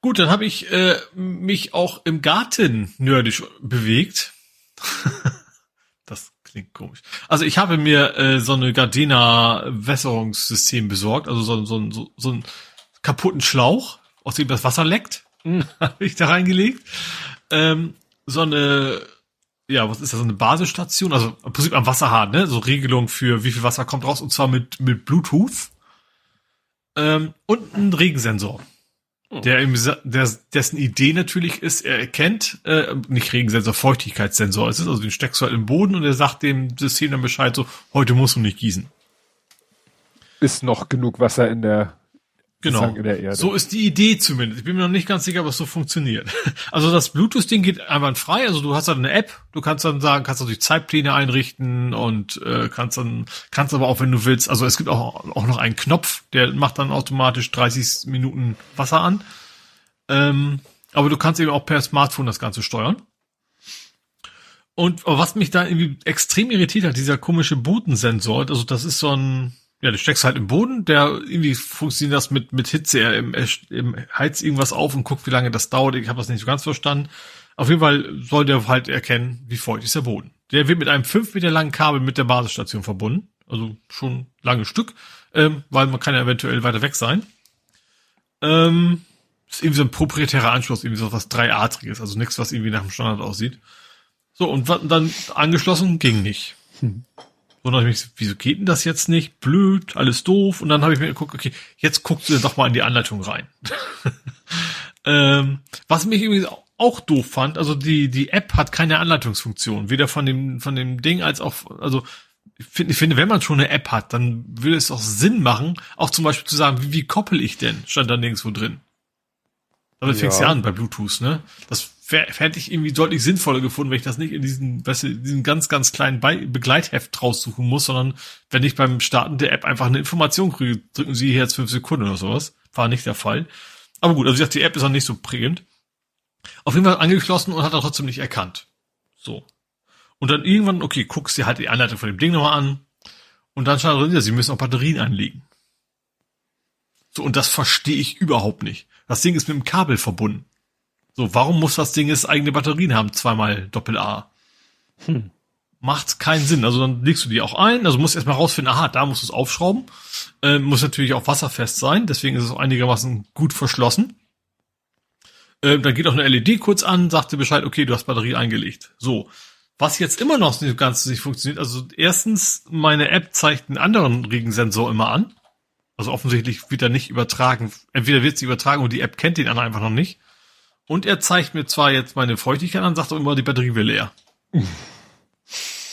Gut, dann habe ich äh, mich auch im Garten nerdisch bewegt. das klingt komisch. Also ich habe mir äh, so eine Gardena Wässerungssystem besorgt, also so, so, so, so einen kaputten Schlauch, aus dem das Wasser leckt, mhm. habe ich da reingelegt. Ähm, so eine ja, was ist das, eine Basisstation? Also im Prinzip am Wasserhahn, ne? So Regelung für wie viel Wasser kommt raus und zwar mit, mit Bluetooth. Ähm, und ein Regensensor. Oh. Der, im, der, dessen Idee natürlich ist, er erkennt, äh, nicht Regensensor, Feuchtigkeitssensor. Es ist also den steckst du halt im Boden und er sagt dem System dann Bescheid, so, heute musst du nicht gießen. Ist noch genug Wasser in der Genau. So ist die Idee zumindest. Ich bin mir noch nicht ganz sicher, was so funktioniert. Also das Bluetooth-Ding geht einwandfrei. Also du hast dann eine App. Du kannst dann sagen, kannst natürlich Zeitpläne einrichten und äh, kannst dann, kannst aber auch, wenn du willst, also es gibt auch, auch noch einen Knopf, der macht dann automatisch 30 Minuten Wasser an. Ähm, aber du kannst eben auch per Smartphone das Ganze steuern. Und was mich da irgendwie extrem irritiert hat, dieser komische Bodensensor, also das ist so ein, ja, du steckst halt im Boden, der irgendwie funktioniert das mit, mit Hitze, er im, im heizt irgendwas auf und guckt, wie lange das dauert. Ich habe das nicht so ganz verstanden. Auf jeden Fall soll der halt erkennen, wie feucht ist der Boden. Der wird mit einem fünf Meter langen Kabel mit der Basisstation verbunden. Also schon langes Stück, ähm, weil man kann ja eventuell weiter weg sein. Ähm, ist irgendwie so ein proprietärer Anschluss, irgendwie so was dreiadriges, also nichts, was irgendwie nach dem Standard aussieht. So, und dann angeschlossen ging nicht. Hm. Ich mich, wieso geht denn das jetzt nicht? Blöd, alles doof. Und dann habe ich mir geguckt, okay, jetzt guckst du doch mal in die Anleitung rein. ähm, was mich übrigens auch doof fand, also die, die App hat keine Anleitungsfunktion, weder von dem, von dem Ding als auch, also ich finde, ich finde, wenn man schon eine App hat, dann würde es auch Sinn machen, auch zum Beispiel zu sagen, wie, wie koppel ich denn? Stand da nirgendwo drin. Damit ja. fängst du ja an bei Bluetooth, ne? Das hätte ich irgendwie deutlich sinnvoller gefunden, wenn ich das nicht in diesen, weißt du, diesen ganz, ganz kleinen Be Begleitheft raussuchen muss, sondern wenn ich beim Starten der App einfach eine Information kriege, drücken Sie hier jetzt fünf Sekunden oder sowas. War nicht der Fall. Aber gut, also ich dachte, die App ist auch nicht so prägend. Auf jeden Fall angeschlossen und hat er trotzdem nicht erkannt. So. Und dann irgendwann, okay, guckst dir halt die Anleitung von dem Ding nochmal an. Und dann schaut drin, ja, sie müssen auch Batterien anlegen. So, und das verstehe ich überhaupt nicht. Das Ding ist mit dem Kabel verbunden. So, warum muss das Ding jetzt eigene Batterien haben, zweimal Doppel A? Hm. Macht keinen Sinn. Also dann legst du die auch ein, also musst erstmal rausfinden, aha, da musst du es aufschrauben. Äh, muss natürlich auch wasserfest sein, deswegen ist es auch einigermaßen gut verschlossen. Äh, dann geht auch eine LED kurz an, sagt dir Bescheid, okay, du hast Batterie eingelegt. So. Was jetzt immer noch nicht ganz nicht funktioniert, also erstens, meine App zeigt einen anderen Regensensor immer an. Also offensichtlich wird er nicht übertragen. Entweder wird sie übertragen und die App kennt den anderen einfach noch nicht. Und er zeigt mir zwar jetzt meine Feuchtigkeit an, sagt aber immer, die Batterie will leer.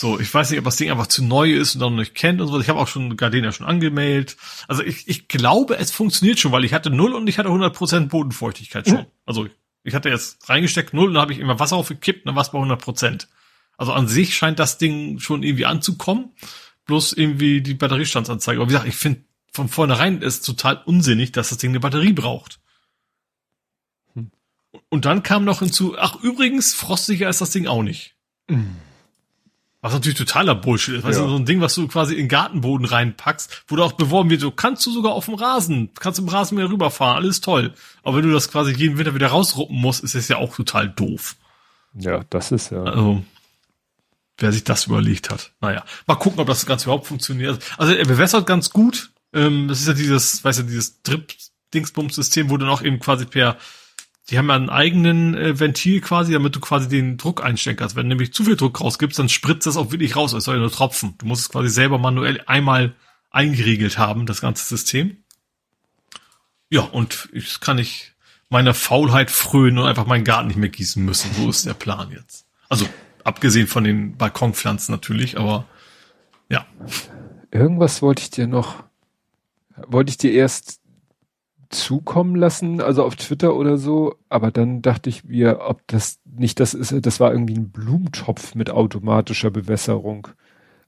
so, ich weiß nicht, ob das Ding einfach zu neu ist und dann noch nicht kennt und so. Ich habe auch schon Gardena schon angemeldet. Also ich, ich glaube, es funktioniert schon, weil ich hatte null und ich hatte 100% Bodenfeuchtigkeit schon. Mhm. Also ich hatte jetzt reingesteckt null und dann habe ich immer Wasser aufgekippt und dann war es bei 100%. Also an sich scheint das Ding schon irgendwie anzukommen. bloß irgendwie die Batteriestandsanzeige. Aber wie gesagt, ich finde von vornherein ist total unsinnig, dass das Ding eine Batterie braucht. Und dann kam noch hinzu, ach übrigens, frostiger ist das Ding auch nicht. Mhm. Was natürlich totaler Bullshit ist. Weißt ja. du, so ein Ding, was du quasi in den Gartenboden reinpackst, wo du auch beworben wird, so kannst du sogar auf dem Rasen, kannst im Rasen mehr rüberfahren, alles toll. Aber wenn du das quasi jeden Winter wieder rausruppen musst, ist das ja auch total doof. Ja, das ist ja. Also, wer sich das überlegt hat. Naja, mal gucken, ob das Ganze überhaupt funktioniert. Also er bewässert ganz gut. Ähm, das ist ja dieses, weißt du, dieses Drip-Dingsbums-System, wo du noch eben quasi per die haben ja einen eigenen äh, Ventil quasi, damit du quasi den Druck einstellen kannst. Wenn du nämlich zu viel Druck rausgibst, dann spritzt das auch wirklich raus. Es soll ja nur tropfen. Du musst es quasi selber manuell einmal eingeriegelt haben, das ganze System. Ja, und ich kann ich meiner Faulheit frönen und einfach meinen Garten nicht mehr gießen müssen. So ist der Plan jetzt. Also, abgesehen von den Balkonpflanzen natürlich, aber ja. Irgendwas wollte ich dir noch, wollte ich dir erst zukommen lassen, also auf Twitter oder so, aber dann dachte ich mir, ob das nicht das ist, das war irgendwie ein Blumentopf mit automatischer Bewässerung.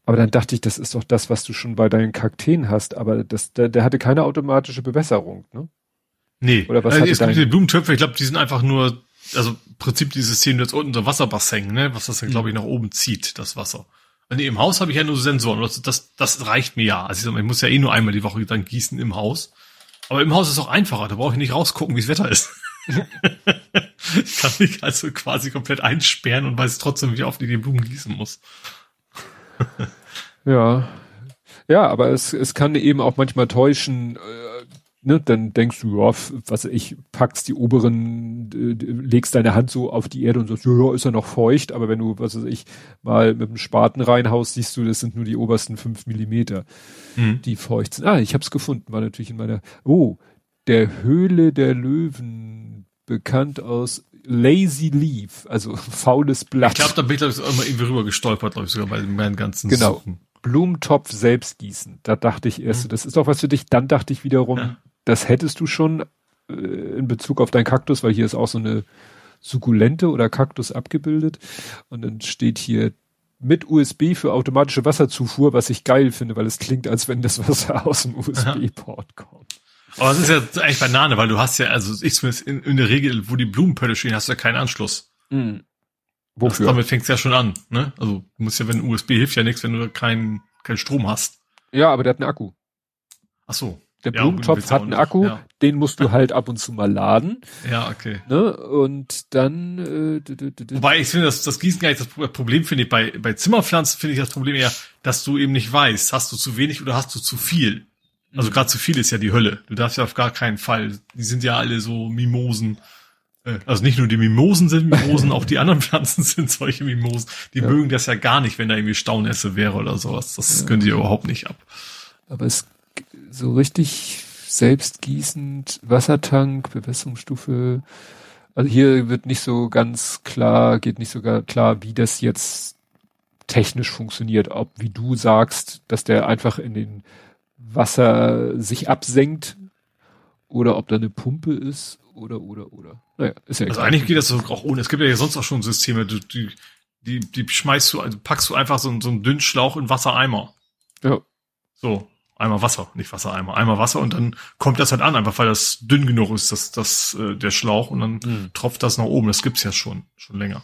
Aber dann dachte ich, das ist doch das, was du schon bei deinen Kakteen hast, aber das, der, der hatte keine automatische Bewässerung, ne? Nee. Oder was also, es gibt die Blumentöpfe, ich glaube, die sind einfach nur, also im Prinzip dieses System jetzt unten so Wasserbassin, ne, was das dann, glaube ich, nach oben zieht, das Wasser. Und im Haus habe ich ja nur Sensoren, das, das, das reicht mir ja. Also ich, sag mal, ich muss ja eh nur einmal die Woche dann gießen im Haus. Aber im Haus ist auch einfacher, da brauche ich nicht rausgucken, wie das Wetter ist. ich kann mich also quasi komplett einsperren und weiß trotzdem, wie oft ich die Blumen gießen muss. ja. Ja, aber es, es kann eben auch manchmal täuschen, äh, ne, dann denkst du, ja, was ich, packst die oberen, äh, legst deine Hand so auf die Erde und sagst, ja, ist er noch feucht, aber wenn du, was weiß ich, mal mit dem Spaten reinhaust, siehst du, das sind nur die obersten fünf Millimeter, mhm. die feucht sind. Ah, ich hab's gefunden, war natürlich in meiner, oh, der Höhle der Löwen, bekannt aus Lazy Leaf, also faules Blatt. Ich glaube, da bin ich, glaube ich, immer irgendwie rüber gestolpert, glaube ich, sogar bei meinen ganzen Genau. Suchen. Blumentopf selbst gießen. Da dachte ich erst, mhm. das ist doch was für dich. Dann dachte ich wiederum, ja das hättest du schon äh, in Bezug auf deinen Kaktus, weil hier ist auch so eine Sukkulente oder Kaktus abgebildet. Und dann steht hier mit USB für automatische Wasserzufuhr, was ich geil finde, weil es klingt, als wenn das Wasser aus dem USB-Port kommt. Aber es ist ja echt Banane, weil du hast ja, also ich zumindest in, in der Regel, wo die Blumenpötte stehen, hast du ja keinen Anschluss. Mhm. Wofür? Also damit fängt's ja schon an, ne? Also du musst ja, wenn USB hilft ja nichts, wenn du keinen keinen Strom hast. Ja, aber der hat einen Akku. Ach so. Der ja, Blumentopf hat einen Akku, ja. den musst du halt ab und zu mal laden. Ja, okay. Ne? Und dann. Äh, Wobei ich finde, das, das Gießen gar nicht das Problem finde ich bei bei Zimmerpflanzen finde ich das Problem eher, dass du eben nicht weißt, hast du zu wenig oder hast du zu viel. Also mhm. gerade zu viel ist ja die Hölle. Du darfst ja auf gar keinen Fall. Die sind ja alle so Mimosen. Äh, also nicht nur die Mimosen sind Mimosen, auch die anderen Pflanzen sind solche Mimosen. Die ja. mögen das ja gar nicht, wenn da irgendwie Staunässe wäre oder sowas. Das ja. können die überhaupt nicht ab. Aber es so richtig selbstgießend, Wassertank, Bewässerungsstufe. Also hier wird nicht so ganz klar, geht nicht so klar, wie das jetzt technisch funktioniert. Ob, wie du sagst, dass der einfach in den Wasser sich absenkt oder ob da eine Pumpe ist oder, oder, oder. Naja, ist ja Also eigentlich geht das auch ohne. Es gibt ja sonst auch schon Systeme, die, die, die, die schmeißt du, also packst du einfach so, so einen dünnen Schlauch in Wassereimer. Ja. So. Einmal Wasser, nicht Wassereimer, einmal Wasser und dann kommt das halt an, einfach weil das dünn genug ist, das, das, äh, der Schlauch und dann mhm. tropft das nach oben. Das gibt's ja schon, schon länger.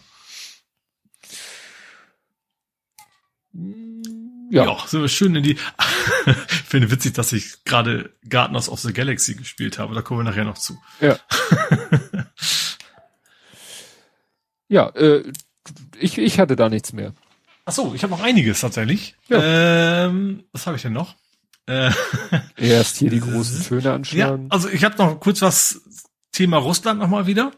Ja. ja, sind wir schön in die. ich finde witzig, dass ich gerade Gardeners of the Galaxy gespielt habe. Da kommen wir nachher noch zu. Ja. ja, äh, ich, ich hatte da nichts mehr. Ach so, ich habe noch einiges tatsächlich. Ja. Ähm, was habe ich denn noch? Äh, Erst hier die großen Töne anschlagen. Ja, also ich habe noch kurz was Thema Russland nochmal wieder.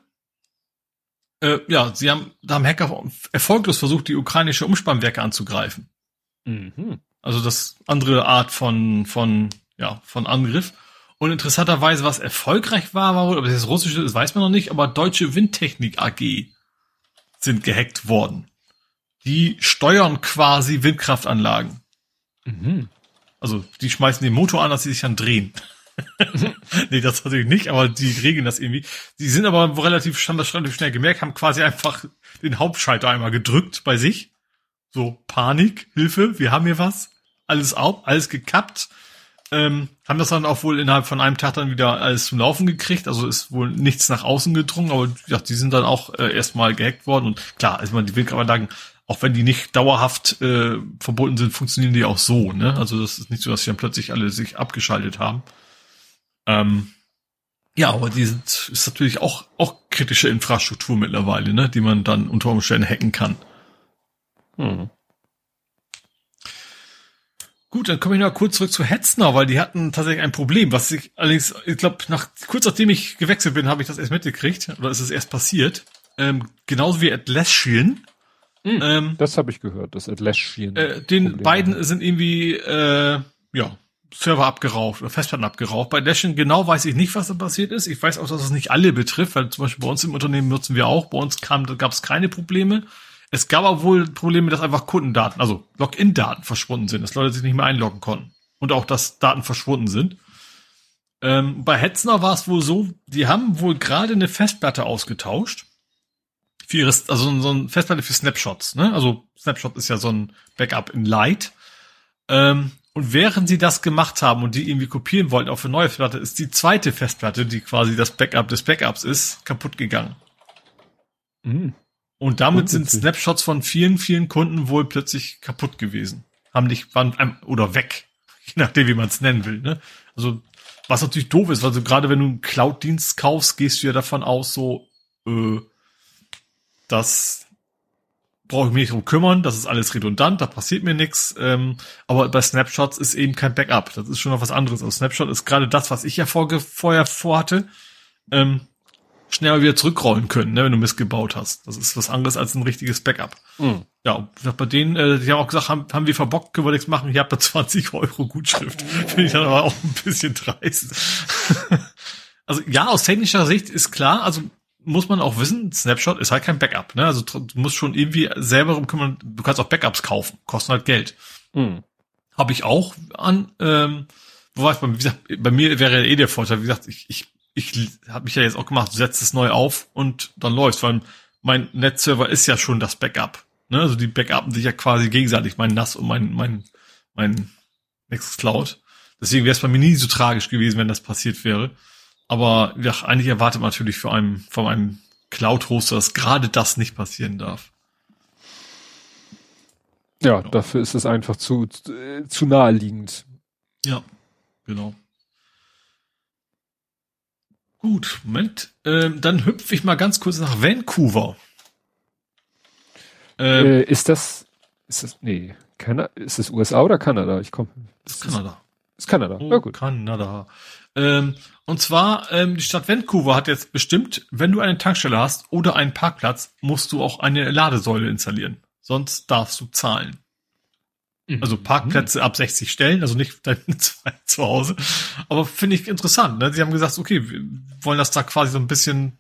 Äh, ja, sie haben, da haben Hacker erfolglos versucht, die ukrainische Umspannwerke anzugreifen. Mhm. Also das andere Art von, von, ja, von Angriff. Und interessanterweise, was erfolgreich war, war wohl, ob das russische ist, weiß man noch nicht, aber Deutsche Windtechnik AG sind gehackt worden. Die steuern quasi Windkraftanlagen. Mhm. Also die schmeißen den Motor an, dass sie sich dann drehen. nee, das natürlich nicht, aber die regeln das irgendwie. Die sind aber relativ, haben das relativ schnell gemerkt, haben quasi einfach den Hauptschalter einmal gedrückt bei sich. So, Panik, Hilfe, wir haben hier was. alles auf, alles gekappt. Ähm, haben das dann auch wohl innerhalb von einem Tag dann wieder alles zum Laufen gekriegt. Also ist wohl nichts nach außen gedrungen, aber ja, die sind dann auch äh, erstmal gehackt worden. Und klar, also man, die Windkraftanlagen, auch wenn die nicht dauerhaft äh, verbunden sind, funktionieren die auch so. Ne? Also das ist nicht so, dass sie dann plötzlich alle sich abgeschaltet haben. Ähm, ja, aber die sind, ist natürlich auch, auch kritische Infrastruktur mittlerweile, ne, die man dann unter Umständen hacken kann. Hm. Gut, dann komme ich noch kurz zurück zu Hetzner, weil die hatten tatsächlich ein Problem, was ich allerdings, ich glaube, nach kurz nachdem ich gewechselt bin, habe ich das erst mitgekriegt, oder ist es erst passiert. Ähm, genauso wie Atlassian. Mhm, ähm, das habe ich gehört, das Atlassian. Äh, den Problem beiden haben. sind irgendwie, äh, ja, Server abgeraucht oder Festplatten abgeraucht. Bei Atlassian genau weiß ich nicht, was da passiert ist. Ich weiß auch, dass es nicht alle betrifft, weil zum Beispiel bei uns im Unternehmen nutzen wir auch. Bei uns kam, da gab es keine Probleme. Es gab aber wohl Probleme, dass einfach Kundendaten, also Login-Daten verschwunden sind, dass Leute sich nicht mehr einloggen konnten. Und auch, dass Daten verschwunden sind. Ähm, bei Hetzner war es wohl so, die haben wohl gerade eine Festplatte ausgetauscht. Für ihre, also so eine Festplatte für Snapshots, ne? Also Snapshot ist ja so ein Backup in Light. Ähm, und während sie das gemacht haben und die irgendwie kopieren wollten auf eine neue Festplatte, ist die zweite Festplatte, die quasi das Backup des Backups ist, kaputt gegangen. Mhm. Und damit sind Snapshots von vielen, vielen Kunden wohl plötzlich kaputt gewesen. Haben nicht, waren oder weg. Je nachdem, wie man es nennen will, ne? Also, was natürlich doof ist, also gerade wenn du einen Cloud-Dienst kaufst, gehst du ja davon aus, so, äh, dass brauche ich mich nicht drum kümmern, das ist alles redundant, da passiert mir nichts. Ähm, aber bei Snapshots ist eben kein Backup. Das ist schon noch was anderes. Also Snapshot ist gerade das, was ich ja vorge vorher vorhatte. Ähm, schnell wieder zurückrollen können, ne, wenn du missgebaut hast. Das ist was anderes als ein richtiges Backup. Mhm. Ja, bei denen, äh, die haben auch gesagt, haben, haben wir verbockt, können wir nichts machen, ich habe da 20 Euro Gutschrift. Finde ich dann aber auch ein bisschen dreist. also ja, aus technischer Sicht ist klar, also muss man auch wissen, Snapshot ist halt kein Backup. Ne? Also du musst schon irgendwie selber drum kümmern, du kannst auch Backups kaufen, kosten halt Geld. Mhm. Habe ich auch an, ähm, wo war ich, wie gesagt, bei mir wäre eh der Vorteil, wie gesagt, ich, ich ich habe mich ja jetzt auch gemacht, du setzt es neu auf und dann läuft, weil mein Netzserver ist ja schon das Backup. Ne? Also die backuppen sich ja quasi gegenseitig, mein NAS und mein, mein, mein Nextcloud. Deswegen wäre es bei mir nie so tragisch gewesen, wenn das passiert wäre. Aber ja, eigentlich erwartet man natürlich für einen, von einem Cloud-Hoster, dass gerade das nicht passieren darf. Ja, genau. dafür ist es einfach zu, zu naheliegend. Ja, genau. Gut, Moment. Ähm, dann hüpfe ich mal ganz kurz nach Vancouver. Ähm, äh, ist das, ist das, nee, Kanada, ist das USA oder Kanada? Ich komme. Ist Kanada. Ist Kanada. Oh, ja, gut. Kanada. Ähm, und zwar, ähm, die Stadt Vancouver hat jetzt bestimmt, wenn du eine Tankstelle hast oder einen Parkplatz, musst du auch eine Ladesäule installieren. Sonst darfst du zahlen. Also mhm. Parkplätze mhm. ab 60 Stellen, also nicht dein zu Hause. Aber finde ich interessant. Ne? Sie haben gesagt, okay, wir wollen das da quasi so ein bisschen,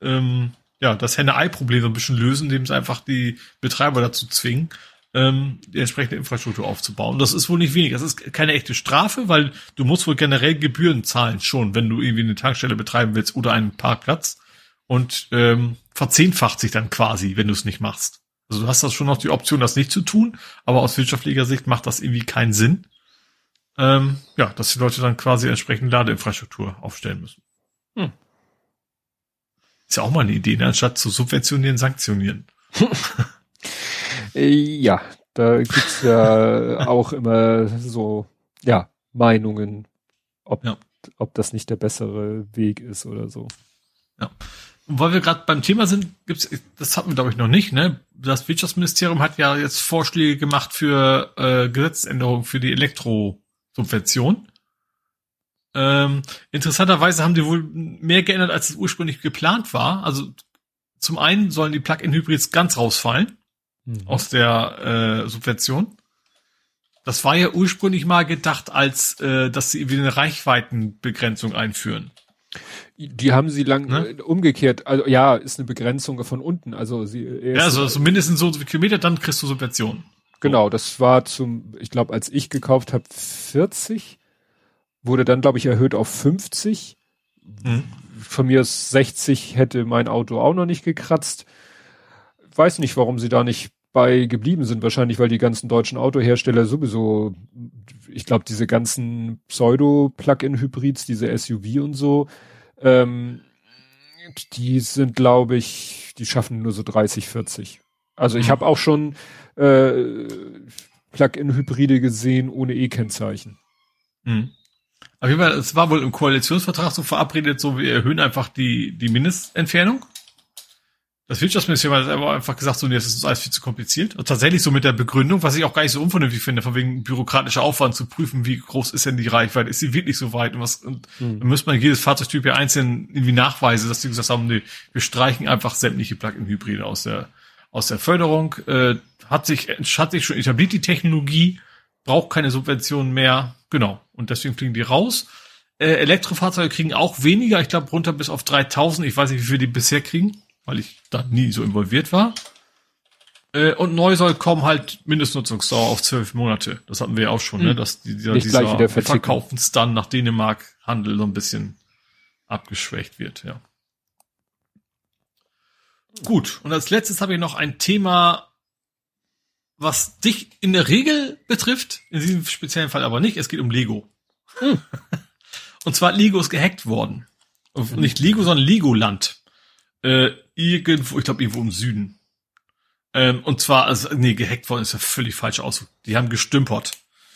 ähm, ja, das Henne-Ei-Problem so ein bisschen lösen, indem sie einfach die Betreiber dazu zwingen, ähm, die entsprechende Infrastruktur aufzubauen. Das ist wohl nicht wenig. Das ist keine echte Strafe, weil du musst wohl generell Gebühren zahlen schon, wenn du irgendwie eine Tankstelle betreiben willst oder einen Parkplatz. Und ähm, verzehnfacht sich dann quasi, wenn du es nicht machst. Also du hast das schon noch die Option, das nicht zu tun, aber aus wirtschaftlicher Sicht macht das irgendwie keinen Sinn. Ähm, ja, dass die Leute dann quasi entsprechend Ladeinfrastruktur aufstellen müssen. Hm. Ist ja auch mal eine Idee, ne? anstatt zu subventionieren, sanktionieren. ja, da gibt's ja auch immer so, ja, Meinungen, ob, ja. ob das nicht der bessere Weg ist oder so. Ja. Und weil wir gerade beim Thema sind, gibt's, das hatten wir glaube ich noch nicht, ne? Das Wirtschaftsministerium hat ja jetzt Vorschläge gemacht für äh, Gesetzesänderungen für die Elektrosubvention. Ähm, interessanterweise haben die wohl mehr geändert, als es ursprünglich geplant war. Also zum einen sollen die Plug-in-Hybrids ganz rausfallen mhm. aus der äh, Subvention. Das war ja ursprünglich mal gedacht, als äh, dass sie wieder eine Reichweitenbegrenzung einführen. Die haben sie lang ne? Äh, umgekehrt. Also ja, ist eine Begrenzung von unten. Also sie. Ja, also, also mindestens so viele Kilometer, dann kriegst du Subventionen. Genau, das war zum, ich glaube, als ich gekauft habe, 40, wurde dann, glaube ich, erhöht auf 50. Mhm. Von mir aus 60 hätte mein Auto auch noch nicht gekratzt. Weiß nicht, warum sie da nicht bei geblieben sind, wahrscheinlich weil die ganzen deutschen Autohersteller sowieso, ich glaube, diese ganzen Pseudo-Plug-in-Hybrids, diese SUV und so, ähm, die sind, glaube ich, die schaffen nur so 30, 40. Also ich habe auch schon äh, Plug-in-Hybride gesehen ohne E-Kennzeichen. Mhm. Auf jeden Fall, es war wohl im Koalitionsvertrag so verabredet, so wir erhöhen einfach die, die Mindestentfernung. Das Wirtschaftsministerium hat aber einfach gesagt, so, nee, das ist alles viel zu kompliziert. Und tatsächlich so mit der Begründung, was ich auch gar nicht so unvernünftig finde, von wegen bürokratischer Aufwand zu prüfen, wie groß ist denn die Reichweite, ist sie wirklich so weit und was, und hm. dann müsste man jedes Fahrzeugtyp ja einzeln irgendwie nachweisen, dass die gesagt haben, nee, wir streichen einfach sämtliche Plug-in-Hybride aus der, aus der Förderung, äh, hat sich, hat sich schon etabliert, die Technologie, braucht keine Subventionen mehr, genau. Und deswegen fliegen die raus. Äh, Elektrofahrzeuge kriegen auch weniger, ich glaube runter bis auf 3000, ich weiß nicht, wie viel die bisher kriegen weil ich da nie so involviert war. Äh, und neu soll kommen halt Mindestnutzungsdauer auf zwölf Monate. Das hatten wir ja auch schon, hm. ne? Dass die, dieser, dieser Verkaufensstun nach Dänemark Handel so ein bisschen abgeschwächt wird, ja. Gut, und als letztes habe ich noch ein Thema, was dich in der Regel betrifft, in diesem speziellen Fall aber nicht. Es geht um Lego. Hm. Und zwar Lego ist gehackt worden. Und nicht Lego, sondern Legoland. Äh, irgendwo, ich glaube irgendwo im Süden. Ähm, und zwar, also, nee, gehackt worden ist ja völlig falsch aus. Die haben gestümpert.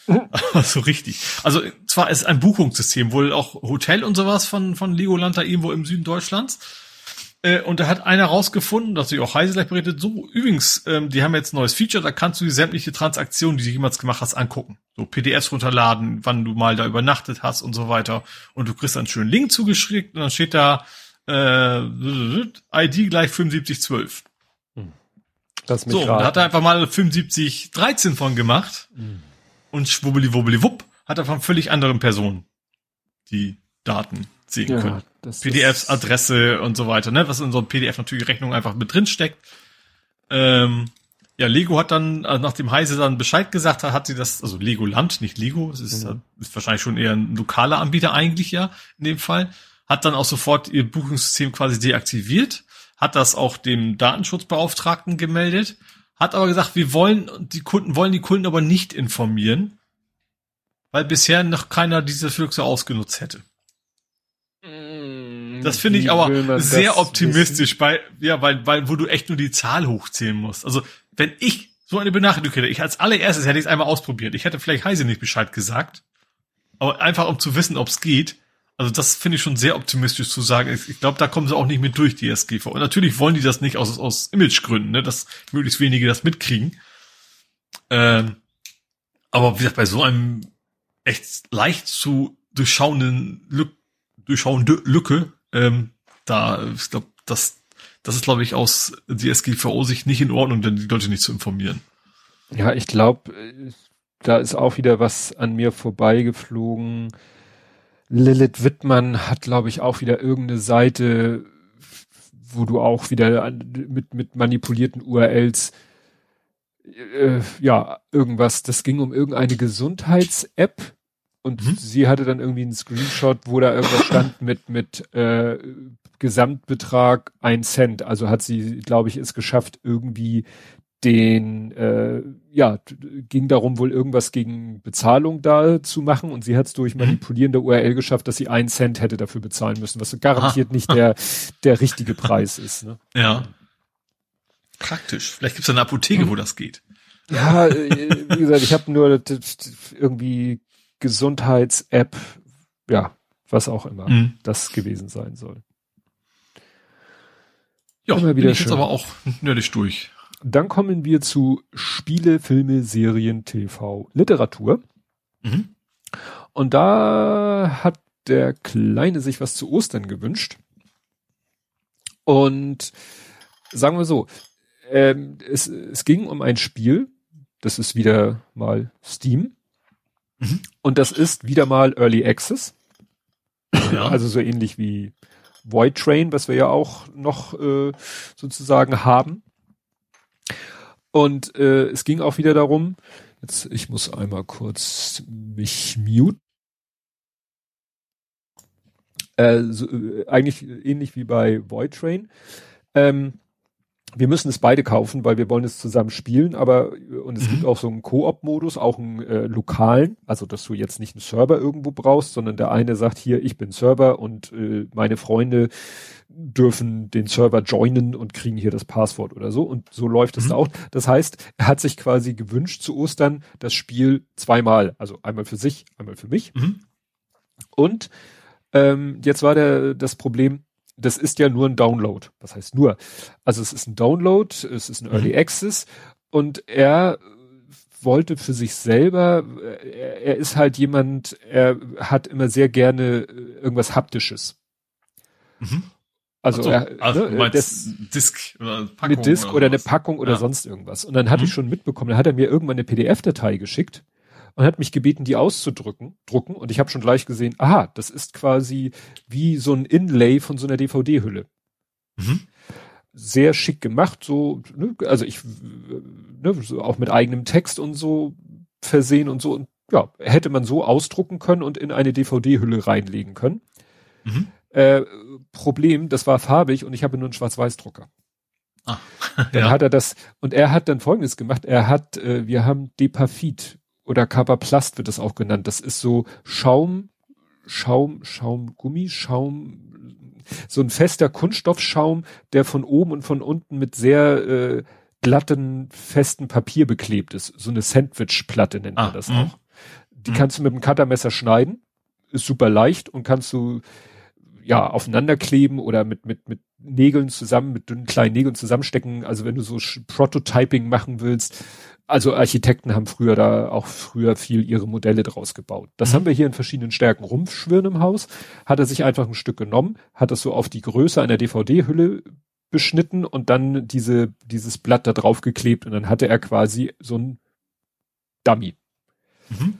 so richtig. Also zwar ist ein Buchungssystem, wohl auch Hotel und sowas von, von Legoland da irgendwo im Süden Deutschlands. Äh, und da hat einer rausgefunden, dass sich auch Heise gleich berichtet, so übrigens, ähm, die haben jetzt ein neues Feature, da kannst du die sämtliche Transaktionen, die du jemals gemacht hast, angucken. So PDFs runterladen, wann du mal da übernachtet hast und so weiter. Und du kriegst einen schönen Link zugeschickt und dann steht da, äh, ID gleich 7512. Hm. Das so, da hat er einfach mal 7513 von gemacht. Hm. Und schwubbeli wubbeli wupp hat er von völlig anderen Personen die Daten sehen ja, können. PDFs, Adresse und so weiter, ne? Was in so einem PDF natürlich Rechnung einfach mit drin steckt. Ähm, ja, Lego hat dann, also nachdem Heise dann Bescheid gesagt hat, hat sie das, also Lego Land, nicht Lego, es ist, mhm. ist wahrscheinlich schon eher ein lokaler Anbieter eigentlich ja, in dem Fall, hat dann auch sofort ihr Buchungssystem quasi deaktiviert, hat das auch dem Datenschutzbeauftragten gemeldet, hat aber gesagt, wir wollen, die Kunden wollen die Kunden aber nicht informieren, weil bisher noch keiner diese Füchse ausgenutzt hätte. Mm, das finde ich aber sehr optimistisch, wissen? bei, ja, weil, weil, wo du echt nur die Zahl hochzählen musst. Also, wenn ich so eine Benachrichtigung hätte, ich als allererstes hätte ich es einmal ausprobiert. Ich hätte vielleicht Heise nicht Bescheid gesagt. Aber einfach um zu wissen, ob es geht. Also das finde ich schon sehr optimistisch zu sagen. Ich, glaube, da kommen sie auch nicht mit durch, die SGV. Und natürlich wollen die das nicht aus, aus Imagegründen, ne, dass möglichst wenige das mitkriegen. Ähm, aber wie gesagt, bei so einem echt leicht zu durchschauenden Lück, durchschauende Lücke, ähm, da, ich glaube, das, das ist, glaube ich, aus die SGVO-Sicht nicht in Ordnung, denn die Leute nicht zu informieren. Ja, ich glaube, da ist auch wieder was an mir vorbeigeflogen Lilith Wittmann hat, glaube ich, auch wieder irgendeine Seite, wo du auch wieder mit, mit manipulierten URLs äh, ja, irgendwas, das ging um irgendeine Gesundheits-App und mhm. sie hatte dann irgendwie einen Screenshot, wo da irgendwas stand mit, mit äh, Gesamtbetrag ein Cent. Also hat sie, glaube ich, es geschafft, irgendwie den, äh, ja, ging darum, wohl irgendwas gegen Bezahlung da zu machen und sie hat es durch mhm. Manipulieren der URL geschafft, dass sie einen Cent hätte dafür bezahlen müssen, was garantiert Aha. nicht der, der richtige Preis ist. Ne? Ja. Praktisch. Vielleicht gibt es eine Apotheke, mhm. wo das geht. Ja, äh, wie gesagt, ich habe nur irgendwie Gesundheits-App, ja, was auch immer mhm. das gewesen sein soll. Ja, immer wieder bin ich schön. jetzt aber auch nerdig durch. Dann kommen wir zu Spiele, Filme, Serien, TV, Literatur. Mhm. Und da hat der Kleine sich was zu Ostern gewünscht. Und sagen wir so, ähm, es, es ging um ein Spiel, das ist wieder mal Steam. Mhm. Und das ist wieder mal Early Access. Ja. Also so ähnlich wie Void Train, was wir ja auch noch äh, sozusagen haben. Und äh, es ging auch wieder darum, jetzt, ich muss einmal kurz mich mute. Äh, so, äh, eigentlich ähnlich wie bei Void Train. Ähm, wir müssen es beide kaufen, weil wir wollen es zusammen spielen, aber und es mhm. gibt auch so einen Koop-Modus, auch einen äh, lokalen, also dass du jetzt nicht einen Server irgendwo brauchst, sondern der eine sagt hier, ich bin Server und äh, meine Freunde dürfen den Server joinen und kriegen hier das Passwort oder so und so läuft es mhm. auch. Das heißt, er hat sich quasi gewünscht zu Ostern das Spiel zweimal, also einmal für sich, einmal für mich. Mhm. Und ähm, jetzt war der das Problem, das ist ja nur ein Download. Was heißt nur? Also es ist ein Download, es ist ein Early mhm. Access und er wollte für sich selber, er, er, ist halt jemand, er hat immer sehr gerne irgendwas Haptisches. Mhm. Also, so, er, also ne, das, Disk oder Packung mit Disk oder, oder eine Packung oder ja. sonst irgendwas. Und dann hatte mhm. ich schon mitbekommen, dann hat er mir irgendwann eine PDF-Datei geschickt und hat mich gebeten, die auszudrücken, drucken. Und ich habe schon gleich gesehen, aha, das ist quasi wie so ein Inlay von so einer DVD-Hülle. Mhm. Sehr schick gemacht, so, ne, also ich, ne, so auch mit eigenem Text und so versehen und so. Und ja, hätte man so ausdrucken können und in eine DVD-Hülle reinlegen können. Mhm. Äh, Problem, das war farbig und ich habe nur einen Schwarz-Weiß-Drucker. Ah, dann ja. hat er das, und er hat dann folgendes gemacht, er hat, äh, wir haben Depafit oder Carbaplast wird das auch genannt. Das ist so Schaum, Schaum, Schaumgummi, Schaum, so ein fester Kunststoffschaum, der von oben und von unten mit sehr äh, glatten, festen Papier beklebt ist. So eine Sandwichplatte nennt man ah, das mh. auch. Die mh. kannst du mit dem Cuttermesser schneiden, ist super leicht und kannst du ja aufeinander kleben oder mit mit mit Nägeln zusammen, mit dünnen kleinen Nägeln zusammenstecken. Also wenn du so Prototyping machen willst, also Architekten haben früher da auch früher viel ihre Modelle draus gebaut. Das mhm. haben wir hier in verschiedenen Stärken rumschwirren im Haus. Hat er sich einfach ein Stück genommen, hat es so auf die Größe einer DVD-Hülle beschnitten und dann diese, dieses Blatt da drauf geklebt und dann hatte er quasi so ein Dummy. Mhm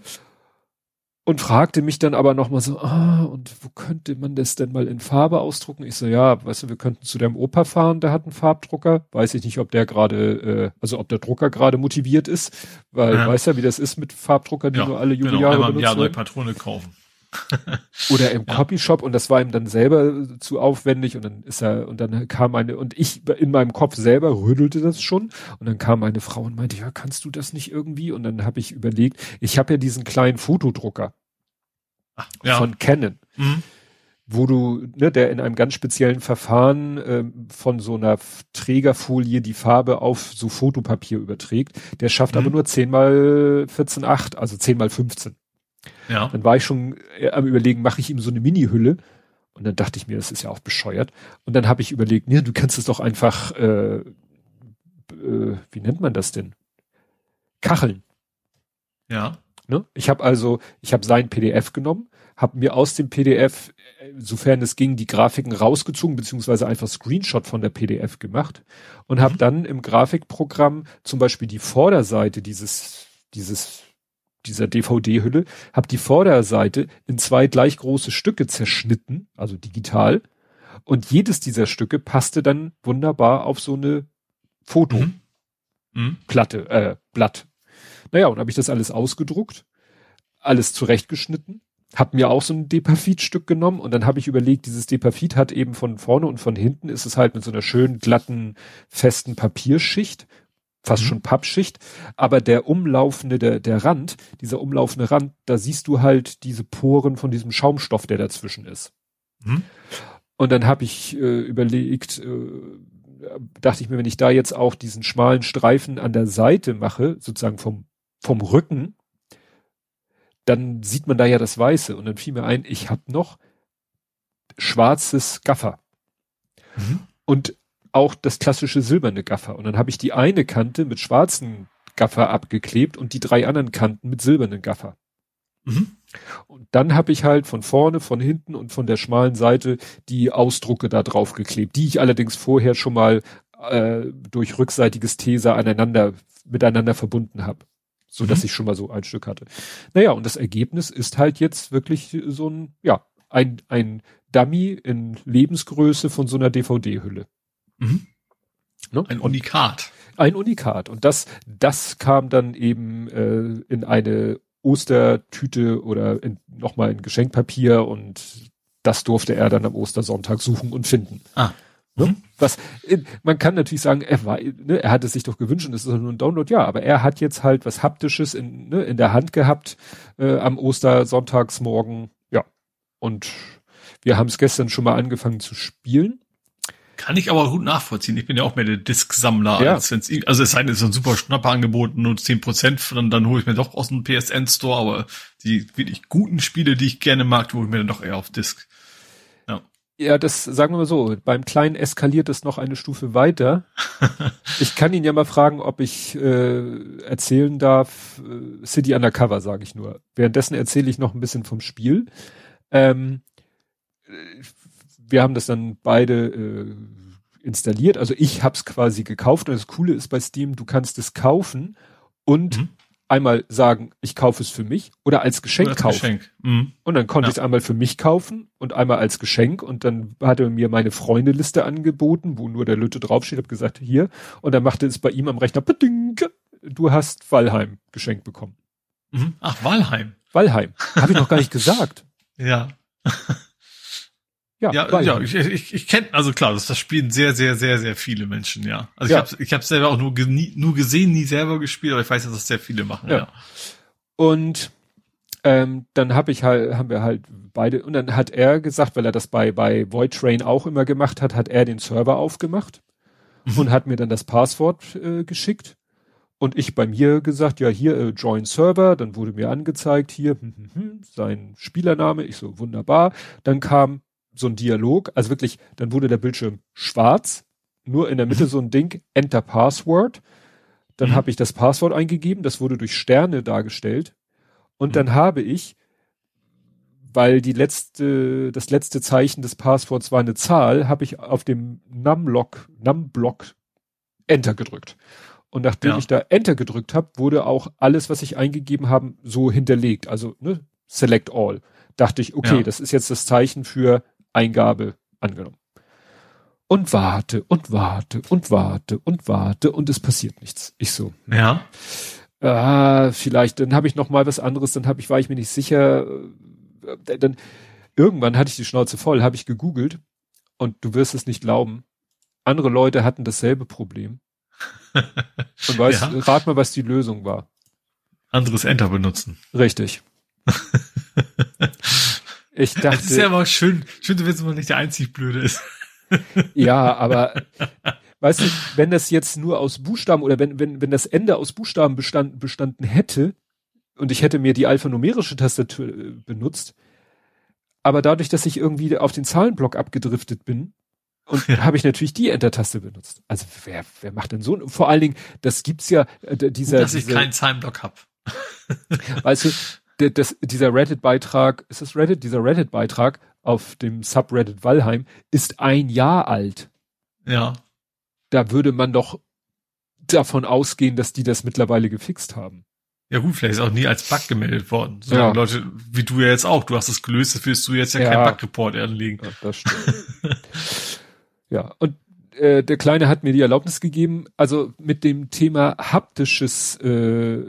und fragte mich dann aber nochmal so, ah, und wo könnte man das denn mal in Farbe ausdrucken? Ich so, ja, weißt du, wir könnten zu deinem Opa fahren, der hat einen Farbdrucker. Weiß ich nicht, ob der gerade, äh, also ob der Drucker gerade motiviert ist, weil ja. weiß ja, wie das ist mit Farbdrucker, die ja, nur alle Jubeljahre genau, einmal im Jahr neue Patrone kaufen. Oder im ja. Copyshop und das war ihm dann selber zu aufwendig und dann ist er und dann kam eine und ich in meinem Kopf selber rüttelte das schon und dann kam meine Frau und meinte, ja, kannst du das nicht irgendwie? Und dann habe ich überlegt, ich habe ja diesen kleinen Fotodrucker Ach, ja. von Canon. Mhm. Wo du, ne, der in einem ganz speziellen Verfahren äh, von so einer Trägerfolie die Farbe auf so Fotopapier überträgt. Der schafft mhm. aber nur 10 mal 14,8, also 10 mal 15. Ja. Dann war ich schon äh, am überlegen, mache ich ihm so eine Mini-Hülle? Und dann dachte ich mir, das ist ja auch bescheuert. Und dann habe ich überlegt, nee, du kannst es doch einfach, äh, äh, wie nennt man das denn? Kacheln. Ja. Ne? Ich habe also, ich habe sein PDF genommen, habe mir aus dem PDF, äh, sofern es ging, die Grafiken rausgezogen, beziehungsweise einfach Screenshot von der PDF gemacht und habe mhm. dann im Grafikprogramm zum Beispiel die Vorderseite dieses, dieses dieser DVD-Hülle, habe die Vorderseite in zwei gleich große Stücke zerschnitten, also digital, und jedes dieser Stücke passte dann wunderbar auf so eine Fotoplatte, mhm. mhm. äh, Blatt. Naja, und habe ich das alles ausgedruckt, alles zurechtgeschnitten, habe mir auch so ein Depafit-Stück genommen und dann habe ich überlegt, dieses Depafit hat eben von vorne und von hinten ist es halt mit so einer schönen glatten, festen Papierschicht fast mhm. schon Pappschicht, aber der umlaufende, der, der Rand, dieser umlaufende Rand, da siehst du halt diese Poren von diesem Schaumstoff, der dazwischen ist. Mhm. Und dann habe ich äh, überlegt, äh, dachte ich mir, wenn ich da jetzt auch diesen schmalen Streifen an der Seite mache, sozusagen vom, vom Rücken, dann sieht man da ja das Weiße. Und dann fiel mir ein, ich habe noch schwarzes Gaffer. Mhm. Und auch das klassische silberne Gaffer. Und dann habe ich die eine Kante mit schwarzen Gaffer abgeklebt und die drei anderen Kanten mit silbernen Gaffer. Mhm. Und dann habe ich halt von vorne, von hinten und von der schmalen Seite die Ausdrucke da drauf geklebt, die ich allerdings vorher schon mal äh, durch rückseitiges Tesa aneinander miteinander verbunden habe, so dass mhm. ich schon mal so ein Stück hatte. Naja, und das Ergebnis ist halt jetzt wirklich so ein, ja, ein, ein Dummy in Lebensgröße von so einer DVD-Hülle. Mhm. Ne? Ein Unikat. Ein Unikat. Und das, das kam dann eben äh, in eine Ostertüte oder nochmal in Geschenkpapier und das durfte er dann am Ostersonntag suchen und finden. Ah. Ne? Mhm. Was, man kann natürlich sagen, er war, ne, er hatte sich doch gewünscht und es ist nur ein Download, ja, aber er hat jetzt halt was Haptisches in, ne, in der Hand gehabt äh, am Ostersonntagsmorgen, ja. Und wir haben es gestern schon mal angefangen zu spielen. Kann ich aber gut nachvollziehen. Ich bin ja auch mehr der Disk-Sammler. Ja. Als wenn's, also es sei denn, es ist ein super Schnapper angeboten, nur zehn Prozent, dann, dann hole ich mir doch aus dem PSN-Store, aber die wirklich guten Spiele, die ich gerne mag, hole ich mir dann doch eher auf Disk. Ja, das sagen wir mal so. Beim Kleinen eskaliert es noch eine Stufe weiter. ich kann ihn ja mal fragen, ob ich äh, erzählen darf. Äh, City Undercover, sage ich nur. Währenddessen erzähle ich noch ein bisschen vom Spiel. Ähm, wir haben das dann beide äh, installiert. Also ich habe es quasi gekauft. Und das Coole ist bei Steam, du kannst es kaufen und mhm einmal sagen, ich kaufe es für mich oder als Geschenk oder als kaufen. Geschenk. Mhm. Und dann konnte ja. ich es einmal für mich kaufen und einmal als Geschenk und dann hat er mir meine Freundeliste angeboten, wo nur der Lütte draufsteht, habe gesagt, hier und dann machte es bei ihm am Rechner, du hast Valheim geschenkt bekommen. Mhm. Ach, Valheim. Valheim. Habe ich noch gar nicht gesagt. Ja. Ja, ja, ja ich, ich, ich kenne, also klar, das, das spielen sehr, sehr, sehr, sehr viele Menschen, ja. Also ja. ich habe ich selber auch nur, nie, nur gesehen, nie selber gespielt, aber ich weiß, dass das sehr viele machen, ja. ja. Und ähm, dann habe ich halt, haben wir halt beide, und dann hat er gesagt, weil er das bei, bei Void Train auch immer gemacht hat, hat er den Server aufgemacht mhm. und hat mir dann das Passwort äh, geschickt. Und ich bei mir gesagt, ja, hier, äh, Join Server, dann wurde mir angezeigt, hier, hm, hm, hm, sein Spielername, ich so, wunderbar. Dann kam so ein Dialog, also wirklich, dann wurde der Bildschirm schwarz, nur in der Mitte mhm. so ein Ding, Enter Password. Dann mhm. habe ich das Passwort eingegeben, das wurde durch Sterne dargestellt. Und mhm. dann habe ich, weil die letzte, das letzte Zeichen des Passworts war eine Zahl, habe ich auf dem Numblock, Numblock Enter gedrückt. Und nachdem ja. ich da Enter gedrückt habe, wurde auch alles, was ich eingegeben habe, so hinterlegt. Also ne, Select All. Dachte ich, okay, ja. das ist jetzt das Zeichen für Eingabe angenommen. Und warte und warte und warte und warte und es passiert nichts. Ich so. Ja. Ah, vielleicht, dann habe ich noch mal was anderes, dann habe ich, war ich mir nicht sicher. Äh, dann irgendwann hatte ich die Schnauze voll, habe ich gegoogelt und du wirst es nicht glauben. Andere Leute hatten dasselbe Problem. Und weißt, ja. rat mal, was die Lösung war. Anderes Enter benutzen. Richtig. Ich dachte. Es ist ja aber schön, schön zu wissen, man nicht der einzig Blöde ist. ja, aber weißt du, wenn das jetzt nur aus Buchstaben oder wenn, wenn, wenn das Ende aus Buchstaben bestand, bestanden hätte und ich hätte mir die alphanumerische Tastatur äh, benutzt, aber dadurch, dass ich irgendwie auf den Zahlenblock abgedriftet bin, und ja. habe ich natürlich die Enter-Taste benutzt. Also wer, wer macht denn so? Vor allen Dingen, das gibt's ja, äh, dieser. Dass ich keinen Zahlenblock hab. weißt du, das, dieser Reddit-Beitrag, ist das Reddit? Dieser Reddit-Beitrag auf dem Subreddit Valheim ist ein Jahr alt. Ja. Da würde man doch davon ausgehen, dass die das mittlerweile gefixt haben. Ja gut, vielleicht ist auch nie als Bug gemeldet worden. So ja. Leute, wie du ja jetzt auch, du hast es gelöst, das willst du jetzt ja, ja. keinen Bug-Report anlegen. Ja, das stimmt. ja, und äh, der Kleine hat mir die Erlaubnis gegeben, also mit dem Thema haptisches äh,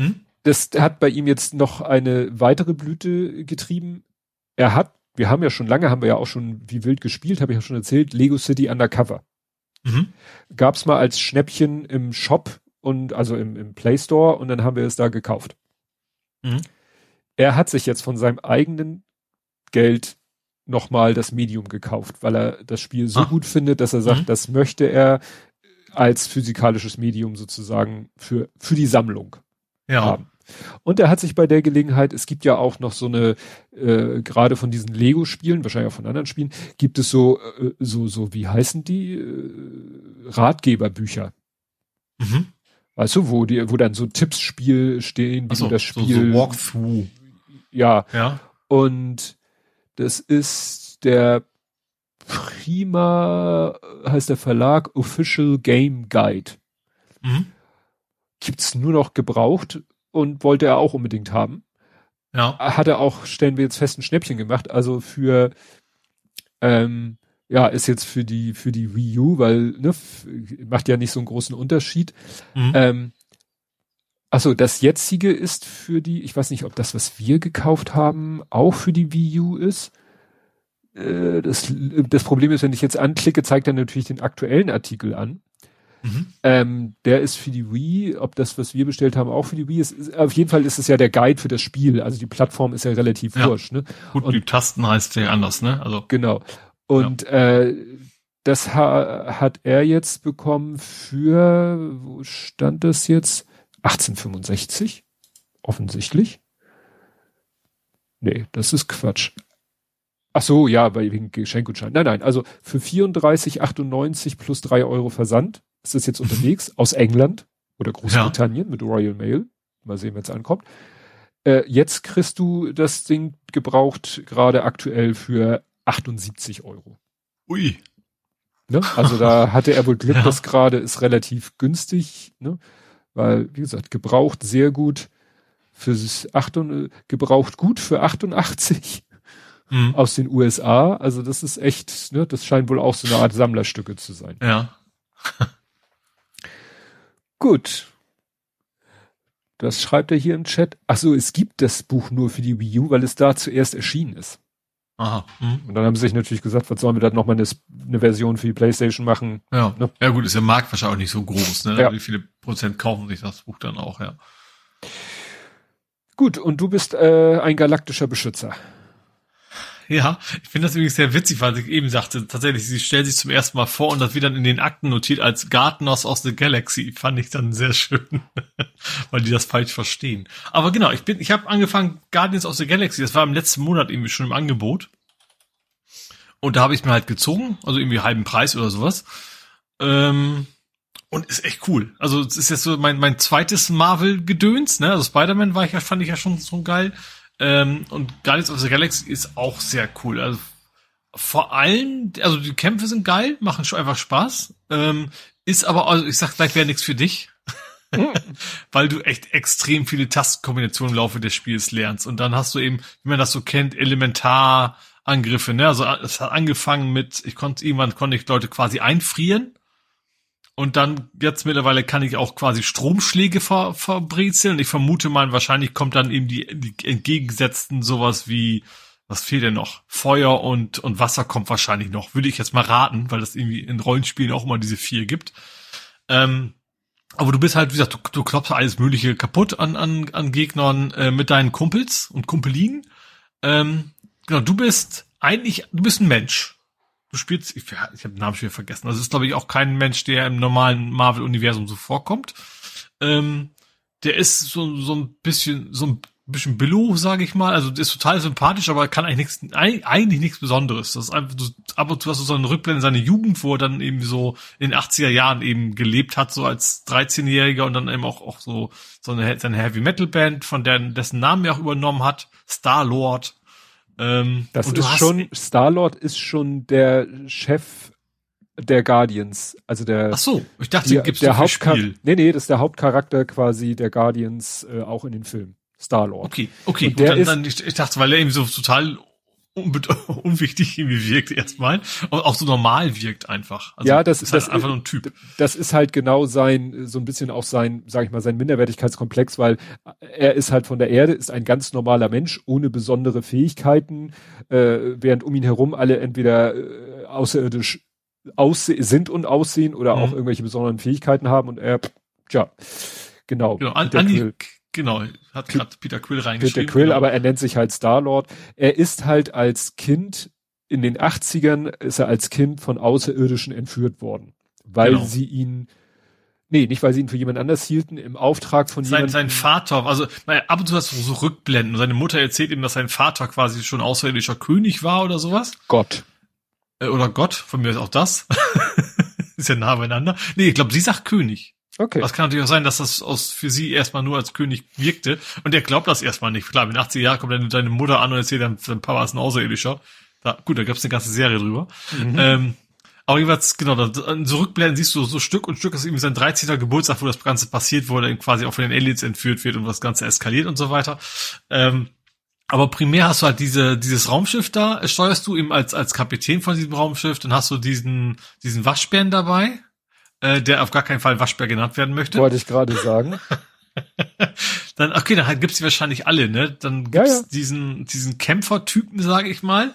hm? Das hat bei ihm jetzt noch eine weitere Blüte getrieben. Er hat, wir haben ja schon lange, haben wir ja auch schon wie wild gespielt, habe ich ja schon erzählt, Lego City Undercover. Mhm. Gab's mal als Schnäppchen im Shop und also im, im Play Store und dann haben wir es da gekauft. Mhm. Er hat sich jetzt von seinem eigenen Geld nochmal das Medium gekauft, weil er das Spiel so ah. gut findet, dass er sagt, mhm. das möchte er als physikalisches Medium sozusagen für, für die Sammlung ja. haben. Und er hat sich bei der Gelegenheit, es gibt ja auch noch so eine, äh, gerade von diesen Lego-Spielen, wahrscheinlich auch von anderen Spielen, gibt es so, äh, so, so, wie heißen die, äh, Ratgeberbücher. Mhm. Weißt du, wo die, wo dann so Tippsspiel stehen, wie so, das Spiel. So, so Walkthrough. Ja. Ja. Und das ist der Prima, heißt der Verlag, Official Game Guide. Mhm gibt's nur noch gebraucht und wollte er auch unbedingt haben. Ja. Hat er auch, stellen wir jetzt fest, ein Schnäppchen gemacht. Also für, ähm, ja, ist jetzt für die, für die Wii U, weil, ne, macht ja nicht so einen großen Unterschied. Mhm. Ähm, Achso, das jetzige ist für die, ich weiß nicht, ob das, was wir gekauft haben, auch für die Wii U ist. äh, das, das Problem ist, wenn ich jetzt anklicke, zeigt er natürlich den aktuellen Artikel an. Mhm. Ähm, der ist für die Wii, ob das, was wir bestellt haben, auch für die Wii ist, ist, auf jeden Fall ist es ja der Guide für das Spiel. Also die Plattform ist ja relativ ja. wurscht, ne? Gut, und, die Tasten heißt ja anders, ne? Also. Genau. Und ja. äh, das ha hat er jetzt bekommen für, wo stand das jetzt? 1865? Offensichtlich. Nee, das ist Quatsch. Ach so, ja, wegen Geschenkgutschein. Nein, nein, also für 34,98 plus drei Euro Versand ist es jetzt unterwegs aus England oder Großbritannien ja. mit Royal Mail. Mal sehen, wenn es ankommt. Äh, jetzt kriegst du das Ding gebraucht gerade aktuell für 78 Euro. Ui. Ne? Also da hatte er wohl Glück, ja. das gerade ist relativ günstig, ne? weil, wie gesagt, gebraucht sehr gut für 8, gebraucht gut für 88 mhm. aus den USA. Also das ist echt, ne, das scheint wohl auch so eine Art Sammlerstücke zu sein. Ja. Gut. Das schreibt er hier im Chat. Ach so, es gibt das Buch nur für die Wii U, weil es da zuerst erschienen ist. Aha. Hm. Und dann haben sie sich natürlich gesagt, was sollen wir da nochmal eine, eine Version für die Playstation machen? Ja. Ne? Ja gut, ist der Markt wahrscheinlich auch nicht so groß, ne? Ja. Wie viele Prozent kaufen sich das Buch dann auch, ja. Gut, und du bist äh, ein galaktischer Beschützer. Ja, ich finde das übrigens sehr witzig, weil ich eben sagte, tatsächlich, sie stellt sich zum ersten Mal vor und das wird dann in den Akten notiert als Gardeners of the Galaxy. Fand ich dann sehr schön, weil die das falsch verstehen. Aber genau, ich bin, ich habe angefangen Guardians of the Galaxy, das war im letzten Monat irgendwie schon im Angebot. Und da habe ich mir halt gezogen, also irgendwie halben Preis oder sowas. Ähm, und ist echt cool. Also es ist jetzt so mein, mein zweites Marvel-Gedöns, ne? Also Spider-Man war ich ja, fand ich ja schon so geil. Ähm, und Guardians of the Galaxy ist auch sehr cool. Also vor allem, also die Kämpfe sind geil, machen schon einfach Spaß. Ähm, ist aber, also ich sag gleich, wäre nichts für dich. Weil du echt extrem viele Tastenkombinationen im Laufe des Spiels lernst. Und dann hast du eben, wie man das so kennt, Elementarangriffe, ne? Also es hat angefangen mit, ich konnte, irgendwann konnte ich Leute quasi einfrieren. Und dann jetzt mittlerweile kann ich auch quasi Stromschläge ver, verbrezeln. Ich vermute mal, wahrscheinlich kommt dann eben die, die entgegengesetzten sowas wie, was fehlt denn noch? Feuer und, und Wasser kommt wahrscheinlich noch. Würde ich jetzt mal raten, weil das irgendwie in Rollenspielen auch immer diese vier gibt. Ähm, aber du bist halt, wie gesagt, du, du klopfst alles Mögliche kaputt an, an, an Gegnern äh, mit deinen Kumpels und Kumpelinen. Ähm, genau, du bist eigentlich, du bist ein Mensch du spielst, ich, ich habe den Namen schon wieder vergessen. Also ist, glaube ich, auch kein Mensch, der im normalen Marvel-Universum so vorkommt. Ähm, der ist so, so ein bisschen, so ein bisschen Billo, sage ich mal. Also ist total sympathisch, aber kann eigentlich nichts, eigentlich nichts Besonderes. Das ist einfach, du, ab und zu hast du so einen Rückblick in seine Jugend, wo er dann eben so in den 80er Jahren eben gelebt hat, so als 13-Jähriger und dann eben auch, auch so, so eine, seine Heavy Metal Band, von der, dessen Namen er auch übernommen hat, Star Lord. Ähm, das ist schon, Star-Lord ist schon der Chef der Guardians, also der. Ach so, ich dachte, die, gibt's der Hauptchar Spiel. Nee, nee, das ist der Hauptcharakter quasi der Guardians äh, auch in den Filmen. Star-Lord. Okay, okay, gut, dann, dann, ich, ich dachte, weil er irgendwie so total unwichtig irgendwie wirkt erstmal und auch so normal wirkt einfach. Also ja, das ist halt das, einfach nur ein Typ. Das ist halt genau sein, so ein bisschen auch sein, sag ich mal, sein Minderwertigkeitskomplex, weil er ist halt von der Erde, ist ein ganz normaler Mensch ohne besondere Fähigkeiten, äh, während um ihn herum alle entweder äh, außerirdisch ausse sind und aussehen oder mhm. auch irgendwelche besonderen Fähigkeiten haben und er, tja, genau. genau an, an Genau, hat gerade Peter Quill reingeschrieben. Peter Quill, genau. aber er nennt sich halt Star-Lord. Er ist halt als Kind, in den 80ern ist er als Kind von Außerirdischen entführt worden. Weil genau. sie ihn, nee, nicht weil sie ihn für jemand anders hielten, im Auftrag von sein, Sein Vater, also naja, ab und zu hast du so Rückblenden. Seine Mutter erzählt ihm, dass sein Vater quasi schon außerirdischer König war oder sowas. Gott. Äh, oder Gott, von mir ist auch das. ist ja nah beieinander. Nee, ich glaube, sie sagt König. Okay. Das kann natürlich auch sein, dass das aus, für sie erstmal nur als König wirkte. Und er glaubt das erstmal nicht. Klar, in 80 Jahren kommt dann deine Mutter an und erzählt, dann, dein Papa ist ein Außerirdischer. Da, gut, da gab es eine ganze Serie drüber. Mhm. Ähm, aber jeweils, genau, da, zurückblenden siehst du so Stück und Stück, ist irgendwie sein 13. Geburtstag, wo das Ganze passiert, wo er dann quasi auch von den Aliens entführt wird und das Ganze eskaliert und so weiter. Ähm, aber primär hast du halt diese, dieses Raumschiff da, steuerst du eben als, als Kapitän von diesem Raumschiff, dann hast du diesen, diesen Waschbären dabei, äh, der auf gar keinen Fall Waschbär genannt werden möchte. Wollte ich gerade sagen. dann, okay, dann gibt's die wahrscheinlich alle, ne? Dann gibt's ja, ja. diesen, diesen Kämpfertypen, sage ich mal.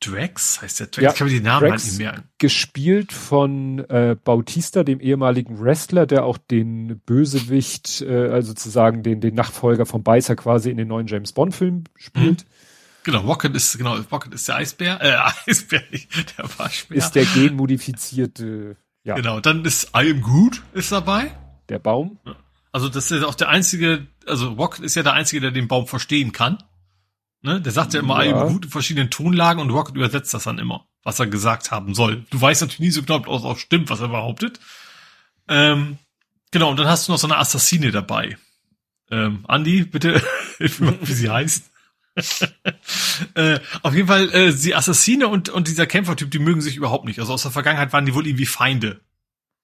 Drax? Heißt der Drax? Ja, ich kann mir die Namen Drax, halt nicht merken. Gespielt von äh, Bautista, dem ehemaligen Wrestler, der auch den Bösewicht, äh, also sozusagen den, den Nachfolger von Beißer quasi in den neuen James Bond-Film spielt. Mhm. Genau, Rocket ist, genau, Rocket ist der Eisbär, äh, Eisbär nicht, der Waschbär. Ist der genmodifizierte, ja. Genau, dann ist I Am Groot ist dabei. Der Baum. Also das ist auch der einzige, also Rocket ist ja der einzige, der den Baum verstehen kann. Ne? Der sagt ja immer ja. gut in verschiedenen Tonlagen und Rocket übersetzt das dann immer, was er gesagt haben soll. Du weißt natürlich nie so genau, ob das auch stimmt, was er behauptet. Ähm, genau, und dann hast du noch so eine Assassine dabei. Ähm, Andi, bitte, hilf mir, wie sie heißt. äh, auf jeden Fall, äh, die Assassine und, und dieser Kämpfertyp, die mögen sich überhaupt nicht. Also aus der Vergangenheit waren die wohl irgendwie Feinde.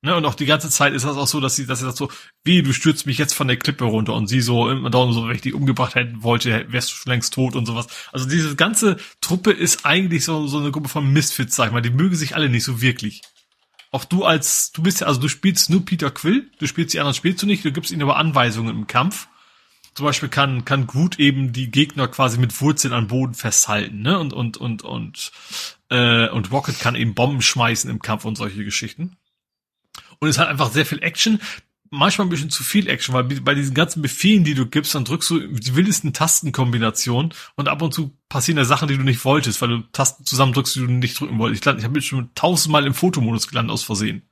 Ne, und auch die ganze Zeit ist das auch so, dass sie, dass sie sagt so, wie, du stürzt mich jetzt von der Klippe runter und sie so, immer da so, wenn ich die umgebracht hätten wollte, wärst du schon längst tot und sowas. Also diese ganze Truppe ist eigentlich so, so eine Gruppe von Misfits, sag ich mal, die mögen sich alle nicht so wirklich. Auch du als, du bist ja, also du spielst nur Peter Quill, du spielst die anderen spielst du nicht, du gibst ihnen aber Anweisungen im Kampf. Zum Beispiel kann, kann Groot eben die Gegner quasi mit Wurzeln an Boden festhalten, ne, und, und, und, und, äh, und Rocket kann eben Bomben schmeißen im Kampf und solche Geschichten. Und es hat einfach sehr viel Action. Manchmal ein bisschen zu viel Action, weil bei diesen ganzen Befehlen, die du gibst, dann drückst du die wildesten Tastenkombinationen und ab und zu passieren da Sachen, die du nicht wolltest, weil du Tasten zusammen drückst, die du nicht drücken wolltest. Ich, ich habe mich schon tausendmal im Fotomodus gelandet aus Versehen.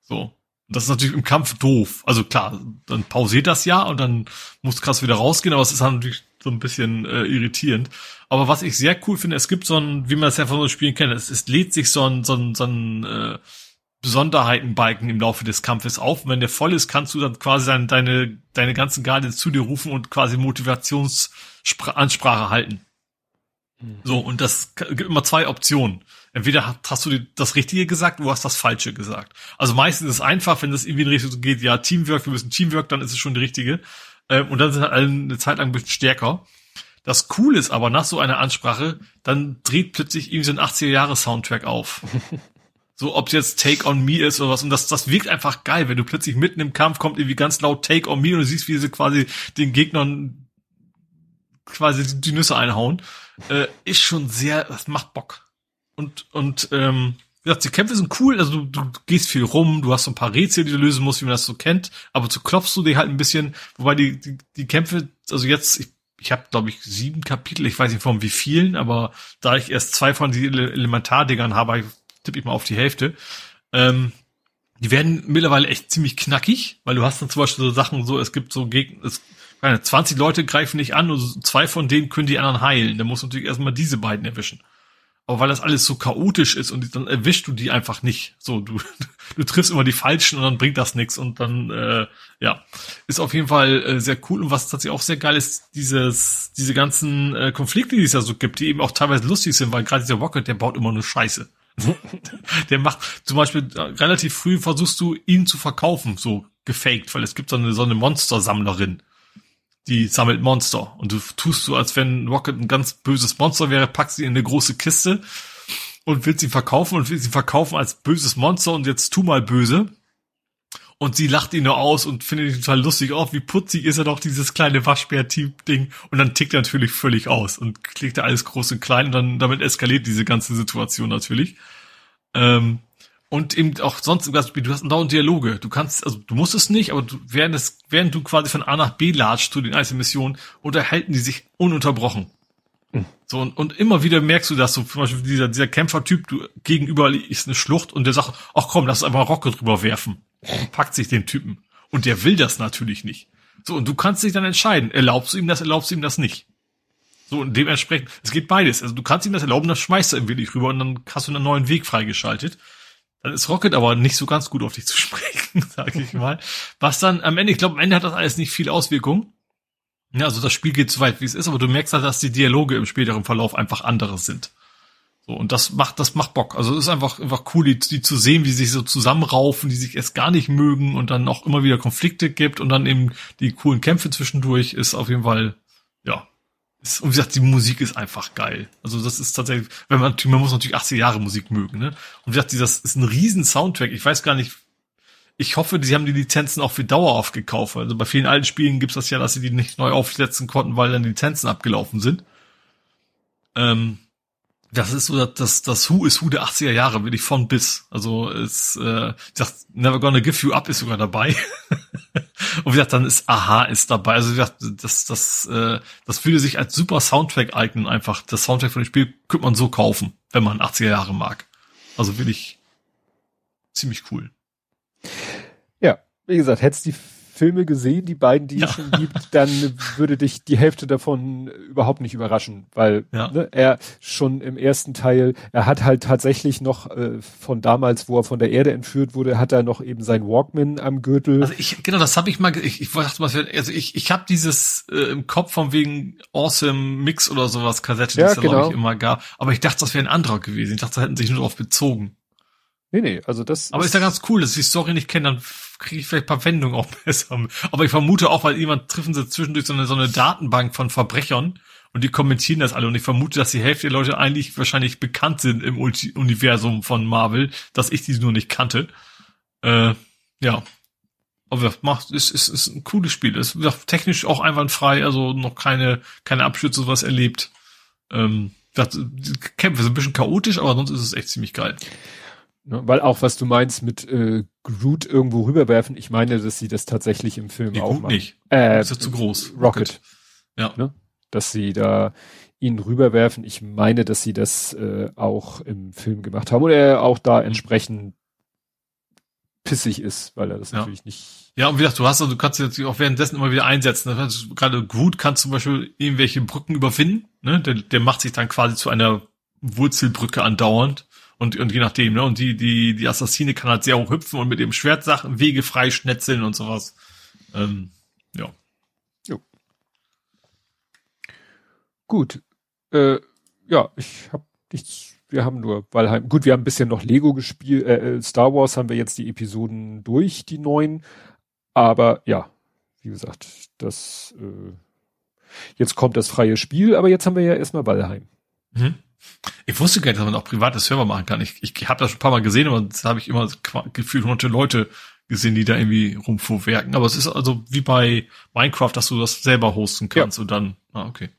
So. Das ist natürlich im Kampf doof. Also klar, dann pausiert das ja und dann muss krass wieder rausgehen, aber es ist halt natürlich so ein bisschen äh, irritierend. Aber was ich sehr cool finde, es gibt so ein, wie man das ja von so Spielen kennt, es, es lädt sich so ein, so ein, so ein äh, Besonderheitenbalken im Laufe des Kampfes auf. Und wenn der voll ist, kannst du dann quasi deine, deine, deine ganzen Garde zu dir rufen und quasi Motivationsansprache halten. Mhm. So, und das gibt immer zwei Optionen. Entweder hast du das Richtige gesagt, oder du hast das Falsche gesagt. Also meistens ist es einfach, wenn das irgendwie in Richtung geht, ja, Teamwork, wir müssen Teamwork, dann ist es schon die richtige. Ähm, und dann sind halt alle eine Zeit lang ein bisschen stärker. Das Coole ist aber, nach so einer Ansprache, dann dreht plötzlich irgendwie so ein 80er-Jahre-Soundtrack auf. So, ob jetzt Take on Me ist oder was. Und das, das wirkt einfach geil, wenn du plötzlich mitten im Kampf kommt irgendwie ganz laut Take on Me und du siehst, wie sie quasi den Gegnern quasi die Nüsse einhauen. Äh, ist schon sehr, das macht Bock. Und, und, ähm, wie gesagt, die Kämpfe sind cool, also du, du gehst viel rum, du hast so ein paar Rätsel, die du lösen musst, wie man das so kennt, aber zu klopfst du dir halt ein bisschen, wobei die, die, die Kämpfe, also jetzt, ich, ich habe, glaube ich, sieben Kapitel, ich weiß nicht von wie vielen, aber da ich erst zwei von den Elementardingern habe, tippe ich mal auf die Hälfte. Ähm, die werden mittlerweile echt ziemlich knackig, weil du hast dann zum Beispiel so Sachen so, es gibt so Gegner, es, keine, 20 Leute greifen nicht an und zwei von denen können die anderen heilen. Da musst du natürlich erstmal diese beiden erwischen. Aber weil das alles so chaotisch ist und dann erwischst du die einfach nicht. So, du, du triffst immer die Falschen und dann bringt das nichts und dann, äh, ja, ist auf jeden Fall äh, sehr cool. Und was tatsächlich auch sehr geil ist, dieses, diese ganzen äh, Konflikte, die es ja so gibt, die eben auch teilweise lustig sind, weil gerade dieser Rocket, der baut immer nur Scheiße. der macht zum Beispiel äh, relativ früh versuchst du ihn zu verkaufen, so gefaked, weil es gibt so eine, so eine Monstersammlerin, die sammelt Monster und du tust so, als wenn Rocket ein ganz böses Monster wäre, packst sie in eine große Kiste und willst ihn verkaufen und willst ihn verkaufen als böses Monster und jetzt tu mal böse und sie lacht ihn nur aus und findet ihn total lustig. Oh, wie putzig ist er doch, dieses kleine Waschbär-Ding. Und dann tickt er natürlich völlig aus und klickt er alles groß und klein und dann damit eskaliert diese ganze Situation natürlich. Ähm, und eben auch sonst im du hast dauernd Dialoge. Du kannst, also du musst es nicht, aber du, während, es, während du quasi von A nach B latscht zu den einzelnen Missionen, unterhalten die sich ununterbrochen. Mhm. So, und, und immer wieder merkst du, dass so zum Beispiel dieser, dieser Kämpfertyp, du gegenüber ist eine Schlucht und der sagt, ach komm, lass einfach Rocket drüber werfen packt sich den Typen. Und der will das natürlich nicht. So, und du kannst dich dann entscheiden, erlaubst du ihm das, erlaubst du ihm das nicht. So, und dementsprechend, es geht beides. Also du kannst ihm das erlauben, das schmeißt er irgendwie nicht rüber und dann hast du einen neuen Weg freigeschaltet. Dann ist Rocket aber nicht so ganz gut auf dich zu sprechen, sage ich mal. Was dann am Ende, ich glaube, am Ende hat das alles nicht viel Auswirkung. Ja, also das Spiel geht so weit, wie es ist, aber du merkst halt, dass die Dialoge im späteren Verlauf einfach andere sind. So, und das macht, das macht Bock. Also es ist einfach, einfach cool, die, die zu sehen, wie sie sich so zusammenraufen, die sich erst gar nicht mögen und dann auch immer wieder Konflikte gibt und dann eben die coolen Kämpfe zwischendurch ist auf jeden Fall. Und wie gesagt, die Musik ist einfach geil. Also das ist tatsächlich, wenn man, man muss natürlich 80 Jahre Musik mögen, ne? Und wie gesagt, das ist ein riesen Soundtrack. Ich weiß gar nicht, ich hoffe, sie haben die Lizenzen auch für Dauer aufgekauft. Also bei vielen alten Spielen gibt es das ja, dass sie die nicht neu aufsetzen konnten, weil dann die Lizenzen abgelaufen sind. Ähm, das ist so das, das Who is Who der 80er Jahre, will ich von bis. Also es, äh, ich sag, Never Gonna Give You Up ist sogar dabei. und wie gesagt, dann ist Aha ist dabei. Also wie gesagt, das, das, äh, das würde sich als super Soundtrack eignen, einfach. Das Soundtrack von dem Spiel könnte man so kaufen, wenn man 80er Jahre mag. Also will ich ziemlich cool. Ja, wie gesagt, hättest die Filme gesehen, die beiden, die ja. es schon gibt, dann würde dich die Hälfte davon überhaupt nicht überraschen, weil ja. ne, er schon im ersten Teil, er hat halt tatsächlich noch äh, von damals, wo er von der Erde entführt wurde, hat er noch eben sein Walkman am Gürtel. Also ich, genau, das habe ich mal, ich, ich dachte mal, also ich, ich habe dieses äh, im Kopf von wegen Awesome Mix oder sowas Kassette, ja, die es genau. glaube ich immer gab, aber ich dachte, das wäre ein anderer gewesen. Ich dachte, da hätten sich nur darauf bezogen. Nee, nee, also das. Aber ist ja ganz cool, dass ich die Story nicht kenne, dann kriege ich vielleicht ein paar Wendungen auch besser. Aber ich vermute auch, weil jemand treffen sie zwischendurch so eine, so eine Datenbank von Verbrechern und die kommentieren das alle und ich vermute, dass die Hälfte der Leute eigentlich wahrscheinlich bekannt sind im Universum von Marvel, dass ich die nur nicht kannte. Äh, ja. Aber macht, ist, ist, ist ein cooles Spiel. Ist technisch auch einwandfrei, also noch keine, keine Abschütze sowas erlebt. Ähm, das, die Kämpfe sind ein bisschen chaotisch, aber sonst ist es echt ziemlich geil. Ne, weil auch was du meinst mit äh, Groot irgendwo rüberwerfen, ich meine, dass sie das tatsächlich im Film nee, auch Groot machen. nicht. Äh, ist ja zu groß. Rocket. Rocket. Ja. Ne? Dass sie da ihn rüberwerfen. Ich meine, dass sie das äh, auch im Film gemacht haben. Oder er auch da mhm. entsprechend pissig ist, weil er das ja. natürlich nicht. Ja, und wie gesagt, du hast, also, du kannst jetzt auch währenddessen immer wieder einsetzen. Also, gerade Groot kann zum Beispiel irgendwelche Brücken überwinden. Ne? Der, der macht sich dann quasi zu einer Wurzelbrücke andauernd. Und, und je nachdem, ne? Und die, die, die Assassine kann halt sehr hoch hüpfen und mit dem Schwert Sachen, Wege frei schnetzeln und sowas. Ähm, ja. Jo. Gut. Äh, ja, ich hab nichts, wir haben nur Valheim. Gut, wir haben ein bisschen noch Lego gespielt, äh, äh, Star Wars haben wir jetzt die Episoden durch, die neuen. Aber ja, wie gesagt, das äh, jetzt kommt das freie Spiel, aber jetzt haben wir ja erstmal Valheim. Mhm. Ich wusste gar nicht, dass man auch private Server machen kann. Ich, ich habe das schon ein paar Mal gesehen, aber das habe ich immer gefühlt hunderte Leute gesehen, die da irgendwie rumfuhrwerken. Aber es ist also wie bei Minecraft, dass du das selber hosten kannst ja. und dann, ah, okay.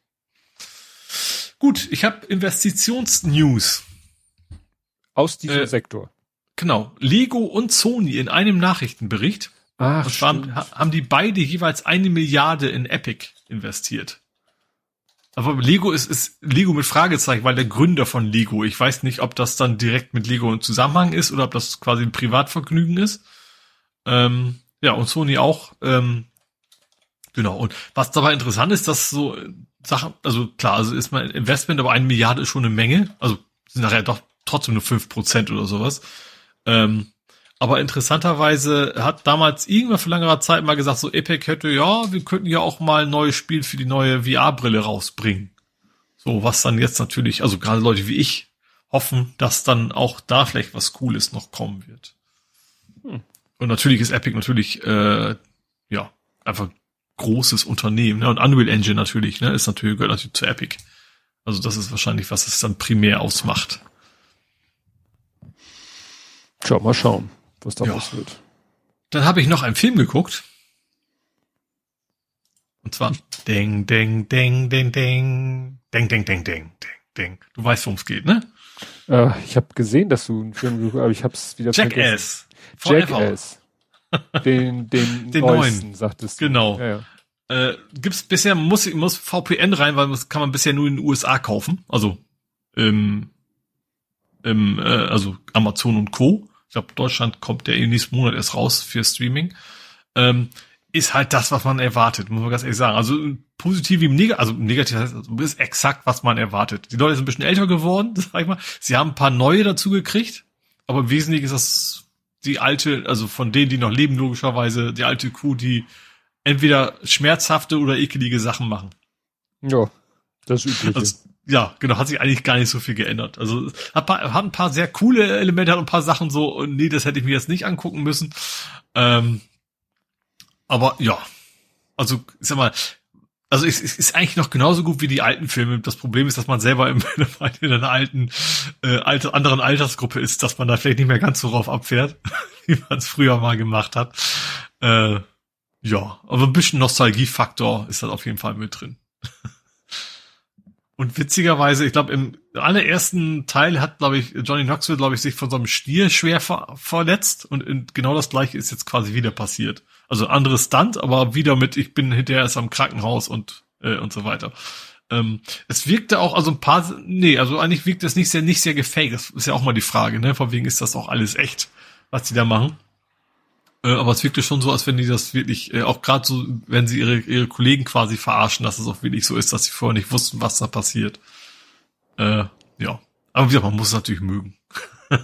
Gut, ich habe Investitionsnews. Aus diesem äh, Sektor. Genau. Lego und Sony in einem Nachrichtenbericht. Ach, zwar haben die beide jeweils eine Milliarde in Epic investiert. Aber Lego ist, ist Lego mit Fragezeichen, weil der Gründer von Lego, ich weiß nicht, ob das dann direkt mit Lego im Zusammenhang ist oder ob das quasi ein Privatvergnügen ist. Ähm, ja, und Sony auch. Ähm, genau. Und was dabei interessant ist, dass so Sachen, also klar, also ist mein Investment, aber eine Milliarde ist schon eine Menge. Also sind nachher doch trotzdem nur fünf Prozent oder sowas. Ähm, aber interessanterweise hat damals irgendwann vor langer Zeit mal gesagt, so Epic hätte, ja, wir könnten ja auch mal ein neues Spiel für die neue VR-Brille rausbringen. So, was dann jetzt natürlich, also gerade Leute wie ich, hoffen, dass dann auch da vielleicht was Cooles noch kommen wird. Hm. Und natürlich ist Epic natürlich, äh, ja, einfach großes Unternehmen, ne? Und Unreal Engine natürlich, ne, ist natürlich, gehört natürlich zu Epic. Also das ist wahrscheinlich, was es dann primär ausmacht. Schau mal schauen was daraus ja. wird. Dann habe ich noch einen Film geguckt. Und zwar Ding, Ding, Ding, Ding, Ding, Ding, Ding, Ding, Ding, Ding. Du weißt, worum es geht, ne? Äh, ich habe gesehen, dass du einen Film geguckt hast, aber ich habe es wieder Jackass. Jackass. Den, den, den neuesten, neuen. sagtest du. Genau. Ja, ja. Äh, gibt's bisher, muss, muss VPN rein, weil das kann man bisher nur in den USA kaufen. Also, im, im, äh, also Amazon und Co ich glaube, Deutschland kommt der nächsten Monat erst raus für Streaming, ähm, ist halt das, was man erwartet, muss man ganz ehrlich sagen. Also positiv wie negativ, also negativ heißt, also, ist exakt, was man erwartet. Die Leute sind ein bisschen älter geworden, sag ich mal. Sie haben ein paar neue dazu gekriegt, aber im Wesentlichen ist das die alte, also von denen, die noch leben, logischerweise, die alte Crew, die entweder schmerzhafte oder ekelige Sachen machen. Ja, das Übliche. Also, ja, genau, hat sich eigentlich gar nicht so viel geändert. Also hat, hat ein paar sehr coole Elemente, hat ein paar Sachen so, nee, das hätte ich mir jetzt nicht angucken müssen. Ähm, aber ja, also ich sag mal, also es, es ist eigentlich noch genauso gut wie die alten Filme. Das Problem ist, dass man selber in, in einer alten, äh, alte, anderen Altersgruppe ist, dass man da vielleicht nicht mehr ganz so drauf abfährt, wie man es früher mal gemacht hat. Äh, ja, aber ein bisschen Nostalgiefaktor ist halt auf jeden Fall mit drin. Und witzigerweise, ich glaube, im allerersten Teil hat, glaube ich, Johnny Knoxville, glaube ich, sich von so einem Stier schwer ver verletzt und genau das gleiche ist jetzt quasi wieder passiert. Also anderes Stunt, aber wieder mit, ich bin hinterher ist am Krankenhaus und, äh, und so weiter. Ähm, es wirkte auch, also ein paar, nee, also eigentlich wirkt es nicht sehr, nicht sehr gefaked. Das ist ja auch mal die Frage, ne? Von wegen ist das auch alles echt, was die da machen. Äh, aber es wirkte schon so, als wenn die das wirklich, äh, auch gerade so, wenn sie ihre, ihre Kollegen quasi verarschen, dass es auch wirklich so ist, dass sie vorher nicht wussten, was da passiert. Äh, ja. Aber wie gesagt, man muss es natürlich mögen.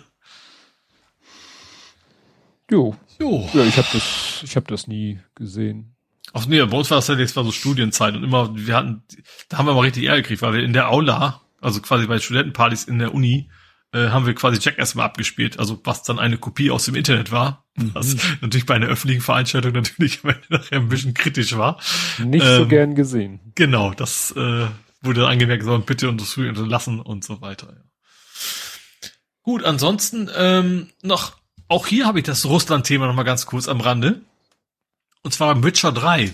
jo. Jo. Ja, ich habe das, ich habe das nie gesehen. Ach nee, bei uns war das ja jetzt war so Studienzeit und immer, wir hatten, da haben wir mal richtig Ärger gekriegt, weil wir in der Aula, also quasi bei Studentenpartys in der Uni, äh, haben wir quasi Jackass mal abgespielt, also was dann eine Kopie aus dem Internet war, mhm. was natürlich bei einer öffentlichen Veranstaltung natürlich nachher ein bisschen kritisch war. Nicht ähm, so gern gesehen. Genau, das äh, wurde angemerkt, sollen bitte und das unterlassen und so weiter. Ja. Gut, ansonsten ähm, noch, auch hier habe ich das Russland-Thema noch mal ganz kurz am Rande. Und zwar Witcher 3.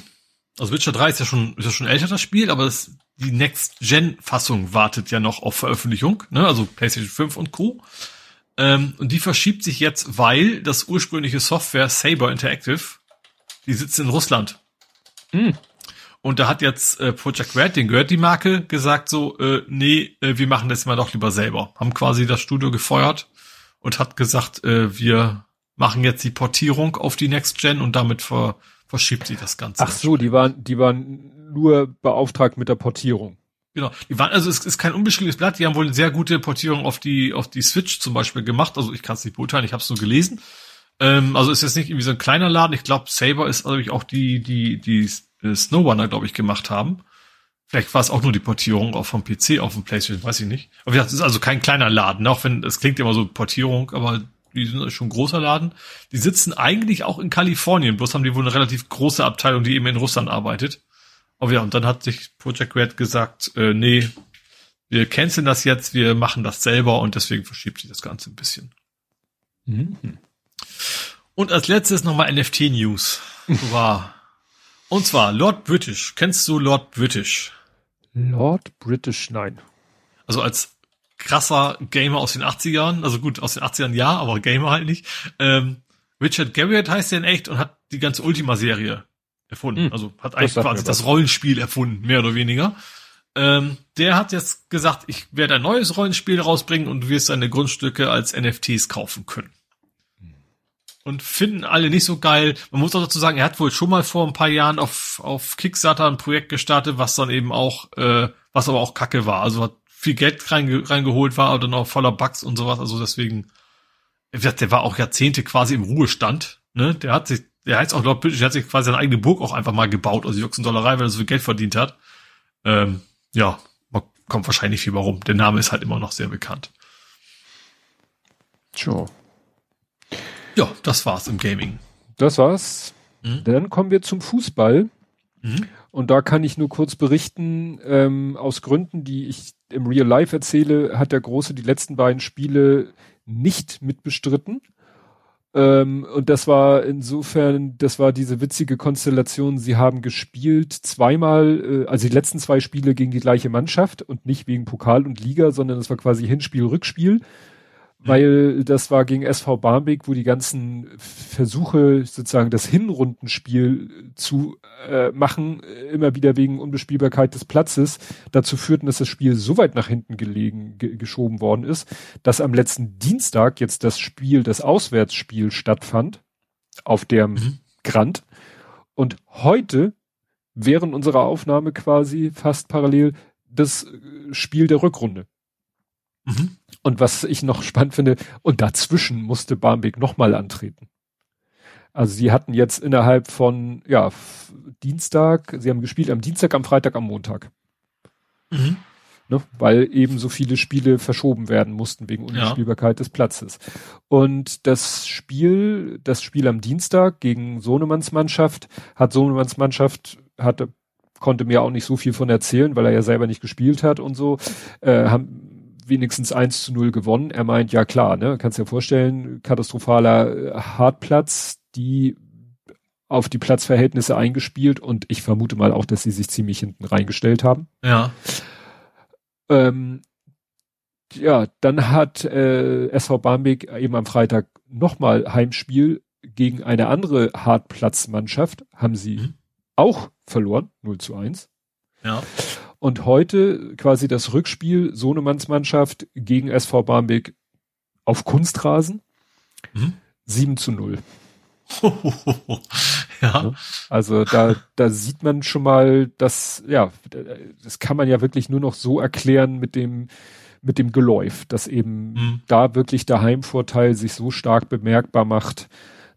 Also Witcher 3 ist ja schon, ist ja schon älter das Spiel, aber das, die Next-Gen-Fassung wartet ja noch auf Veröffentlichung, ne? also PlayStation 5 und Co. Ähm, und die verschiebt sich jetzt, weil das ursprüngliche Software Saber Interactive, die sitzt in Russland. Hm. Und da hat jetzt äh, Project Red, den gehört die Marke, gesagt so, äh, nee, äh, wir machen das mal doch lieber selber. Haben quasi das Studio gefeuert und hat gesagt, äh, wir machen jetzt die Portierung auf die Next Gen und damit ver verschiebt sie das Ganze. Ach so, die waren, die waren nur beauftragt mit der Portierung. Genau. Die waren, also es ist kein unbeschriebenes Blatt, die haben wohl eine sehr gute Portierung auf die, auf die Switch zum Beispiel gemacht. Also ich kann es nicht beurteilen, ich habe es nur gelesen. Ähm, also ist jetzt nicht irgendwie so ein kleiner Laden. Ich glaube, Saber ist natürlich auch die, die, die Snowrunner, glaube ich, gemacht haben. Vielleicht war es auch nur die Portierung auch vom PC auf dem PlayStation, weiß ich nicht. Aber es ist also kein kleiner Laden, auch wenn es klingt immer so Portierung, aber die sind schon ein großer Laden. Die sitzen eigentlich auch in Kalifornien, bloß haben die wohl eine relativ große Abteilung, die eben in Russland arbeitet. Aber ja, und dann hat sich Project Red gesagt, äh, nee, wir canceln das jetzt, wir machen das selber und deswegen verschiebt sich das Ganze ein bisschen. Mhm. Und als letztes nochmal NFT-News. War. und zwar Lord British. Kennst du Lord British? Lord British, nein. Also als krasser Gamer aus den 80ern, also gut, aus den 80ern ja, aber Gamer halt nicht. Ähm, Richard Garriott heißt der in echt und hat die ganze Ultima-Serie erfunden. Hm, also hat eigentlich quasi das Rollenspiel erfunden, mehr oder weniger. Ähm, der hat jetzt gesagt, ich werde ein neues Rollenspiel rausbringen und du wirst deine Grundstücke als NFTs kaufen können. Und finden alle nicht so geil. Man muss auch dazu sagen, er hat wohl schon mal vor ein paar Jahren auf, auf Kickstarter ein Projekt gestartet, was dann eben auch, äh, was aber auch Kacke war. Also hat viel Geld reinge reingeholt war oder noch voller Bugs und sowas. Also deswegen, der war auch Jahrzehnte quasi im Ruhestand. Ne? Der hat sich, der heißt auch Lord British, der hat sich quasi seine eigene Burg auch einfach mal gebaut, also Jux und Dollerei, weil er so viel Geld verdient hat. Ähm, ja, man kommt wahrscheinlich viel warum. Der Name ist halt immer noch sehr bekannt. Sure. Ja, das war's im Gaming. Das war's. Mhm. Dann kommen wir zum Fußball. Mhm. Und da kann ich nur kurz berichten, ähm, aus Gründen, die ich im Real Life erzähle, hat der Große die letzten beiden Spiele nicht mitbestritten. Ähm, und das war insofern, das war diese witzige Konstellation. Sie haben gespielt zweimal, äh, also die letzten zwei Spiele gegen die gleiche Mannschaft und nicht wegen Pokal und Liga, sondern es war quasi Hinspiel, Rückspiel. Weil das war gegen SV Barmbek, wo die ganzen Versuche, sozusagen das Hinrundenspiel zu äh, machen, immer wieder wegen Unbespielbarkeit des Platzes, dazu führten, dass das Spiel so weit nach hinten gelegen, ge geschoben worden ist, dass am letzten Dienstag jetzt das Spiel, das Auswärtsspiel stattfand, auf dem mhm. Grand. Und heute, während unserer Aufnahme quasi fast parallel, das Spiel der Rückrunde. Mhm. Und was ich noch spannend finde, und dazwischen musste Barmbek nochmal antreten. Also sie hatten jetzt innerhalb von, ja, Dienstag, sie haben gespielt am Dienstag, am Freitag, am Montag. Mhm. Ne, weil eben so viele Spiele verschoben werden mussten wegen Unspielbarkeit ja. des Platzes. Und das Spiel, das Spiel am Dienstag gegen Sohnemanns Mannschaft, hat Sohnemanns Mannschaft, hatte, konnte mir auch nicht so viel von erzählen, weil er ja selber nicht gespielt hat und so, äh, haben, wenigstens 1 zu 0 gewonnen. Er meint, ja klar, ne, kannst dir vorstellen, katastrophaler äh, Hartplatz, die auf die Platzverhältnisse eingespielt und ich vermute mal auch, dass sie sich ziemlich hinten reingestellt haben. Ja. Ähm, ja, dann hat äh, SV Barmbek eben am Freitag nochmal Heimspiel gegen eine andere Hartplatzmannschaft. Haben sie mhm. auch verloren, 0 zu 1. Ja. Und heute quasi das Rückspiel Sohnemanns Mannschaft gegen SV Barmbek auf Kunstrasen. Mhm. 7 zu 0. ja. Also da, da sieht man schon mal, dass, ja, das kann man ja wirklich nur noch so erklären mit dem, mit dem Geläuf, dass eben mhm. da wirklich der Heimvorteil sich so stark bemerkbar macht.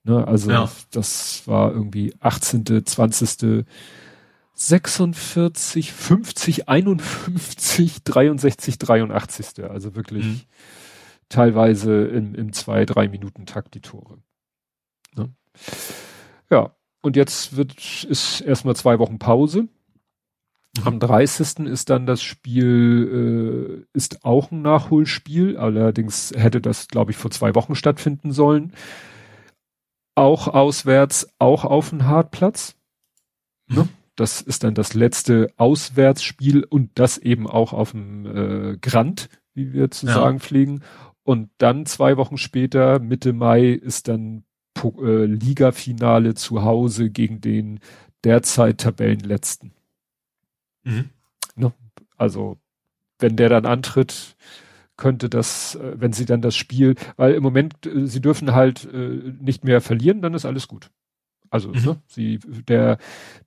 Ne, also ja. das war irgendwie 18., 20., 46, 50, 51, 63, 83. Also wirklich mhm. teilweise im, im zwei, drei Minuten Takt die Tore. Ne? Ja, und jetzt wird, ist erstmal zwei Wochen Pause. Mhm. Am 30. ist dann das Spiel, äh, ist auch ein Nachholspiel. Allerdings hätte das, glaube ich, vor zwei Wochen stattfinden sollen. Auch auswärts, auch auf dem Hartplatz. Mhm. Ne? Das ist dann das letzte Auswärtsspiel und das eben auch auf dem äh, Grand, wie wir zu ja. sagen pflegen. Und dann zwei Wochen später, Mitte Mai, ist dann äh, Liga-Finale zu Hause gegen den derzeit Tabellenletzten. Mhm. Ne? Also, wenn der dann antritt, könnte das, äh, wenn sie dann das Spiel, weil im Moment, äh, sie dürfen halt äh, nicht mehr verlieren, dann ist alles gut. Also, mhm. ne, sie, der,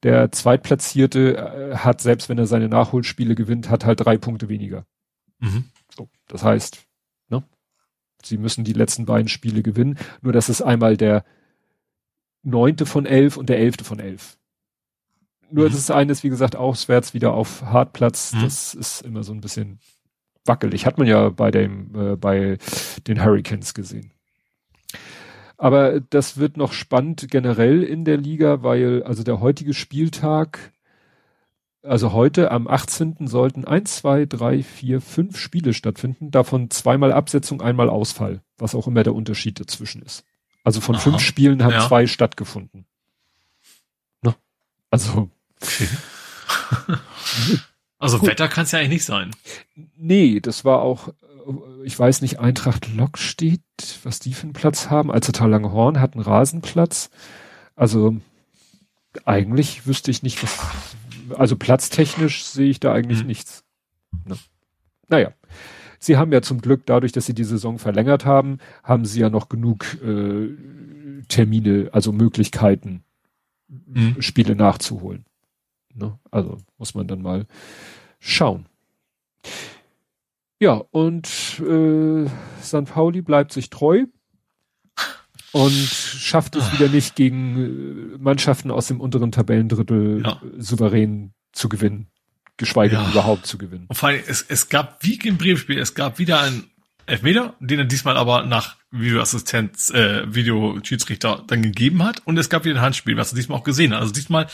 der Zweitplatzierte äh, hat, selbst wenn er seine Nachholspiele gewinnt, hat halt drei Punkte weniger. Mhm. So, das heißt, ne, sie müssen die letzten beiden Spiele gewinnen. Nur, dass es einmal der neunte von elf und der elfte von elf. Nur mhm. das eine ist, wie gesagt, auswärts wieder auf Hartplatz. Mhm. Das ist immer so ein bisschen wackelig. Hat man ja bei dem, äh, bei den Hurricanes gesehen. Aber das wird noch spannend generell in der Liga, weil also der heutige Spieltag, also heute am 18. sollten eins, zwei, drei, vier, fünf Spiele stattfinden, davon zweimal Absetzung, einmal Ausfall, was auch immer der Unterschied dazwischen ist. Also von Aha. fünf Spielen haben ja. zwei stattgefunden. Ne? Also. Also Gut. Wetter kann es ja eigentlich nicht sein. Nee, das war auch ich weiß nicht, Eintracht Lok steht, was die für einen Platz haben. Alzertal Langhorn hat einen Rasenplatz. Also eigentlich wüsste ich nicht, was, also platztechnisch sehe ich da eigentlich mhm. nichts. Ne? Naja. Sie haben ja zum Glück, dadurch, dass sie die Saison verlängert haben, haben sie ja noch genug äh, Termine, also Möglichkeiten, mhm. Spiele nachzuholen. Ne? Also muss man dann mal schauen. Ja, und äh, St. Pauli bleibt sich treu und schafft es wieder nicht gegen äh, Mannschaften aus dem unteren Tabellendrittel ja. souverän zu gewinnen, geschweige ja. denn überhaupt zu gewinnen. Und vor allem, es, es gab wie im Bremen-Spiel, es gab wieder einen Elfmeter, den er diesmal aber nach Videoassistenz, äh, Videoschiedsrichter dann gegeben hat und es gab wieder ein Handspiel, was er diesmal auch gesehen hat. Also diesmal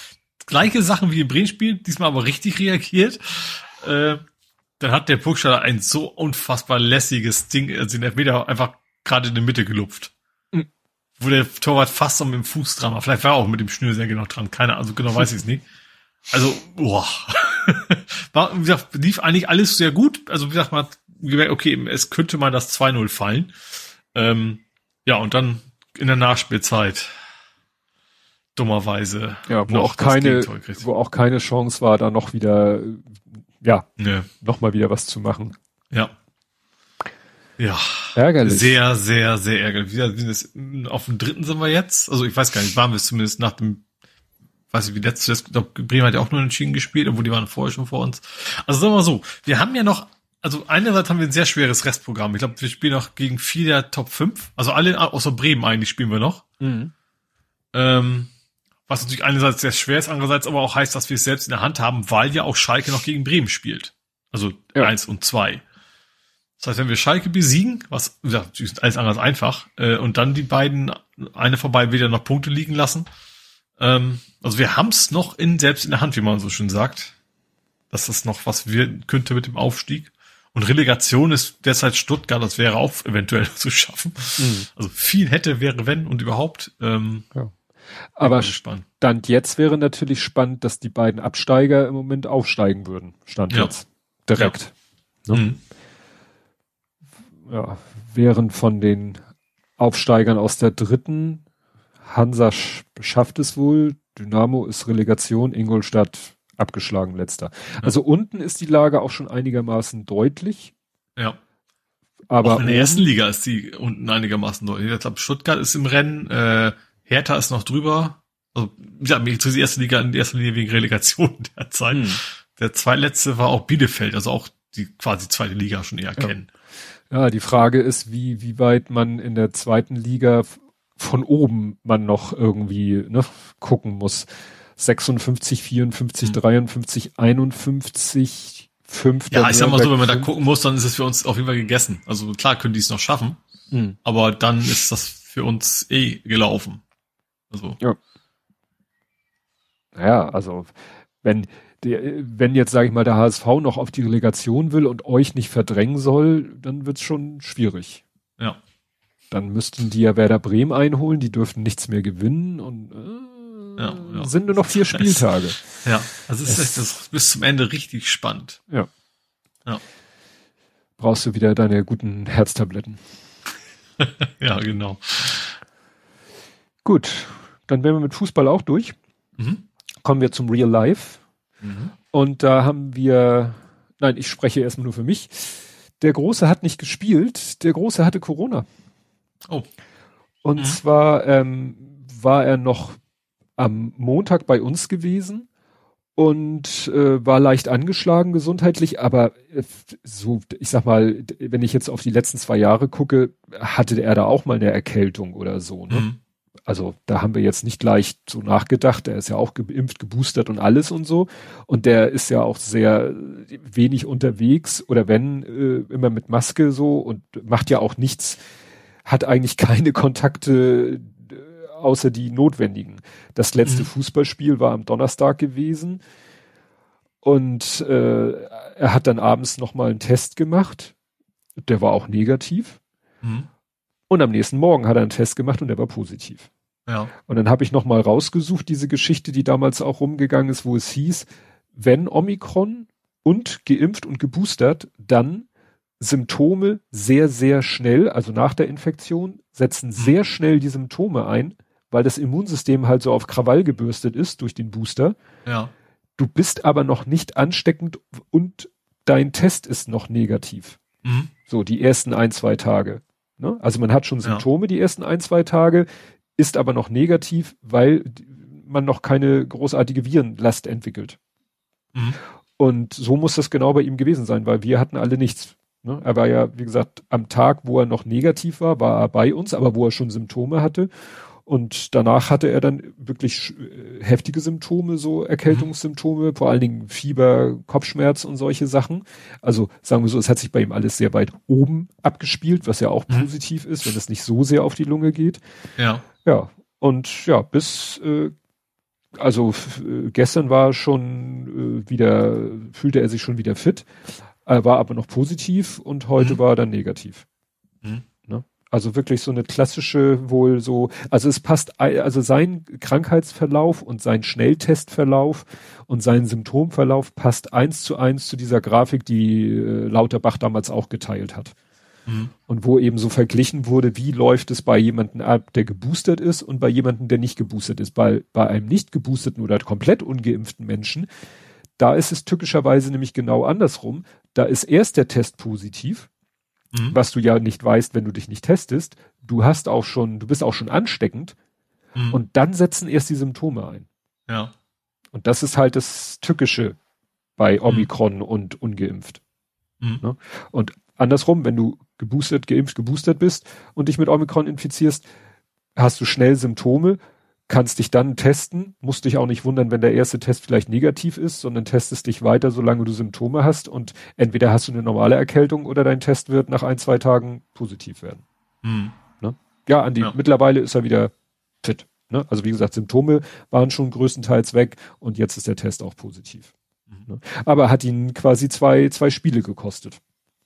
gleiche Sachen wie im Bremen-Spiel, diesmal aber richtig reagiert. Äh, dann hat der Burgstaller ein so unfassbar lässiges Ding, also den Elfmeter einfach gerade in die Mitte gelupft. Mhm. Wo der Torwart fast so mit dem Fuß dran war. Vielleicht war er auch mit dem Schnürsenkel noch dran. Keine, also genau weiß ich es nicht. Also, boah. war, wie gesagt, lief eigentlich alles sehr gut. Also, wie gesagt, man hat gemerkt, okay, es könnte mal das 2-0 fallen. Ähm, ja, und dann in der Nachspielzeit dummerweise. Ja, wo auch keine, wo auch keine Chance war, da noch wieder ja, nee. nochmal wieder was zu machen. Ja. Ja. Ärgerlich. Sehr, sehr, sehr ärgerlich. Wir auf dem dritten sind wir jetzt. Also ich weiß gar nicht, waren wir zumindest nach dem, weiß ich, wie letztes, ich glaube, Bremen hat ja auch nur entschieden gespielt, obwohl die waren vorher schon vor uns. Also sagen wir mal so, wir haben ja noch, also einerseits haben wir ein sehr schweres Restprogramm. Ich glaube, wir spielen noch gegen vier der Top 5. Also alle außer Bremen eigentlich spielen wir noch. Mhm. Ähm, was natürlich einerseits sehr schwer ist, andererseits aber auch heißt, dass wir es selbst in der Hand haben, weil ja auch Schalke noch gegen Bremen spielt. Also ja. eins und zwei. Das heißt, wenn wir Schalke besiegen, was, gesagt, ist alles anders einfach, äh, und dann die beiden, eine vorbei wieder noch Punkte liegen lassen. Ähm, also wir haben es noch in, selbst in der Hand, wie man so schön sagt. Dass das noch was wird, könnte mit dem Aufstieg. Und Relegation ist derzeit Stuttgart, das wäre auch eventuell zu schaffen. Mhm. Also viel hätte, wäre wenn und überhaupt. Ähm, ja. Aber Stand jetzt wäre natürlich spannend, dass die beiden Absteiger im Moment aufsteigen würden. Stand ja. jetzt. Direkt. Ja. Ne? Mhm. ja, während von den Aufsteigern aus der dritten, Hansa schafft es wohl, Dynamo ist Relegation, Ingolstadt abgeschlagen letzter. Ja. Also unten ist die Lage auch schon einigermaßen deutlich. Ja. Aber auch in der ersten Liga ist die unten einigermaßen deutlich. Ich glaube, Stuttgart ist im Rennen, äh, Hertha ist noch drüber. Also, ja, mich interessiert die erste Liga in erster Linie wegen Relegation derzeit. Hm. Der zweitletzte war auch Bielefeld, also auch die quasi zweite Liga schon eher ja. kennen. Ja, die Frage ist, wie, wie weit man in der zweiten Liga von oben man noch irgendwie ne, gucken muss. 56, 54, hm. 53, 51, 5. Ja, ich sag mal so, wenn man da gucken muss, dann ist es für uns auf jeden Fall gegessen. Also klar können die es noch schaffen, hm. aber dann ist das für uns eh gelaufen. Also. Ja. Naja, also wenn der, wenn jetzt, sage ich mal, der HSV noch auf die Relegation will und euch nicht verdrängen soll, dann wird's schon schwierig. Ja. Dann müssten die ja Werder Bremen einholen, die dürften nichts mehr gewinnen und äh, ja, ja. sind nur noch vier Spieltage. Ja, also es, es ist bis zum Ende richtig spannend. Ja. Ja. Brauchst du wieder deine guten Herztabletten. ja, genau. Gut, dann wären wir mit Fußball auch durch. Mhm. Kommen wir zum Real Life. Mhm. Und da haben wir, nein, ich spreche erstmal nur für mich. Der Große hat nicht gespielt, der Große hatte Corona. Oh. Und mhm. zwar ähm, war er noch am Montag bei uns gewesen und äh, war leicht angeschlagen gesundheitlich, aber äh, so, ich sag mal, wenn ich jetzt auf die letzten zwei Jahre gucke, hatte er da auch mal eine Erkältung oder so. Ne? Mhm. Also da haben wir jetzt nicht gleich so nachgedacht. Er ist ja auch geimpft, geboostert und alles und so. Und der ist ja auch sehr wenig unterwegs oder wenn äh, immer mit Maske so und macht ja auch nichts, hat eigentlich keine Kontakte äh, außer die notwendigen. Das letzte mhm. Fußballspiel war am Donnerstag gewesen und äh, er hat dann abends nochmal einen Test gemacht. Der war auch negativ. Mhm. Und am nächsten Morgen hat er einen Test gemacht und der war positiv. Ja. Und dann habe ich noch mal rausgesucht, diese Geschichte, die damals auch rumgegangen ist, wo es hieß, wenn Omikron und geimpft und geboostert, dann Symptome sehr, sehr schnell, also nach der Infektion, setzen mhm. sehr schnell die Symptome ein, weil das Immunsystem halt so auf Krawall gebürstet ist durch den Booster. Ja. Du bist aber noch nicht ansteckend und dein Test ist noch negativ. Mhm. So, die ersten ein, zwei Tage. Ne? Also man hat schon Symptome ja. die ersten ein, zwei Tage, ist aber noch negativ, weil man noch keine großartige Virenlast entwickelt. Mhm. Und so muss das genau bei ihm gewesen sein, weil wir hatten alle nichts. Ne? Er war ja, wie gesagt, am Tag, wo er noch negativ war, war er bei uns, aber wo er schon Symptome hatte. Und danach hatte er dann wirklich äh, heftige Symptome, so Erkältungssymptome, mhm. vor allen Dingen Fieber, Kopfschmerz und solche Sachen. Also sagen wir so, es hat sich bei ihm alles sehr weit oben abgespielt, was ja auch mhm. positiv ist, wenn es nicht so sehr auf die Lunge geht. Ja. Ja, und ja, bis äh, also äh, gestern war schon äh, wieder, fühlte er sich schon wieder fit, äh, war aber noch positiv und heute mhm. war er dann negativ. Mhm. Ne? Also wirklich so eine klassische, wohl so, also es passt, also sein Krankheitsverlauf und sein Schnelltestverlauf und sein Symptomverlauf passt eins zu eins zu dieser Grafik, die äh, Lauterbach damals auch geteilt hat. Mhm. Und wo eben so verglichen wurde, wie läuft es bei jemandem ab, der geboostert ist und bei jemandem, der nicht geboostert ist. Bei, bei einem nicht geboosterten oder komplett ungeimpften Menschen, da ist es tückischerweise nämlich genau andersrum. Da ist erst der Test positiv, mhm. was du ja nicht weißt, wenn du dich nicht testest. Du hast auch schon, du bist auch schon ansteckend mhm. und dann setzen erst die Symptome ein. Ja. Und das ist halt das Tückische bei mhm. Omikron mhm. und ungeimpft. Mhm. Ne? Und andersrum, wenn du geboostert, geimpft, geboostert bist und dich mit Omikron infizierst, hast du schnell Symptome, kannst dich dann testen, musst dich auch nicht wundern, wenn der erste Test vielleicht negativ ist, sondern testest dich weiter, solange du Symptome hast und entweder hast du eine normale Erkältung oder dein Test wird nach ein, zwei Tagen positiv werden. Mhm. Ne? Ja, Andi, ja. mittlerweile ist er wieder fit. Ne? Also wie gesagt, Symptome waren schon größtenteils weg und jetzt ist der Test auch positiv. Mhm. Ne? Aber hat ihn quasi zwei, zwei Spiele gekostet.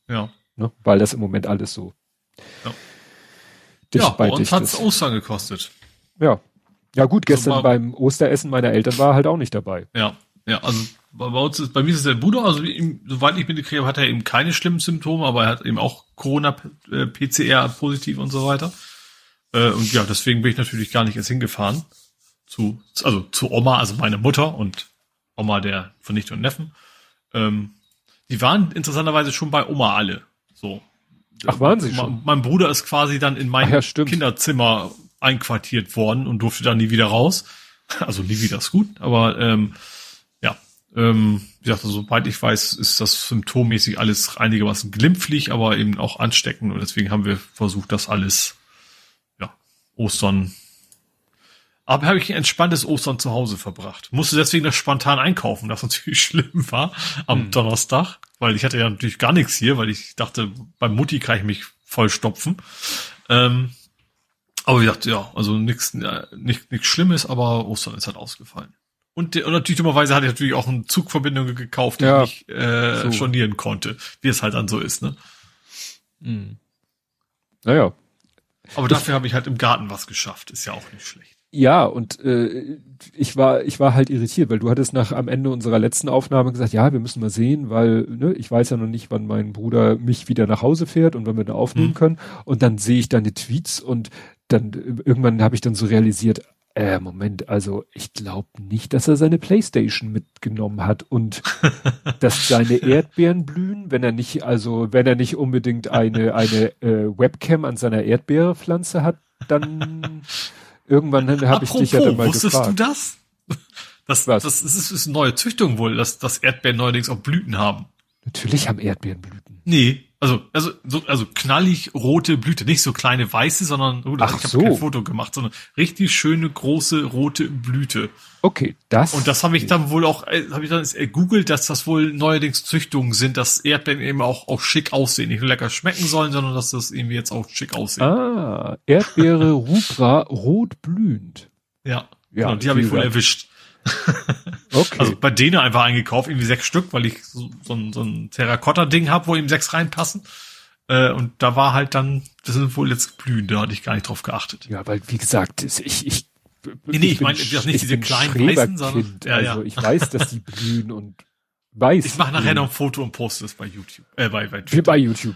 Ja. Ne? Weil das im Moment alles so ja. dicht ja, bei uns hat's Ostern gekostet. Ja. Ja gut, gestern also beim Osteressen meiner Eltern war halt auch nicht dabei. Ja. Ja, also bei uns ist, bei mir ist es der Bruder, also ihm, soweit ich mitgekriegt habe, hat er eben keine schlimmen Symptome, aber er hat eben auch Corona-PCR äh, positiv und so weiter. Äh, und ja, deswegen bin ich natürlich gar nicht erst hingefahren. Zu, also zu Oma, also meine Mutter und Oma der von Nichte und Neffen. Ähm, die waren interessanterweise schon bei Oma alle. So. Ach, waren sie schon? Mein Bruder ist quasi dann in mein ja, Kinderzimmer einquartiert worden und durfte dann nie wieder raus. Also nie wieder ist gut, aber ähm, ja, ähm, wie gesagt, also, soweit ich weiß, ist das symptommäßig alles einigermaßen glimpflich, aber eben auch ansteckend und deswegen haben wir versucht, das alles, ja, Ostern aber habe ich ein entspanntes Ostern zu Hause verbracht. Musste deswegen das spontan einkaufen, das natürlich schlimm war am hm. Donnerstag, weil ich hatte ja natürlich gar nichts hier, weil ich dachte, beim Mutti kann ich mich voll stopfen. Ähm, aber ich dachte, ja, also nichts ja, nicht, nichts Schlimmes, aber Ostern ist halt ausgefallen. Und, und natürlich dummerweise hatte ich natürlich auch eine Zugverbindung gekauft, die ja, ich äh, so. stornieren konnte, wie es halt dann so ist, ne? Hm. Naja. Aber dafür habe ich halt im Garten was geschafft, ist ja auch nicht schlecht. Ja, und äh, ich war ich war halt irritiert, weil du hattest nach am Ende unserer letzten Aufnahme gesagt, ja, wir müssen mal sehen, weil ne, ich weiß ja noch nicht, wann mein Bruder mich wieder nach Hause fährt und wann wir da aufnehmen mhm. können. Und dann sehe ich deine Tweets und dann irgendwann habe ich dann so realisiert, äh, Moment, also ich glaube nicht, dass er seine Playstation mitgenommen hat und dass seine Erdbeeren blühen, wenn er nicht, also wenn er nicht unbedingt eine eine äh, Webcam an seiner Erdbeerpflanze hat, dann Irgendwann habe ich dich ja dann mal wusstest gefragt. du das? Das, Was? das ist, ist eine neue Züchtung wohl, dass, dass Erdbeeren neuerdings auch Blüten haben. Natürlich haben Erdbeeren Blüten. Nee, also, also, so, also knallig rote Blüte, nicht so kleine weiße, sondern, oh, Ach ich habe so. kein Foto gemacht, sondern richtig schöne große rote Blüte. Okay, das. Und das habe ich dann wohl auch, äh, habe ich dann googelt, dass das wohl neuerdings Züchtungen sind, dass Erdbeeren eben auch, auch schick aussehen, nicht nur lecker schmecken sollen, sondern dass das irgendwie jetzt auch schick aussehen. Ah, Erdbeere rubra rot blühend. Ja, ja genau, die habe ich wohl erwischt. Okay. Also bei denen einfach eingekauft, irgendwie sechs Stück, weil ich so, so ein, so ein Terrakotta-Ding habe, wo eben sechs reinpassen. Äh, und da war halt dann, das sind wohl jetzt blühende, da hatte ich gar nicht drauf geachtet. Ja, weil wie gesagt, ich, ich Nee, nee, ich, ich meine nicht diese kleinen weißen, sondern ja, ja. also ich weiß, dass die blühen und weiß. Ich mache nachher noch ein Foto und poste es bei YouTube. Äh, bei, bei, Twitter. bei YouTube.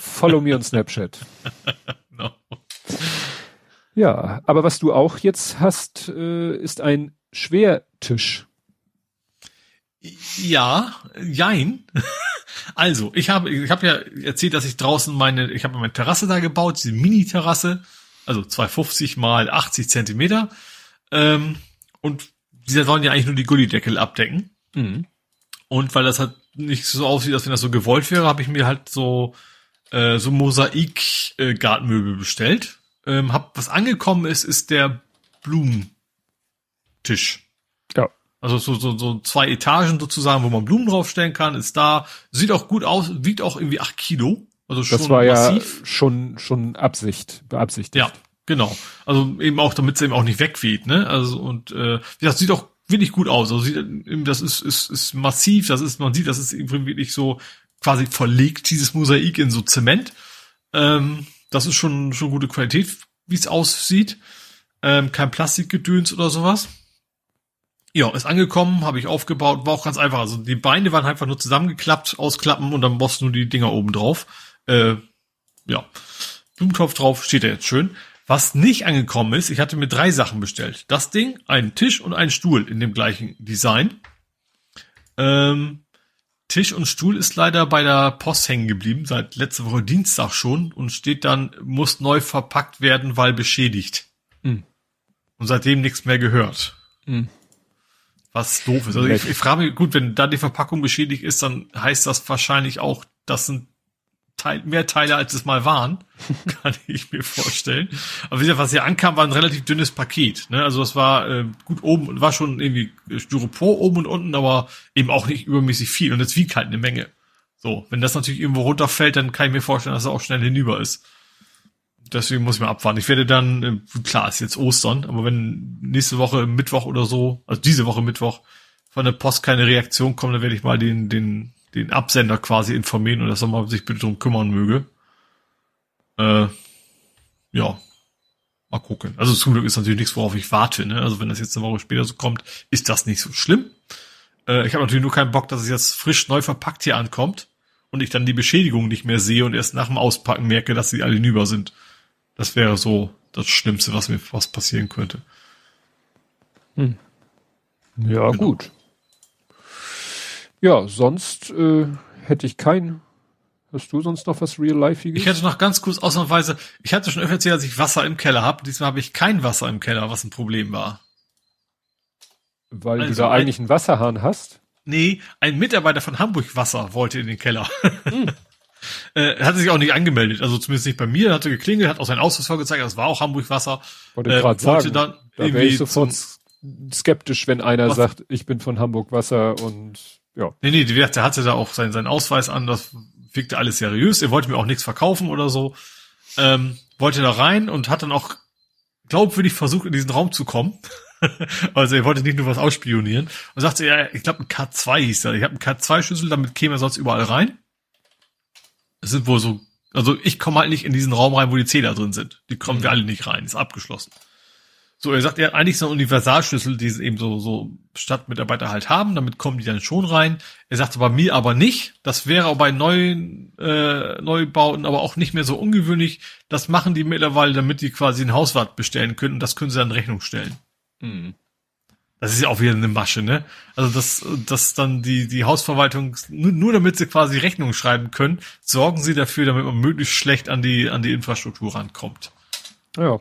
Follow me on Snapchat. no. Ja, aber was du auch jetzt hast, äh, ist ein Schwertisch. Ja, jein. Also, ich habe ich habe ja erzählt, dass ich draußen meine, ich habe meine Terrasse da gebaut, diese Mini-Terrasse, also 250 mal 80 Zentimeter. Ähm, und diese sollen ja eigentlich nur die Gullideckel abdecken. Mhm. Und weil das halt nicht so aussieht, als wenn das so gewollt wäre, habe ich mir halt so äh, so Mosaik-Gartenmöbel äh, bestellt. Ähm, hab, was angekommen ist, ist der Blumen Tisch. Ja. Also so, so, so zwei Etagen sozusagen, wo man Blumen draufstellen kann, ist da. Sieht auch gut aus, wiegt auch irgendwie acht Kilo. Also schon das war massiv. ja schon, schon Absicht, beabsichtigt. Ja, genau. Also eben auch, damit es eben auch nicht wegweht, ne? Also und äh, das sieht auch wirklich gut aus. Also sieht, das ist, ist, ist massiv, das ist, man sieht, das ist irgendwie wirklich so quasi verlegt, dieses Mosaik in so Zement. Ähm, das ist schon, schon gute Qualität, wie es aussieht. Ähm, kein Plastikgedöns oder sowas. Ja, ist angekommen, habe ich aufgebaut, war auch ganz einfach. Also die Beine waren einfach nur zusammengeklappt, ausklappen und dann du nur die Dinger oben drauf. Äh, ja, Blumentopf drauf, steht ja jetzt schön. Was nicht angekommen ist, ich hatte mir drei Sachen bestellt. Das Ding, einen Tisch und einen Stuhl in dem gleichen Design. Ähm, Tisch und Stuhl ist leider bei der Post hängen geblieben, seit letzte Woche Dienstag schon und steht dann, muss neu verpackt werden, weil beschädigt. Mhm. Und seitdem nichts mehr gehört. Mhm. Was doof ist. Also ich, ich frage mich, gut, wenn da die Verpackung beschädigt ist, dann heißt das wahrscheinlich auch, das sind Teil, mehr Teile, als es mal waren. Kann ich mir vorstellen. Aber wie gesagt, was hier ankam, war ein relativ dünnes Paket. Ne? Also das war äh, gut oben und war schon irgendwie Styropor oben und unten, aber eben auch nicht übermäßig viel. Und es wiegt halt eine Menge. So, wenn das natürlich irgendwo runterfällt, dann kann ich mir vorstellen, dass er auch schnell hinüber ist. Deswegen muss ich mal abwarten. Ich werde dann, äh, klar, ist jetzt Ostern, aber wenn nächste Woche Mittwoch oder so, also diese Woche Mittwoch, von der Post keine Reaktion kommt, dann werde ich mal den, den, den Absender quasi informieren und dass er mal sich bitte drum kümmern möge. Äh, ja. Mal gucken. Also zum Glück ist natürlich nichts, worauf ich warte. Ne? Also wenn das jetzt eine Woche später so kommt, ist das nicht so schlimm. Äh, ich habe natürlich nur keinen Bock, dass es jetzt frisch neu verpackt hier ankommt und ich dann die Beschädigung nicht mehr sehe und erst nach dem Auspacken merke, dass sie alle hinüber sind. Das wäre so das Schlimmste, was mir was passieren könnte. Hm. Ja, genau. gut. Ja, sonst äh, hätte ich kein. Hast du sonst noch was real life Ich hätte noch ganz kurz ausnahmsweise, ich hatte schon öfter erzählt, dass ich Wasser im Keller habe. Diesmal habe ich kein Wasser im Keller, was ein Problem war. Weil also du da eigentlich einen Wasserhahn hast? Nee, ein Mitarbeiter von Hamburg Wasser wollte in den Keller. Hm. äh, hat sich auch nicht angemeldet, also zumindest nicht bei mir, hatte geklingelt, hat auch seinen Ausweis vorgezeigt, das war auch Hamburg Wasser. Wollte äh, gerade sagen, dann da wäre ich sofort skeptisch, wenn einer was? sagt, ich bin von Hamburg Wasser und ja. Nee, nee, der hatte da auch seinen, seinen Ausweis an, das wirkte alles seriös, er wollte mir auch nichts verkaufen oder so. Ähm, wollte da rein und hat dann auch glaubwürdig versucht, in diesen Raum zu kommen. also er wollte nicht nur was ausspionieren und sagte, ja, ich glaube ein K2 hieß er. Ich habe einen K2-Schlüssel, damit käme er sonst überall rein. Es sind wohl so, also ich komme halt nicht in diesen Raum rein, wo die Zähler drin sind. Die kommen mhm. wir alle nicht rein, ist abgeschlossen. So, er sagt, er hat eigentlich so einen Universalschlüssel, die eben so, so Stadtmitarbeiter halt haben, damit kommen die dann schon rein. Er sagt bei mir aber nicht. Das wäre auch bei neuen äh, Neubauten aber auch nicht mehr so ungewöhnlich. Das machen die mittlerweile, damit die quasi einen Hauswart bestellen können und das können sie dann in Rechnung stellen. Mhm. Das ist ja auch wieder eine Masche, ne? Also dass, dass dann die, die Hausverwaltung, nur, nur damit sie quasi Rechnung schreiben können, sorgen sie dafür, damit man möglichst schlecht an die, an die Infrastruktur rankommt. Ja.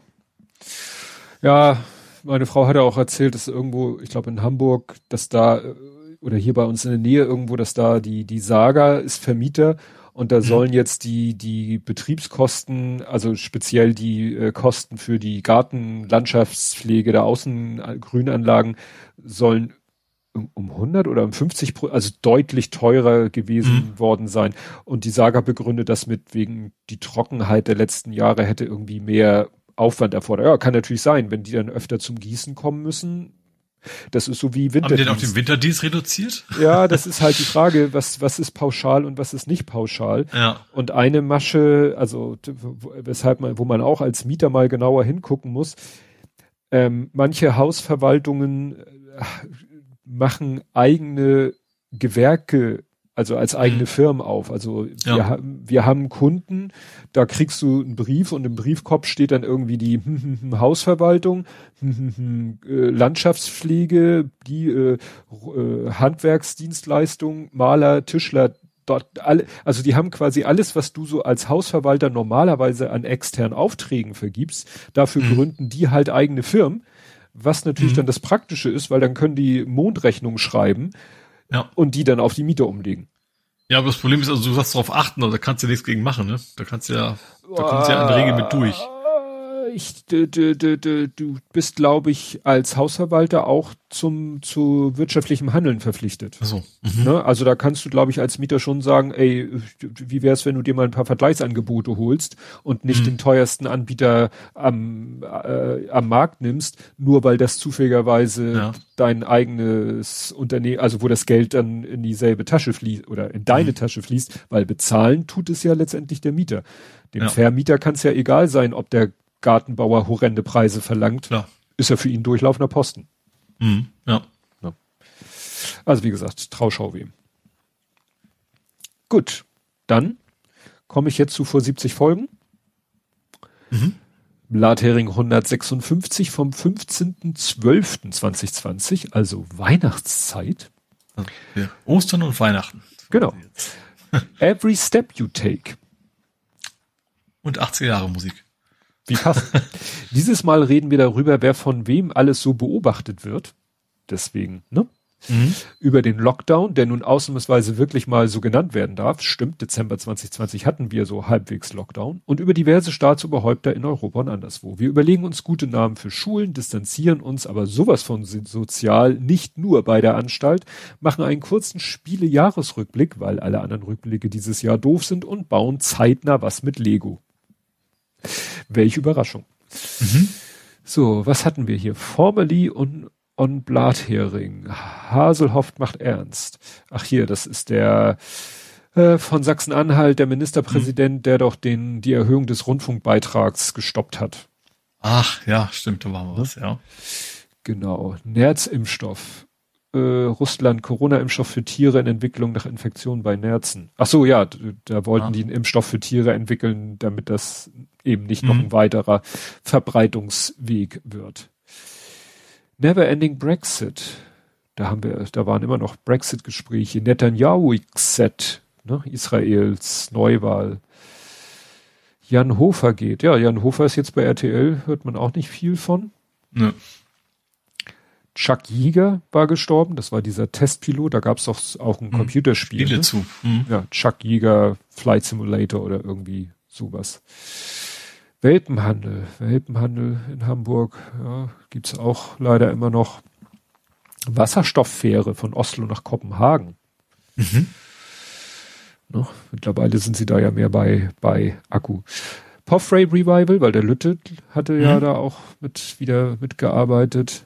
Ja, meine Frau hatte auch erzählt, dass irgendwo, ich glaube in Hamburg, dass da, oder hier bei uns in der Nähe irgendwo, dass da die, die Saga ist Vermieter und da mhm. sollen jetzt die, die Betriebskosten, also speziell die äh, Kosten für die Gartenlandschaftspflege der Außengrünanlagen sollen um, um 100 oder um 50 Pro, also deutlich teurer gewesen mhm. worden sein. Und die Saga begründet das mit wegen die Trockenheit der letzten Jahre hätte irgendwie mehr Aufwand erfordert. Ja, kann natürlich sein, wenn die dann öfter zum Gießen kommen müssen, das ist so wie Winterdienst. Haben die denn auf den Winterdienst reduziert? Ja, das ist halt die Frage, was, was ist pauschal und was ist nicht pauschal. Ja. Und eine Masche, also weshalb man, wo man auch als Mieter mal genauer hingucken muss, ähm, manche Hausverwaltungen äh, machen eigene Gewerke also als eigene mhm. Firmen auf. Also ja. wir, haben, wir haben Kunden, da kriegst du einen Brief und im Briefkopf steht dann irgendwie die hm, hm, hm, Hausverwaltung, äh, Landschaftspflege, die äh, äh, Handwerksdienstleistung, Maler, Tischler, dort alle, also die haben quasi alles, was du so als Hausverwalter normalerweise an externen Aufträgen vergibst, dafür mhm. gründen die halt eigene Firmen, was natürlich mhm. dann das Praktische ist, weil dann können die Mondrechnung schreiben ja. und die dann auf die Miete umlegen. Ja, aber das Problem ist, also du sagst darauf achten, da kannst du nichts gegen machen, ne? Da kannst du ja, da kommst du ja in der Regel mit durch ich, du, du, du, du bist, glaube ich, als Hausverwalter auch zum zu wirtschaftlichem Handeln verpflichtet. Ach so. Mhm. Ne? Also da kannst du, glaube ich, als Mieter schon sagen, ey, wie wär's, wenn du dir mal ein paar Vergleichsangebote holst und nicht mhm. den teuersten Anbieter am, äh, am Markt nimmst, nur weil das zufälligerweise ja. dein eigenes Unternehmen, also wo das Geld dann in dieselbe Tasche fließt oder in deine mhm. Tasche fließt, weil bezahlen tut es ja letztendlich der Mieter. Dem ja. Vermieter kann es ja egal sein, ob der Gartenbauer horrende Preise verlangt, Klar. ist er für ihn durchlaufender Posten. Mhm, ja. ja. Also wie gesagt, Trauschau wem. Gut, dann komme ich jetzt zu vor 70 Folgen. Mhm. Blathering 156 vom 15.12.2020, also Weihnachtszeit. Ja. Ostern und Weihnachten. Genau. Every Step You Take. Und 80 Jahre Musik. Wie passt. Dieses Mal reden wir darüber, wer von wem alles so beobachtet wird. Deswegen, ne? Mhm. Über den Lockdown, der nun ausnahmsweise wirklich mal so genannt werden darf. Stimmt, Dezember 2020 hatten wir so halbwegs Lockdown. Und über diverse Staatsoberhäupter in Europa und anderswo. Wir überlegen uns gute Namen für Schulen, distanzieren uns aber sowas von sozial nicht nur bei der Anstalt, machen einen kurzen Spiele-Jahresrückblick, weil alle anderen Rückblicke dieses Jahr doof sind und bauen zeitnah was mit Lego. Welche Überraschung. Mhm. So, was hatten wir hier? Formerly und on Blathering. Haselhoff macht ernst. Ach hier, das ist der äh, von Sachsen-Anhalt, der Ministerpräsident, mhm. der doch den, die Erhöhung des Rundfunkbeitrags gestoppt hat. Ach, ja, stimmt, da war mal was, ja. Genau. Nerzimpfstoff. Äh, Russland Corona-Impfstoff für Tiere in Entwicklung nach Infektionen bei Nerzen. Ach so, ja, da wollten ah. die einen Impfstoff für Tiere entwickeln, damit das eben nicht mhm. noch ein weiterer Verbreitungsweg wird. Never Ending Brexit. Da haben wir, da waren immer noch Brexit-Gespräche. Netanyahu-Set, ne, Israels Neuwahl. Jan Hofer geht. Ja, Jan Hofer ist jetzt bei RTL, hört man auch nicht viel von. Ja. Chuck Yeager war gestorben, das war dieser Testpilot, da gab es doch auch ein hm. Computerspiel. Spiele ne? zu. Mhm. Ja, Chuck Yeager Flight Simulator oder irgendwie sowas. Welpenhandel, Welpenhandel in Hamburg, ja, gibt's auch leider immer noch. Wasserstofffähre von Oslo nach Kopenhagen. Mhm. Ne? Mittlerweile sind sie da ja mehr bei, bei Akku. Poffray Revival, weil der Lütte hatte mhm. ja da auch mit wieder mitgearbeitet.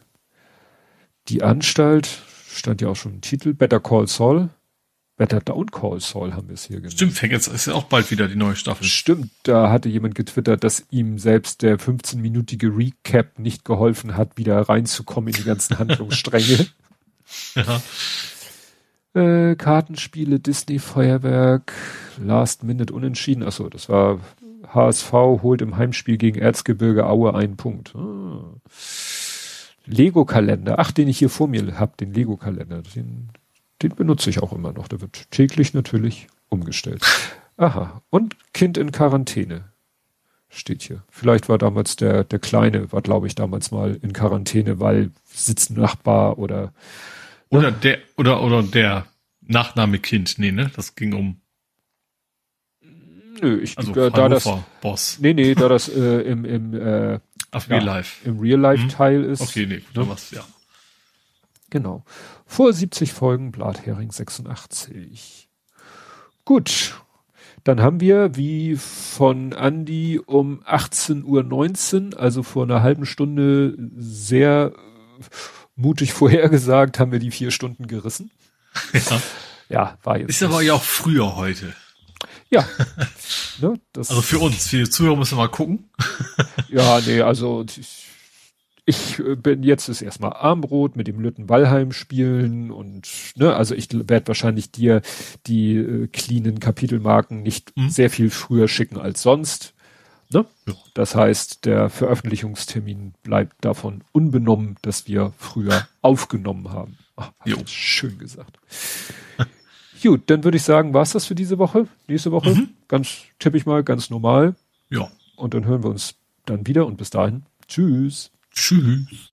Die Anstalt stand ja auch schon im Titel. Better Call Saul. Better Down Call Saul haben wir es hier genannt. Stimmt, jetzt ist ja auch bald wieder die neue Staffel. Stimmt, da hatte jemand getwittert, dass ihm selbst der 15-minütige Recap nicht geholfen hat, wieder reinzukommen in die ganzen Handlungsstränge. ja. Äh, Kartenspiele, Disney Feuerwerk, Last Minute Unentschieden. Achso, das war HSV holt im Heimspiel gegen Erzgebirge Aue einen Punkt. Ah. Lego-Kalender. Ach, den ich hier vor mir habe, den Lego-Kalender. Den, den benutze ich auch immer noch. Der wird täglich natürlich umgestellt. Aha. Und Kind in Quarantäne steht hier. Vielleicht war damals der, der Kleine, war glaube ich damals mal in Quarantäne, weil sitzt Nachbar oder oder der, oder, oder der Nachname Kind, nee, ne? Das ging um. Nö, ich also da, da das Boss. Nee, nee, da das äh, im im äh, Auf Real Life. Im Real Life hm? Teil ist. Okay, nee, da ne? was, ja. Genau. Vor 70 Folgen Blathering 86. Gut. Dann haben wir, wie von Andy um 18.19 Uhr, also vor einer halben Stunde, sehr mutig vorhergesagt, haben wir die vier Stunden gerissen. Ja, ja war jetzt. Ist aber ja auch früher heute. Ja. ne, das also für uns, für die Zuhörer müssen wir mal gucken. ja, nee, also ich, ich bin jetzt ist erstmal Armbrot mit dem Lütten Wallheim spielen und ne, also ich werde wahrscheinlich dir die äh, cleanen Kapitelmarken nicht mhm. sehr viel früher schicken als sonst. Ne? Ja. Das heißt, der Veröffentlichungstermin bleibt davon unbenommen, dass wir früher aufgenommen haben. Ach, schön gesagt. Gut, dann würde ich sagen, war's das für diese Woche. Nächste Woche, mhm. ganz tippe ich mal, ganz normal. Ja. Und dann hören wir uns dann wieder und bis dahin. Tschüss. Tschüss.